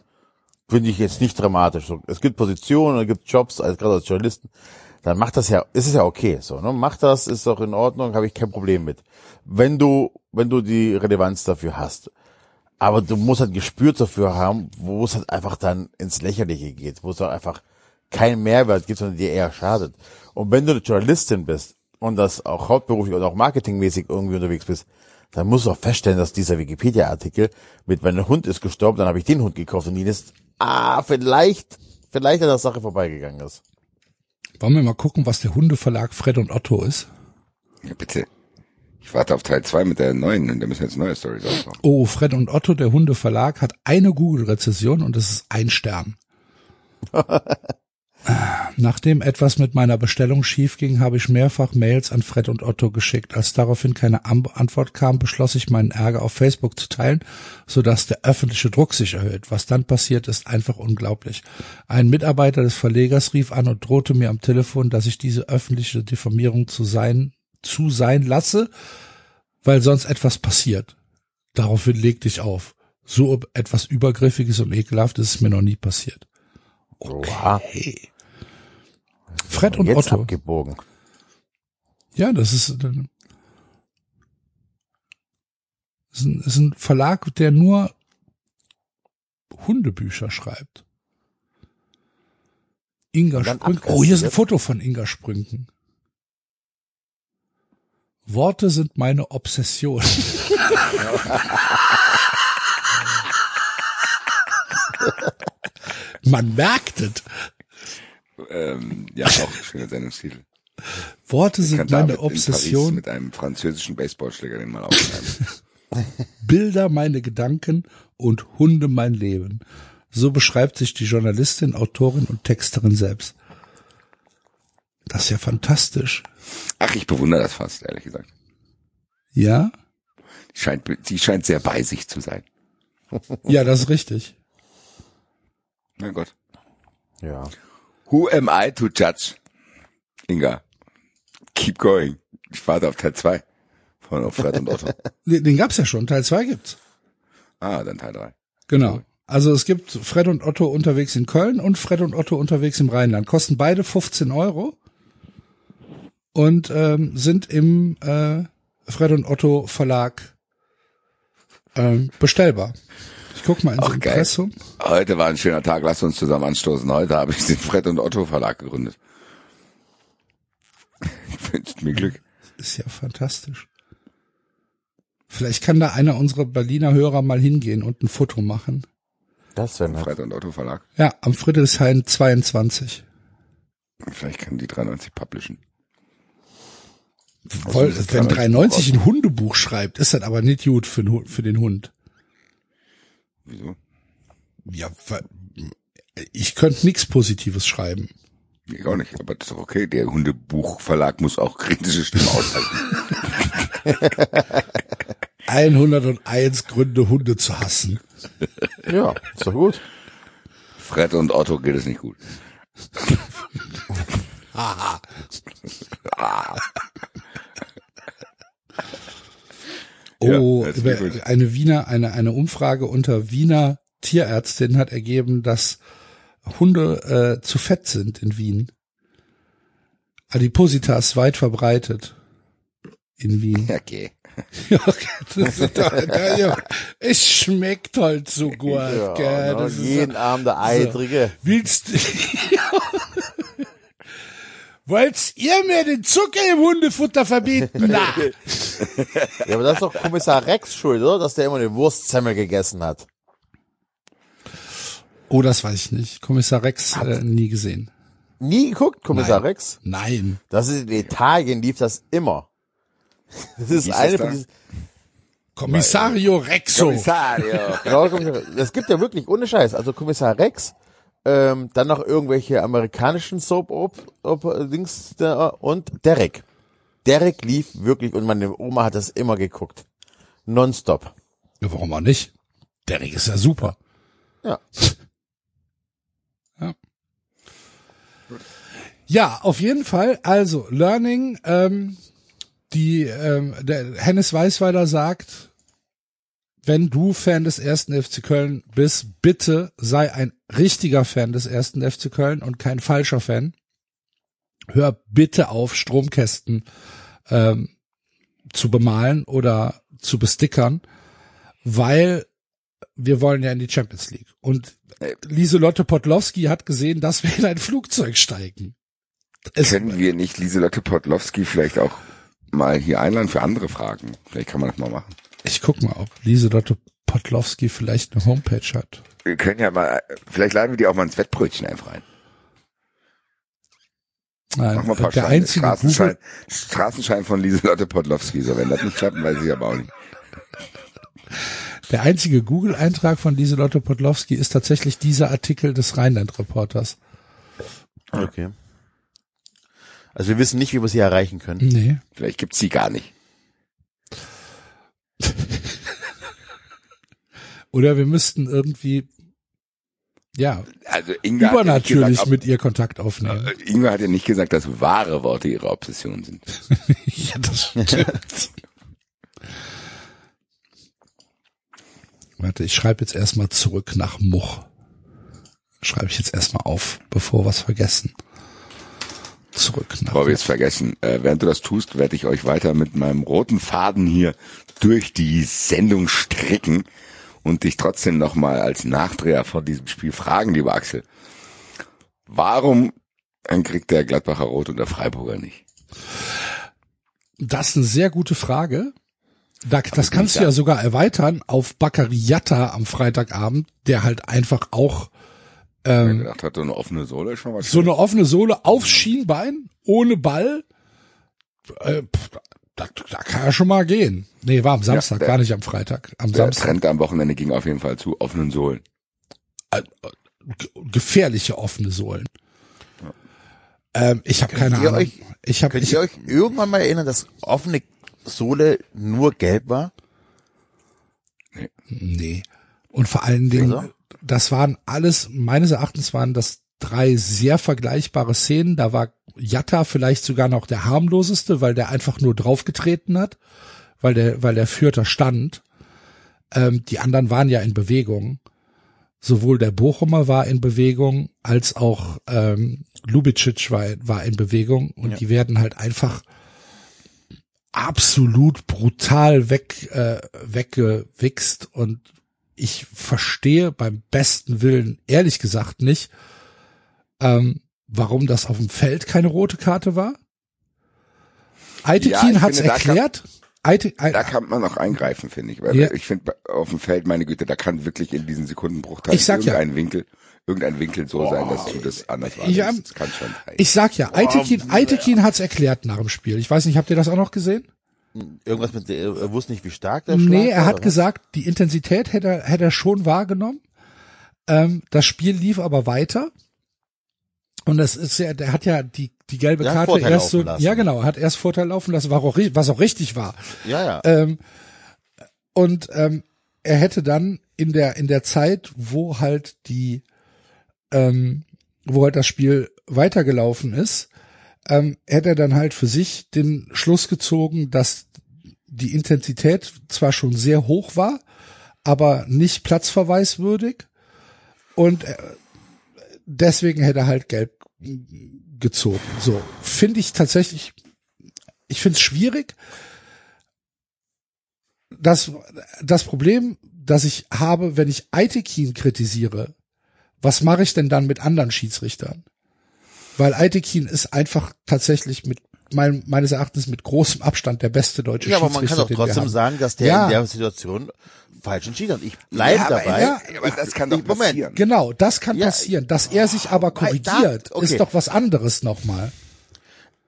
finde ich jetzt nicht dramatisch. So, es gibt Positionen, es gibt Jobs, als gerade als Journalisten, dann macht das ja, ist es ja okay. So, ne? Mach das, ist doch in Ordnung, habe ich kein Problem mit. Wenn du, wenn du die Relevanz dafür hast. Aber du musst halt Gespür dafür haben, wo es halt einfach dann ins Lächerliche geht, wo es dann einfach keinen Mehrwert gibt, sondern dir eher schadet. Und wenn du eine Journalistin bist und das auch hauptberuflich oder auch marketingmäßig irgendwie unterwegs bist, dann musst du auch feststellen, dass dieser Wikipedia-Artikel mit, wenn ein Hund ist gestorben, dann habe ich den Hund gekauft und ihn ist, ah, vielleicht, vielleicht an der Sache vorbeigegangen ist. Wollen wir mal gucken, was der Hundeverlag Fred und Otto ist? Ja, bitte. Ich warte auf Teil 2 mit der neuen und da müssen jetzt neue Stories aufmachen. Oh, Fred und Otto, der Hundeverlag, hat eine Google-Rezession und es ist ein Stern. Nachdem etwas mit meiner Bestellung schief ging, habe ich mehrfach Mails an Fred und Otto geschickt. Als daraufhin keine Antwort kam, beschloss ich meinen Ärger auf Facebook zu teilen, sodass der öffentliche Druck sich erhöht. Was dann passiert, ist einfach unglaublich. Ein Mitarbeiter des Verlegers rief an und drohte mir am Telefon, dass ich diese öffentliche Diffamierung zu sein, zu sein lasse, weil sonst etwas passiert. Daraufhin legte ich auf. So etwas Übergriffiges und Ekelhaftes ist mir noch nie passiert. Oha. Hey. Fred und Otto. abgebogen. Ja, das ist, äh, ist, ein, ist ein Verlag, der nur Hundebücher schreibt. Inga Sprünken. Oh, hier ist ein. Foto von Inga Sprünken. Worte sind meine Obsession. Man merkt es. Ähm, ja, auch schöner Sendungstitel. Worte Kann sind meine in Paris Obsession. mit einem französischen Baseballschläger den mal aufschreiben. Bilder meine Gedanken und Hunde mein Leben. So beschreibt sich die Journalistin, Autorin und Texterin selbst. Das ist ja fantastisch. Ach, ich bewundere das fast, ehrlich gesagt. Ja? Die scheint, die scheint sehr bei sich zu sein. Ja, das ist richtig. Na Gott. Ja. Who am I to judge? Inga. Keep going. Ich warte auf Teil 2 von Fred und Otto. Den, den gab's ja schon. Teil 2 gibt's. Ah, dann Teil 3. Genau. Also es gibt Fred und Otto unterwegs in Köln und Fred und Otto unterwegs im Rheinland. Kosten beide 15 Euro und ähm, sind im äh, Fred und Otto Verlag ähm, bestellbar. Ich guck mal ins Ach, geil. Impressum. Heute war ein schöner Tag, lasst uns zusammen anstoßen. Heute habe ich den Fred und Otto Verlag gegründet. Ich wünsche mir Glück. Ist ja fantastisch. Vielleicht kann da einer unserer Berliner Hörer mal hingehen und ein Foto machen. Das wäre nett. Fred und Otto Verlag. Ja, am Friedrichshain 22. Vielleicht können die 93 publishen. Voll, ist wenn 93 93 ein Hundebuch schreibt, ist das aber nicht gut für, für den Hund. Wieso? Ja, ich könnte nichts Positives schreiben. Ich auch nicht, aber das ist doch okay. Der Hundebuchverlag muss auch kritische Stimmen aushalten. 101 Gründe, Hunde zu hassen. Ja, ist doch gut. Fred und Otto geht es nicht gut. Oh, Ja, ist eine Wiener, eine, eine Umfrage unter Wiener Tierärztinnen hat ergeben, dass Hunde äh, zu fett sind in Wien. Adipositas weit verbreitet in Wien. Okay. Ja, das ist doch, ja, ja, es schmeckt halt so gut, Ja, gell? ne, Das ist jeden so- Abend der Eitrige. Willst du, Wollt ihr mir den Zucker im Hundefutter verbieten? Na. Ja, aber das ist doch Kommissar Rex schuld, oder? Dass der immer eine Wurstsemmel gegessen hat. Oh, das weiß ich nicht. Kommissar Rex äh, nie gesehen. Nie geguckt, Kommissar Nein. Rex? Nein. Das ist in Italien lief das immer. Das ist eine das von diesen. Kommissario Rexo. Kommissario. Kommissar- Das gibt ja wirklich ohne Scheiß. Also Kommissar Rex, ähm, dann noch irgendwelche amerikanischen Soap op, op Dings da, und Derek. Derek lief wirklich und meine Oma hat das immer geguckt. Nonstop. Ja, warum auch nicht? Derrick ist ja super. Ja. ja. Ja, auf jeden Fall. Also, Learning, ähm, die, ähm, der Hennes Weißweiler sagt, wenn du Fan des ersten FC Köln bist, bitte sei ein richtiger Fan des ersten FC Köln und kein falscher Fan. Hör bitte auf, Stromkästen ähm, zu bemalen oder zu bestickern, weil wir wollen ja in die Champions League. Und Lieselotte Podlowski hat gesehen, dass wir in ein Flugzeug steigen. Es Können wir nicht Lieselotte Podlowski vielleicht auch mal hier einladen für andere Fragen? Vielleicht kann man das mal machen. Ich guck mal, ob Lieselotte Podlowski vielleicht eine Homepage hat. Wir können ja mal, vielleicht laden wir die auch mal ins Wettbrötchen einfach ein. Nein, Machen wir ein paar der Scheine. einzige Straßenschein, Google, Straßenschein von Lieselotte Podlowski. So, wenn das nicht klappt, weiß ich aber auch nicht. der einzige Google-Eintrag von Lieselotte Podlowski ist tatsächlich dieser Artikel des Rheinland-Reporters. Okay. Also wir wissen nicht, wie wir sie erreichen können. Nee. Vielleicht gibt's sie gar nicht. Oder wir müssten irgendwie, ja, Also Inga hat ja nicht übernatürlich gesagt, ob- mit ihr Kontakt aufnehmen. äh, Inga hat ja nicht gesagt, dass wahre Worte ihre Obsession sind. ja, das stimmt. Warte, ich schreibe jetzt erstmal zurück nach Much. Schreibe ich jetzt erstmal auf, bevor wir was vergessen. Zurück nach Bevor wir jetzt vergessen, äh, während du das tust, werde ich euch weiter mit meinem roten Faden hier durch die Sendung stricken und dich trotzdem nochmal als Nachdreher von diesem Spiel fragen, lieber Axel. Warum kriegt der Gladbacher Rot und der Freiburger nicht? Das ist eine sehr gute Frage. Da, das kannst du ja sogar erweitern auf Bakariata am Freitagabend, der halt einfach auch ähm, gedacht, hat so eine offene Sohle schon was. so eine offene Sohle auf Schienbein, ohne Ball. Äh, da, da kann ja schon mal gehen. Nee, war am Samstag, der- gar nicht am Freitag. Am der Samstag. Trend am Wochenende ging auf jeden Fall zu offenen Sohlen. G- gefährliche offene Sohlen. Ähm, ich habe keine ihr Ahnung. euch- ich habe Könnt ich, ihr euch irgendwann mal erinnern, dass offene Sohle nur gelb war? nee. Und vor allen Dingen, Also? das waren alles meines Erachtens waren das drei sehr vergleichbare Szenen. Da war Jatta vielleicht sogar noch der harmloseste, weil der einfach nur draufgetreten hat, weil der weil der Führter stand. Ähm, die anderen waren ja in Bewegung. Sowohl der Bochumer war in Bewegung, als auch ähm, Lubicic war, war in Bewegung und Ja. die werden halt einfach absolut brutal weg äh, weggewichst und ich verstehe beim besten Willen ehrlich gesagt nicht, ähm, warum das auf dem Feld keine rote Karte war. Aitekin Ja, da kann- erklärt. Aite, Da kann man noch eingreifen, finde ich. Weil Ja. ich finde, auf dem Feld, meine Güte, da kann wirklich in diesen Sekundenbruchteilen sag ja. irgendein Winkel, irgendein Winkel so sein, dass du das anders wahrnimmst. Ja, das kann schon sein. ich sag ja, Aitekin, Aitekin hat's erklärt nach dem Spiel. Ich weiß nicht, habt ihr das auch noch gesehen? Irgendwas mit, der- er wusste nicht, wie stark der Schlag Nee, er war, hat oder gesagt, die Intensität hätte er, hätte er schon wahrgenommen. Ähm, das Spiel lief aber weiter. Und das ist ja, der hat ja die, die gelbe Der Karte erst so, lassen. ja genau, hat erst Vorteil laufen lassen, was auch, was auch richtig war. Ja, ja. Ähm, und ähm, er hätte dann in der in der Zeit, wo halt die, ähm, wo halt das Spiel weitergelaufen ist, ähm, hätte er dann halt für sich den Schluss gezogen, dass die Intensität zwar schon sehr hoch war, aber nicht platzverweiswürdig und äh, deswegen hätte er halt gelb gezogen. So finde ich tatsächlich, ich finde es schwierig. Das, das Problem, das ich habe, wenn ich Aitekin kritisiere, was mache ich denn dann mit anderen Schiedsrichtern? Weil Aitekin ist einfach tatsächlich mit mein, meines Erachtens mit großem Abstand der beste deutsche ja, aber man Schiedsrichter, kann doch trotzdem sagen, dass der Ja. in der Situation falsch entschieden hat. Ich bleibe Ja, dabei. ja, aber das kann doch Moment. passieren. Genau, das kann Ja, passieren. Dass er sich aber korrigiert, okay. ist doch was anderes nochmal.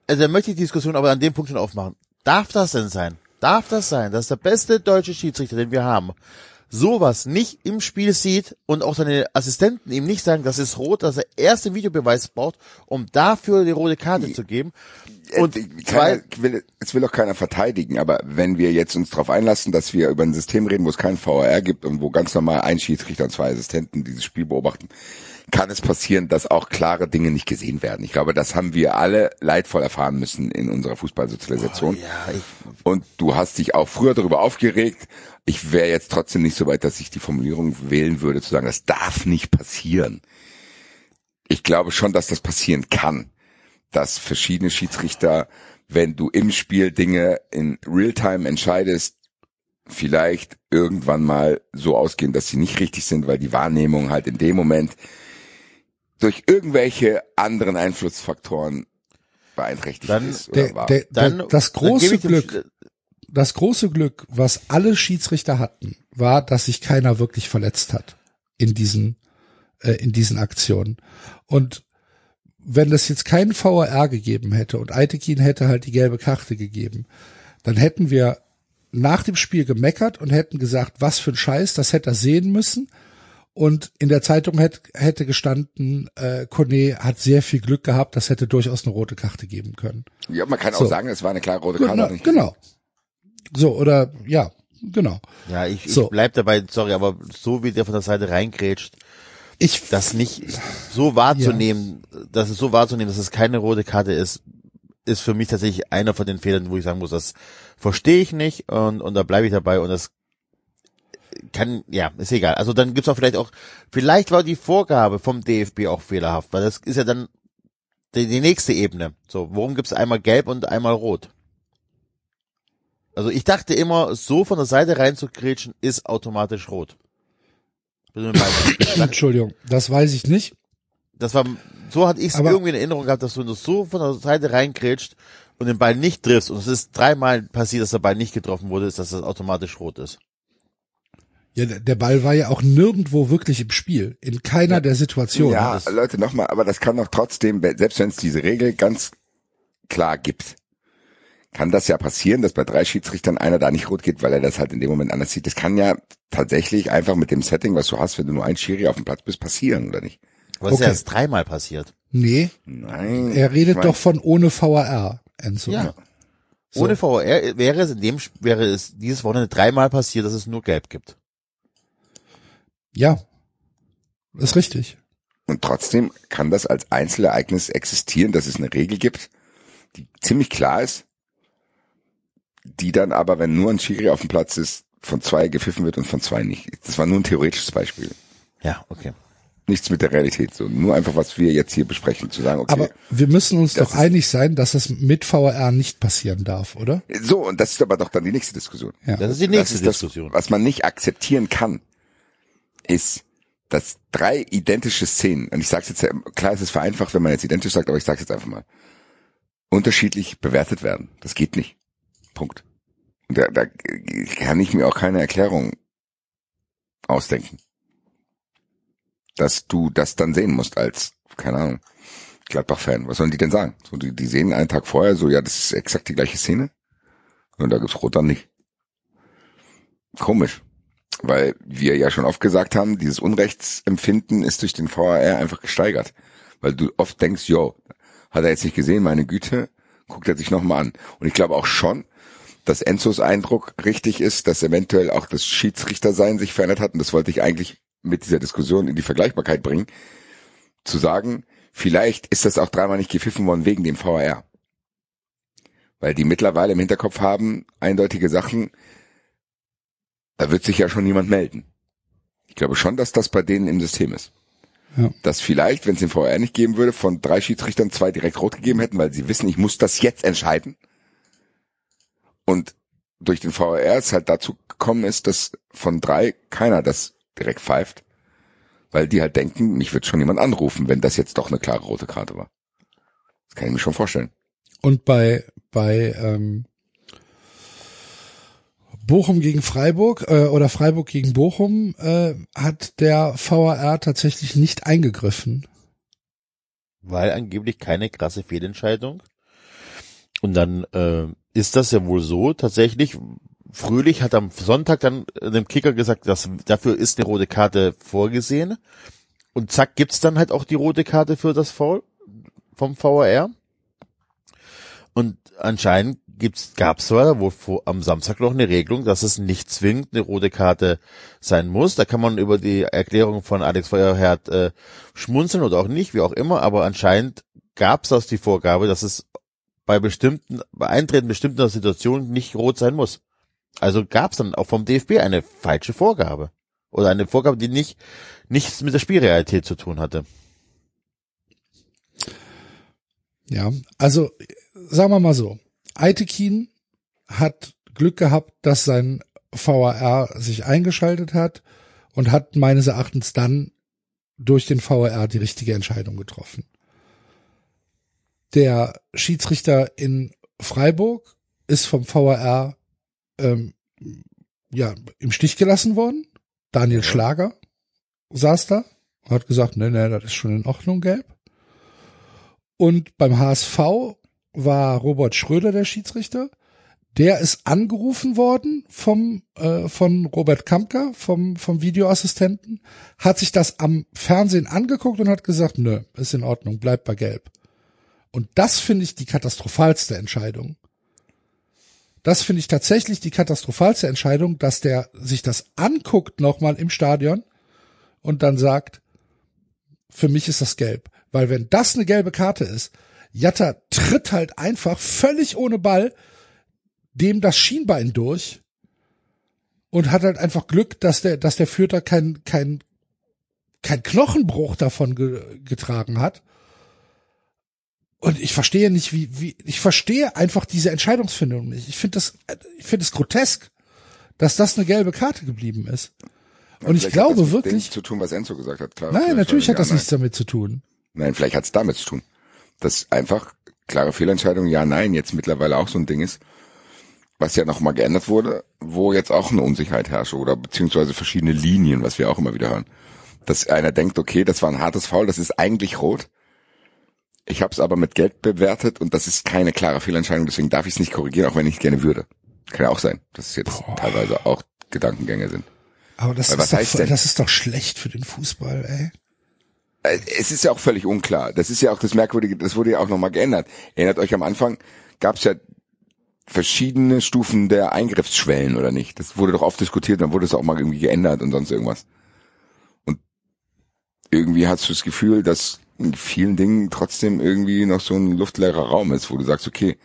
Also da möchte ich die Diskussion aber an dem Punkt schon aufmachen. Darf das denn sein? Darf das sein, dass der beste deutsche Schiedsrichter, den wir haben, sowas nicht im Spiel sieht und auch seine Assistenten ihm nicht sagen, das ist rot, dass er erst den Videobeweis braucht, um dafür die rote Karte zu geben? Und Äh, keiner, will, es will auch keiner verteidigen, aber wenn wir jetzt uns darauf einlassen, dass wir über ein System reden, wo es keinen VAR gibt und wo ganz normal ein Schiedsrichter und zwei Assistenten dieses Spiel beobachten, kann es passieren, dass auch klare Dinge nicht gesehen werden. Ich glaube, das haben wir alle leidvoll erfahren müssen in unserer Fußballsozialisation. Ja, ich, Und du hast dich auch früher darüber aufgeregt. Ich wäre jetzt trotzdem nicht so weit, dass ich die Formulierung wählen würde, zu sagen, das darf nicht passieren. Ich glaube schon, dass das passieren kann, dass verschiedene Schiedsrichter, wenn du im Spiel Dinge in Realtime entscheidest, vielleicht irgendwann mal so ausgehen, dass sie nicht richtig sind, weil die Wahrnehmung halt in dem Moment durch irgendwelche anderen Einflussfaktoren beeinträchtigt Dann- ist. Oder Der, war. der, dann, das dann große dem Glück, das große Glück, was alle Schiedsrichter hatten, war, dass sich keiner wirklich verletzt hat in diesen, äh, in diesen Aktionen. Und wenn es jetzt keinen VAR gegeben hätte und Aitekin hätte halt die gelbe Karte gegeben, dann hätten wir nach dem Spiel gemeckert und hätten gesagt, was für ein Scheiß, das hätte er sehen müssen. Und in der Zeitung hätte, hätte gestanden, äh, Kone hat sehr viel Glück gehabt, das hätte durchaus eine rote Karte geben können. Ja, man kann So. auch sagen, es war eine klare rote Karte. Genau, hat nicht genau. So, oder ja, genau. Ja, ich, ich So. bleib dabei, sorry, aber so wie der von der Seite reingrätscht, Ich das nicht so wahrzunehmen, das ist so wahrzunehmen, dass es keine rote Karte ist, ist für mich tatsächlich einer von den Fehlern, wo ich sagen muss, das verstehe ich nicht und, und da bleibe ich dabei und das kann, ja, ist egal. Also dann gibt's auch vielleicht auch, vielleicht war die Vorgabe vom DFB auch fehlerhaft, weil das ist ja dann die, die nächste Ebene. So, warum gibt's einmal gelb und einmal rot? Also ich dachte immer, so von der Seite reinzugrätschen ist automatisch rot. Entschuldigung, das weiß ich nicht. Das war, so hatte ich es irgendwie in Erinnerung gehabt, dass du das so von der Seite reingrätscht und den Ball nicht triffst und es ist dreimal passiert, dass der Ball nicht getroffen wurde, ist, dass das automatisch rot ist. Ja, der Ball war ja auch nirgendwo wirklich im Spiel, in keiner der Situationen. Ja, Leute, nochmal, aber das kann doch trotzdem, selbst wenn es diese Regel ganz klar gibt, kann das ja passieren, dass bei drei Schiedsrichtern einer da nicht rot geht, weil er das halt in dem Moment anders sieht. Das kann ja tatsächlich einfach mit dem Setting, was du hast, wenn du nur ein Schiri auf dem Platz bist, passieren, oder nicht? Was ist Okay. ja erst dreimal passiert. Nee, Nein. er redet ich mein, doch von ohne VAR, Enzo. Ja. So. Ohne VR wäre es in dem, wäre es dieses Wochenende dreimal passiert, dass es nur gelb gibt. Ja, ist richtig. Und trotzdem kann das als Einzelereignis existieren, dass es eine Regel gibt, die ziemlich klar ist, die dann aber, wenn nur ein Schiri auf dem Platz ist, von zwei gepfiffen wird und von zwei nicht. Das war nur ein theoretisches Beispiel. Ja, okay. Nichts mit der Realität. So, nur einfach, was wir jetzt hier besprechen, zu sagen, okay. Aber wir müssen uns Das doch einig sein, dass es mit VAR nicht passieren darf, oder? so, und das ist aber doch dann die nächste Diskussion. Ja. Das ist die nächste das ist das, Diskussion. was man nicht akzeptieren kann, ist, dass drei identische Szenen, und ich sage jetzt, klar, es ist vereinfacht, wenn man jetzt identisch sagt, aber ich sage jetzt einfach mal, unterschiedlich bewertet werden. Das geht nicht. Punkt. Da, da kann ich mir auch keine Erklärung ausdenken. Dass du das dann sehen musst als, keine Ahnung, Gladbach-Fan. Was sollen die denn sagen? So, die, die sehen einen Tag vorher so, ja, das ist exakt die gleiche Szene. Und da gibt's Rot dann nicht. Komisch. Weil wir ja schon oft gesagt haben, dieses Unrechtsempfinden ist durch den VAR einfach gesteigert. Weil du oft denkst, yo, hat er jetzt nicht gesehen, meine Güte, guckt er sich nochmal an. Und ich glaube auch schon, dass Enzos Eindruck richtig ist, dass eventuell auch das Schiedsrichtersein sich verändert hat. Und das wollte ich eigentlich mit dieser Diskussion in die Vergleichbarkeit bringen. Zu sagen, vielleicht ist das auch dreimal nicht gepfiffen worden wegen dem VAR. Weil die mittlerweile im Hinterkopf haben, eindeutige Sachen, da wird sich ja schon niemand melden. Ich glaube schon, dass das bei denen im System ist. Ja. Dass vielleicht, wenn es den VR nicht geben würde, von drei Schiedsrichtern zwei direkt rot gegeben hätten, weil sie wissen, ich muss das jetzt entscheiden. Und durch den VR es halt dazu gekommen ist, dass von drei keiner das direkt pfeift, weil die halt denken, mich wird schon jemand anrufen, wenn das jetzt doch eine klare rote Karte war. Das kann ich mir schon vorstellen. Und bei, bei ähm, Bochum gegen Freiburg äh, oder Freiburg gegen Bochum äh, hat der VAR tatsächlich nicht eingegriffen. Weil angeblich keine krasse Fehlentscheidung. Und dann äh, ist das ja wohl so, tatsächlich, Fröhlich hat am Sonntag dann dem Kicker gesagt, dass dafür ist eine rote Karte vorgesehen. Und zack, gibt's dann halt auch die rote Karte für das Foul vom VAR. Und anscheinend gibt's, gab's zwar wo vor, am Samstag noch eine Regelung, dass es nicht zwingend eine rote Karte sein muss. Da kann man über die Erklärung von Alex Feuerherd äh, schmunzeln oder auch nicht, wie auch immer. Aber anscheinend gab's das die Vorgabe, dass es bei bestimmten, bei Eintreten bestimmter Situationen nicht rot sein muss. Also gab's dann auch vom DFB eine falsche Vorgabe. Oder eine Vorgabe, die nicht nichts mit der Spielrealität zu tun hatte. Ja, also sagen wir mal so, Aitekin hat Glück gehabt, dass sein VAR sich eingeschaltet hat und hat meines Erachtens dann durch den VAR die richtige Entscheidung getroffen. Der Schiedsrichter in Freiburg ist vom VAR ähm, ja im Stich gelassen worden. Daniel Schlager saß da, hat gesagt, nee, nee, das ist schon in Ordnung, gelb. Und beim HSV war Robert Schröder der Schiedsrichter. Der ist angerufen worden vom äh, von Robert Kampka, vom vom Videoassistenten, hat sich das am Fernsehen angeguckt und hat gesagt, nö, ist in Ordnung, bleibt bei Gelb. Und das finde ich die katastrophalste Entscheidung. Das finde ich tatsächlich die katastrophalste Entscheidung, dass der sich das anguckt nochmal im Stadion und dann sagt, für mich ist das gelb. Weil wenn das eine gelbe Karte ist, Jatta tritt halt einfach völlig ohne Ball dem das Schienbein durch und hat halt einfach Glück, dass der, dass der Fürther kein, kein, kein Knochenbruch davon ge, getragen hat. Und ich verstehe nicht, wie, wie, ich verstehe einfach diese Entscheidungsfindung nicht. Ich finde das, ich finde es grotesk, dass das eine gelbe Karte geblieben ist. Und ich glaube hat das wirklich. zu tun, was Enzo gesagt hat. Klar, Nein, natürlich hat das nichts damit zu tun. Nein, vielleicht hat es damit zu tun. Dass einfach klare Fehlentscheidung, ja, nein, jetzt mittlerweile auch so ein Ding ist, was ja nochmal geändert wurde, wo jetzt auch eine Unsicherheit herrscht oder beziehungsweise verschiedene Linien, was wir auch immer wieder hören. Dass einer denkt, okay, das war ein hartes Foul, das ist eigentlich rot. Ich habe es aber mit Geld bewertet und das ist keine klare Fehlentscheidung, deswegen darf ich es nicht korrigieren, auch wenn ich gerne würde. Kann ja auch sein, dass es jetzt teilweise auch Gedankengänge sind. Aber das, Weil ist doch, das ist doch schlecht für den Fußball, ey. Äh, es ist ja auch völlig unklar. Das ist ja auch das Merkwürdige, das wurde ja auch nochmal geändert. Erinnert euch am Anfang, gab es ja verschiedene Stufen der Eingriffsschwellen oder nicht. Das wurde doch oft diskutiert, dann wurde es auch mal irgendwie geändert und sonst irgendwas. Und irgendwie hast du das Gefühl, dass in vielen Dingen trotzdem irgendwie noch so ein luftleerer Raum ist, wo du sagst, okay,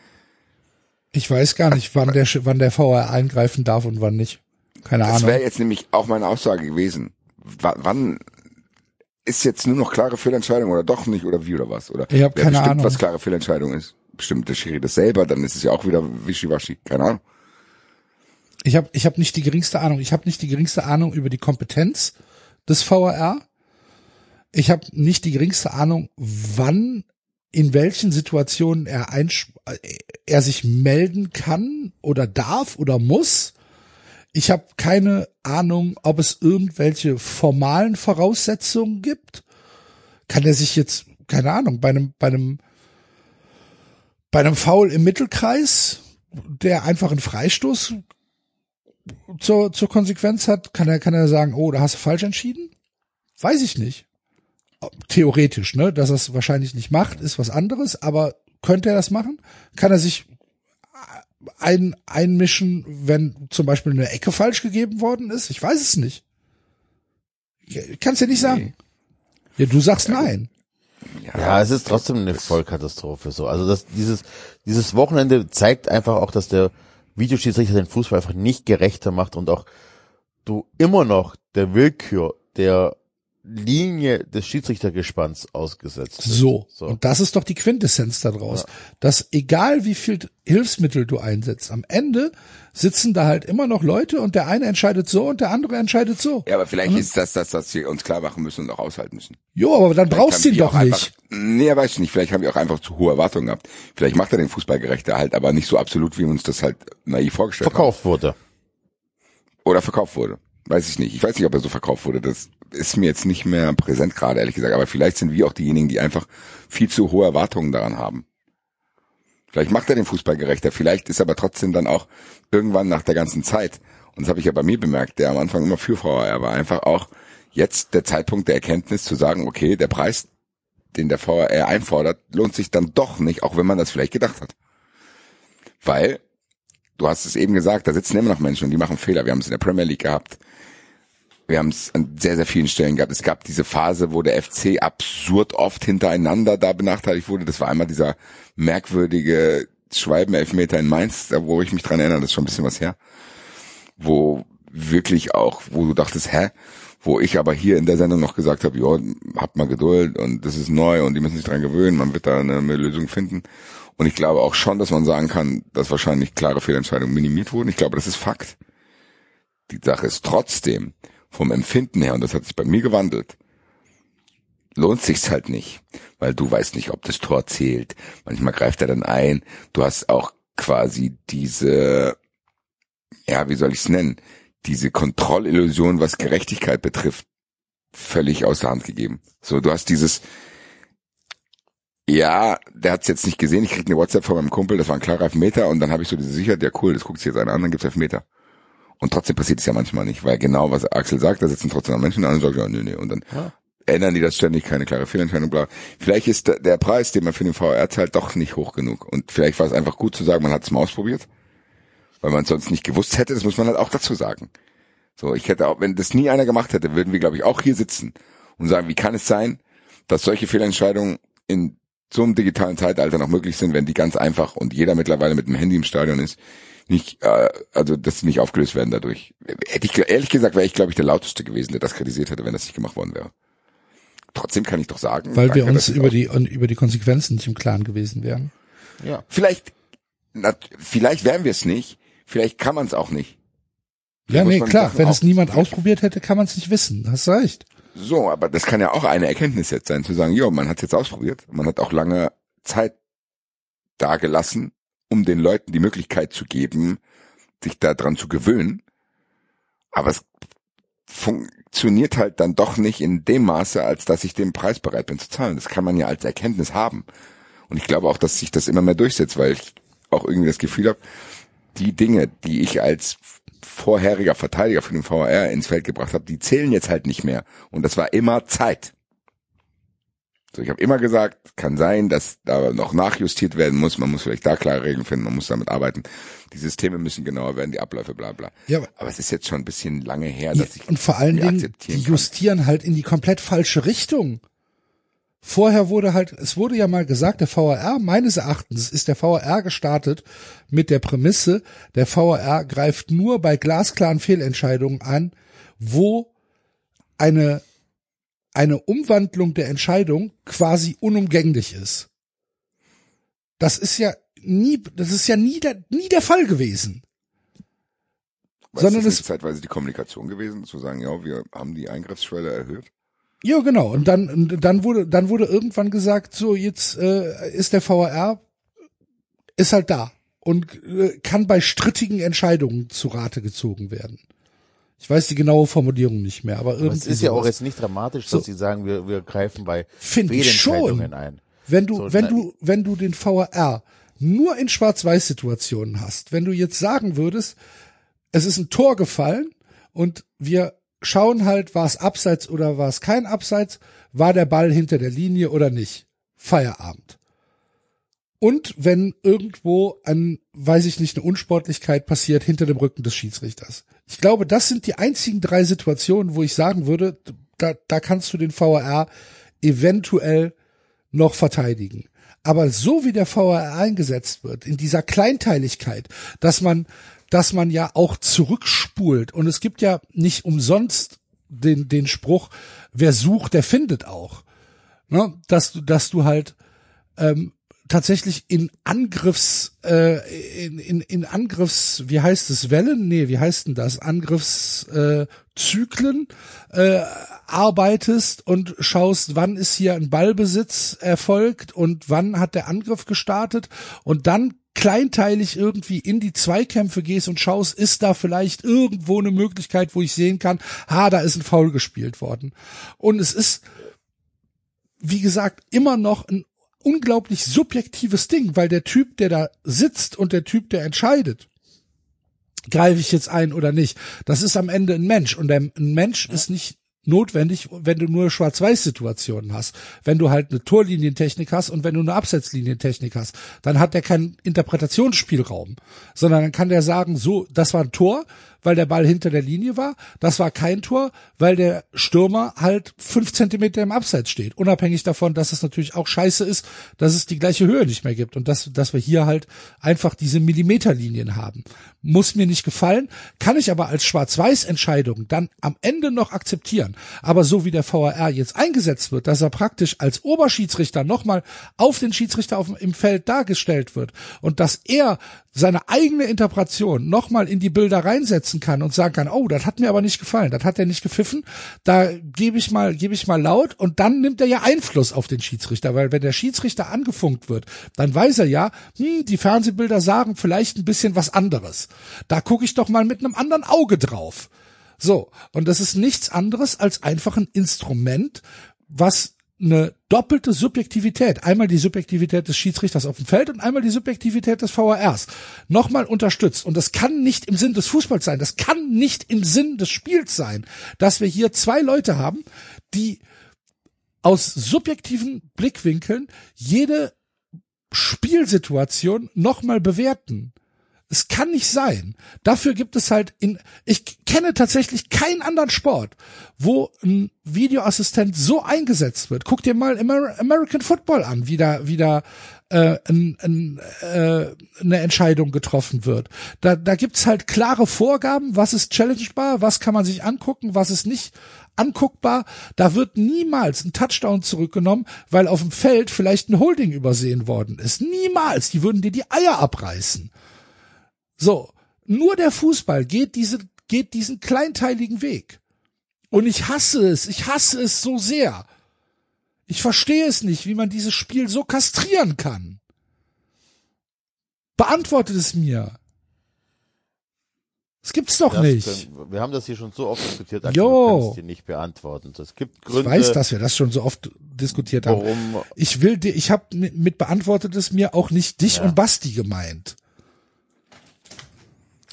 Ich weiß gar nicht, wann der, wann der VR eingreifen darf und wann nicht. Keine das Ahnung. wäre jetzt nämlich auch meine Aussage gewesen. W wann ist jetzt nur noch klare Fehlentscheidung oder doch nicht oder wie oder was? Oder Ich hab wer keine bestimmt, Ahnung. was klare Fehlentscheidung ist? Bestimmt der Schiri das selber, dann ist es ja auch wieder wischiwaschi. Keine Ahnung. Ich habe ich hab nicht die geringste Ahnung. Ich habe nicht die geringste Ahnung über die Kompetenz des VAR. Ich habe nicht die geringste Ahnung, wann, in welchen Situationen er, äh, er sich melden kann oder darf oder muss. Ich habe keine Ahnung, ob es irgendwelche formalen Voraussetzungen gibt. Kann er sich jetzt, keine Ahnung, bei einem, bei einem, bei einem Foul im Mittelkreis, der einfach einen Freistoß zur, zur Konsequenz hat, kann er, kann er sagen, oh, da hast du falsch entschieden? Weiß ich nicht. Theoretisch, ne? Dass er es wahrscheinlich nicht macht, ist was anderes, aber könnte er das machen? Kann er sich ein, einmischen, wenn zum Beispiel eine Ecke falsch gegeben worden ist? Ich weiß es nicht. Ich kann es dir nicht sagen. Ja, du sagst nein. Ja, es ist trotzdem eine Vollkatastrophe so. Also das, dieses, dieses Wochenende zeigt einfach auch, dass der Videoschiedsrichter den Fußball einfach nicht gerechter macht und auch du immer noch der Willkür der Linie des Schiedsrichtergespanns ausgesetzt. So. so. Und das ist doch die Quintessenz daraus. Dass egal wie viel Hilfsmittel du einsetzt, am Ende sitzen da halt immer noch Leute und der eine entscheidet so und der andere entscheidet so. Ja, aber vielleicht ist das das, was wir uns klar machen müssen und auch aushalten müssen. Jo, aber dann brauchst du ihn die doch nicht. Einfach, nee, weiß ich nicht. Vielleicht haben wir auch einfach zu hohe Erwartungen gehabt. Vielleicht macht er den Fußball gerechter halt, aber nicht so absolut, wie wir uns das halt naiv vorgestellt verkauft wurde. haben. Oder verkauft wurde. Weiß ich nicht. Ich weiß nicht, ob er so verkauft wurde. Das ist mir jetzt nicht mehr präsent gerade, ehrlich gesagt. Aber vielleicht sind wir auch diejenigen, die einfach viel zu hohe Erwartungen daran haben. Vielleicht macht er den Fußball gerechter. Vielleicht ist aber trotzdem dann auch irgendwann nach der ganzen Zeit, und das habe ich ja bei mir bemerkt, der am Anfang immer für VAR war, einfach auch jetzt der Zeitpunkt der Erkenntnis zu sagen, okay, der Preis, den der VAR einfordert, lohnt sich dann doch nicht, auch wenn man das vielleicht gedacht hat. Weil, du hast es eben gesagt, da sitzen immer noch Menschen und die machen Fehler. Wir haben es in der Premier League gehabt. Wir haben es an sehr, sehr vielen Stellen gehabt. Es gab diese Phase, wo der FC absurd oft hintereinander da benachteiligt wurde. Das war einmal dieser merkwürdige Schweiben-Elfmeter in Mainz, da wo ich mich dran erinnere, das ist schon ein bisschen was her. Wo wirklich auch, wo du dachtest, hä? Wo ich aber hier in der Sendung noch gesagt habe, ja, habt mal Geduld und das ist neu und die müssen sich dran gewöhnen, man wird da eine, eine Lösung finden. Und ich glaube auch schon, dass man sagen kann, dass wahrscheinlich klare Fehlentscheidungen minimiert wurden. Ich glaube, das ist Fakt. Die Sache ist trotzdem vom Empfinden her, und das hat sich bei mir gewandelt, lohnt sich's halt nicht, weil du weißt nicht, ob das Tor zählt. Manchmal greift er dann ein. Du hast auch quasi diese, ja, wie soll ich's nennen, diese Kontrollillusion, was Gerechtigkeit betrifft, völlig außer Hand gegeben. So, du hast dieses, ja, der hat's jetzt nicht gesehen, ich krieg eine WhatsApp von meinem Kumpel, das war ein klarer Elfmeter und dann habe ich so diese Sicherheit, ja cool, das guckt sich jetzt einer an, dann gibt's Elfmeter. Und trotzdem passiert es ja manchmal nicht, weil genau was Axel sagt, da sitzen trotzdem noch Menschen an und sagen, ja, nee, nee, und dann ja. ändern die das ständig, keine klare Fehlentscheidung, bla. Vielleicht ist der Preis, den man für den VR zahlt, doch nicht hoch genug. Und vielleicht war es einfach gut zu sagen, man hat es mal ausprobiert weil man sonst nicht gewusst hätte, das muss man halt auch dazu sagen. So, ich hätte auch, wenn das nie einer gemacht hätte, würden wir, glaube ich, auch hier sitzen und sagen, wie kann es sein, dass solche Fehlentscheidungen in so einem digitalen Zeitalter noch möglich sind, wenn die ganz einfach und jeder mittlerweile mit dem Handy im Stadion ist, nicht, äh, also dass sie nicht aufgelöst werden dadurch. Hätte ich ehrlich gesagt, wäre ich, glaube ich, der lauteste gewesen, der das kritisiert hätte, wenn das nicht gemacht worden wäre. Trotzdem kann ich doch sagen, weil wir uns über die über die Konsequenzen nicht im Klaren gewesen wären. Ja. Vielleicht, na, vielleicht wären wir es nicht, Vielleicht kann man es auch nicht. Ja, nee, klar. Wenn es niemand ausprobiert hätte, kann man es nicht wissen. Hast recht. So, aber das kann ja auch eine Erkenntnis jetzt sein, zu sagen, jo, man hat es jetzt ausprobiert. Man hat auch lange Zeit da gelassen, um den Leuten die Möglichkeit zu geben, sich daran zu gewöhnen. Aber es funktioniert halt dann doch nicht in dem Maße, als dass ich den Preis bereit bin zu zahlen. Das kann man ja als Erkenntnis haben. Und ich glaube auch, dass sich das immer mehr durchsetzt, weil ich auch irgendwie das Gefühl habe, die Dinge, die ich als vorheriger Verteidiger für den VR ins Feld gebracht habe, die zählen jetzt halt nicht mehr. Und das war immer Zeit. So, ich habe immer gesagt, kann sein, dass da noch nachjustiert werden muss. Man muss vielleicht da klare Regeln finden, man muss damit arbeiten. Die Systeme müssen genauer werden, die Abläufe, bla bla. Ja, aber es ist jetzt schon ein bisschen lange her, dass ja, ich und vor allen Dingen, die justieren kann. halt in die komplett falsche Richtung. Vorher wurde halt, es wurde ja mal gesagt, der VAR, meines Erachtens ist der VAR gestartet mit der Prämisse, der VAR greift nur bei glasklaren Fehlentscheidungen an, wo eine, eine Umwandlung der Entscheidung quasi unumgänglich ist. Das ist ja nie, das ist ja nie der, nie der Fall gewesen. Weißt Sondern es zeitweise die Kommunikation gewesen, zu sagen, ja, wir haben die Eingriffsschwelle erhöht. Ja, genau. Und dann, dann wurde, dann wurde irgendwann gesagt, so jetzt äh, ist der VAR ist halt da und äh, kann bei strittigen Entscheidungen zu Rate gezogen werden. Ich weiß die genaue Formulierung nicht mehr, aber irgendwie. Es ist sowas. ja auch jetzt nicht dramatisch, dass so. sie sagen, wir, wir greifen bei Finde ich schon. ein. Wenn du, so, wenn du, wenn du den VAR nur in Schwarz-Weiß-Situationen hast, wenn du jetzt sagen würdest, es ist ein Tor gefallen und wir schauen halt, war es abseits oder war es kein Abseits, war der Ball hinter der Linie oder nicht. Feierabend. Und wenn irgendwo ein, weiß ich nicht, eine Unsportlichkeit passiert hinter dem Rücken des Schiedsrichters. Ich glaube, das sind die einzigen drei Situationen, wo ich sagen würde, da, da kannst du den VAR eventuell noch verteidigen. Aber so wie der VAR eingesetzt wird, in dieser Kleinteiligkeit, dass man dass man ja auch zurückspult. Und es gibt ja nicht umsonst den, den Spruch, wer sucht, der findet auch. Ne? Dass du, dass du halt ähm, tatsächlich in Angriffs, äh, in, in, in Angriffs, wie heißt es, Wellen? Nee, wie heißt denn das? Angriffszyklen äh, arbeitest und schaust, wann ist hier ein Ballbesitz erfolgt und wann hat der Angriff gestartet und dann kleinteilig irgendwie in die Zweikämpfe gehst und schaust, ist da vielleicht irgendwo eine Möglichkeit, wo ich sehen kann, ha, da ist ein Foul gespielt worden. Und es ist, wie gesagt, immer noch ein unglaublich subjektives Ding, weil der Typ, der da sitzt und der Typ, der entscheidet, greife ich jetzt ein oder nicht, das ist am Ende ein Mensch und ein Mensch ist nicht notwendig, wenn du nur Schwarz-Weiß-Situationen hast. Wenn du halt eine Torlinientechnik hast und wenn du eine Absetzlinientechnik hast, dann hat der keinen Interpretationsspielraum, sondern dann kann der sagen, so, das war ein Tor, weil der Ball hinter der Linie war. Das war kein Tor, weil der Stürmer halt fünf Zentimeter im Abseits steht. Unabhängig davon, dass es natürlich auch scheiße ist, dass es die gleiche Höhe nicht mehr gibt und dass, dass wir hier halt einfach diese Millimeterlinien haben. Muss mir nicht gefallen, kann ich aber als Schwarz-Weiß-Entscheidung dann am Ende noch akzeptieren. Aber so wie der VAR jetzt eingesetzt wird, dass er praktisch als Oberschiedsrichter nochmal auf den Schiedsrichter auf, im Feld dargestellt wird und dass er seine eigene Interpretation nochmal in die Bilder reinsetzen kann und sagen kann, oh, das hat mir aber nicht gefallen, das hat er nicht gepfiffen, da gebe ich mal, gebe ich mal laut und dann nimmt er ja Einfluss auf den Schiedsrichter, weil wenn der Schiedsrichter angefunkt wird, dann weiß er ja, hm, die Fernsehbilder sagen vielleicht ein bisschen was anderes. Da gucke ich doch mal mit einem anderen Auge drauf. So, und das ist nichts anderes als einfach ein Instrument, was eine doppelte Subjektivität, einmal die Subjektivität des Schiedsrichters auf dem Feld und einmal die Subjektivität des VARs, nochmal unterstützt. Und das kann nicht im Sinn des Fußballs sein, das kann nicht im Sinn des Spiels sein, dass wir hier zwei Leute haben, die aus subjektiven Blickwinkeln jede Spielsituation nochmal bewerten. Es kann nicht sein. Dafür gibt es halt in, ich kenne tatsächlich keinen anderen Sport, wo ein Videoassistent so eingesetzt wird. Guck dir mal Amer American Football an, wie da, wie da äh, ein, ein, äh, eine Entscheidung getroffen wird. Da, da gibt's halt klare Vorgaben, was ist challengebar, was kann man sich angucken, was ist nicht anguckbar. Da wird niemals ein Touchdown zurückgenommen, weil auf dem Feld vielleicht ein Holding übersehen worden ist. Niemals. Die würden dir die Eier abreißen. So, nur der Fußball geht diese, geht diesen kleinteiligen Weg. Und ich hasse es, ich hasse es so sehr. Ich verstehe es nicht, wie man dieses Spiel so kastrieren kann. Beantwortet es mir. Das gibt's doch Das nicht. Können, wir haben das hier schon so oft diskutiert, Jo. du kannst es dir nicht beantworten. Es gibt Gründe, Ich weiß, dass wir das schon so oft diskutiert haben. warum Ich will dir, ich habe mit, mit beantwortet es mir auch nicht dich Ja. und Basti gemeint.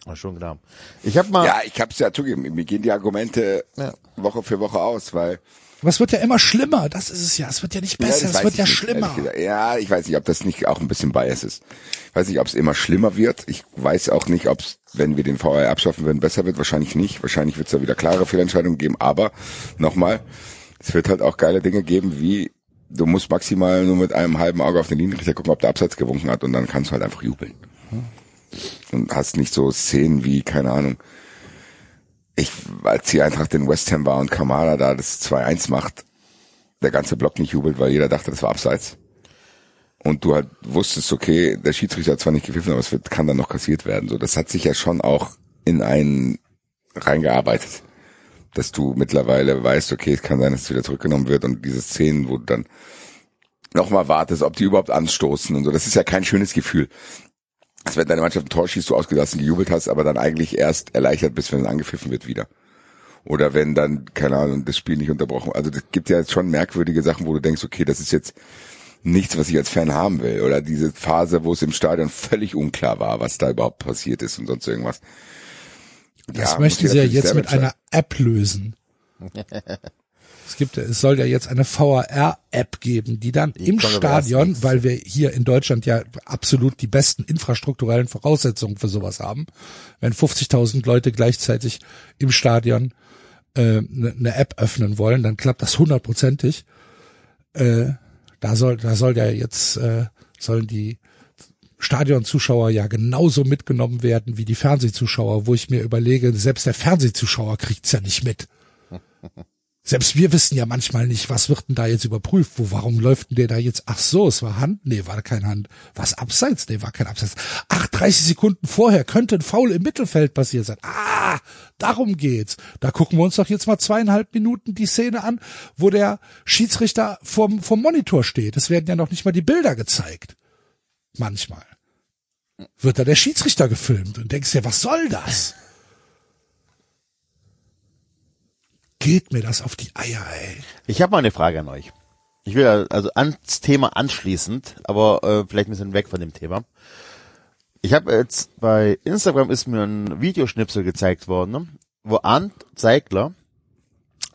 Ah, schon klar. Ich habe mal Ja, ich hab's ja zugegeben, mir gehen die Argumente Ja. Woche für Woche aus, weil Aber es wird ja immer schlimmer. Das ist es ja. Es wird ja nicht besser. das es wird ja nicht, schlimmer. Ja, ich weiß nicht, ob das nicht auch ein bisschen Bias ist. Ich weiß nicht, ob es immer schlimmer wird. Ich weiß auch nicht, ob es, wenn wir den VR abschaffen würden, besser wird. Wahrscheinlich nicht. Wahrscheinlich wird es da wieder klare Fehlentscheidungen geben. Aber nochmal, es wird halt auch geile Dinge geben, wie du musst maximal nur mit einem halben Auge auf den Linienrichter gucken, ob der Abseits gewunken hat und dann kannst du halt einfach jubeln. Und hast nicht so Szenen wie, keine Ahnung, ich, als die Eintracht in West Ham war und Kamala da das 2-1 macht, der ganze Block nicht jubelt, weil jeder dachte, das war abseits. Und du halt wusstest, okay, der Schiedsrichter hat zwar nicht gepfiffen, aber es wird, kann dann noch kassiert werden. So, das hat sich ja schon auch in einen reingearbeitet. Dass du mittlerweile weißt, okay, es kann sein, dass es wieder zurückgenommen wird und diese Szenen, wo du dann nochmal wartest, ob die überhaupt anstoßen und so. Das ist ja kein schönes Gefühl. Als wenn deine Mannschaft ein Tor schießt, du ausgelassen gejubelt hast, aber dann eigentlich erst erleichtert bist, wenn es angepfiffen wird wieder. Oder wenn dann, keine Ahnung, das Spiel nicht unterbrochen. Also es gibt ja jetzt schon merkwürdige Sachen, wo du denkst, okay, das ist jetzt nichts, was ich als Fan haben will. Oder diese Phase, wo es im Stadion völlig unklar war, was da überhaupt passiert ist und sonst irgendwas. Das Ja, möchten sie ja jetzt mit einer App lösen. Es gibt, es soll ja jetzt eine VAR-App geben, die dann im aber erst Stadion, weil wir hier in Deutschland ja absolut die besten infrastrukturellen Voraussetzungen für sowas haben, wenn 50.000 Leute gleichzeitig im Stadion äh, eine ne App öffnen wollen, dann klappt das hundertprozentig. Äh, da soll, da soll ja jetzt äh, sollen die Stadionzuschauer ja genauso mitgenommen werden wie die Fernsehzuschauer, wo ich mir überlege, selbst der Fernsehzuschauer kriegt's ja nicht mit. Selbst wir wissen ja manchmal nicht, was wird denn da jetzt überprüft? Wo, warum läuft denn der da jetzt? Ach so, es war Hand? Nee, war keine Hand. Was abseits? Nee, war kein Abseits. Ach, 30 Sekunden vorher könnte ein Foul im Mittelfeld passiert sein. Ah, darum geht's. Da gucken wir uns doch jetzt mal zweieinhalb Minuten die Szene an, wo der Schiedsrichter vorm, vorm Monitor steht. Es werden ja noch nicht mal die Bilder gezeigt. Manchmal. Wird da der Schiedsrichter gefilmt und denkst dir, was soll das? Geht mir das auf die Eier, ey. Ich habe mal eine Frage an euch. Ich will also ans Thema anschließend, aber äh, vielleicht ein bisschen weg von dem Thema. Ich habe jetzt bei Instagram ist mir ein Videoschnipsel gezeigt worden, ne, wo Arndt Zeigler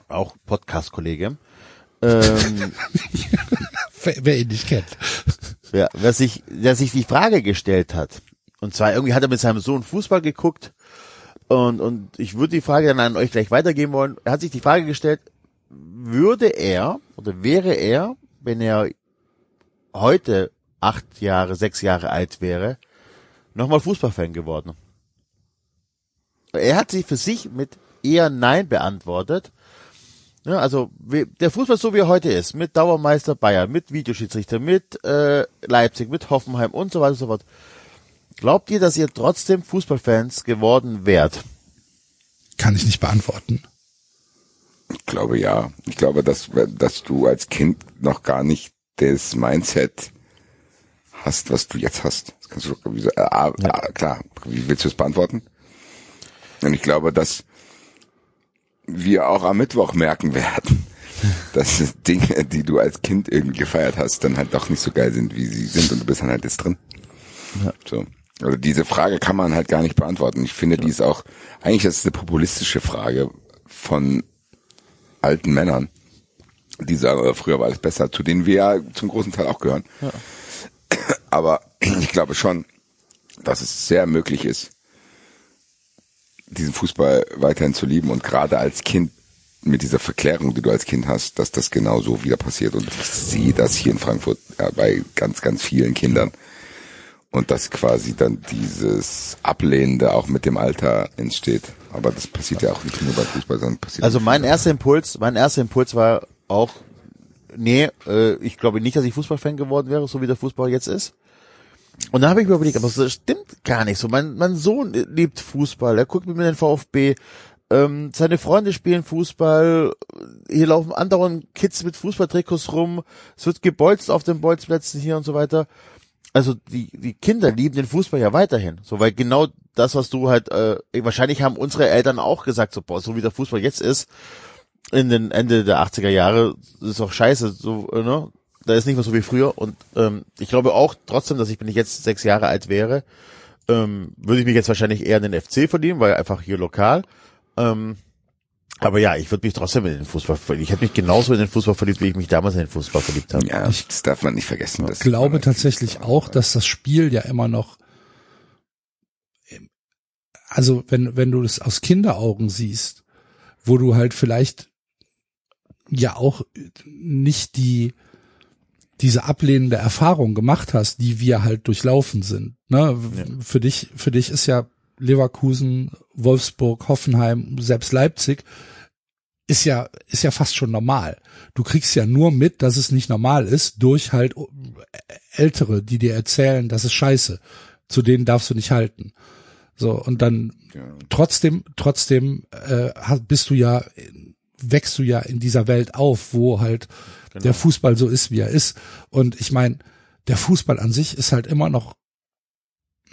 auch Podcast-Kollege, ähm, Wer, wer ihn nicht kennt. ja, wer sich, der sich die Frage gestellt hat. Und zwar irgendwie hat er mit seinem Sohn Fußball geguckt und, und ich würde die Frage dann an euch gleich weitergeben wollen. Er hat sich die Frage gestellt, würde er oder wäre er, wenn er heute acht Jahre, sechs Jahre alt wäre, nochmal Fußballfan geworden? Er hat sich für sich mit eher Nein beantwortet. Ja, also der Fußball so wie er heute ist, mit Dauermeister Bayern, mit Videoschiedsrichter, mit äh, Leipzig, mit Hoffenheim und so weiter und so fort. Glaubt ihr, dass ihr trotzdem Fußballfans geworden wärt? Kann ich nicht beantworten. Ich glaube ja. Ich glaube, dass, dass du als Kind noch gar nicht das Mindset hast, was du jetzt hast. Das kannst du doch, wie so- äh, ah, ah, klar. Wie willst du es beantworten? Und ich glaube, dass wir auch am Mittwoch merken werden, dass Dinge, die du als Kind irgendwie gefeiert hast, dann halt doch nicht so geil sind, wie sie sind und du bist dann halt jetzt drin. So. Also diese Frage kann man halt gar nicht beantworten. Ich finde, die ist auch, eigentlich ist es eine populistische Frage von alten Männern, die sagen, früher war alles besser, zu denen wir ja zum großen Teil auch gehören. Aber ich glaube schon, dass es sehr möglich ist, diesen Fußball weiterhin zu lieben und gerade als Kind mit dieser Verklärung, die du als Kind hast, dass das genau so wieder passiert. Und ich sehe das hier in Frankfurt ja, bei ganz, ganz vielen Kindern. Und dass quasi dann dieses Ablehnende auch mit dem Alter entsteht. Aber das passiert ja auch nicht nur beim Fußball, sondern passiert Also mein erster Impuls, mein erster Impuls war auch, nee, äh, ich glaube nicht, dass ich Fußballfan geworden wäre, so wie der Fußball jetzt ist. Und dann habe ich mir überlegt, aber das stimmt gar nicht so. Mein, mein Sohn liebt Fußball, er guckt mit mir den VfB, ähm, seine Freunde spielen Fußball, hier laufen anderen Kids mit Fußballtrikots rum, es wird gebolzt auf den Bolzplätzen hier und so weiter. Also die, die Kinder lieben den Fußball ja weiterhin. So, weil genau das, was du halt, äh, wahrscheinlich haben unsere Eltern auch gesagt, so, boah, so wie der Fußball jetzt ist, in den Ende der 80er Jahre, ist doch scheiße, so, äh, ne? Da ist nicht mehr so wie früher. Und ähm, ich glaube auch trotzdem, dass ich, wenn ich jetzt sechs Jahre alt wäre, ähm, würde ich mich jetzt wahrscheinlich eher in den FC verlieben, weil einfach hier lokal. Ähm, aber ja, ich würde mich trotzdem in den Fußball verlieben. Ich hätte mich genauso in den Fußball verliebt, wie ich mich damals in den Fußball verliebt habe. Ja, das darf man nicht vergessen. Ich glaube tatsächlich auch, dass das Spiel ja immer noch, also wenn, wenn du das aus Kinderaugen siehst, wo du halt vielleicht ja auch nicht die, diese ablehnende Erfahrung gemacht hast, die wir halt durchlaufen sind. Ne? Für dich, für dich ist ja Leverkusen, Wolfsburg, Hoffenheim, selbst Leipzig ist ja, ist ja fast schon normal. Du kriegst ja nur mit, dass es nicht normal ist, durch halt Ältere, die dir erzählen, das ist scheiße. Zu denen darfst du nicht halten. So, und dann trotzdem, trotzdem äh, bist du ja, wächst du ja in dieser Welt auf, wo halt der Fußball so ist, wie er ist. Und ich meine, der Fußball an sich ist halt immer noch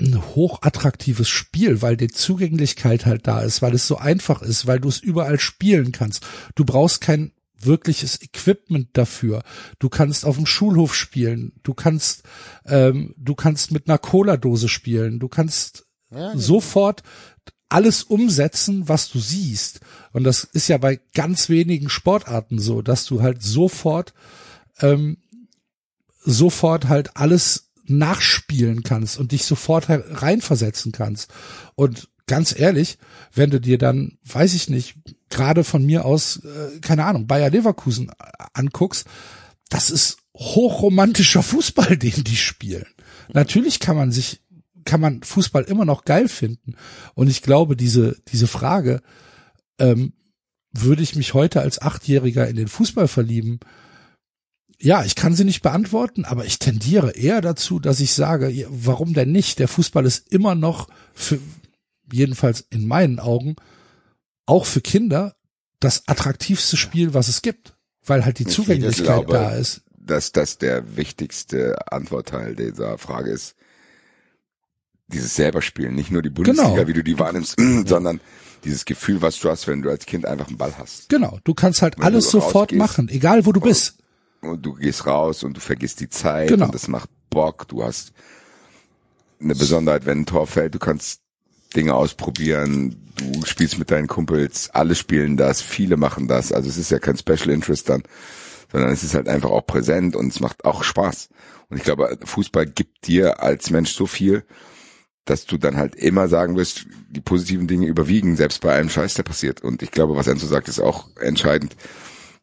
ein hochattraktives Spiel, weil die Zugänglichkeit halt da ist, weil es so einfach ist, weil du es überall spielen kannst. Du brauchst kein wirkliches Equipment dafür. Du kannst auf dem Schulhof spielen. Du kannst, ähm, du kannst mit einer Cola-Dose spielen. Du kannst sofort alles umsetzen, was du siehst. Und das ist ja bei ganz wenigen Sportarten so, dass du halt sofort, ähm, sofort halt alles nachspielen kannst und dich sofort reinversetzen kannst. Und ganz ehrlich, wenn du dir dann, weiß ich nicht, gerade von mir aus, äh, keine Ahnung, Bayer Leverkusen äh, anguckst, das ist hochromantischer Fußball, den die spielen. Natürlich kann man sich, kann man Fußball immer noch geil finden. Und ich glaube, diese, diese Frage, ähm, würde ich mich heute als Achtjähriger in den Fußball verlieben? Ja, ich kann sie nicht beantworten, aber ich tendiere eher dazu, dass ich sage, ja, warum denn nicht? Der Fußball ist immer noch für, jedenfalls in meinen Augen, auch für Kinder das attraktivste Spiel, was es gibt, weil halt die Ich Zugänglichkeit glaube, da ist. Dass das der wichtigste Antwortteil dieser Frage ist. Dieses selber spielen, nicht nur die Bundesliga, Genau. wie du die wahrnimmst, sondern dieses Gefühl, was du hast, wenn du als Kind einfach einen Ball hast. Genau, du kannst halt Wenn alles sofort machen, egal wo du bist. Und du gehst raus und du vergisst die Zeit Genau. und das macht Bock. Du hast eine Besonderheit, wenn ein Tor fällt, du kannst Dinge ausprobieren, du spielst mit deinen Kumpels, alle spielen das, viele machen das, also es ist ja kein Special Interest dann, sondern es ist halt einfach auch präsent und es macht auch Spaß. Und ich glaube, Fußball gibt dir als Mensch so viel, dass du dann halt immer sagen wirst, die positiven Dinge überwiegen, selbst bei einem Scheiß, der passiert. Und ich glaube, was Enzo sagt, ist auch entscheidend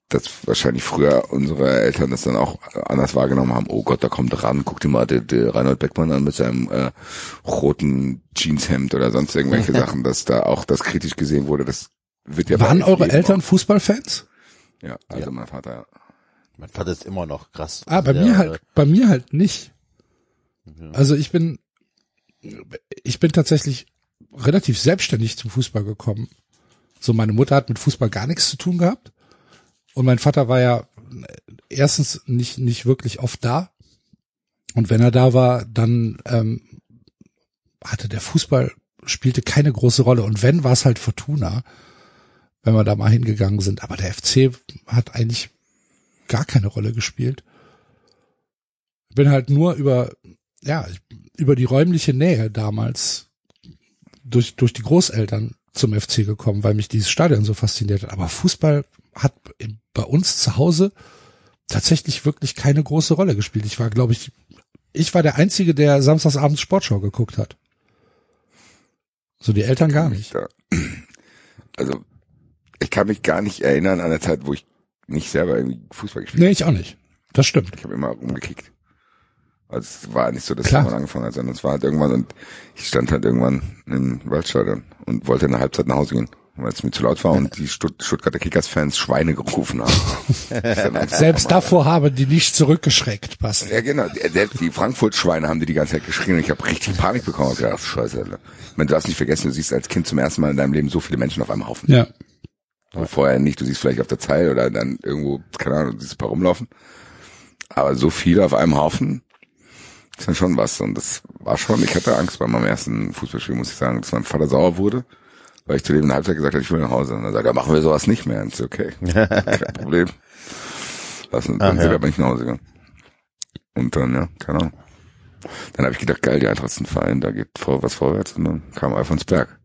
dass wahrscheinlich früher unsere Eltern das dann auch anders wahrgenommen haben. Oh Gott, da kommt ran, guck dir mal der, der Reinhold Beckmann an mit seinem äh, roten Jeanshemd oder sonst irgendwelche Sachen, dass da auch das kritisch gesehen wurde. Das wird ja Waren eure Eltern auch- Fußballfans? Ja, also Ja. mein Vater. ja. Mein Vater ist immer noch krass. Ah, bei Der, mir halt, bei mir halt nicht. Also ich bin, ich bin tatsächlich relativ selbstständig zum Fußball gekommen. So, meine Mutter hat mit Fußball gar nichts zu tun gehabt. Und mein Vater war ja erstens nicht, nicht wirklich oft da. Und wenn er da war, dann ähm, hatte der Fußball, spielte keine große Rolle. Und wenn, war es halt Fortuna, wenn wir da mal hingegangen sind. Aber der FC hat eigentlich gar keine Rolle gespielt. Bin halt nur über, ja, über die räumliche Nähe damals durch, durch die Großeltern zum FC gekommen, weil mich dieses Stadion so fasziniert hat. Aber Fußball hat bei uns zu Hause tatsächlich wirklich keine große Rolle gespielt. Ich war, glaube ich, ich war der Einzige, der samstagsabends Sportschau geguckt hat. So die Eltern gar nicht. Da, also ich kann mich gar nicht erinnern an eine Zeit, wo ich nicht selber irgendwie Fußball gespielt Nee, ich auch nicht. Das stimmt. Ich habe immer rumgekickt. Also es war nicht so, dass Klar. man angefangen hat, sondern es war halt irgendwann und ich stand halt irgendwann im Waldstadion und wollte in der Halbzeit nach Hause gehen, weil es mir zu laut war und die Stutt Stuttgarter Kickers-Fans Schweine gerufen haben. Selbst davor haben die nicht zurückgeschreckt, Basti. Ja, genau. Selbst die Frankfurt-Schweine haben die die ganze Zeit geschrien und ich habe richtig Panik bekommen. Ich dachte, scheiße, Alter. Ich meine, du darfst nicht vergessen, du siehst als Kind zum ersten Mal in deinem Leben so viele Menschen auf einem Haufen. Ja. So vorher nicht. Du siehst vielleicht auf der Zeil oder dann irgendwo, keine Ahnung, du siehst ein paar rumlaufen. Aber so viele auf einem Haufen ist dann schon was. Und das war schon, ich hatte Angst bei meinem ersten Fußballspiel, muss ich sagen, dass mein Vater sauer wurde, weil ich zu dem in der Halbzeit gesagt habe, ich will nach Hause. Und dann sagt er, machen wir sowas nicht mehr. Und ich so, okay, kein Problem. Lassen, dann Ach, sind ja. wir aber nicht nach Hause gegangen. Und dann, ja, keine Ahnung. Dann habe ich gedacht, geil, die Eintracht ist ein Verein, da geht vor, was vorwärts und dann kam Alfonsberg.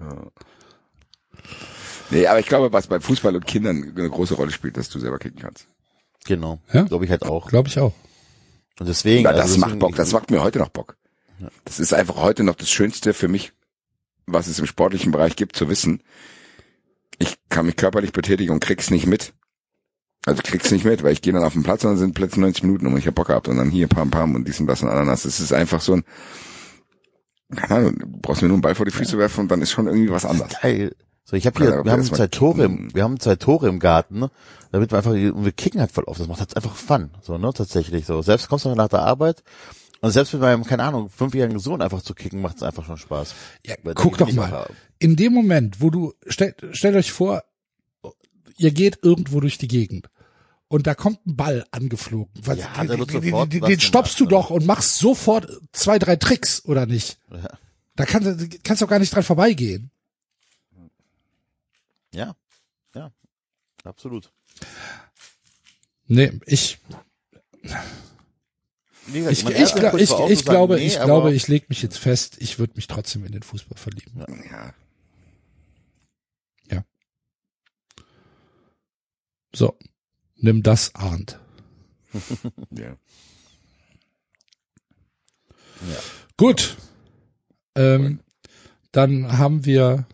Ja. Nee, aber ich glaube, was bei Fußball und Kindern eine große Rolle spielt, dass du selber kicken kannst. Genau. Ja? Glaube ich halt auch. Glaube ich auch. Und deswegen. Ja, also das deswegen- macht Bock, das macht mir heute noch Bock. Das ist einfach heute noch das Schönste für mich, was es im sportlichen Bereich gibt, zu wissen. Ich kann mich körperlich betätigen und krieg's nicht mit. Also krieg's nicht mit, weil ich gehe dann auf den Platz und dann sind plötzlich 90 Minuten und ich hab Bock gehabt und dann hier pam pam und dies und das und Ananas. Es ist einfach so ein, keine Ahnung, du brauchst mir nur einen Ball vor die Füße werfen und dann ist schon irgendwie was anderes. Geil. So, ich habe Ja, hier, aber wir haben zwei Tore, im, wir haben zwei Tore im Garten, ne? damit wir einfach, wir kicken halt voll oft. Das macht halt einfach Fun, so, ne, tatsächlich so. Selbst kommst du nach der Arbeit und selbst mit meinem, keine Ahnung, fünfjährigen Sohn einfach zu kicken, macht es einfach schon Spaß. Ja, Weil guck doch mal. auch- In dem Moment, wo du, stellt, stellt euch vor, ihr geht irgendwo durch die Gegend und da kommt ein Ball angeflogen. Was- Ja, den, den, den, den stoppst du doch und machst sofort zwei, drei Tricks, oder nicht? Ja. Da kannst du kannst doch gar nicht dran vorbeigehen. Ja, ja, absolut. Nee, ich, Wie gesagt, ich, ich, glaub, ich, ich sagen, glaube, nee, ich glaube, ich leg mich jetzt fest, ich würde mich trotzdem in den Fußball verlieben. Ja. So, nimm das, Arndt. ja. Gut. Ähm, dann haben wir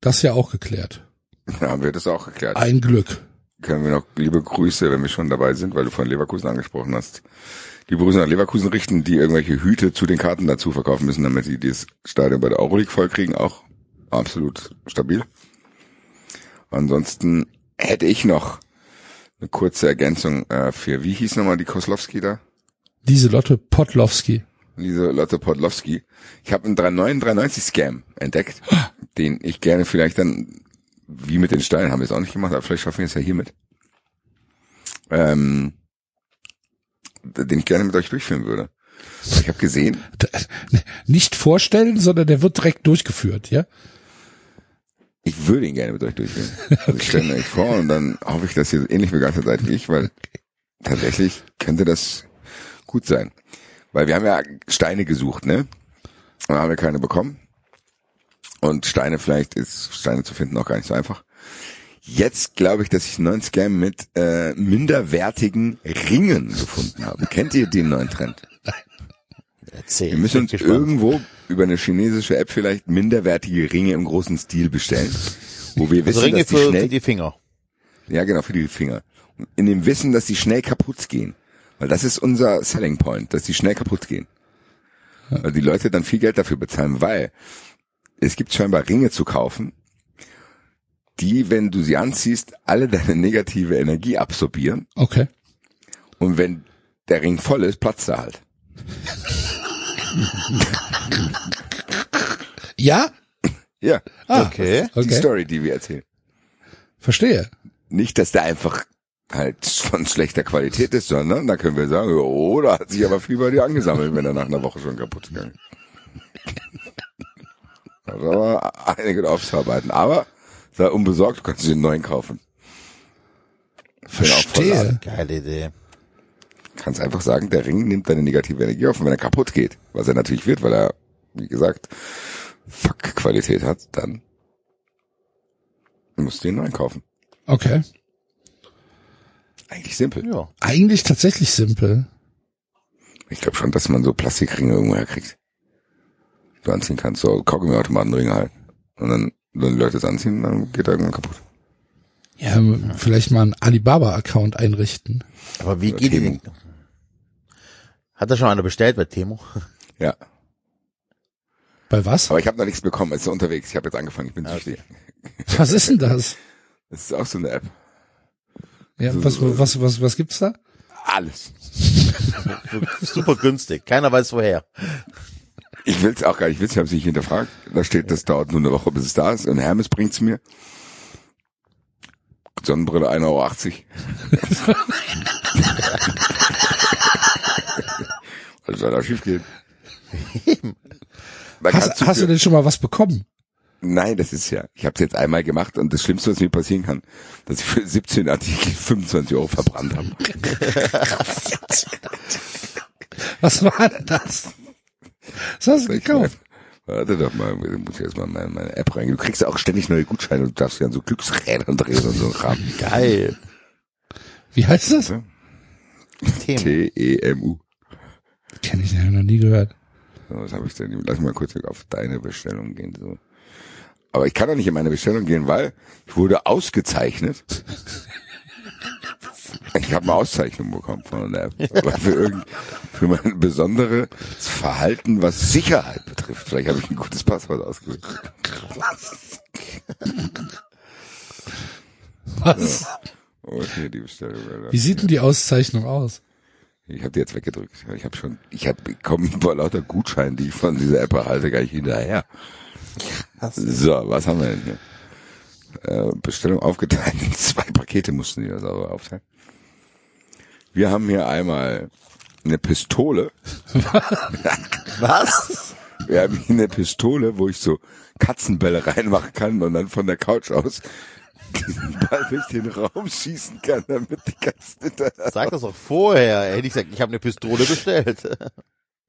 das ja auch geklärt. Da haben wir das auch geklärt. Ein Glück. können wir noch liebe Grüße, wenn wir schon dabei sind, weil du von Leverkusen angesprochen hast. Liebe Grüße nach Leverkusen richten, die irgendwelche Hüte zu den Karten dazu verkaufen müssen, damit sie dieses Stadion bei der Euroleague vollkriegen, auch absolut stabil. Ansonsten hätte ich noch eine kurze Ergänzung äh, für, wie hieß nochmal die Koslowski da? Diese Lotte Podlowski. Diese Lotte Podlowski. Ich habe einen 3993-Scam entdeckt, den ich gerne vielleicht dann, wie mit den Steinen, haben wir es auch nicht gemacht, aber vielleicht schaffen wir es ja hiermit. Ähm, den ich gerne mit euch durchführen würde. Ich habe gesehen, Nicht vorstellen, sondern der wird direkt durchgeführt, ja? ich würde ihn gerne mit euch durchführen. Also ich stelle mir euch vor und dann hoffe ich, dass ihr ähnlich begeistert seid wie ich, weil tatsächlich könnte das gut sein. Weil wir haben ja Steine gesucht, ne? Dann haben wir keine bekommen. Und Steine vielleicht ist Steine zu finden auch gar nicht so einfach. Jetzt glaube ich, dass ich einen neuen Scam mit äh, minderwertigen Ringen gefunden habe. Kennt ihr den neuen Trend? Erzähl. Wir müssen uns gespannt. irgendwo über eine chinesische App vielleicht minderwertige Ringe im großen Stil bestellen, wo wir wissen, also Ringe dass die für, schnell für die Finger. Ja, genau, für die Finger. In dem Wissen, dass die schnell kaputt gehen. Weil das ist unser Selling Point, dass die schnell kaputt gehen. Weil die Leute dann viel Geld dafür bezahlen, weil es gibt scheinbar Ringe zu kaufen, die, wenn du sie anziehst, alle deine negative Energie absorbieren. Okay. Und wenn der Ring voll ist, platzt er halt. Ja? Ja, Ah, Okay. die okay. Story, die wir erzählen. Verstehe. Nicht, dass der einfach halt von schlechter Qualität ist, sondern da können wir sagen, oh, da hat sich aber viel bei dir angesammelt, wenn er nach einer Woche schon kaputt gegangen ist. Aber einige aufzuarbeiten. Aber sei unbesorgt, du kannst dir einen neuen kaufen. Verstehe. Geile Idee. Kannst einfach sagen, der Ring nimmt deine negative Energie auf und wenn er kaputt geht, was er natürlich wird, weil er, wie gesagt, Fuck-Qualität hat, dann musst du ihn neu kaufen. Okay. Eigentlich simpel. Ja. Eigentlich tatsächlich simpel. Ich glaube schon, dass man so Plastikringe irgendwo herkriegt. Du anziehen kannst, so Kaugummi-Automatenringe halt. Und dann, wenn die Leute es anziehen, dann geht er irgendwann kaputt. Ja, vielleicht mal einen Alibaba-Account einrichten. Aber wie Oder geht die Temu. denn? Hat da schon einer bestellt bei Temo? Ja. Bei was? Aber ich habe noch nichts bekommen, es ist unterwegs. Ich habe jetzt angefangen, ich bin süchtig. Was ist denn das? Das ist auch so eine App. Ja, was, was, was, was gibt's da? Alles. Super günstig. Keiner weiß woher. Ich will's auch gar nicht wissen, ich habe es nicht hinterfragt. Da steht, das dauert nur eine Woche, bis es da ist. Und Hermes bringt's mir. Sonnenbrille 1,80 Euro. Was soll da schief gehen? Da kannst Hast, hast du denn schon mal was bekommen? Nein, das ist ja. Ich habe es jetzt einmal gemacht und das Schlimmste, was mir passieren kann, dass ich für 17 Artikel 25 Euro verbrannt habe. Was war denn das? Was hast du gekauft? Warte doch mal, ich muss jetzt mal meine, meine App rein. Du kriegst ja auch ständig neue Gutscheine und du darfst ja an so Glücksrädern drehen und so ein Kram. Geil. Wie heißt das? T-E-M-U. Kenn ich ja noch nie gehört. So, was habe ich denn? Lass mal kurz auf deine Bestellung gehen. So. Aber ich kann doch nicht in meine Bestellung gehen, weil ich wurde ausgezeichnet. Ich habe eine Auszeichnung bekommen von der App. Aber für, irgend, für mein besonderes Verhalten, was Sicherheit betrifft. Vielleicht habe ich ein gutes Passwort ausgewählt. Was? Oh, hier die Bestellung. Wie sieht denn die Auszeichnung aus? Ich habe die jetzt weggedrückt. Ich habe schon, ich habe bekommen vor lauter Gutscheinen, die ich von dieser App erhalte, gar nicht hinterher. So, was haben wir denn hier? Äh, Bestellung aufgeteilt. in Zwei Pakete mussten die das aber aufteilen. Wir haben hier einmal eine Pistole. Was? Wir haben hier eine Pistole, wo ich so Katzenbälle reinmachen kann und dann von der Couch aus diesen Ball durch den Raum schießen kann, damit die Katzen hinterher Sag das doch vorher. Hätte ich gesagt, ich habe eine Pistole bestellt.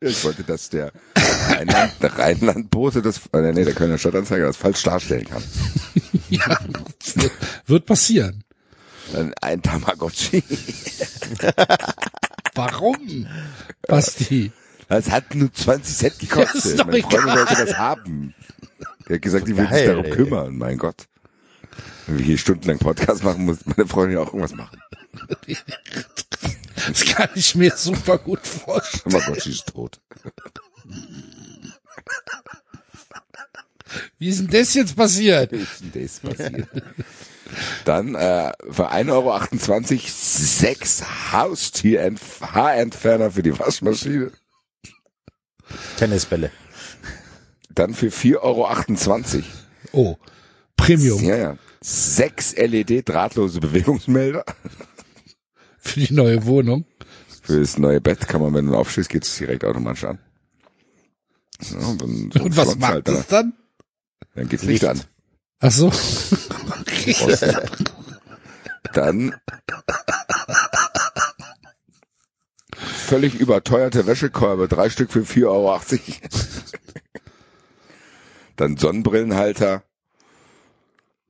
Ich wollte, dass der Rheinland, der Rheinlandbote das, äh, nee, der Kölner Stadtanzeiger das falsch darstellen kann. Ja, wird passieren. Dann ein Tamagotchi. Warum? Basti. Das hat nur 20 Cent Das gekostet. ist doch Meine Freundin egal. wollte das haben. Der hat gesagt, die will sich darum ey. kümmern, mein Gott. Wenn wir hier stundenlang Podcast machen, muss meine Freundin auch irgendwas machen. Das kann ich mir super gut vorstellen. Tamagotchi ist tot. Wie ist denn das jetzt passiert? Wie ist denn das passiert? Dann äh, für 1,28 Euro sechs Haustier-Haarentferner für die Waschmaschine. Tennisbälle. Dann für 4,28 Euro. Oh, Premium Ja, ja. Sechs LED-drahtlose Bewegungsmelder. Für die neue Wohnung. Für das neue Bett kann man, wenn du aufstehst, geht es direkt automatisch an. Ja, und so Und was macht halt das da. dann? Dann geht's Licht an. Ach so. Dann völlig überteuerte Wäschekorbe, drei Stück für 4,80 Euro. Dann Sonnenbrillenhalter.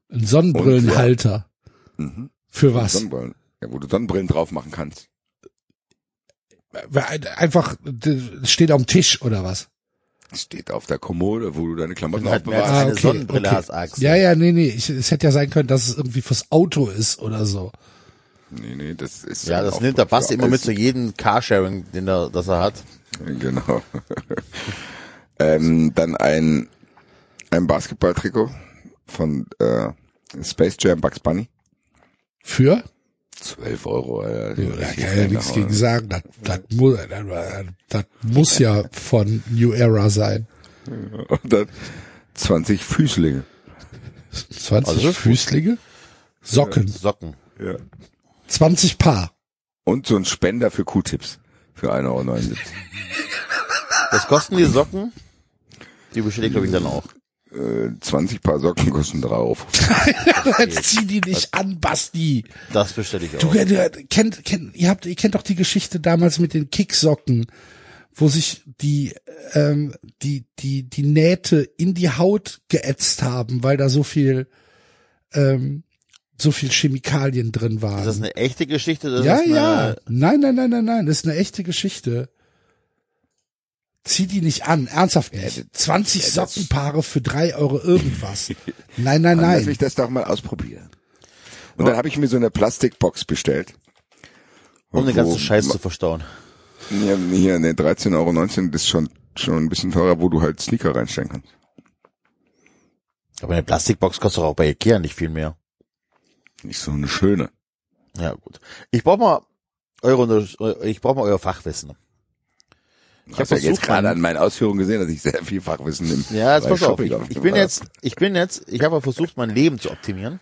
Ein Sonnenbrillenhalter. Mhm. Für was? Sonnenbrillen. Ja, wo du Sonnenbrillen drauf machen kannst. Einfach, das steht am Tisch oder was? Steht auf der Kommode, wo du deine Klamotten halt aufbewahrst. Ah, okay, Sonnenbrille okay. hast, Axel. Ja, ja, nee, nee. Ich, es hätte ja sein können, dass es irgendwie fürs Auto ist oder so. Nee, nee, das ist Ja, das nimmt der Basti immer mit zu jedem Carsharing, den er, das er hat. Genau. ähm, dann ein, ein Basketballtrikot von äh, Space Jam Bugs Bunny. Für? 12 Euro. Alter. Da kann ja nichts gegen sagen. Das, das, muss, das, das muss ja von New Era sein. Und dann 20 Füßlinge. 20 Also- Füßlinge? Socken. Socken. Ja. 20 Paar. Und so ein Spender für Q-Tips. Für 1,79 Euro. Was kosten die Socken? Die bestelle ich, glaube ich, dann auch. Äh, 20 Paar Socken kosten 3 Euro. Jetzt zieh die nicht an, Basti. Das bestelle ich Du, auch. du kennt, kennt, ihr habt, ihr kennt doch die Geschichte damals mit den Kicksocken, wo sich die, ähm, die, die, die Nähte in die Haut geätzt haben, weil da so viel, ähm, so viel Chemikalien drin waren. Ist das eine echte Geschichte? Das ja, ist eine, ja. Nein, nein, nein, nein, nein. Das ist eine echte Geschichte. Zieh die nicht an, ernsthaft nicht. 20 das- Sockenpaare für drei Euro irgendwas. Nein, nein, Dann Lass nein. mich das doch mal ausprobieren. Und dann habe ich mir so eine Plastikbox bestellt. Um den ganzen Scheiß zu verstauen. Ja, hier, ne, 13,19 Euro, das ist schon, schon ein bisschen teurer, wo du halt Sneaker reinstellen kannst. Aber eine Plastikbox kostet doch auch bei Ikea nicht viel mehr. Nicht so eine schöne. Ja, gut. Ich brauche mal eure, ich brauche mal euer Fachwissen. Ich Ich hab habe ja jetzt gerade an meinen Ausführungen gesehen, dass ich sehr viel Fachwissen nehme. Ja, jetzt pass auf. Ich, ich bin jetzt, ich bin jetzt, ich habe versucht, mein Leben zu optimieren.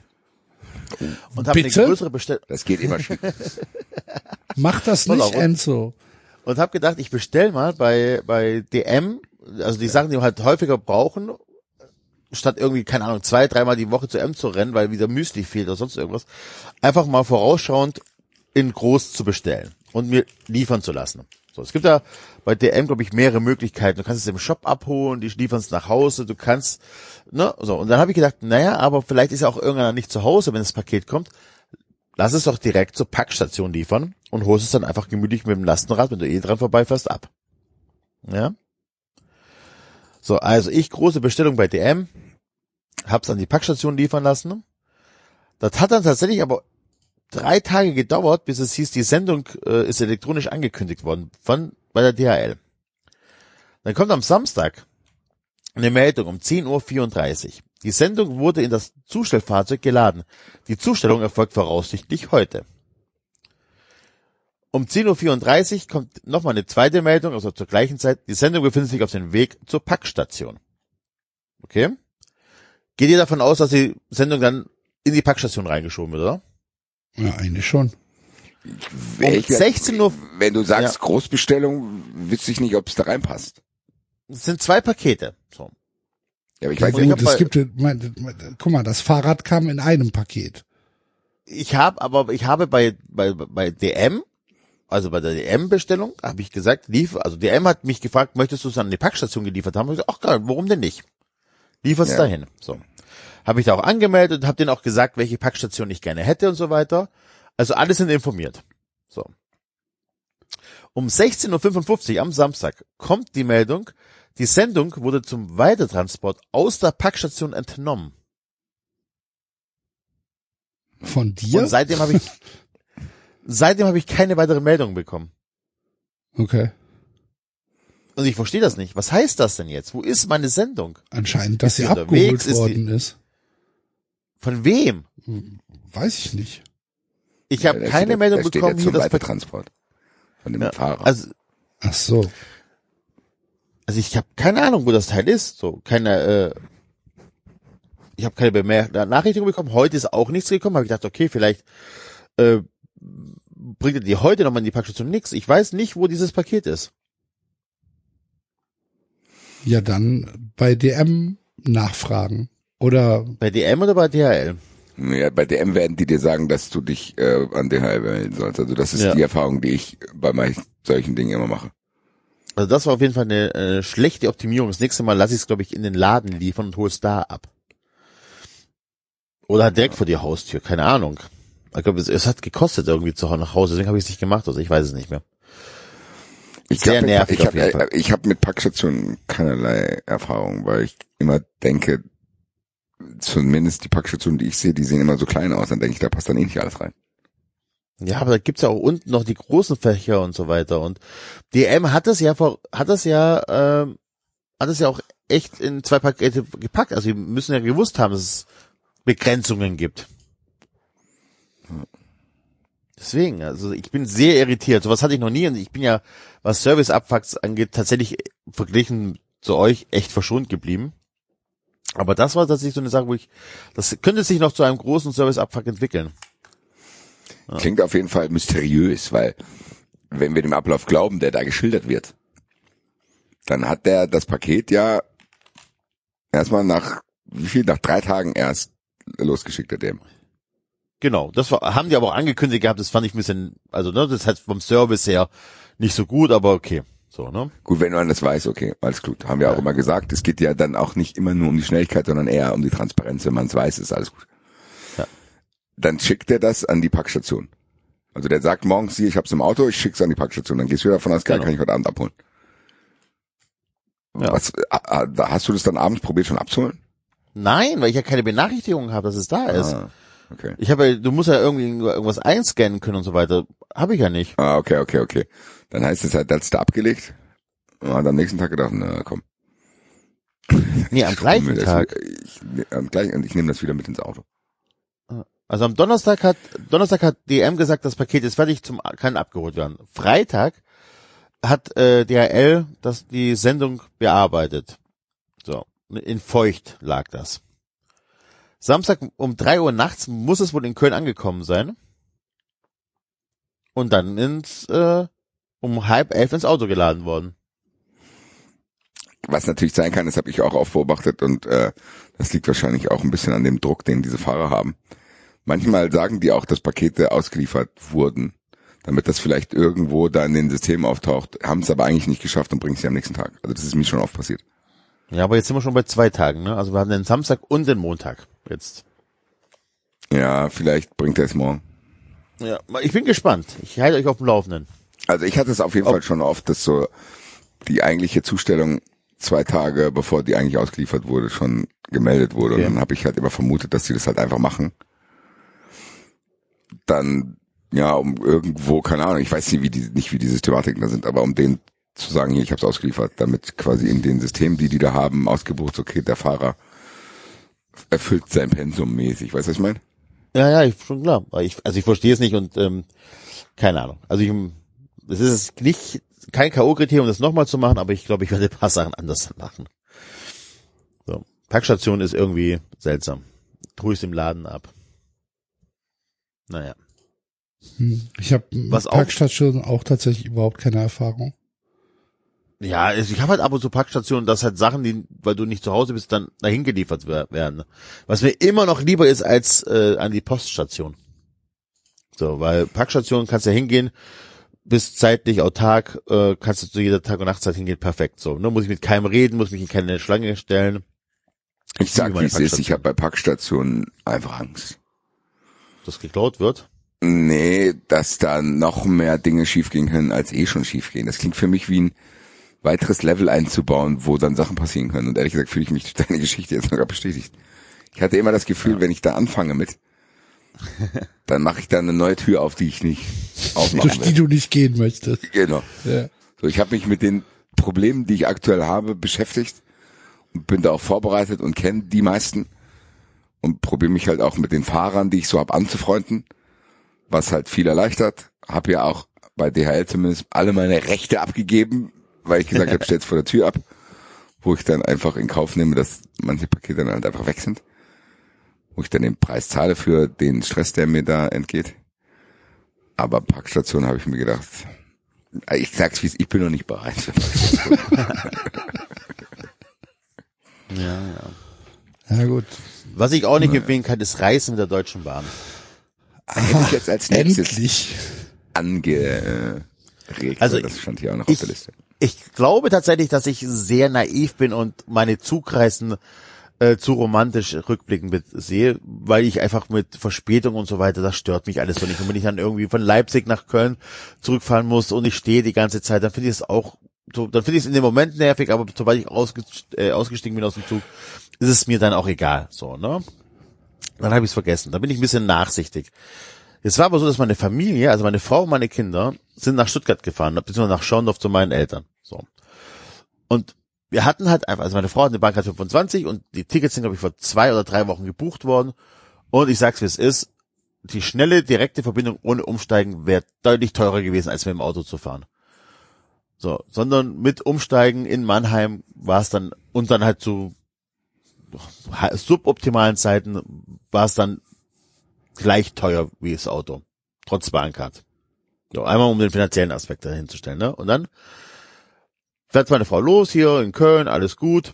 Und habe eine größere Bestellung Das geht immer schief. Mach das Pass nicht, auf. Enzo. und habe gedacht, ich bestell mal bei bei DM, also die Sachen, die wir halt häufiger brauchen, statt irgendwie keine Ahnung zwei, dreimal die Woche zu M zu rennen, weil wieder Müsli fehlt oder sonst irgendwas, einfach mal vorausschauend in groß zu bestellen und mir liefern zu lassen. So, es gibt ja bei DM glaube ich mehrere Möglichkeiten. Du kannst es im Shop abholen, die liefern es nach Hause, du kannst ne, so und dann habe ich gedacht, naja, aber vielleicht ist ja auch irgendeiner nicht zu Hause, wenn das Paket kommt. Lass es doch direkt zur Packstation liefern und holst es dann einfach gemütlich mit dem Lastenrad, wenn du eh dran vorbeifährst, ab. Ja? So, also ich große Bestellung bei DM, hab's an die Packstation liefern lassen. Das hat dann tatsächlich aber drei Tage gedauert, bis es hieß, die Sendung äh, ist elektronisch angekündigt worden von bei der DHL. Dann kommt am Samstag eine Meldung um 10.34 Uhr. Die Sendung wurde in das Zustellfahrzeug geladen. Die Zustellung erfolgt voraussichtlich heute. Um 10.34 Uhr kommt nochmal eine zweite Meldung, also zur gleichen Zeit. Die Sendung befindet sich auf dem Weg zur Packstation. Okay? Geht ihr davon aus, dass die Sendung dann in die Packstation reingeschoben wird, oder? Ja, eigentlich schon. Ich- 16 Uhr- Wenn du sagst Ja. Großbestellung, wüsste ich nicht, ob es da reinpasst. Es sind zwei Pakete. So. Ja, aber ich Ja, weiß gut, bei- es gibt, mein, mein, guck mal, das Fahrrad kam in einem Paket. Ich habe aber ich habe bei bei bei DM also bei der DM-Bestellung habe ich gesagt, lief, also DM hat mich gefragt, möchtest du es an die Packstation geliefert haben? Ich gesagt, ach geil, warum denn nicht? Liefer's Ja. dahin. So. Habe ich da auch angemeldet und habe denen auch gesagt, welche Packstation ich gerne hätte und so weiter. Also alle sind informiert. So. Um 16.55 Uhr am Samstag kommt die Meldung, die Sendung wurde zum Weitertransport aus der Packstation entnommen. Von dir? Und seitdem habe ich seitdem habe ich keine weitere Meldung bekommen. Okay. Und ich verstehe das nicht. Was heißt das denn jetzt? Wo ist meine Sendung? Anscheinend, dass Ist sie abgeholt worden ist. Von wem? Weiß ich nicht. Ich habe Ja, keine steht, Meldung bekommen, hier das. Weitertransport. Von dem Ja, Fahrer. also, Ach so. also ich habe keine Ahnung, wo das Teil ist. So keine. Äh, ich habe keine Bemer Nachrichtung bekommen. Heute ist auch nichts gekommen. Habe ich gedacht, okay, vielleicht äh, bringt ihr die heute nochmal in die Packstation nix. Ich weiß nicht, wo dieses Paket ist. Ja, dann bei DM nachfragen. Oder Bei DM oder bei DHL? Ja, bei DM werden die dir sagen, dass du dich äh, an DHL melden sollst. Also das ist Ja. die Erfahrung, die ich bei meist solchen Dingen immer mache. Also das war auf jeden Fall eine äh, schlechte Optimierung. Das nächste Mal lasse ich es, glaube ich, in den Laden liefern und hole es da ab. Oder halt direkt vor die Haustür, keine Ahnung. Ich glaube, es, es hat gekostet irgendwie zu nach Hause, deswegen habe ich es nicht gemacht, also ich weiß es nicht mehr. Ich Sehr hab mit, nervig ich auf jeden habe ich hab mit Packstationen keinerlei Erfahrung, weil ich immer denke, zumindest die Packstationen, die ich sehe, die sehen immer so klein aus, dann denke ich, da passt dann eh nicht alles rein. Ja, aber da gibt's ja auch unten noch die großen Fächer und so weiter. Und DM hat es ja vor, hat es ja, ähm, hat es ja auch echt in zwei Pakete gepackt. Also wir müssen ja gewusst haben, dass es Begrenzungen gibt. Deswegen, also ich bin sehr irritiert. Sowas hatte ich noch nie und ich bin ja, was Service-Abfucks angeht, tatsächlich verglichen zu euch echt verschont geblieben. Aber das war tatsächlich so eine Sache, wo ich, das könnte sich noch zu einem großen Service-Abfuck entwickeln. Klingt auf jeden Fall mysteriös, weil wenn wir dem Ablauf glauben, der da geschildert wird, dann hat der das Paket ja erstmal nach, wie viel, nach drei Tagen erst losgeschickt, der dem. Genau, das war, haben die aber auch angekündigt gehabt, das fand ich ein bisschen, also ne, das heißt vom Service her nicht so gut, aber okay. So, ne? Gut, wenn man das weiß, okay, alles gut. Haben wir auch immer gesagt, es geht ja dann auch nicht immer nur um die Schnelligkeit, sondern eher um die Transparenz. Wenn man es weiß, ist alles gut. Ja. Dann schickt er das an die Packstation. Also der sagt morgens hier, ich hab's im Auto, ich schick's an die Packstation. Dann gehst du wieder davon aus, geil, Genau. kann ich heute Abend abholen. Ja. Was, äh, äh, da hast du das dann abends probiert schon abzuholen? Nein, weil ich ja keine Benachrichtigung habe, dass es da ist. Ah, okay. Ich habe ja, du musst ja irgendwie irgendwas einscannen können und so weiter. Habe ich ja nicht. Ah, okay, okay, okay. Dann heißt es halt, das ist da abgelegt. Und am nächsten Tag gedacht, na komm. Nee, am ich gleichen Tag. Ich, am gleichen, ich nehme das wieder mit ins Auto. Also am Donnerstag hat Donnerstag hat DM gesagt, das Paket ist fertig, zum kann abgeholt werden. Freitag hat äh, DHL das die Sendung bearbeitet. So, in feucht lag das. Samstag um drei Uhr nachts muss es wohl in Köln angekommen sein. Und dann ins äh, um halb elf ins Auto geladen worden. Was natürlich sein kann, das habe ich auch oft beobachtet und äh, das liegt wahrscheinlich auch ein bisschen an dem Druck, den diese Fahrer haben. Manchmal sagen die auch, dass Pakete ausgeliefert wurden, damit das vielleicht irgendwo da in den Systemen auftaucht, haben es aber eigentlich nicht geschafft und bringen es ja am nächsten Tag. Also das ist mir schon oft passiert. Ja, aber jetzt sind wir schon bei zwei Tagen, ne? Also wir haben den Samstag und den Montag jetzt. Ja, vielleicht bringt er es morgen. Ja, ich bin gespannt. Ich halte euch auf dem Laufenden. Also ich hatte es auf jeden Fall schon oft, dass so die eigentliche Zustellung zwei Tage bevor die eigentlich ausgeliefert wurde, schon gemeldet wurde. Okay. Und dann habe ich halt immer vermutet, dass sie das halt einfach machen. Dann, ja, um irgendwo, keine Ahnung, ich weiß nicht, wie die, nicht wie die Systematiken da sind, aber um denen zu sagen, hier, ich habe es ausgeliefert, damit quasi in den Systemen, die die da haben, ausgebucht, okay, der Fahrer erfüllt sein Pensum mäßig. Weißt du, was ich meine? Ja, ja, ich, schon klar. Ich, also ich verstehe es nicht und ähm, keine Ahnung. Also ich, es ist nicht kein K.O.-Kriterium, das nochmal zu machen, aber ich glaube, ich werde ein paar Sachen anders machen. So. Packstation ist irgendwie seltsam. Tue ich es im Laden ab. Naja. Hm. Ich habe mit auch- Packstationen auch tatsächlich überhaupt keine Erfahrung. Ja, also ich habe halt ab und zu Packstationen, dass halt Sachen, die, weil du nicht zu Hause bist, dann dahin geliefert wer- werden. Was mir immer noch lieber ist als äh, an die Poststation. So, weil Packstationen kannst du ja hingehen, bist zeitlich autark, äh, kannst du zu jeder Tag- und Nachtzeit hingehen, perfekt. So, ne, muss ich mit keinem reden, muss mich in keine Schlange stellen. Ich sag, liebe wie es ist, ich habe bei Packstationen einfach Angst. dass geklaut wird. Nee, dass da noch mehr Dinge schiefgehen können, als eh schon schiefgehen. Das klingt für mich wie ein weiteres Level einzubauen, wo dann Sachen passieren können. Und ehrlich gesagt fühle ich mich durch deine Geschichte jetzt sogar bestätigt. Ich hatte immer das Gefühl, wenn ich da anfange mit, dann mache ich da eine neue Tür auf, die ich nicht aufmachen Durch die du nicht gehen möchtest. Genau. Ja. So, ich habe mich mit den Problemen, die ich aktuell habe, beschäftigt und bin da auch vorbereitet und kenne die meisten und probiere mich halt auch mit den Fahrern, die ich so hab, anzufreunden, was halt viel erleichtert. Hab ja auch bei DHL zumindest alle meine Rechte abgegeben, weil ich gesagt habe, stell's vor der Tür ab, wo ich dann einfach in Kauf nehme, dass manche Pakete dann halt einfach weg sind, wo ich dann den Preis zahle für den Stress, der mir da entgeht. Aber Packstation habe ich mir gedacht, ich sag's wie es, ich bin noch nicht bereit. Ja, ja. Ja gut. Was ich auch nicht empfehlen kann, ist Reisen mit der Deutschen Bahn. Hätte ich jetzt als nächstes Endlich. angeregt. Also das stand hier auch noch ich- auf der Liste. ich glaube tatsächlich, dass ich sehr naiv bin und meine Zugreisen äh, zu romantisch rückblickend sehe, weil ich einfach mit Verspätung und so weiter, das stört mich alles so nicht. Und wenn ich dann irgendwie von Leipzig nach Köln zurückfahren muss und ich stehe die ganze Zeit, dann finde ich es auch so, dann finde ich es in dem Moment nervig, aber sobald ich ausge, äh, ausgestiegen bin aus dem Zug, ist es mir dann auch egal. So, ne? Dann habe ich es vergessen. Da bin ich ein bisschen nachsichtig. Es war aber so, dass meine Familie, also meine Frau und meine Kinder, sind nach Stuttgart gefahren, beziehungsweise nach Schorndorf zu meinen Eltern. So. Und wir hatten halt einfach, also meine Frau hat eine Bahncard 25 und die Tickets sind, glaube ich, vor zwei oder drei Wochen gebucht worden. Und ich sag's wie es ist, die schnelle, direkte Verbindung ohne Umsteigen wäre deutlich teurer gewesen, als mit dem Auto zu fahren. So, sondern mit Umsteigen in Mannheim war es dann, und dann halt zu suboptimalen Zeiten war es dann gleich teuer wie das Auto. Trotz Bahncard. So, einmal um den finanziellen Aspekt dahinzustellen, ne? Und dann fährt meine Frau los hier in Köln, alles gut.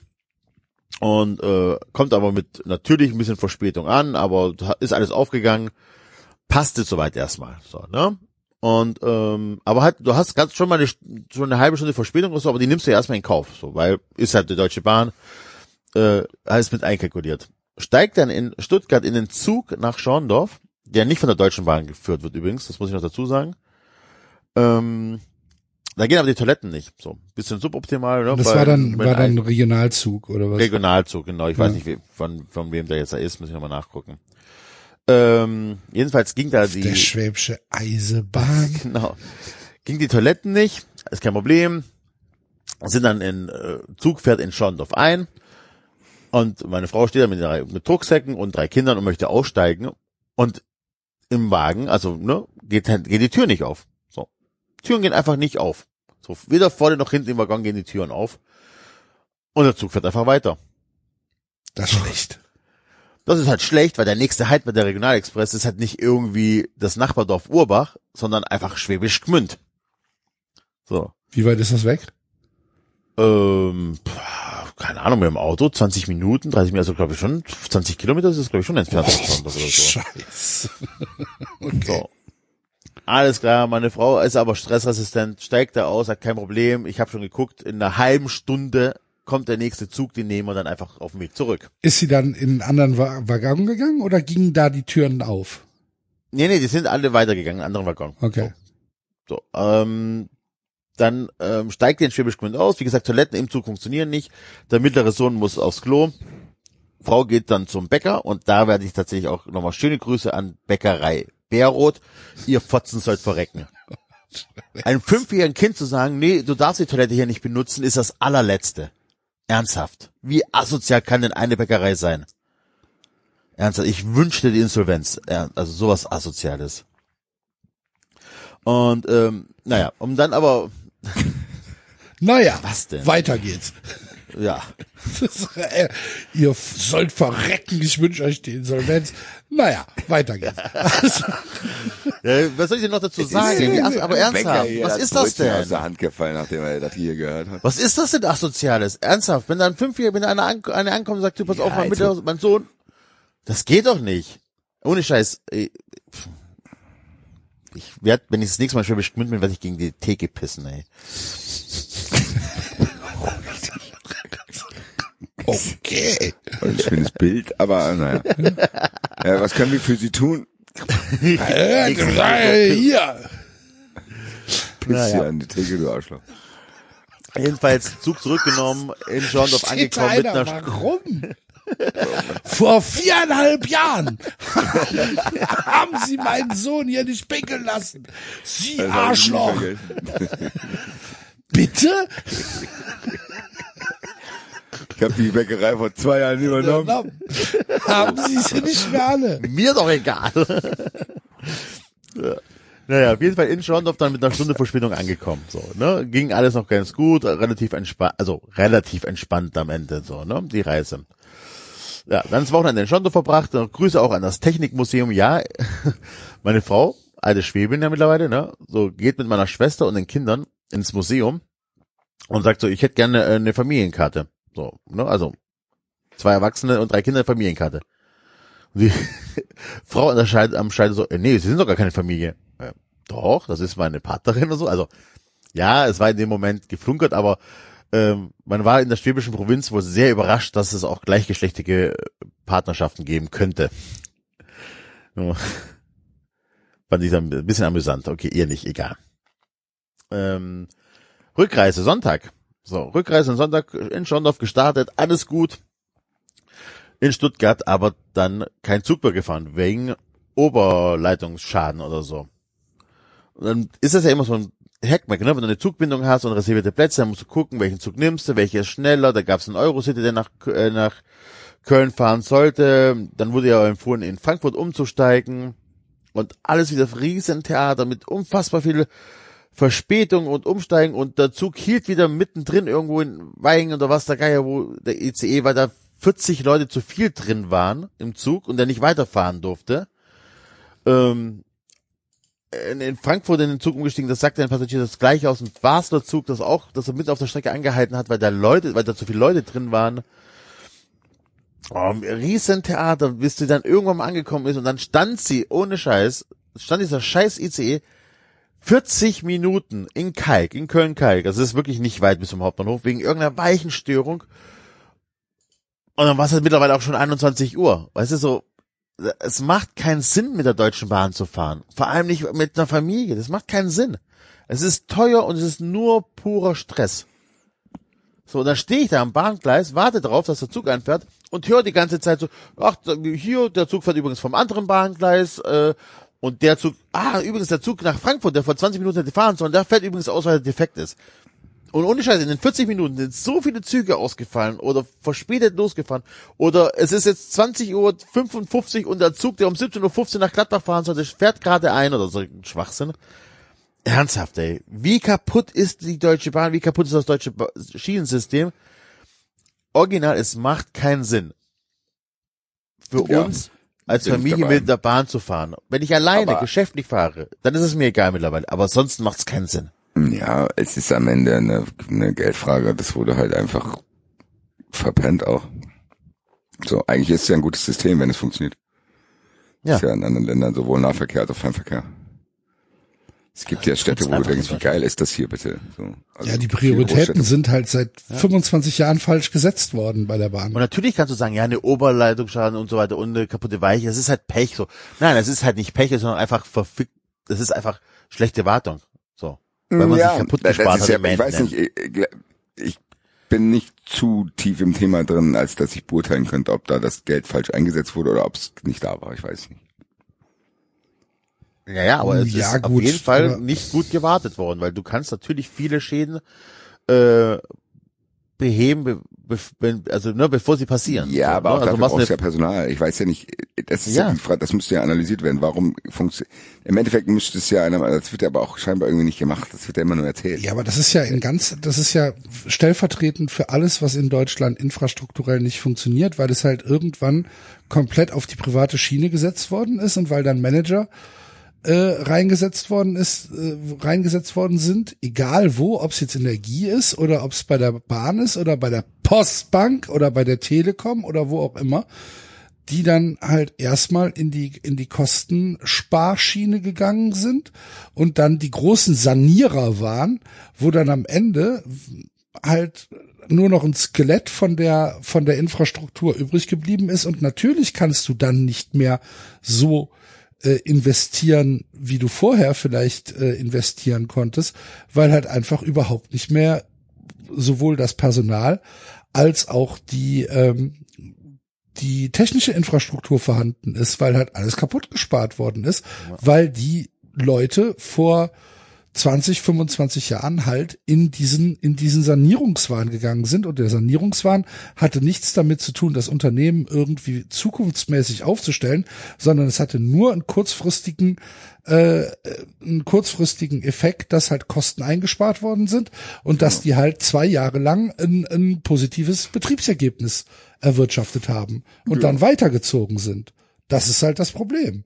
Und äh, kommt aber mit natürlich ein bisschen Verspätung an, aber ist alles aufgegangen. Passte soweit erstmal. So, ne? Und ähm, aber halt, du hast ganz schon mal eine, schon eine halbe Stunde Verspätung oder so, aber die nimmst du ja erstmal in Kauf, so, weil ist halt die Deutsche Bahn, äh, alles mit einkalkuliert. Steigt dann in Stuttgart in den Zug nach Schorndorf, der nicht von der Deutschen Bahn geführt wird übrigens, das muss ich noch dazu sagen. Ähm, da gehen aber die Toiletten nicht. So, bisschen suboptimal. Ne? Das Weil, war dann, war dann ein- Regionalzug oder was? Regionalzug, genau. Ich weiß Ja. nicht, wie, von, von wem der jetzt da ist, muss ich nochmal nachgucken. Ähm, jedenfalls ging da die, Der Schwäbische Eisebahn. genau, ging die Toiletten nicht, ist kein Problem. Sind dann in äh, Zug fährt in Schorndorf ein und meine Frau steht da mit, drei, mit Drucksäcken und drei Kindern und möchte aussteigen und im Wagen, also ne, geht, geht die Tür nicht auf. Türen gehen einfach nicht auf. So weder vorne noch hinten im Waggon gehen die Türen auf und der Zug fährt einfach weiter. Das ist schlecht. Das ist halt schlecht, weil der nächste Halt mit der Regionalexpress ist halt nicht irgendwie das Nachbardorf Urbach, sondern einfach Schwäbisch Gmünd. So. Wie weit ist das weg? Ähm, keine Ahnung, mit dem Auto, 20 Minuten, 30 Minuten, also glaube ich schon, 20 Kilometer ist es glaube ich schon entfernt. davon oder so. Scheiße. Okay. so. Alles klar, meine Frau ist aber stressresistent, steigt da aus, hat kein Problem. Ich habe schon geguckt, in einer halben Stunde kommt der nächste Zug, den nehmen wir dann einfach auf dem Weg zurück. Ist sie dann in einen anderen Wa- Waggon gegangen oder gingen da die Türen auf? Nee, nee, die sind alle weitergegangen, anderen Waggon. Okay. So, ähm, dann ähm, steigt den Schwäbisch Gmünd aus. Wie gesagt, Toiletten im Zug funktionieren nicht. Der mittlere Sohn muss aufs Klo. Frau geht dann zum Bäcker und da werde ich tatsächlich auch nochmal schöne Grüße an Bäckerei Bärrot. Ihr Fotzen sollt verrecken. Einem fünfjährigen Kind zu sagen, nee, du darfst die Toilette hier nicht benutzen, ist das allerletzte. Ernsthaft. Wie asozial kann denn eine Bäckerei sein? Ernsthaft, ich wünschte die Insolvenz. Ja, Also sowas Asoziales. Und ähm, naja, um dann aber, Naja, Was denn? weiter geht's. Ja, äh, ihr sollt verrecken, ich wünsche euch die Insolvenz. Naja, weiter geht's. Also, ja was soll ich denn noch dazu sagen? As- aber ernsthaft, was ist das Brötchen aus denn? der Hand gefallen, nachdem er das hier gehört hat. Was ist das denn Asoziales? Ernsthaft, wenn dann fünfjährige, wenn einer, an, einer ankommt und sagt, du, pass Ja, auf, mein, Mittag, mein Sohn, das geht doch nicht. Ohne Scheiß. pff. Ich werd, wenn ich das nächste Mal schwäbisch gmünd bin, werde ich gegen die Theke pissen, ey. Okay. Ein schönes Bild, aber naja. Ja, was können wir für Sie tun? Äh, hier. Piss Naja. hier an die Theke, du Arschloch. Jedenfalls Zug zurückgenommen, in Schorndorf angekommen mit einer, warum? Vor viereinhalb Jahren haben Sie meinen Sohn hier nicht pinkeln lassen. Sie Arschloch. Bitte? Ich habe die Bäckerei vor zwei Jahren übernommen. Haben Sie sie nicht mehr alle? mir doch egal. ja. Naja, auf jeden Fall in Schorndorf dann mit einer Stunde Verspätung angekommen. So, ne? Ging alles noch ganz gut, relativ entspannt, also relativ entspannt am Ende, so, ne? Die Reise. Ja, dann das Wochenende in Schorndorf verbracht. Grüße auch an das Technikmuseum. Ja, meine Frau, alte Schwäbin ja mittlerweile, ne? So geht mit meiner Schwester und den Kindern ins Museum und sagt so, ich hätte gerne äh, eine Familienkarte. So, ne? Also zwei Erwachsene und drei Kinder Familienkarte. Und die Frau Scheide, am Scheide so, äh, nee, sie sind doch gar keine Familie. Äh, doch, das ist meine Partnerin und so. Also Ja, es war in dem Moment geflunkert, aber ähm, man war in der schwäbischen Provinz wohl sehr überrascht, dass es auch gleichgeschlechtige Partnerschaften geben könnte. Ja. Fand ich dann ein bisschen amüsant. Okay, ihr nicht, egal. Ähm, Rückreise, Sonntag. So, Rückreise Sonntag in Schondorf gestartet, alles gut. In Stuttgart, aber dann kein Zug mehr gefahren, wegen Oberleitungsschaden oder so. Und dann ist das ja immer so ein Hackmack, ne? Wenn du eine Zugbindung hast und reservierte Plätze, dann musst du gucken, welchen Zug nimmst du, welcher ist schneller. Da gab es einen Eurocity, der nach, äh, nach Köln fahren sollte. Dann wurde ja empfohlen, in Frankfurt umzusteigen. Und alles wieder Riesentheater mit unfassbar viel Verspätung und Umsteigen. Und der Zug hielt wieder mittendrin irgendwo in Weihen oder was, der Geier, wo der ICE, weil da 40 Leute zu viel drin waren im Zug und der nicht weiterfahren durfte. Ähm, in Frankfurt in den Zug umgestiegen, das sagte ein Passagier das gleiche aus dem Basler Zug, das auch, dass er mit auf der Strecke angehalten hat, weil da Leute, weil da zu viele Leute drin waren. Oh, Riesentheater, bis sie dann irgendwann mal angekommen ist und dann stand sie, ohne Scheiß, stand dieser scheiß ICE 40 Minuten in Kalk, in Köln-Kalk, das ist wirklich nicht weit bis zum Hauptbahnhof, wegen irgendeiner Weichenstörung. Und dann war es halt mittlerweile auch schon 21 Uhr. Weißt du, so, es macht keinen Sinn, mit der Deutschen Bahn zu fahren. Vor allem nicht mit einer Familie. Das macht keinen Sinn. Es ist teuer und es ist nur purer Stress. So, dann stehe ich da am Bahngleis, warte darauf, dass der Zug einfährt und höre die ganze Zeit so, ach, hier, der Zug fährt übrigens vom anderen Bahngleis, äh, und der Zug, ah, übrigens der Zug nach Frankfurt, der vor 20 Minuten hätte fahren sollen, der fährt übrigens aus, weil er defekt ist. Und ohne Scheiß, in den 40 Minuten sind so viele Züge ausgefallen oder verspätet losgefahren. Oder es ist jetzt 20 Uhr 55 und der Zug, der um 17.15 Uhr nach Gladbach fahren sollte, fährt gerade ein oder so ein Schwachsinn. Ernsthaft, ey. Wie kaputt ist die Deutsche Bahn? Wie kaputt ist das deutsche Schienensystem? Original, es macht keinen Sinn. Für Ja, uns als Familie mit der Bahn zu fahren. Wenn ich alleine Aber- geschäftlich fahre, dann ist es mir egal mittlerweile. Aber sonst macht es keinen Sinn. Ja, es ist am Ende eine, eine Geldfrage. Das wurde halt einfach verpennt auch. So, eigentlich ist es ja ein gutes System, wenn es funktioniert. Ja. Ist ja in anderen Ländern sowohl Nahverkehr als auch Fernverkehr. Es gibt ja Städte, wo du denkst, wie geil ist das hier bitte? So, also Ja, die Prioritäten sind halt seit 25 Jahren falsch gesetzt worden bei der Bahn. Und natürlich kannst du sagen, ja, eine Oberleitungsschaden und so weiter und eine kaputte Weiche, das ist halt Pech so. Nein, das ist halt nicht Pech, sondern einfach verfickt, das ist einfach schlechte Wartung. So. Weil man sich kaputt das gespart ist hat ja, im ich weiß nicht, ich, ich bin nicht zu tief im Thema drin, als dass ich beurteilen könnte, ob da das Geld falsch eingesetzt wurde oder ob es nicht da war. Ich weiß nicht. Ja, ja, aber es Ja, ist auf gut, jeden Fall nicht gut gewartet worden, weil du kannst natürlich viele Schäden äh, beheben, be, be, also ne, bevor sie passieren. Ja, So, aber ne? auch also dafür brauchst ja Personal. Ich weiß ja nicht, das ist ja, Ja. die Frage, das müsste ja analysiert werden. Warum funktioniert, im Endeffekt müsste es ja einer, das wird ja aber auch scheinbar irgendwie nicht gemacht. Das wird ja immer nur erzählt. Ja, aber das ist ja in ganz, das ist ja stellvertretend für alles, was in Deutschland infrastrukturell nicht funktioniert, weil es halt irgendwann komplett auf die private Schiene gesetzt worden ist und weil dann Manager äh, reingesetzt worden ist, äh, reingesetzt worden sind, egal wo, ob es jetzt Energie ist oder ob es bei der Bahn ist oder bei der Postbank oder bei der Telekom oder wo auch immer, die dann halt erstmal in die in die Kostensparschiene gegangen sind und dann die großen Sanierer waren, wo dann am Ende halt nur noch ein Skelett von der von der Infrastruktur übrig geblieben ist. Und natürlich kannst du dann nicht mehr so äh, investieren, wie du vorher vielleicht äh, investieren konntest, weil halt einfach überhaupt nicht mehr sowohl das Personal als auch die ähm, die technische Infrastruktur vorhanden ist, weil halt alles kaputt gespart worden ist, weil die Leute vor 20, 25 Jahren halt in diesen, in diesen Sanierungswahn gegangen sind. Und der Sanierungswahn hatte nichts damit zu tun, das Unternehmen irgendwie zukunftsmäßig aufzustellen, sondern es hatte nur einen kurzfristigen, äh, einen kurzfristigen Effekt, dass halt Kosten eingespart worden sind und dass die halt zwei Jahre lang ein, ein positives Betriebsergebnis erwirtschaftet haben und dann weitergezogen sind. Das ist halt das Problem.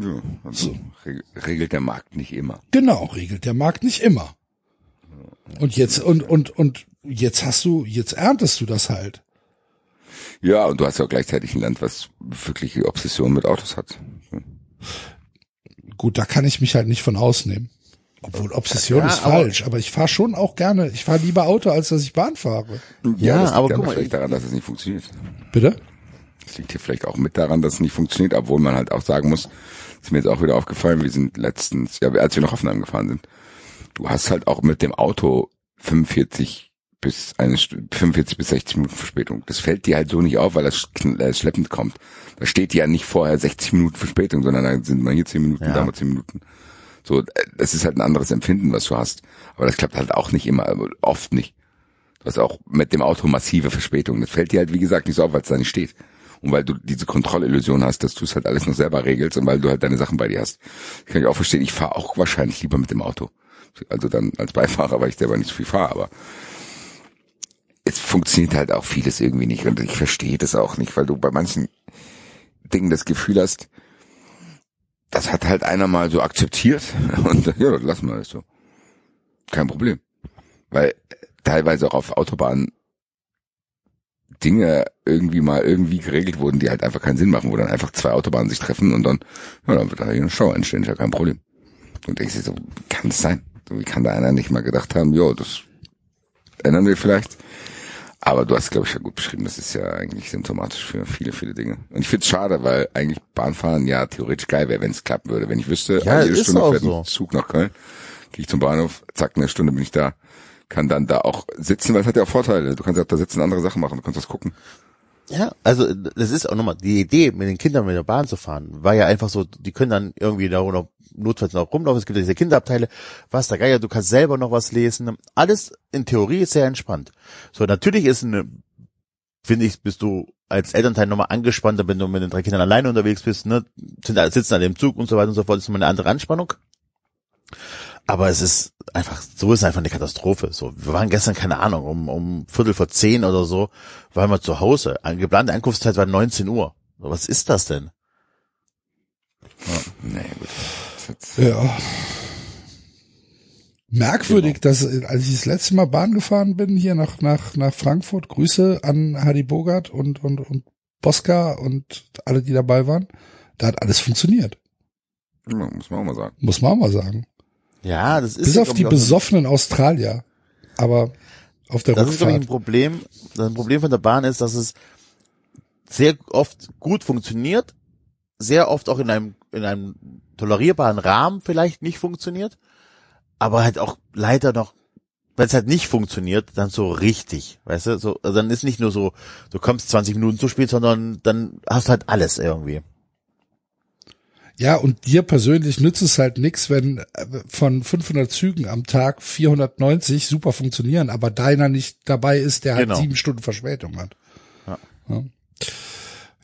Ja, also reg- regelt der Markt nicht immer. Genau, regelt der Markt nicht immer. Und jetzt, und, und, und jetzt hast du, jetzt erntest du das halt. Ja, und du hast ja auch gleichzeitig ein Land, was wirkliche Obsession mit Autos hat. Gut, da kann ich mich halt nicht von ausnehmen. Obwohl Obsession Ja, ist aber- falsch, aber ich fahre schon auch gerne. Ich fahre lieber Auto, als dass ich Bahn fahre. Ja, das liegt aber ja guck mal, vielleicht ich- daran, dass es nicht funktioniert. Bitte? Das liegt hier vielleicht auch mit daran, dass es nicht funktioniert, obwohl man halt auch sagen muss, ist mir jetzt auch wieder aufgefallen, wir sind letztens, ja, als wir nach Hoffenheim gefahren sind, du hast halt auch mit dem Auto 45 bis eine Stu- 45 bis 60 Minuten Verspätung. Das fällt dir halt so nicht auf, weil das äh, schleppend kommt. Da steht ja nicht vorher 60 Minuten Verspätung, sondern da sind mal hier 10 Minuten, Ja. da mal 10 Minuten. So, äh, das ist halt ein anderes Empfinden, was du hast. Aber das klappt halt auch nicht immer, also oft nicht. Du hast auch mit dem Auto massive Verspätungen. Das fällt dir halt, wie gesagt, nicht so auf, weil es da nicht steht. Und weil du diese Kontrollillusion hast, dass du es halt alles noch selber regelst und weil du halt deine Sachen bei dir hast. Das kann ich auch verstehen. Ich fahre auch wahrscheinlich lieber mit dem Auto. Also dann als Beifahrer, weil ich selber nicht so viel fahre, aber es funktioniert halt auch vieles irgendwie nicht und ich verstehe das auch nicht, weil du bei manchen Dingen das Gefühl hast, das hat halt einer mal so akzeptiert und ja, lassen wir das so. Kein Problem. Weil teilweise auch auf Autobahnen Dinge irgendwie mal irgendwie geregelt wurden, die halt einfach keinen Sinn machen, wo dann einfach zwei Autobahnen sich treffen und dann, ja, dann wird da eine Show entstehen, ist ja kein Problem. Und denkst dir so, wie kann das sein? Wie kann da einer nicht mal gedacht haben, jo, das ändern wir vielleicht? Aber du hast, glaube ich, ja gut beschrieben, das ist ja eigentlich symptomatisch für viele, viele Dinge. Und ich finde es schade, weil eigentlich Bahnfahren ja theoretisch geil wäre, wenn es klappen würde. Wenn ich wüsste, Ja, jede Stunde fährt so. ein Zug nach Köln, gehe ich zum Bahnhof, zack, eine Stunde bin ich da, kann dann da auch sitzen, weil es hat ja auch Vorteile. Du kannst ja auch da sitzen, andere Sachen machen, du kannst was gucken. Ja, also das ist auch nochmal, die Idee, mit den Kindern mit der Bahn zu fahren, war ja einfach so, die können dann irgendwie da noch notfalls noch rumlaufen, es gibt ja diese Kinderabteile, was der Geier, du kannst selber noch was lesen, alles in Theorie ist sehr entspannt. So, natürlich ist eine, finde ich, bist du als Elternteil nochmal angespannter, wenn du mit den drei Kindern alleine unterwegs bist, ne, sind, sitzen an dem Zug und so weiter und so fort, ist immer eine andere Anspannung. Aber es ist einfach, so ist einfach eine Katastrophe. So, wir waren gestern, keine Ahnung, um, um Viertel vor zehn oder so, waren wir zu Hause. Eine geplante Ankunftszeit war 19 Uhr. So, was ist das denn? Nee, gut. Ja. Merkwürdig, dass äh, als ich das letzte Mal Bahn gefahren bin, hier nach, nach, nach Frankfurt, Grüße an Hadi Bogart und, und, und Bosca und alle, die dabei waren, da hat alles funktioniert. Ja, muss man auch mal sagen. Muss man auch mal sagen. Ja, das ist Bis auf die besoffenen Australier. Aber auf der Das ist, glaube ich, ein Rückfahrt. Problem. Das Problem von der Bahn ist, dass es sehr oft gut funktioniert, sehr oft auch in einem, in einem tolerierbaren Rahmen vielleicht nicht funktioniert, aber halt auch leider noch, wenn es halt nicht funktioniert, dann so richtig, weißt du, so, also dann ist nicht nur so, du kommst 20 Minuten zu spät, sondern dann hast du halt alles irgendwie. Ja, und dir persönlich nützt es halt nix, wenn äh, von 500 Zügen am Tag 490 super funktionieren, aber deiner nicht dabei ist, der halt Genau. sieben Stunden Verspätung hat. Ja. Ja.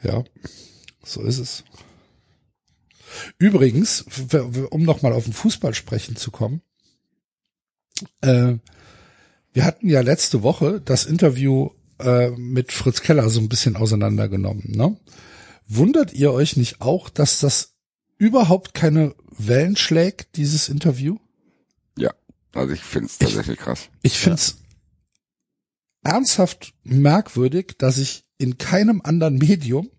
ja, so ist es. Übrigens, um nochmal auf den Fußball sprechen zu kommen, äh, wir hatten ja letzte Woche das Interview äh, mit Fritz Keller so ein bisschen auseinandergenommen. Ne? Wundert ihr euch nicht auch, dass das überhaupt keine Wellen schlägt, dieses Interview? Ja, also ich finde es tatsächlich krass. Ich find's ernsthaft merkwürdig, dass ich in keinem anderen Medium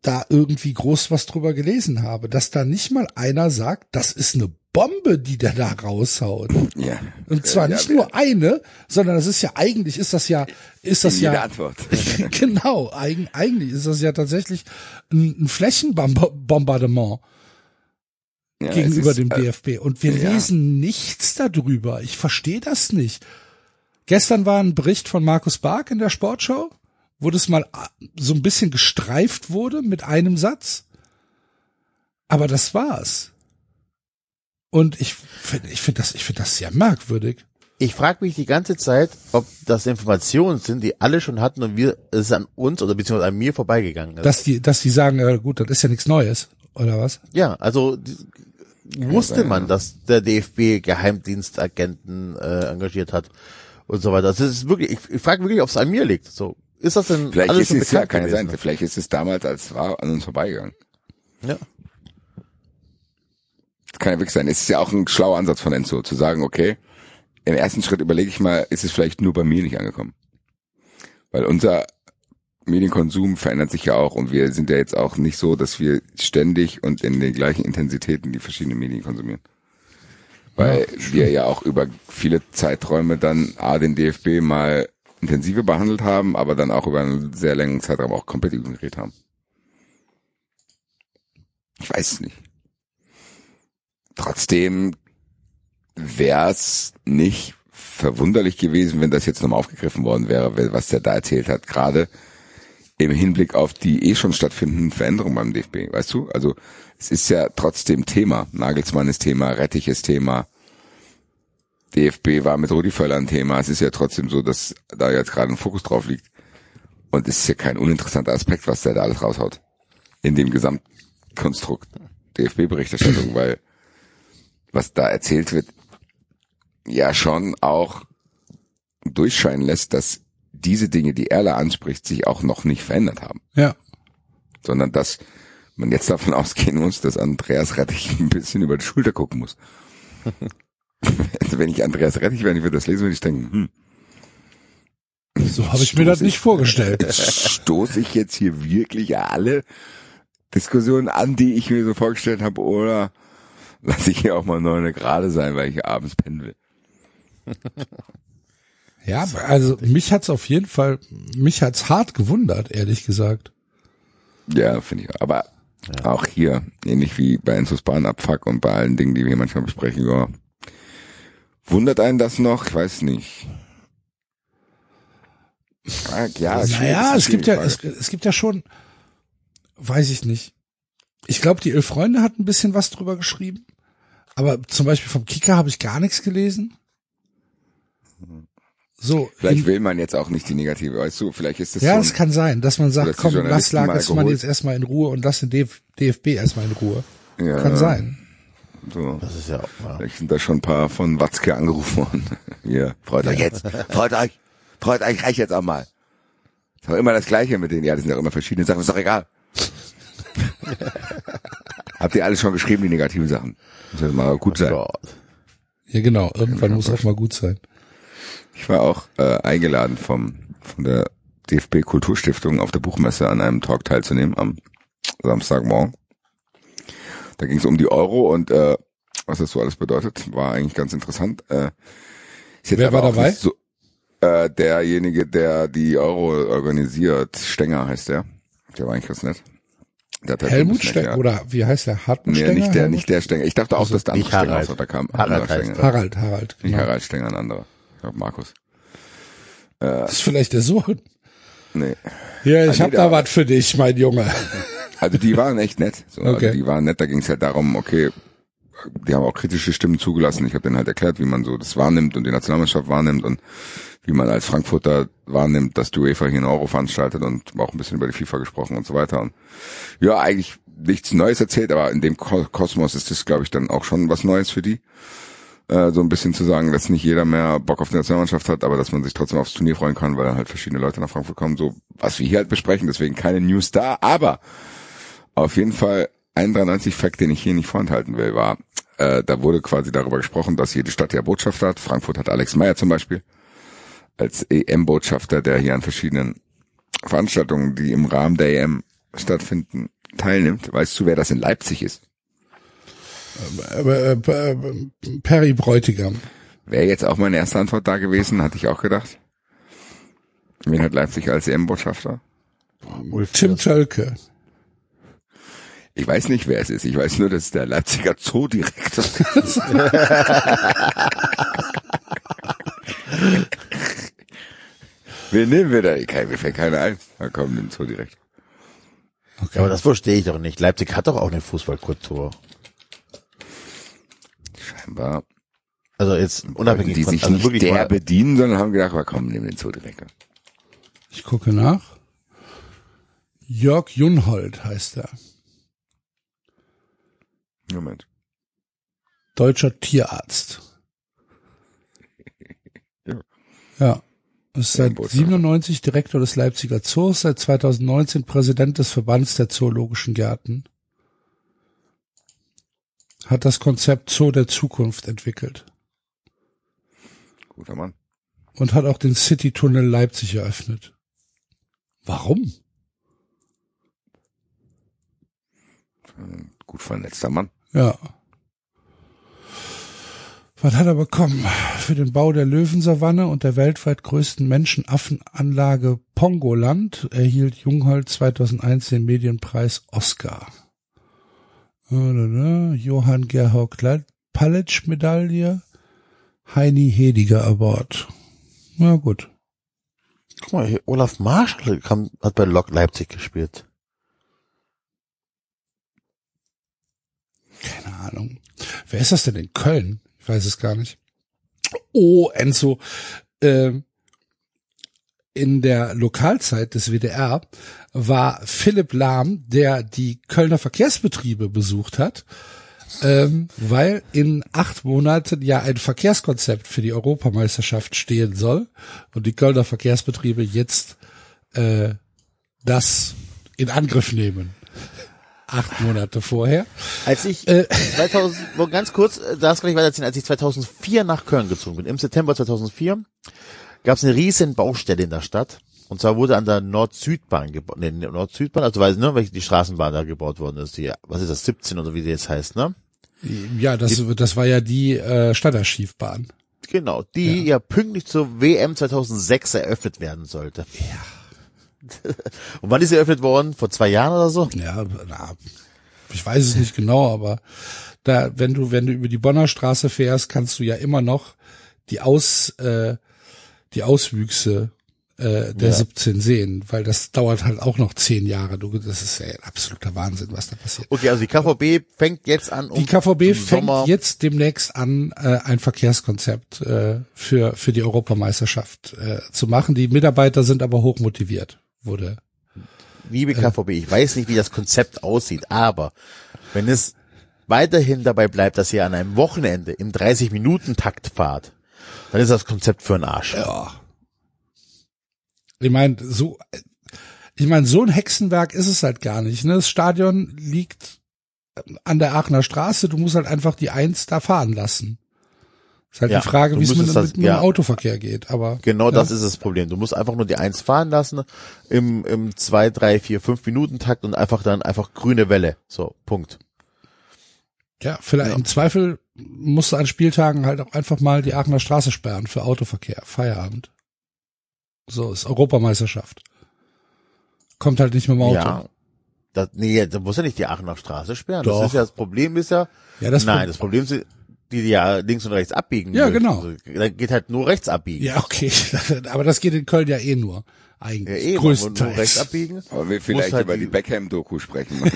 da irgendwie groß was drüber gelesen habe, dass da nicht mal einer sagt, das ist eine Bombe, die der da raushaut. Ja. Und zwar ja, nicht ja, nur eine, sondern es ist ja eigentlich, ist das ja, ist das ja, Antwort. genau, eigen, eigentlich ist das ja tatsächlich ein, ein Flächenbombardement Ja, gegenüber ist, dem äh, DFB. Und wir lesen nichts darüber. Ich verstehe das nicht. Gestern war ein Bericht von Markus Bark in der Sportschau, wo das mal äh, so ein bisschen gestreift wurde mit einem Satz. Aber das war's. Und ich finde, ich finde das, ich finde das sehr merkwürdig. Ich frage mich die ganze Zeit, ob das Informationen sind, die alle schon hatten und wir es ist an uns oder beziehungsweise an mir vorbeigegangen ist. Dass die, dass die sagen, äh, gut, das ist ja nichts Neues, oder was? ja, also die, wusste man, ja. dass der DFB Geheimdienstagenten äh, engagiert hat und so weiter. Das ist wirklich, ich, ich frage wirklich, ob es an mir liegt. So, ist das denn Vielleicht alles ist schon es ja, bekannt kann ja gewesen? sein. Vielleicht ist es damals, als es war, an uns vorbeigegangen. Ja. Das kann ja wirklich sein. Es ist ja auch ein schlauer Ansatz von Enzo, zu sagen, okay, im ersten Schritt überlege ich mal, ist es vielleicht nur bei mir nicht angekommen? Weil unser Medienkonsum verändert sich ja auch und wir sind ja jetzt auch nicht so, dass wir ständig und in den gleichen Intensitäten die verschiedenen Medien konsumieren. Weil wir ja auch über viele Zeiträume dann A, den DFB mal intensiver behandelt haben, aber dann auch über einen sehr langen Zeitraum auch komplett ignoriert haben. Ich weiß es nicht. Trotzdem wäre es nicht verwunderlich gewesen, wenn das jetzt nochmal aufgegriffen worden wäre, was der da erzählt hat, gerade im Hinblick auf die eh schon stattfindenden Veränderungen beim DFB, weißt du? Also es ist ja trotzdem Thema. Nagelsmann ist Thema, Rettich ist Thema. DFB war mit Rudi Völler ein Thema. Es ist ja trotzdem so, dass da jetzt gerade ein Fokus drauf liegt. Und es ist ja kein uninteressanter Aspekt, was der da alles raushaut. In dem Gesamtkonstrukt DFB-Berichterstattung, weil was da erzählt wird, ja schon auch durchscheinen lässt, dass diese Dinge, die Erla anspricht, sich auch noch nicht verändert haben. Ja. Sondern dass man jetzt davon ausgehen muss, dass Andreas Rettich ein bisschen über die Schulter gucken muss. also wenn ich Andreas Rettich wäre, ich würde das lesen, würde ich denken, hm. So habe ich mir das nicht vorgestellt. Stoße ich jetzt hier wirklich alle Diskussionen an, die ich mir so vorgestellt habe, oder lasse ich hier auch mal neune gerade sein, weil ich abends pennen will. Ja, also mich hat's auf jeden Fall, mich hat's hart gewundert, ehrlich gesagt. Ja, finde ich. Aber ja. auch hier, ähnlich wie bei Enzo's Bahnabfuck und bei allen Dingen, die wir hier manchmal besprechen, ja. Wundert einen das noch? Ich weiß nicht. Ja, naja, es gibt ja, es, es gibt ja schon, weiß ich nicht. Ich glaube, die Elf Freunde hat ein bisschen was drüber geschrieben. Aber zum Beispiel vom Kicker habe ich gar nichts gelesen. So. Vielleicht will man jetzt auch nicht die negative, weißt du, vielleicht ist das Ja, so es kann sein, dass man sagt, komm, lass Lages man jetzt erstmal in Ruhe und lass den DFB erstmal in Ruhe. Ja, kann sein. So. Das ist ja auch mal. Vielleicht sind da schon ein paar von Watzke angerufen worden. Hier, freut euch jetzt. Freut euch. Freut euch, reicht jetzt auch mal. Ist auch immer das Gleiche mit denen. Ja, das sind ja immer verschiedene Sachen. Ist doch egal. Habt ihr alles schon geschrieben, die negativen Sachen? Muss ja mal gut sein. Ja, genau. Irgendwann muss auch mal gut sein. Ich war auch äh, eingeladen vom von der DFB Kulturstiftung auf der Buchmesse an einem Talk teilzunehmen am Samstagmorgen. Da ging es um die Euro und äh, was das so alles bedeutet, war eigentlich ganz interessant. Äh, Wer war dabei? So, äh, derjenige, der die Euro organisiert, Stenger heißt der. Der war eigentlich ganz nett. Halt Helmut Stenger, oder wie heißt der? Hartmut nee, nicht der, nicht der Stenger. Ich dachte auch, also, dass der andere Stenger aus, da kam Harald, Stenger. Harald, Harald. Genau. Nicht Harald Stenger, ein anderer. Ich glaube Markus. Äh, das ist vielleicht der Sohn. Nee. Ja, ich ah, hab da was für dich, mein Junge. Also die waren echt nett. So, also okay. Also die waren nett, da ging es halt darum, okay, die haben auch kritische Stimmen zugelassen. Ich habe denen halt erklärt, wie man so das wahrnimmt und die Nationalmannschaft wahrnimmt und wie man als Frankfurter wahrnimmt, dass die UEFA hier einen Euro veranstaltet und auch ein bisschen über die FIFA gesprochen und so weiter. Und ja, eigentlich nichts Neues erzählt, aber in dem Kosmos ist das, glaube ich, dann auch schon was Neues für die. Äh, so ein bisschen zu sagen, dass nicht jeder mehr Bock auf die Nationalmannschaft hat, aber dass man sich trotzdem aufs Turnier freuen kann, weil dann halt verschiedene Leute nach Frankfurt kommen, so was wir hier halt besprechen, deswegen keine News da, aber auf jeden Fall ein 93 Fact, den ich hier nicht vorenthalten will, war, äh, da wurde quasi darüber gesprochen, dass jede Stadt ja Botschafter hat. Frankfurt hat Alex Meyer zum Beispiel als EM-Botschafter, der hier an verschiedenen Veranstaltungen, die im Rahmen der EM stattfinden, teilnimmt. Weißt du, wer das in Leipzig ist? Äh, äh, Perry Bräutigam. Wäre jetzt auch meine erste Antwort da gewesen, hatte ich auch gedacht. Wen hat Leipzig als EM-Botschafter? Tim Tölke. Ich weiß nicht, wer es ist. Ich weiß nur, dass es der Leipziger Zoodirektor ist. Wen nehmen wir da? Kein, mir fällt keiner ein. Na komm, nimm Zoodirektor. Okay. Aber das verstehe ich doch nicht. Leipzig hat doch auch eine Fußballkultur. Scheinbar. Also jetzt unabhängig die von, sich also nicht wirklich der bedienen, sondern haben gedacht, komm, nimm den Zoodirektor. Ich gucke nach. Jörg Junhold heißt er. Moment. Deutscher Tierarzt. ja. Ja. Ist seit 97 Direktor des Leipziger Zoos, seit 2019 Präsident des Verbands der Zoologischen Gärten. Hat das Konzept Zoo der Zukunft entwickelt. Guter Mann. Und hat auch den City-Tunnel Leipzig eröffnet. Warum? Gut vernetzter Mann. Ja. Was hat er bekommen? Für den Bau der Löwensavanne und der weltweit größten Menschenaffenanlage Pongoland erhielt Jungholz 2001 den Medienpreis Oscar. Johann Gerhard Palitsch Medaille, Heini Hediger Award. Na gut. Guck mal, hier, Olaf Marschall kam, hat bei Lok Leipzig gespielt. Keine Ahnung. Wer ist das denn in Köln? Ich weiß es gar nicht. Oh, Enzo. Äh, in der Lokalzeit des WDR war Philipp Lahm, der die Kölner Verkehrsbetriebe besucht hat, ähm, weil in acht Monaten ja ein Verkehrskonzept für die Europameisterschaft stehen soll und die Kölner Verkehrsbetriebe jetzt äh, das in Angriff nehmen. Acht Monate vorher. Als ich Äh. 2000, nur ganz kurz, äh, das kann ich weiterziehen, als ich 2004 nach Köln gezogen bin, im September 2004, gab es eine riesen Baustelle in der Stadt. Und zwar wurde an der Nord-Süd-Bahn gebaut, nee, Nord-Süd-Bahn, also weiß ich, ne, welche die Straßenbahn da gebaut worden ist, die, was ist das, 17 oder wie die jetzt heißt, ne? Ja, das, das war ja die äh, Stadterschiefbahn. Genau, die ja. pünktlich zur WM 2006 eröffnet werden sollte. Ja. Und wann ist sie eröffnet worden? Vor zwei Jahren oder so? Ja, na, ich weiß es nicht genau, aber da, wenn du, wenn du über die Bonner Straße fährst, kannst du ja immer noch die Aus, äh, die Auswüchse äh, der Ja. 17 sehen, weil das dauert halt auch noch zehn Jahre. Du, das ist ja ein absoluter Wahnsinn, was da passiert. Okay, also die KVB fängt jetzt an, um Die KVB fängt Sommer, jetzt demnächst an, äh, ein Verkehrskonzept äh, für, für die Europameisterschaft äh, zu machen. Die Mitarbeiter sind aber hoch motiviert, wurde. liebe KVB, ich weiß nicht, wie das Konzept aussieht, aber wenn es weiterhin dabei bleibt, dass ihr an einem Wochenende im 30-Minuten-Takt fahrt, dann ist das Konzept für einen Arsch. Ja. Ich meine, so, ich meine, so ein Hexenwerk ist es halt gar nicht. Ne? Das Stadion liegt an der Aachener Straße. Du musst halt einfach die Eins da fahren lassen. Ist halt Ja, die Frage, wie es mit, das- mit ja. dem Autoverkehr geht. Aber Genau ja. das ist das Problem. Du musst einfach nur die Eins fahren lassen im, im zwei, drei, vier, fünf Minuten Takt und einfach dann einfach grüne Welle. So, Punkt. Ja, vielleicht im Zweifel musst du an Spieltagen halt auch einfach mal die Aachener Straße sperren für Autoverkehr, Feierabend. So ist Europameisterschaft. Kommt halt nicht mit dem Auto. Ja. Das, nee, da muss ja nicht die Aachener Straße sperren. Doch. Das ist ja das Problem ist ja, Ja, das nein, Pro- das Problem ist, die, die ja links und rechts abbiegen. Ja, möchten. genau. Also, da geht halt nur rechts abbiegen. Ja, okay. Aber das geht in Köln ja eh nur. Ja, Eigentlich. eben, nur rechts größtenteils. abbiegen. Aber wir vielleicht halt über die- die Beckham-Doku sprechen.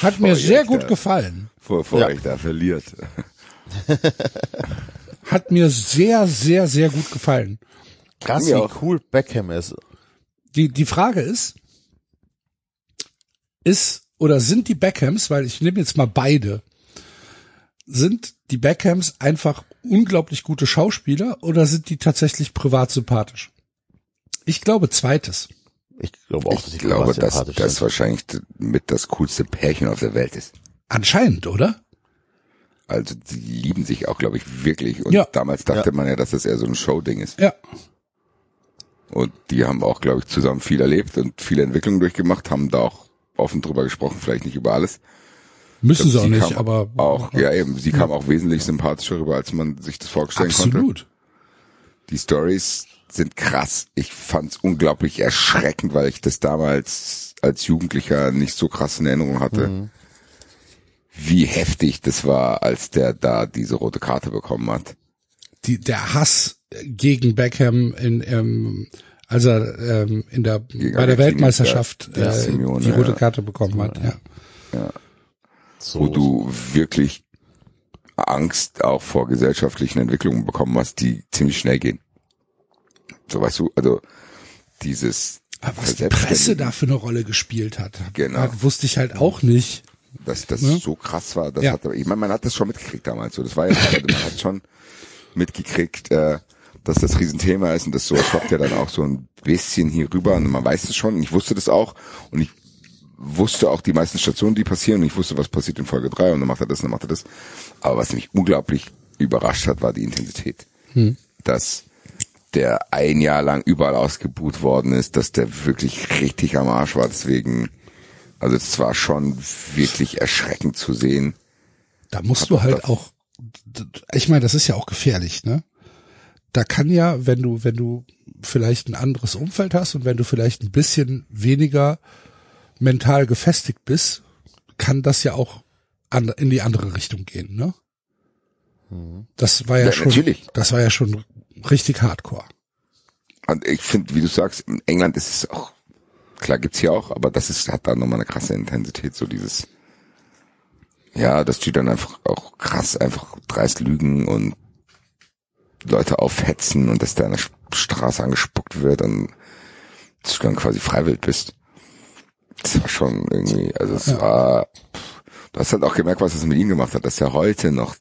Hat mir sehr gut da- gefallen. Bevor Ja. euch da verliert. Hat mir sehr, sehr, sehr gut gefallen. Krass, wie cool Beckham ist. Die, die Frage ist, ist oder sind die Beckhams, weil ich nehme jetzt mal beide, sind die Beckhams einfach unglaublich gute Schauspieler oder sind die tatsächlich privat sympathisch? Ich glaube zweites. Ich glaube auch, dass Ich ich glaube, dass das sind. wahrscheinlich mit das coolste Pärchen auf der Welt ist. Anscheinend, oder? Also die lieben sich auch, glaube ich, wirklich. Und Ja. damals dachte Ja. man ja, dass das eher so ein Show-Ding ist. Ja. Und die haben auch, glaube ich, zusammen viel erlebt und viele Entwicklungen durchgemacht, haben da auch offen drüber gesprochen, vielleicht nicht über alles. Müssen sie auch nicht, aber auch, ja eben, sie kam auch wesentlich sympathischer rüber, als man sich das vorstellen konnte. absolut. Die Stories sind krass. Ich fand's unglaublich erschreckend, weil ich das damals als Jugendlicher nicht so krass in Erinnerung hatte. Wie heftig das war, als der da diese rote Karte bekommen hat. Die, der Hass gegen Beckham in, ähm, als er ähm, in der Gegen bei der Weltmeisterschaft ja, äh, Simeone, die rote ja. Karte bekommen hat. Ja. so, wo du wirklich Angst auch vor gesellschaftlichen Entwicklungen bekommen hast, die ziemlich schnell gehen. So weißt du, also dieses Aber was die Presse da für eine Rolle gespielt hat, Genau. hat, wusste ich halt auch nicht. dass das Ne? so krass war, das Ja. hat, ich meine, man hat das schon mitgekriegt damals, so, das war ja, also man hat schon mitgekriegt, äh, dass das Riesenthema ist und das so schwappt ja dann auch so ein bisschen hier rüber und man weiß es schon und ich wusste das auch und ich wusste auch die meisten Stationen, die passieren und ich wusste, was passiert in Folge drei und dann macht er das und dann macht er das. Aber was mich unglaublich überrascht hat, war die Intensität. Dass der ein Jahr lang überall ausgebuht worden ist, dass der wirklich richtig am Arsch war. Deswegen Also es war schon wirklich erschreckend zu sehen. Da musst Hab du halt auch, ich meine, das ist ja auch gefährlich, ne? Da kann ja, wenn du, wenn du vielleicht ein anderes Umfeld hast und wenn du vielleicht ein bisschen weniger mental gefestigt bist, kann das ja auch an, in die andere Richtung gehen, ne? Das war ja, Ja, schon, natürlich. das war ja schon richtig hardcore. Und ich finde, wie du sagst, in England ist es auch, klar gibt's hier auch, aber das ist, hat da nochmal eine krasse Intensität, so dieses, ja, dass die dann einfach auch krass einfach dreist lügen und Leute aufhetzen und dass da der Straße angespuckt wird und dass du dann quasi freiwillig bist. Das war schon irgendwie, also es Ja. war, du hast halt auch gemerkt, was es mit ihm gemacht hat, dass er heute noch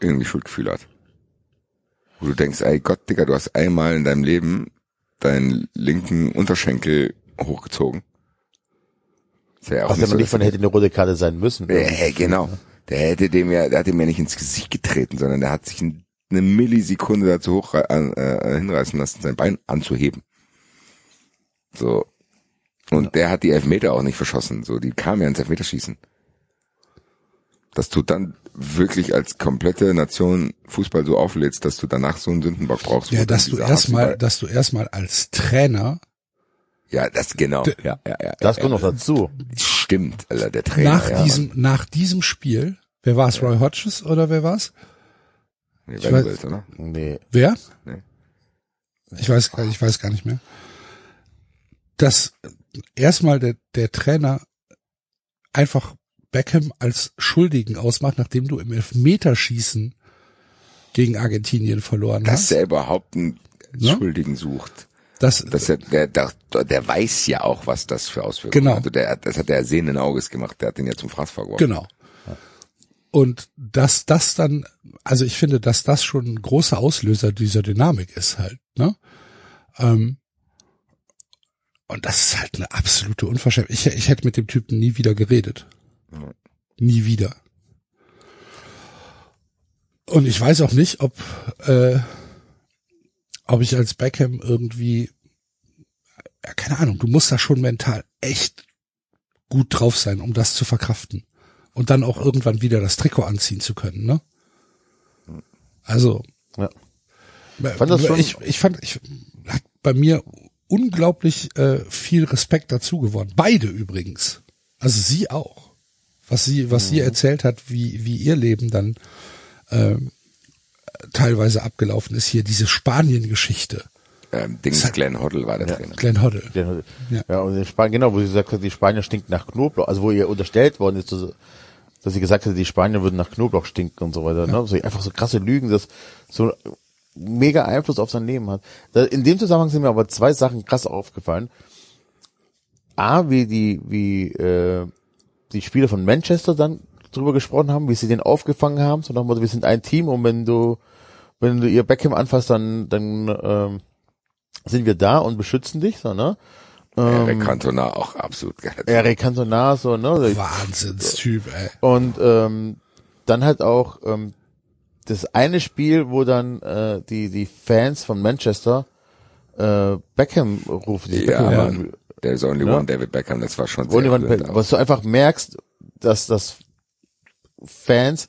irgendwie Schuldgefühl hat. Wo du denkst, ey Gott, Digga, du hast einmal in deinem Leben deinen linken Unterschenkel hochgezogen. Ist ja auch Was ja noch so, nicht von hätte eine rote Karte sein müssen. äh, genau. Der hätte dem ja, der hat ihm ja nicht ins Gesicht getreten, sondern der hat sich ein- eine Millisekunde dazu hoch äh, äh, hinreißen lassen, sein Bein anzuheben. So. Und der hat die Elfmeter auch nicht verschossen. So, die kamen ja ins Elfmeterschießen. Dass du dann wirklich als komplette Nation Fußball so auflädst, dass du danach so einen Sündenbock brauchst. Ja, dass du erstmal, dass du erstmal als Trainer Ja, das genau. D- Ja, ja, ja. Das ja, kommt noch ja. dazu. Stimmt, Alter, der Trainer. nach ja, diesem, nach diesem Spiel, wer war es, Roy Hodges oder wer war's? Nee, ich weiß- willst, oder? Nee. Wer? Nee. Ich weiß, gar- ich weiß gar nicht mehr. Dass erstmal der, der Trainer einfach Beckham als Schuldigen ausmacht, nachdem du im Elfmeterschießen gegen Argentinien verloren Dass hast. er überhaupt einen Ne? Schuldigen sucht. Das, dass er, der, der, der weiß ja auch, was das für Auswirkungen Genau. hat. Also der, das hat er sehenden Auges gemacht. Der hat den ja zum Fraß vorgeworfen. Genau. Und dass das dann, also ich finde, dass das schon ein großer Auslöser dieser Dynamik ist halt, ne? Ähm, und das ist halt eine absolute Unverschämtheit. Ich, ich hätte mit dem Typen nie wieder geredet. Ja. Nie wieder. Und ich weiß auch nicht, ob, äh, ob ich als Beckham irgendwie, ja, keine Ahnung, du musst da schon mental echt gut drauf sein, um das zu verkraften. Und dann auch irgendwann wieder das Trikot anziehen zu können, ne? Also. Ja. Fand das schon- ich, ich fand, ich hat bei mir unglaublich äh, viel Respekt dazu gewonnen. Beide übrigens. Also sie auch. Was sie, was Mhm. sie erzählt hat, wie, wie ihr Leben dann ähm, teilweise abgelaufen ist. Hier diese Spanien-Geschichte. Ähm, Dings hat- Glenn Hoddle war der Trainer. Glenn Hoddle. Ja, Ja. ja und in Spanien, genau, wo sie gesagt hat, die Spanier stinken nach Knoblauch, also wo ihr unterstellt worden ist, dass, sie gesagt hat, die Spanier würden nach Knoblauch stinken und so weiter, ne? So, einfach so krasse Lügen, das so mega Einfluss auf sein Leben hat. In dem Zusammenhang sind mir aber zwei Sachen krass aufgefallen. A, wie die, wie, äh, die Spieler von Manchester dann drüber gesprochen haben, wie sie den aufgefangen haben, so nach dem Motto, wir sind ein Team und wenn du, wenn du ihr Beckham anfasst, dann, dann, ähm, sind wir da und beschützen dich, so, ne? Eric Cantona auch absolut geil. Eric Cantona, so, ne? Wahnsinnstyp, ey. Und ähm, dann halt auch ähm, das eine Spiel, wo dann äh, die die Fans von Manchester äh, Beckham rufen. die Ja, Beckham Mann. There's only Ja. one David Beckham, das war schon Wo sehr rührend auch. was du einfach merkst, dass das Fans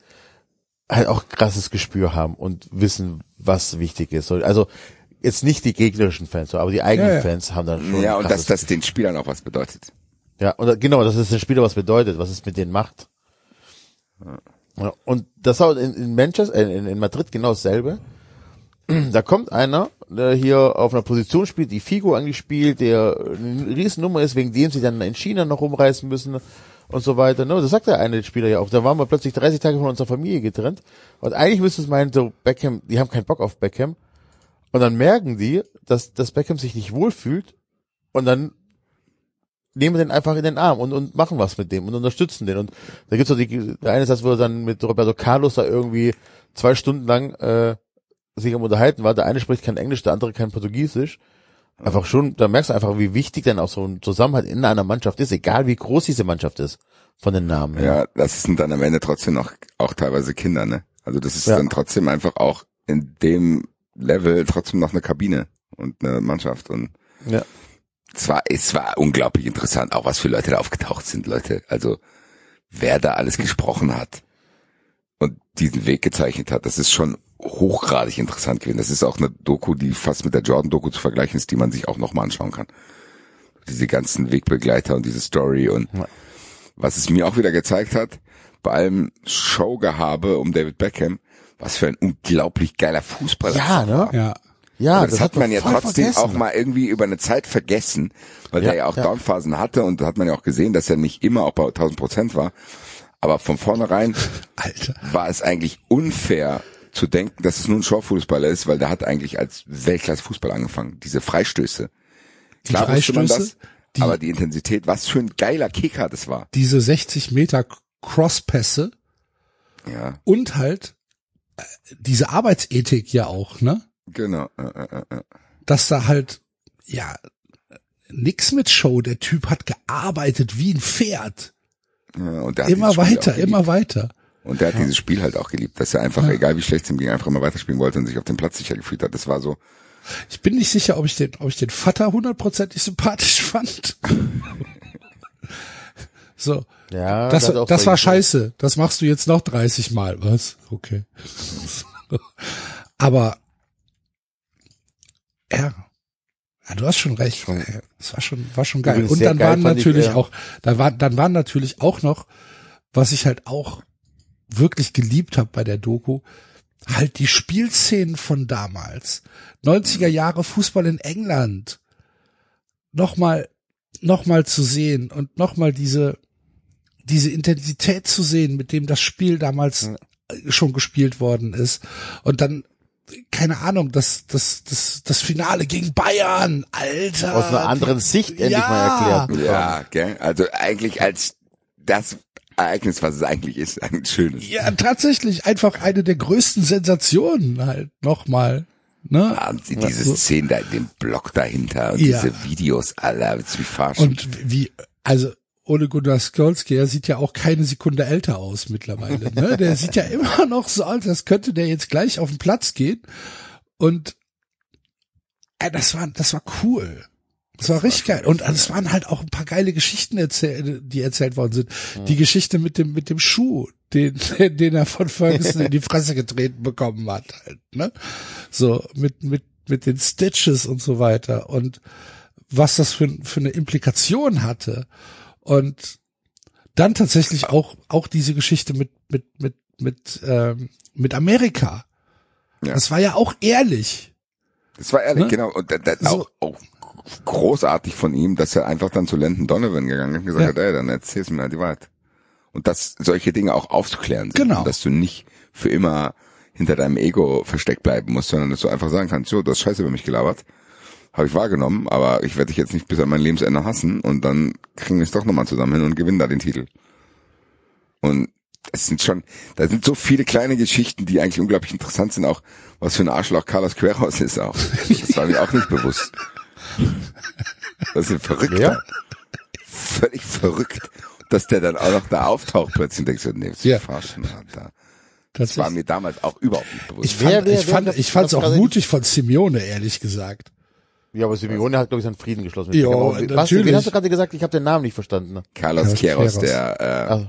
halt auch krasses Gespür haben und wissen, was wichtig ist. Also jetzt nicht die gegnerischen Fans, aber die eigenen Ja, ja. Fans haben dann schon Ja, und dass das den Spielern auch was bedeutet. Ja, und genau, das ist der Spieler, was bedeutet, was es mit denen macht. Ja, und das war in, in Manchester, äh, in, in Madrid genau dasselbe. Da kommt einer, der hier auf einer Position spielt, die Figo eigentlich spielt, der eine Riesennummer ist, wegen dem sie dann in China noch rumreißen müssen und so weiter. Ne? Das sagt der eine Spieler ja auch. Da waren wir plötzlich 30 Tage von unserer Familie getrennt. Und eigentlich müsste es meinen, so Beckham, die haben keinen Bock auf Beckham. Und dann merken die, dass, dass Beckham sich nicht wohlfühlt. Und dann nehmen den einfach in den Arm und, und machen was mit dem und unterstützen den. Und da gibt's so die, der eine Satz, wo er dann mit Roberto Carlos da irgendwie zwei Stunden lang äh, sich am unterhalten war. Der eine spricht kein Englisch, der andere kein Portugiesisch. Einfach schon, da merkst du einfach, wie wichtig dann auch so ein Zusammenhalt in einer Mannschaft ist, egal wie groß diese Mannschaft ist, von den Namen her. Ja, das sind dann am Ende trotzdem noch auch teilweise Kinder, ne? Also das ist Ja. dann trotzdem einfach auch in dem Level trotzdem noch eine Kabine und eine Mannschaft und Ja. es war, es war unglaublich interessant, auch was für Leute da aufgetaucht sind, Leute. Also wer da alles gesprochen hat und diesen Weg gezeichnet hat, das ist schon hochgradig interessant gewesen. Das ist auch eine Doku, die fast mit der Jordan-Doku zu vergleichen ist, die man sich auch nochmal anschauen kann. Diese ganzen Wegbegleiter und diese Story und Ja. was es mir auch wieder gezeigt hat, bei allem Showgehabe um David Beckham, was für ein unglaublich geiler Fußballer Ja, das ne? Ja. Ja, Aber das, hat man ja trotzdem vergessen. auch mal irgendwie über eine Zeit vergessen, weil Ja, der ja auch ja. Downphasen hatte und da hat man ja auch gesehen, dass er nicht immer auch bei 1000 Prozent war. Aber von vornherein Alter. war es eigentlich unfair zu denken, dass es nur ein Showfußballer ist, weil der hat eigentlich als Weltklasse-Fußball angefangen. Diese Freistöße. Klar wusste man Freistöße, das, die- aber die Intensität, was für ein geiler Kicker das war. Diese 60 Meter Crosspässe Ja, und halt diese Arbeitsethik ja auch, ne? genau. Äh, äh, äh. Dass da halt, ja, nix mit Show. Der Typ hat gearbeitet wie ein Pferd. Ja, und der hat Immer weiter, immer weiter. Und der hat dieses Spiel halt auch geliebt, dass er einfach, egal wie schlecht es ihm ging, einfach immer weiterspielen wollte und sich auf dem Platz sicher gefühlt hat. Das war so, Ich bin nicht sicher, ob ich den, ob ich den Vater hundertprozentig sympathisch fand. so. Ja, Das, das bei- war scheiße. Das machst du jetzt noch 30 Mal. Was? Okay. Aber, ja. Ja, du hast schon recht. Das war schon, war schon geil. Und dann geil waren ich, natürlich äh, auch, da waren, dann waren natürlich auch noch, was ich halt auch wirklich geliebt habe bei der Doku, halt die Spielszenen von damals. 90er Jahre Fußball in England. Nochmal, nochmal zu sehen und nochmal diese, diese Intensität zu sehen, mit dem das Spiel damals schon gespielt worden ist. Und dann, keine Ahnung, das, das, das, das Finale gegen Bayern, Alter. aus einer anderen Sicht endlich Ja. mal erklärt. ja, gell? Also eigentlich als das Ereignis, was es eigentlich ist, ein schönes. Ja, tatsächlich einfach eine der größten Sensationen halt nochmal. Ne? Ja, und die- diese so. Szene da, in dem Block dahinter und Ja. diese Videos, Alter, wie. Und wie, also Ole Gunnar Skolski, er sieht ja auch keine Sekunde älter aus mittlerweile. Ne? Der sieht ja immer noch so aus, als könnte der jetzt gleich auf den Platz gehen. Und äh, das war, das war cool. Das war richtig geil. Und es waren halt auch ein paar geile Geschichten, erzähl die erzählt worden sind. Die Geschichte mit dem, mit dem Schuh, den, den er von Ferguson in die Fresse getreten bekommen hat, halt, ne? So, mit, mit, mit den Stitches und so weiter. Und was das für, für eine Implikation hatte. Und dann tatsächlich auch, auch diese Geschichte mit, mit, mit, mit, ähm, mit Amerika. Ja. Das war ja auch ehrlich. Das war ehrlich, Ne? genau. Und das, das So. auch, auch großartig von ihm, dass er einfach dann zu Landon Donovan gegangen ist und gesagt Ja. hat, ey, dann erzähl's mir die Wahrheit. Und dass solche Dinge auch aufzuklären sind. Genau. Und dass du nicht für immer hinter deinem Ego versteckt bleiben musst, sondern dass du einfach sagen kannst, so, du hast Scheiße über mich gelabert. Habe ich wahrgenommen, aber ich werde dich jetzt nicht bis an mein Lebensende hassen und dann kriegen wir es doch nochmal zusammen hin und gewinnen da den Titel. Und es sind schon, da sind so viele kleine Geschichten, die eigentlich unglaublich interessant sind, auch was für ein Arschloch Carlos Queiroz ist auch. Das war mir auch nicht bewusst. Das ist ein Verrückter. Ja. Völlig verrückt. Dass der dann auch noch da auftaucht plötzlich und denkst so, nee, das Ja. ist verarschen, Alter. Das Das war mir damals auch überhaupt nicht bewusst. ich fand, Wer- wer- ich fand, wer- ich fand's wer- auch mutig von Simeone, ehrlich gesagt. Ja, aber Simeone hat, glaube ich, seinen Frieden geschlossen. Ja, was, natürlich. wen hast du gerade gesagt? Ich habe den Namen nicht verstanden. Ne? Carlos Queiroz, der äh, Also,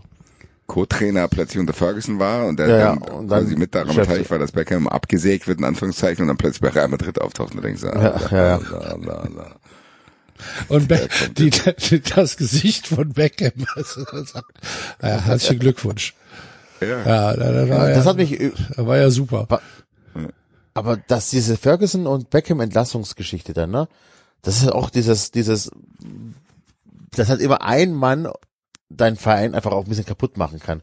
Co-Trainer plötzlich unter Ferguson war und der Ja, ja, dann und dann quasi mit daran beteiligt war, dass Beckham abgesägt wird, in Anführungszeichen, und dann plötzlich bei Real Madrid auftaucht und denkst, ah, Ja, ja, ja. la, la, la. Und Be die, die, das Gesicht von Beckham. Also, ja, herzlichen Glückwunsch. Ja. Ja, da, da war das ja, hat mich, äh, da war ja super. Aber dass diese Ferguson und Beckham Entlassungsgeschichte dann, ne? Das ist auch dieses, dieses, das hat immer ein Mann deinen Verein einfach auch ein bisschen kaputt machen kann.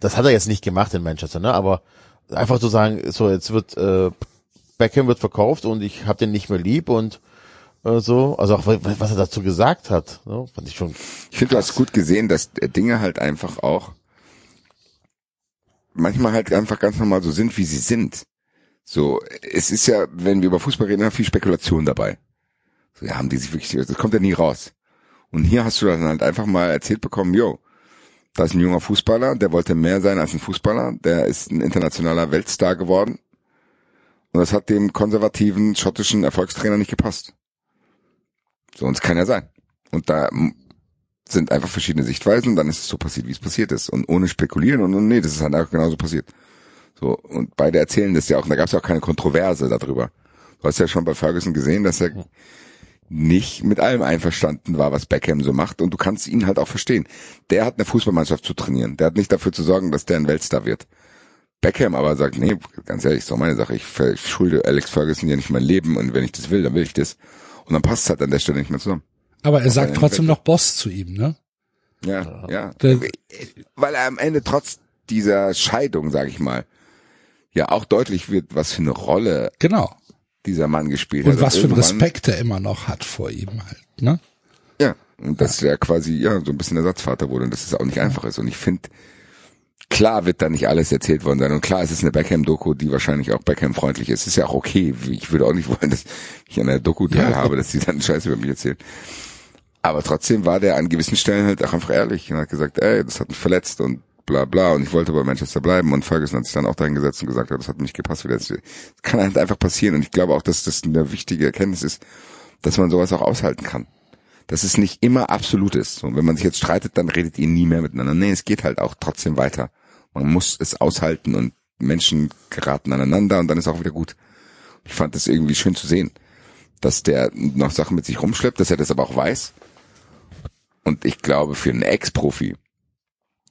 Das hat er jetzt nicht gemacht in Manchester, ne? Aber einfach zu sagen, so jetzt wird äh, Beckham wird verkauft und ich habe den nicht mehr lieb und äh, so, also auch was er dazu gesagt hat, ne? fand ich schon. Ich finde, du hast gut gesehen, dass Dinge halt einfach auch manchmal halt einfach ganz normal so sind, wie sie sind. So, es ist ja, wenn wir über Fußball reden, viel Spekulation dabei. So, ja, haben die sich wirklich, das kommt ja nie raus. Und hier hast du dann halt einfach mal erzählt bekommen, yo, da ist ein junger Fußballer, der wollte mehr sein als ein Fußballer, der ist ein internationaler Weltstar geworden. Und das hat dem konservativen schottischen Erfolgstrainer nicht gepasst. So, und es kann ja sein. Und da sind einfach verschiedene Sichtweisen und dann ist es so passiert, wie es passiert ist. Und ohne spekulieren und, und nee, das ist halt einfach genauso passiert. So, und beide erzählen das ja auch, und da gab es ja auch keine Kontroverse darüber. Du hast ja schon bei Ferguson gesehen, dass er nicht mit allem einverstanden war, was Beckham so macht. Und du kannst ihn halt auch verstehen. Der hat eine Fußballmannschaft zu trainieren. Der hat nicht dafür zu sorgen, dass der ein Weltstar wird. Beckham aber sagt, nee, ganz ehrlich, ist doch meine Sache. Ich schulde Alex Ferguson ja nicht mein Leben und wenn ich das will, dann will ich das. Und dann passt es halt an der Stelle nicht mehr zusammen. Aber er sagt trotzdem noch Boss zu ihm, ne? Ja, ja. Der- Weil er am Ende trotz dieser Scheidung, sag ich mal, ja auch deutlich wird, was für eine Rolle Genau. dieser Mann gespielt Und hat. was für einen Respekt er immer noch hat vor ihm halt, ne? Ja, und dass er quasi ja so ein bisschen Ersatzvater wurde und dass es auch nicht einfach ist. Und ich finde, klar wird da nicht alles erzählt worden sein. Und klar, es ist eine Beckham-Doku, die wahrscheinlich auch Beckham-freundlich ist. Ist ja auch okay. Ich würde auch nicht wollen, dass ich an der Doku teilhabe, dass die dann Scheiße über mich erzählen. Aber trotzdem war der an gewissen Stellen halt auch einfach ehrlich und hat gesagt, ey, das hat mich verletzt und bla bla und ich wollte bei Manchester bleiben und Ferguson hat sich dann auch dahin gesetzt und gesagt, das hat nicht gepasst. Das kann halt einfach passieren und ich glaube auch, dass das eine wichtige Erkenntnis ist, dass man sowas auch aushalten kann dass es nicht immer absolut ist. Und wenn man sich jetzt streitet, dann redet ihr nie mehr miteinander. Nee, es geht halt auch trotzdem weiter. Man muss es aushalten und Menschen geraten aneinander und dann ist auch wieder gut. Ich fand das irgendwie schön zu sehen, dass der noch Sachen mit sich rumschleppt, dass er das aber auch weiß. Und ich glaube, für einen Ex-Profi,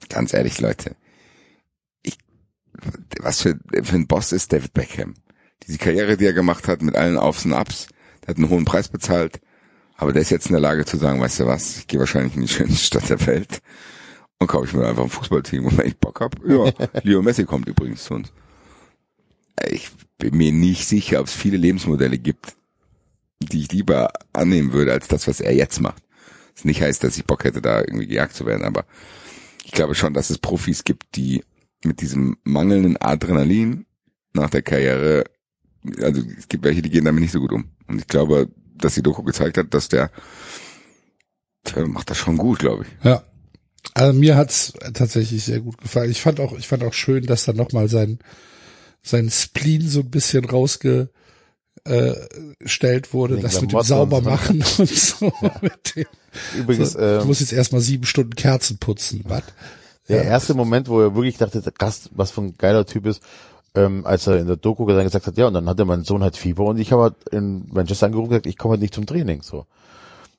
ganz ehrlich, Leute, ich, was für, für ein Boss ist David Beckham? Diese Karriere, die er gemacht hat, mit allen Aufs und Ups, der hat einen hohen Preis bezahlt, aber der ist jetzt in der Lage zu sagen, weißt du was, ich gehe wahrscheinlich in die schönste Stadt der Welt und kaufe ich mir einfach ein Fußballteam und wenn ich Bock hab, ja, Leo Messi kommt übrigens zu uns. Ich bin mir nicht sicher, ob es viele Lebensmodelle gibt, die ich lieber annehmen würde, als das, was er jetzt macht. Das nicht heißt, dass ich Bock hätte, da irgendwie gejagt zu werden, aber ich glaube schon, dass es Profis gibt, die mit diesem mangelnden Adrenalin nach der Karriere, also es gibt welche, die gehen damit nicht so gut um. Und ich glaube, dass die Doku gezeigt hat, dass der, der macht das schon gut, glaube ich. Ja. Also mir hat's tatsächlich sehr gut gefallen. Ich fand auch, ich fand auch schön, dass dann nochmal sein, sein Spleen so ein bisschen rausgestellt wurde, Den das mit dem und so. Saubermachen und so. Mit dem, Übrigens, so, ich ähm, muss jetzt erstmal sieben Stunden Kerzen putzen. Was? Der erste Moment, wo er wirklich dachte, krass, was für ein geiler Typ ist, ähm, als er in der Doku dann gesagt hat, ja, und dann hatte mein Sohn halt Fieber und ich habe halt in Manchester angerufen und gesagt, ich komme halt nicht zum Training, so.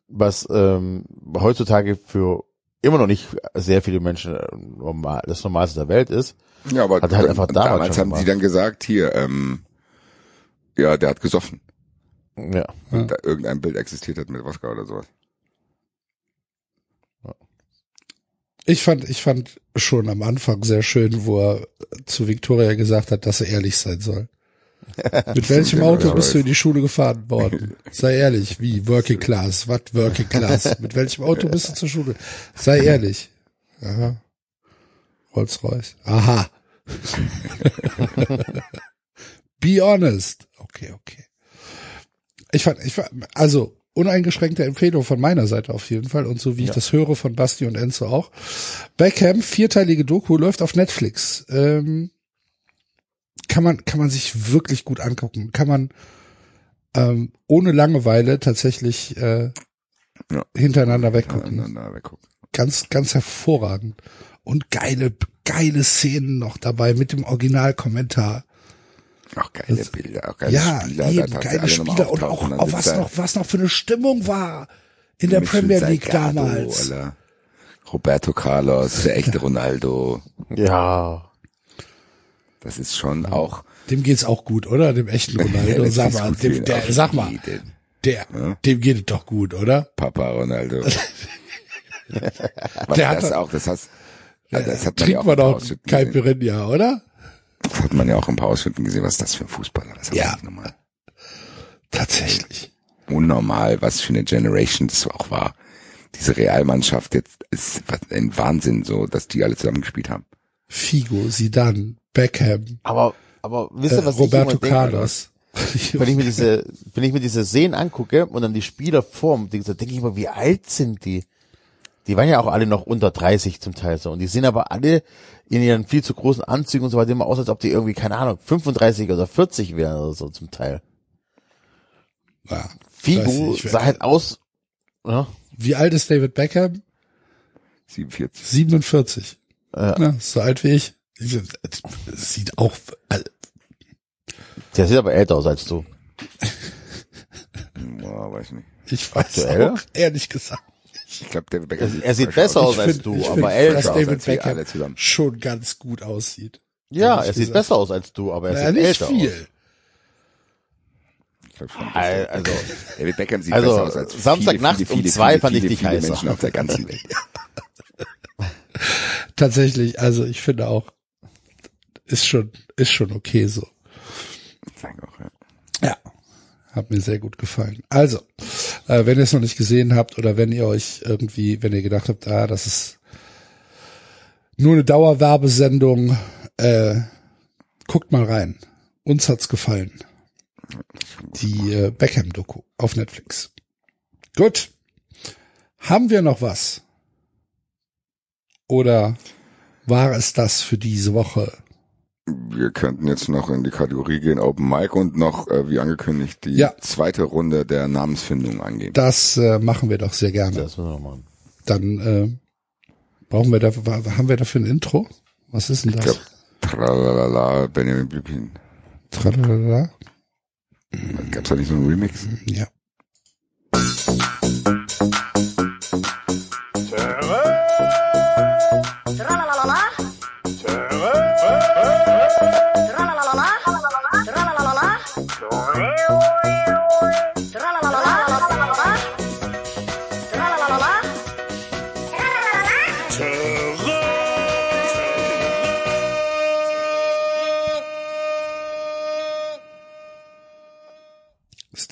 Was ähm, heutzutage für immer noch nicht sehr viele Menschen äh, normal, das Normalste der Welt ist. Ja, aber Hat er halt einfach damals damals haben sie dann gesagt, hier, ähm, ja, der hat gesoffen. Ja. Und da irgendein Bild existiert hat mit Wodka oder sowas. Ich fand, ich fand schon am Anfang sehr schön, wo er zu Victoria gesagt hat, dass er ehrlich sein soll. Mit welchem Auto bist du in die Schule gefahren worden? Sei ehrlich, wie? Working Class? Was Working Class? Mit welchem Auto bist du zur Schule? Sei ehrlich. Aha. Rolls Royce. Aha. Be honest. Okay, okay. Ich fand, ich fand, also uneingeschränkte Empfehlung von meiner Seite auf jeden Fall und so wie ich das höre von Basti und Enzo auch. Beckham, vierteilige Doku, läuft auf Netflix. Ähm, kann man, kann man sich wirklich gut angucken. Kann man ähm, ohne Langeweile tatsächlich äh, Ja. hintereinander weggucken. Na, na, na, guck. Ganz, ganz hervorragend. Und geile, geile Szenen noch dabei mit dem Originalkommentar. Auch geile Das- Bilder, auch geile Ja, Spieler. eben, da geile Spieler und auch. Dann auch was noch, was noch für eine Stimmung war in der Michel Premier League Salgado, damals. Alter. Roberto Carlos, der echte Ronaldo. Ja. Das ist schon auch. Dem geht's auch gut, oder? Dem echten Ronaldo. Ja, sag mal, dem, der, sag mal, der, Ja. dem geht es doch gut, oder? Papa Ronaldo. Der hat das auch, das hast, das hat man ja Trinkt auch man auch kein. Pirinha, oder? Das hat man ja auch ein paar Ausschnitten gesehen, was das für ein Fußballer. Ist Ja. ja. Tatsächlich. Unnormal, was für eine Generation das auch war. Diese Realmannschaft jetzt ist ein Wahnsinn, so, dass die alle zusammen gespielt haben. Figo, Zidane, Beckham, Aber, aber wisst äh, ihr, was Roberto ich immer denke? Carlos. Wenn ich mir diese, wenn ich mir diese Szenen angucke und dann die Spieler formen, denke ich immer, wie alt sind die? Die waren ja auch alle noch unter 30 zum Teil so. Und die sehen aber alle in ihren viel zu großen Anzügen und so weiter immer aus, als ob die irgendwie, keine Ahnung, 35 oder 40 wären oder so zum Teil. Ja, nicht, sah halt aus Ja. Wie alt ist David Beckham? 47. 47. Ja. Ja, so alt wie ich. Sieht auch, also, Der sieht aber älter aus als du. Boah, weiß nicht. ich weiß Aktuell? auch, ehrlich gesagt. Ich glaube, David Beckham sieht Er sieht besser aus Ich als find- du, ich aber find, älter. dass aus David als wir Beckham alle zusammen. schon ganz gut aussieht. Ja, er sieht gesagt. besser aus als du, aber er Ja, sieht nicht älter viel. aus. Ich glaub schon, dass Al- Also, David Beckham sieht Also, besser aus als Samstagnacht viele, um viele, zwei viele, fand ich dich heißer. Menschen auf der ganzen Welt. Tatsächlich, also ich finde auch, ist schon, ist schon okay so. Sag auch, ja. Ja, hat mir sehr gut gefallen. Also, äh, wenn ihr es noch nicht gesehen habt oder wenn ihr euch irgendwie, wenn ihr gedacht habt, ah, das ist nur eine Dauerwerbesendung, äh, guckt mal rein. Uns hat's gefallen. Die äh, Beckham-Doku auf Netflix. Gut. Haben wir noch was? Oder war es das für diese Woche? Wir könnten jetzt noch in die Kategorie gehen, Open Mic und noch, äh, wie angekündigt, die Ja. zweite Runde der Namensfindung angehen. Das äh, machen wir doch sehr gerne. das müssen wir noch machen. Dann äh, brauchen wir da, haben wir dafür ein Intro? Was ist denn Ich das? glaube, Tralalala, Benjamin Blümchen. Tralalala? Gab's da nicht so einen Remix? Ja.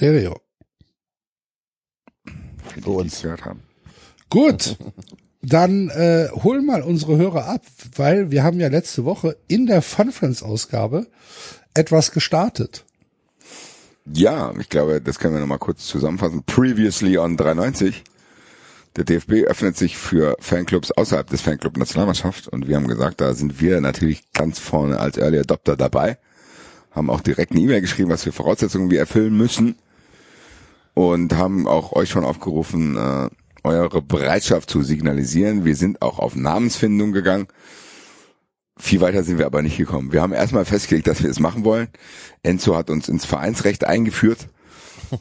Stereo. Für uns. Gut. Dann äh, hol mal unsere Hörer ab, weil wir haben ja letzte Woche in der Funfriends-Ausgabe etwas gestartet. Ja, ich glaube, das können wir nochmal kurz zusammenfassen. Previously on 93. Der DFB öffnet sich für Fanclubs außerhalb des Fanclub Nationalmannschaft und wir haben gesagt, da sind wir natürlich ganz vorne als Early Adopter dabei. Haben auch direkt eine E-Mail geschrieben, was für Voraussetzungen wir erfüllen müssen und haben auch euch schon aufgerufen, äh, eure Bereitschaft zu signalisieren. Wir sind auch auf Namensfindung gegangen. Viel weiter sind wir aber nicht gekommen. Wir haben erstmal festgelegt, dass wir es machen wollen. Enzo hat uns ins Vereinsrecht eingeführt,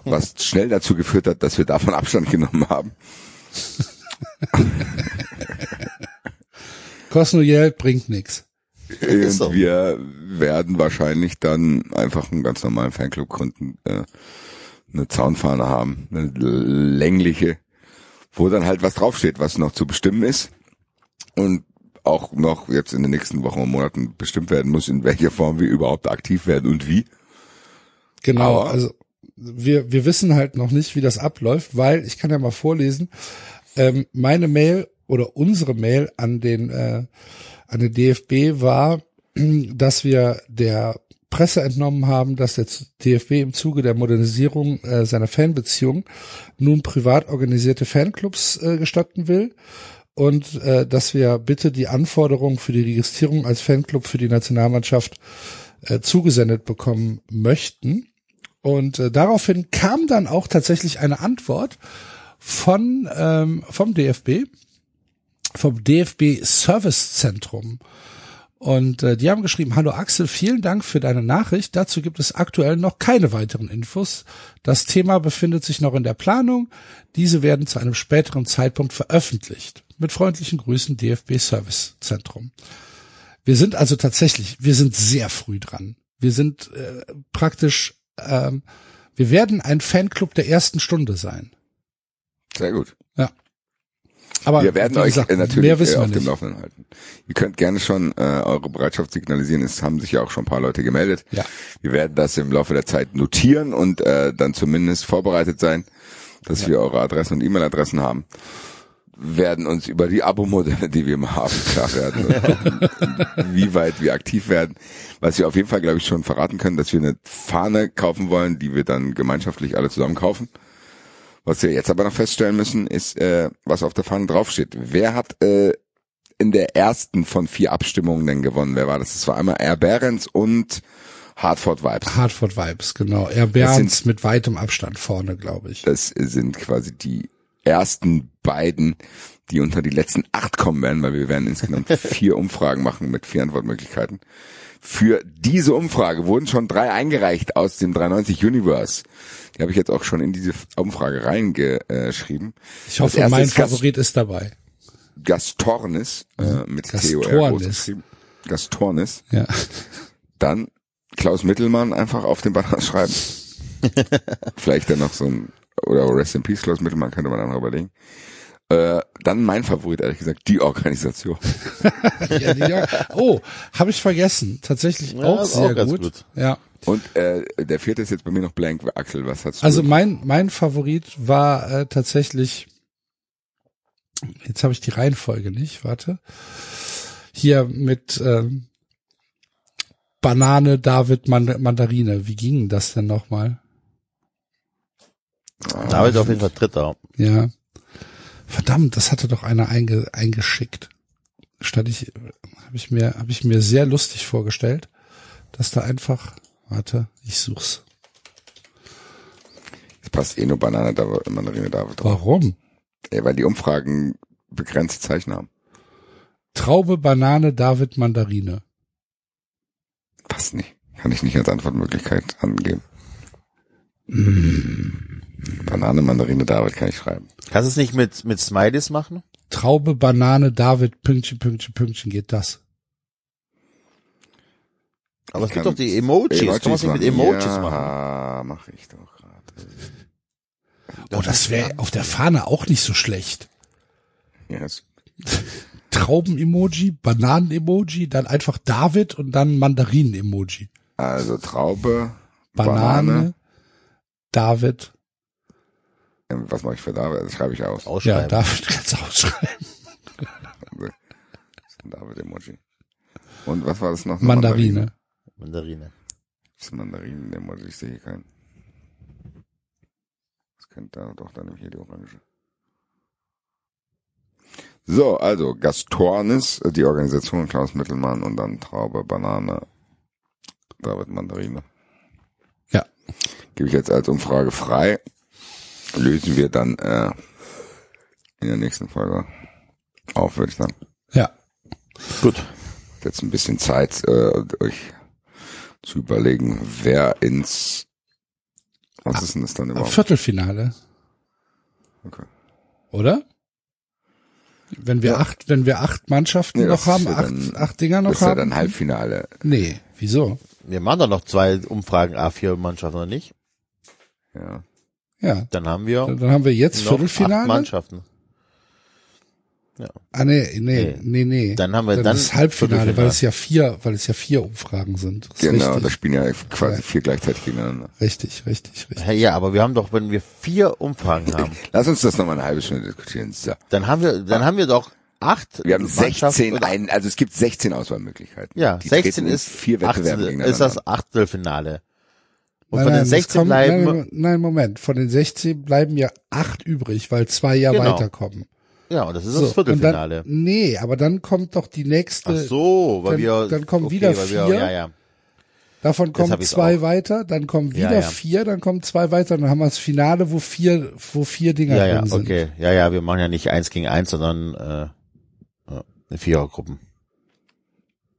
was schnell dazu geführt hat, dass wir davon Abstand genommen haben. Geld, bringt. Und so. wir werden wahrscheinlich dann einfach einen ganz normalen Fanclub gründen, äh, eine Zaunfahne haben, eine längliche, wo dann halt was draufsteht, was noch zu bestimmen ist und auch noch jetzt in den nächsten Wochen und Monaten bestimmt werden muss, in welcher Form wir überhaupt aktiv werden und wie. Genau, Aber- also wir, wir wissen halt noch nicht, wie das abläuft, weil ich kann ja mal vorlesen, ähm, meine Mail oder unsere Mail an den, äh, an den DFB war, dass wir der Presse entnommen haben, dass der DFB im Zuge der Modernisierung äh, seiner Fanbeziehung nun privat organisierte Fanclubs äh, gestatten will und äh, dass wir bitte die Anforderungen für die Registrierung als Fanclub für die Nationalmannschaft äh, zugesendet bekommen möchten. Und äh, daraufhin kam dann auch tatsächlich eine Antwort von ähm, vom DFB, vom DFB Service Zentrum. Und äh, die haben geschrieben, hallo Axel, vielen Dank für deine Nachricht. Dazu gibt es aktuell noch keine weiteren Infos. Das Thema befindet sich noch in der Planung. Diese werden zu einem späteren Zeitpunkt veröffentlicht. Mit freundlichen Grüßen DFB Service Zentrum. Wir sind also tatsächlich, wir sind sehr früh dran. Wir sind äh, praktisch, ähm, wir werden ein Fanclub der ersten Stunde sein. Sehr gut. Aber wir werden euch gesagt, äh, natürlich äh, auf dem nicht. Laufenden halten. Ihr könnt gerne schon äh, eure Bereitschaft signalisieren. Es haben sich ja auch schon ein paar Leute gemeldet. Ja. Wir werden das im Laufe der Zeit notieren und äh, dann zumindest vorbereitet sein, dass wir eure Adressen und E-Mail-Adressen haben. Werden uns über die Abo-Modelle, die wir mal haben, klar werden und gucken, wie weit wir aktiv werden. Was wir auf jeden Fall, glaube ich, schon verraten können, dass wir eine Fahne kaufen wollen, die wir dann gemeinschaftlich alle zusammen kaufen. Was wir jetzt aber noch feststellen müssen, ist, äh, was auf der Fahne draufsteht. Wer hat äh, in der ersten von vier Abstimmungen denn gewonnen? Wer war das? Das war einmal Air Behrens und Hartford Vibes. Hartford Vibes, genau. Er Berns mit weitem Abstand vorne, glaube ich. Das sind quasi die ersten beiden, die unter die letzten acht kommen werden, weil wir werden insgesamt vier Umfragen machen mit vier Antwortmöglichkeiten. Für diese Umfrage wurden schon drei eingereicht aus dem 390 Universe. Die habe ich jetzt auch schon in diese Umfrage reingeschrieben. Ich hoffe, mein ist Favorit ist dabei. Gastornis äh, mit T-O-R Gastornis. groß geschrieben. Gastornis. Ja. Dann Klaus Mittelmann einfach auf den Banner schreiben. Vielleicht dann noch so ein, oder Rest in Peace Klaus Mittelmann könnte man dann noch überlegen. Äh, dann mein Favorit, ehrlich gesagt, die Organisation. ja, die. Oh, habe ich vergessen. Tatsächlich Ja, auch sehr auch gut. gut. Ja. Und äh, der vierte ist jetzt bei mir noch Blank. Axel, was hast du? Also mein mein Favorit war äh, tatsächlich. Jetzt habe ich die Reihenfolge nicht. Warte. Hier mit ähm, Banane, David, Mand Mandarine. Wie ging das denn nochmal? David auf jeden Fall Dritter. Ja. Verdammt, das hatte doch einer einge eingeschickt. Statt ich, habe ich mir, habe ich mir sehr lustig vorgestellt, dass da einfach, warte, ich such's. Es passt eh nur Banane, David, Mandarine, David drauf. Warum? Ja, weil die Umfragen begrenzte Zeichen haben. Traube, Banane, David, Mandarine. Passt nicht. Kann ich nicht als Antwortmöglichkeit angeben. Banane, Mandarine, David kann ich schreiben. Kannst du es nicht mit, mit Smileys machen? Traube, Banane, David, Pünktchen, Pünktchen, Pünktchen geht das. Aber Ich es gibt doch die Emojis. Kann man es nicht mit Emojis ja, machen? Ja, mache ich doch gerade. Oh, das wäre auf der Fahne auch nicht so schlecht. Ist- Trauben-Emoji, Bananen-Emoji, dann einfach David und dann Mandarinen-Emoji. also Traube, Banane, Banane. David. Ähm, Was mache ich für David? Das schreibe ich aus. Ja. David kannst du ausschreiben. David Emoji. Und was war das noch? Mandarine. Mandarine. Das ist Mandarinen Emoji, ich sehe keinen. Das könnte da doch dann hier die Orange. So, also Gastornis, die Organisation Klaus Mittelmann und dann Traube, Banane, David Mandarine. Ja. Gebe ich jetzt als Umfrage frei. Lösen wir dann äh, in der nächsten Folge auf, würde ich sagen. Ja. Gut. Jetzt ein bisschen Zeit, äh, euch zu überlegen, wer ins was ist denn das dann überhaupt? Viertelfinale, Okay. oder? Wenn wir acht, wenn wir acht Mannschaften Nee, noch das haben, ja acht, dann- acht Dinger noch Das ist ja haben. dann Halbfinale. nee, wieso? Wir machen doch noch zwei Umfragen A4-Mannschaften, oder nicht? Ja. Ja. Dann haben wir Dann, dann haben wir jetzt noch acht Viertelfinale. Mannschaften. Ah nee, nee, Nee. nee, nee. Dann haben wir dann das ist Halbfinale, weil es ja vier, weil es ja vier Umfragen sind. Das Genau, da spielen ja quasi Ja. vier gleichzeitig gegeneinander. richtig, richtig, richtig. Hey, ja, aber wir haben doch, wenn wir vier Umfragen haben, Lass uns das nochmal eine halbe Stunde diskutieren. So. dann haben wir, dann haben wir doch acht. Wir haben Mannschaften 16 oder- ein, also es gibt 16 Auswahlmöglichkeiten. Ja, Die 16 treten in ist vier Achtel, gegeneinander. ist das Achtelfinale. Und Nein, von den nein, es 16 kommen- bleiben, Nein, nein, Moment. Von den 16 bleiben ja acht übrig, weil zwei ja Genau. weiterkommen. Ja, und das ist So, das Viertelfinale. Dann, nee, aber dann kommt doch die nächste. Ach so, weil dann- wir, dann kommen okay, wieder weil wir, vier. ja, ja. Davon kommen zwei auch. weiter, dann kommen Ja, wieder ja. vier, dann kommen zwei weiter, dann haben wir das Finale, wo vier, wo vier Dinger Ja, ja, drin sind. okay. Ja, ja, wir machen ja nicht eins gegen eins, sondern äh, ja, eine Vierergruppen.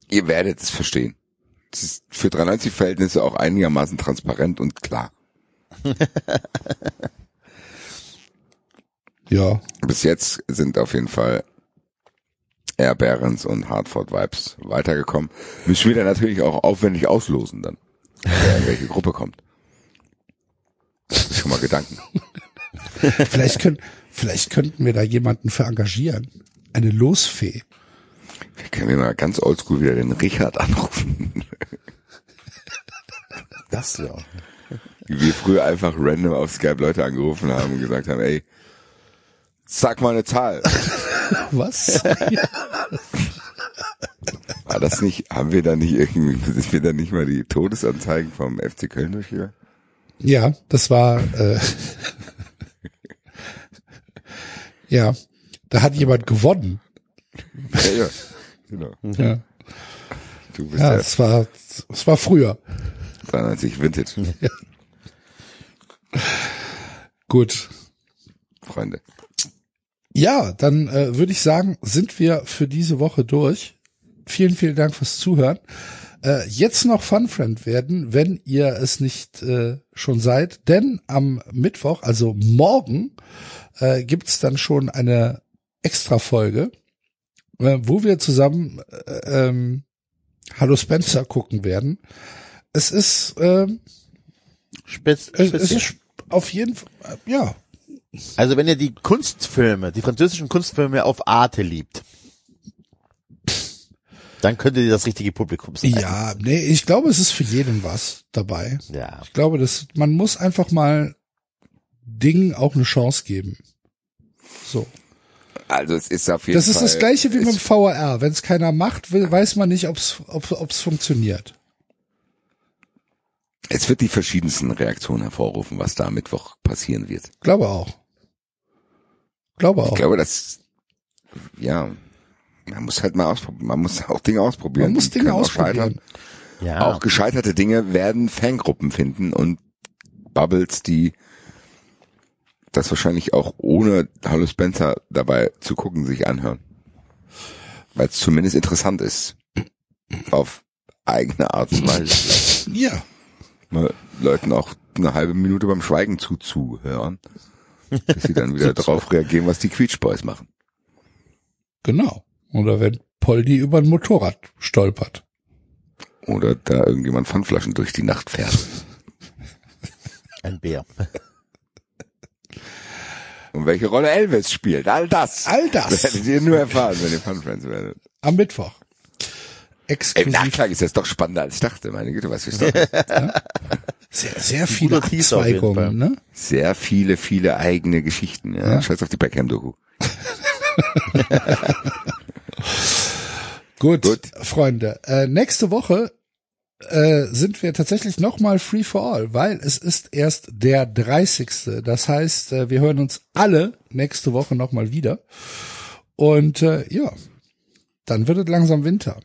Ihr werdet es verstehen. Es ist für 390-Verhältnisse auch einigermaßen transparent und klar. Ja, Bis jetzt sind auf jeden Fall Air Barons und Hardford Vibes weitergekommen. Müssen wir dann natürlich auch aufwendig auslosen dann, wer in welche Gruppe kommt. Schon mal Gedanken. vielleicht können, vielleicht könnten wir da jemanden für engagieren. Eine Losfee. Wir können wir mal ganz oldschool wieder den Richard anrufen. Das ja. Wie wir früher einfach random auf Skype Leute angerufen haben und gesagt haben, ey, sag mal eine Zahl. Was? War das nicht, haben wir da nicht irgendwie, sind wir da nicht mal die Todesanzeigen vom FC Köln durchgegangen? ja, das war, äh, ja, da hat jemand gewonnen. Ja, ja. Genau. Ja, Du bist ja es war, es war früher. 93 Vintage, Gut. Freunde. Ja, dann äh, würde ich sagen, sind wir für diese Woche durch. Vielen, vielen Dank fürs Zuhören. Äh, jetzt noch Fun Friend werden, wenn ihr es nicht äh, schon seid, denn am Mittwoch, also morgen, äh, gibt's dann schon eine Extra-Folge, äh, wo wir zusammen äh, ähm, Hallo Spencer gucken werden. Es ist, ähm, Spitz, es, es ist auf jeden Fall, äh, ja, Also wenn ihr die Kunstfilme, die französischen Kunstfilme auf Arte liebt, dann könntet ihr das richtige Publikum sein. ja, nee, ich glaube, es ist für jeden was dabei. Ja. Ich glaube, dass man muss einfach mal Dingen auch eine Chance geben. So. Also es ist auf jeden Das ist Fall. das gleiche wie mit dem VRR. Wenn es keiner macht, will, weiß man nicht, ob's, ob es funktioniert. es wird die verschiedensten Reaktionen hervorrufen, was da am Mittwoch passieren wird. Glaube auch. Glaube auch. Ich glaube, dass ja, man muss halt mal ausprobieren. Man muss auch Dinge ausprobieren. man muss Dinge auch ausprobieren. scheitern. Ja. Auch gescheiterte Dinge werden Fangruppen finden und Bubbles, die das wahrscheinlich auch ohne Hallo Spencer dabei zu gucken sich anhören. Weil es zumindest interessant ist. Auf eigene Art und Weise. Ja. Mal Leuten auch eine halbe Minute beim Schweigen zuzuhören. Bis sie dann wieder darauf reagieren, was die Quietsch Boys machen. Genau. Oder wenn Poldi über ein Motorrad stolpert. Oder da irgendjemand Pfandflaschen durch die Nacht fährt. Ein Bär. Und welche Rolle Elvis spielt. All das. All das. Werdet ihr nur erfahren, wenn ihr Funfriends werdet. Am Mittwoch. Im Exklusiv. Nachtrag ist das doch spannender als ich dachte. Meine Güte, was für Story. Sehr, sehr viele. Abzweigungen, ne? Sehr viele, viele eigene Geschichten. Ja, Ja. Scheiß auf die Beckham-Doku. Gut, Gut. Freunde. Äh, nächste Woche äh, sind wir tatsächlich nochmal free for all, weil es ist erst der 30. Das heißt, äh, wir hören uns alle nächste Woche nochmal wieder. Und äh, ja, dann wird es langsam Winter.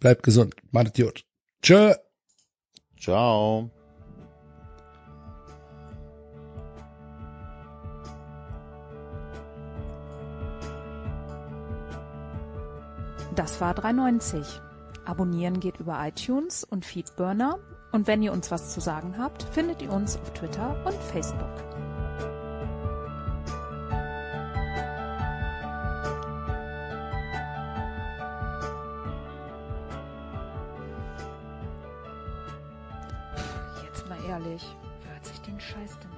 Bleibt gesund. Macht gut. Tschö. Ciao. Das war 390. Abonnieren geht über iTunes und Feedburner. Und wenn ihr uns was zu sagen habt, findet ihr uns auf Twitter und Facebook. Ehrlich, wer sich den Scheiß denn?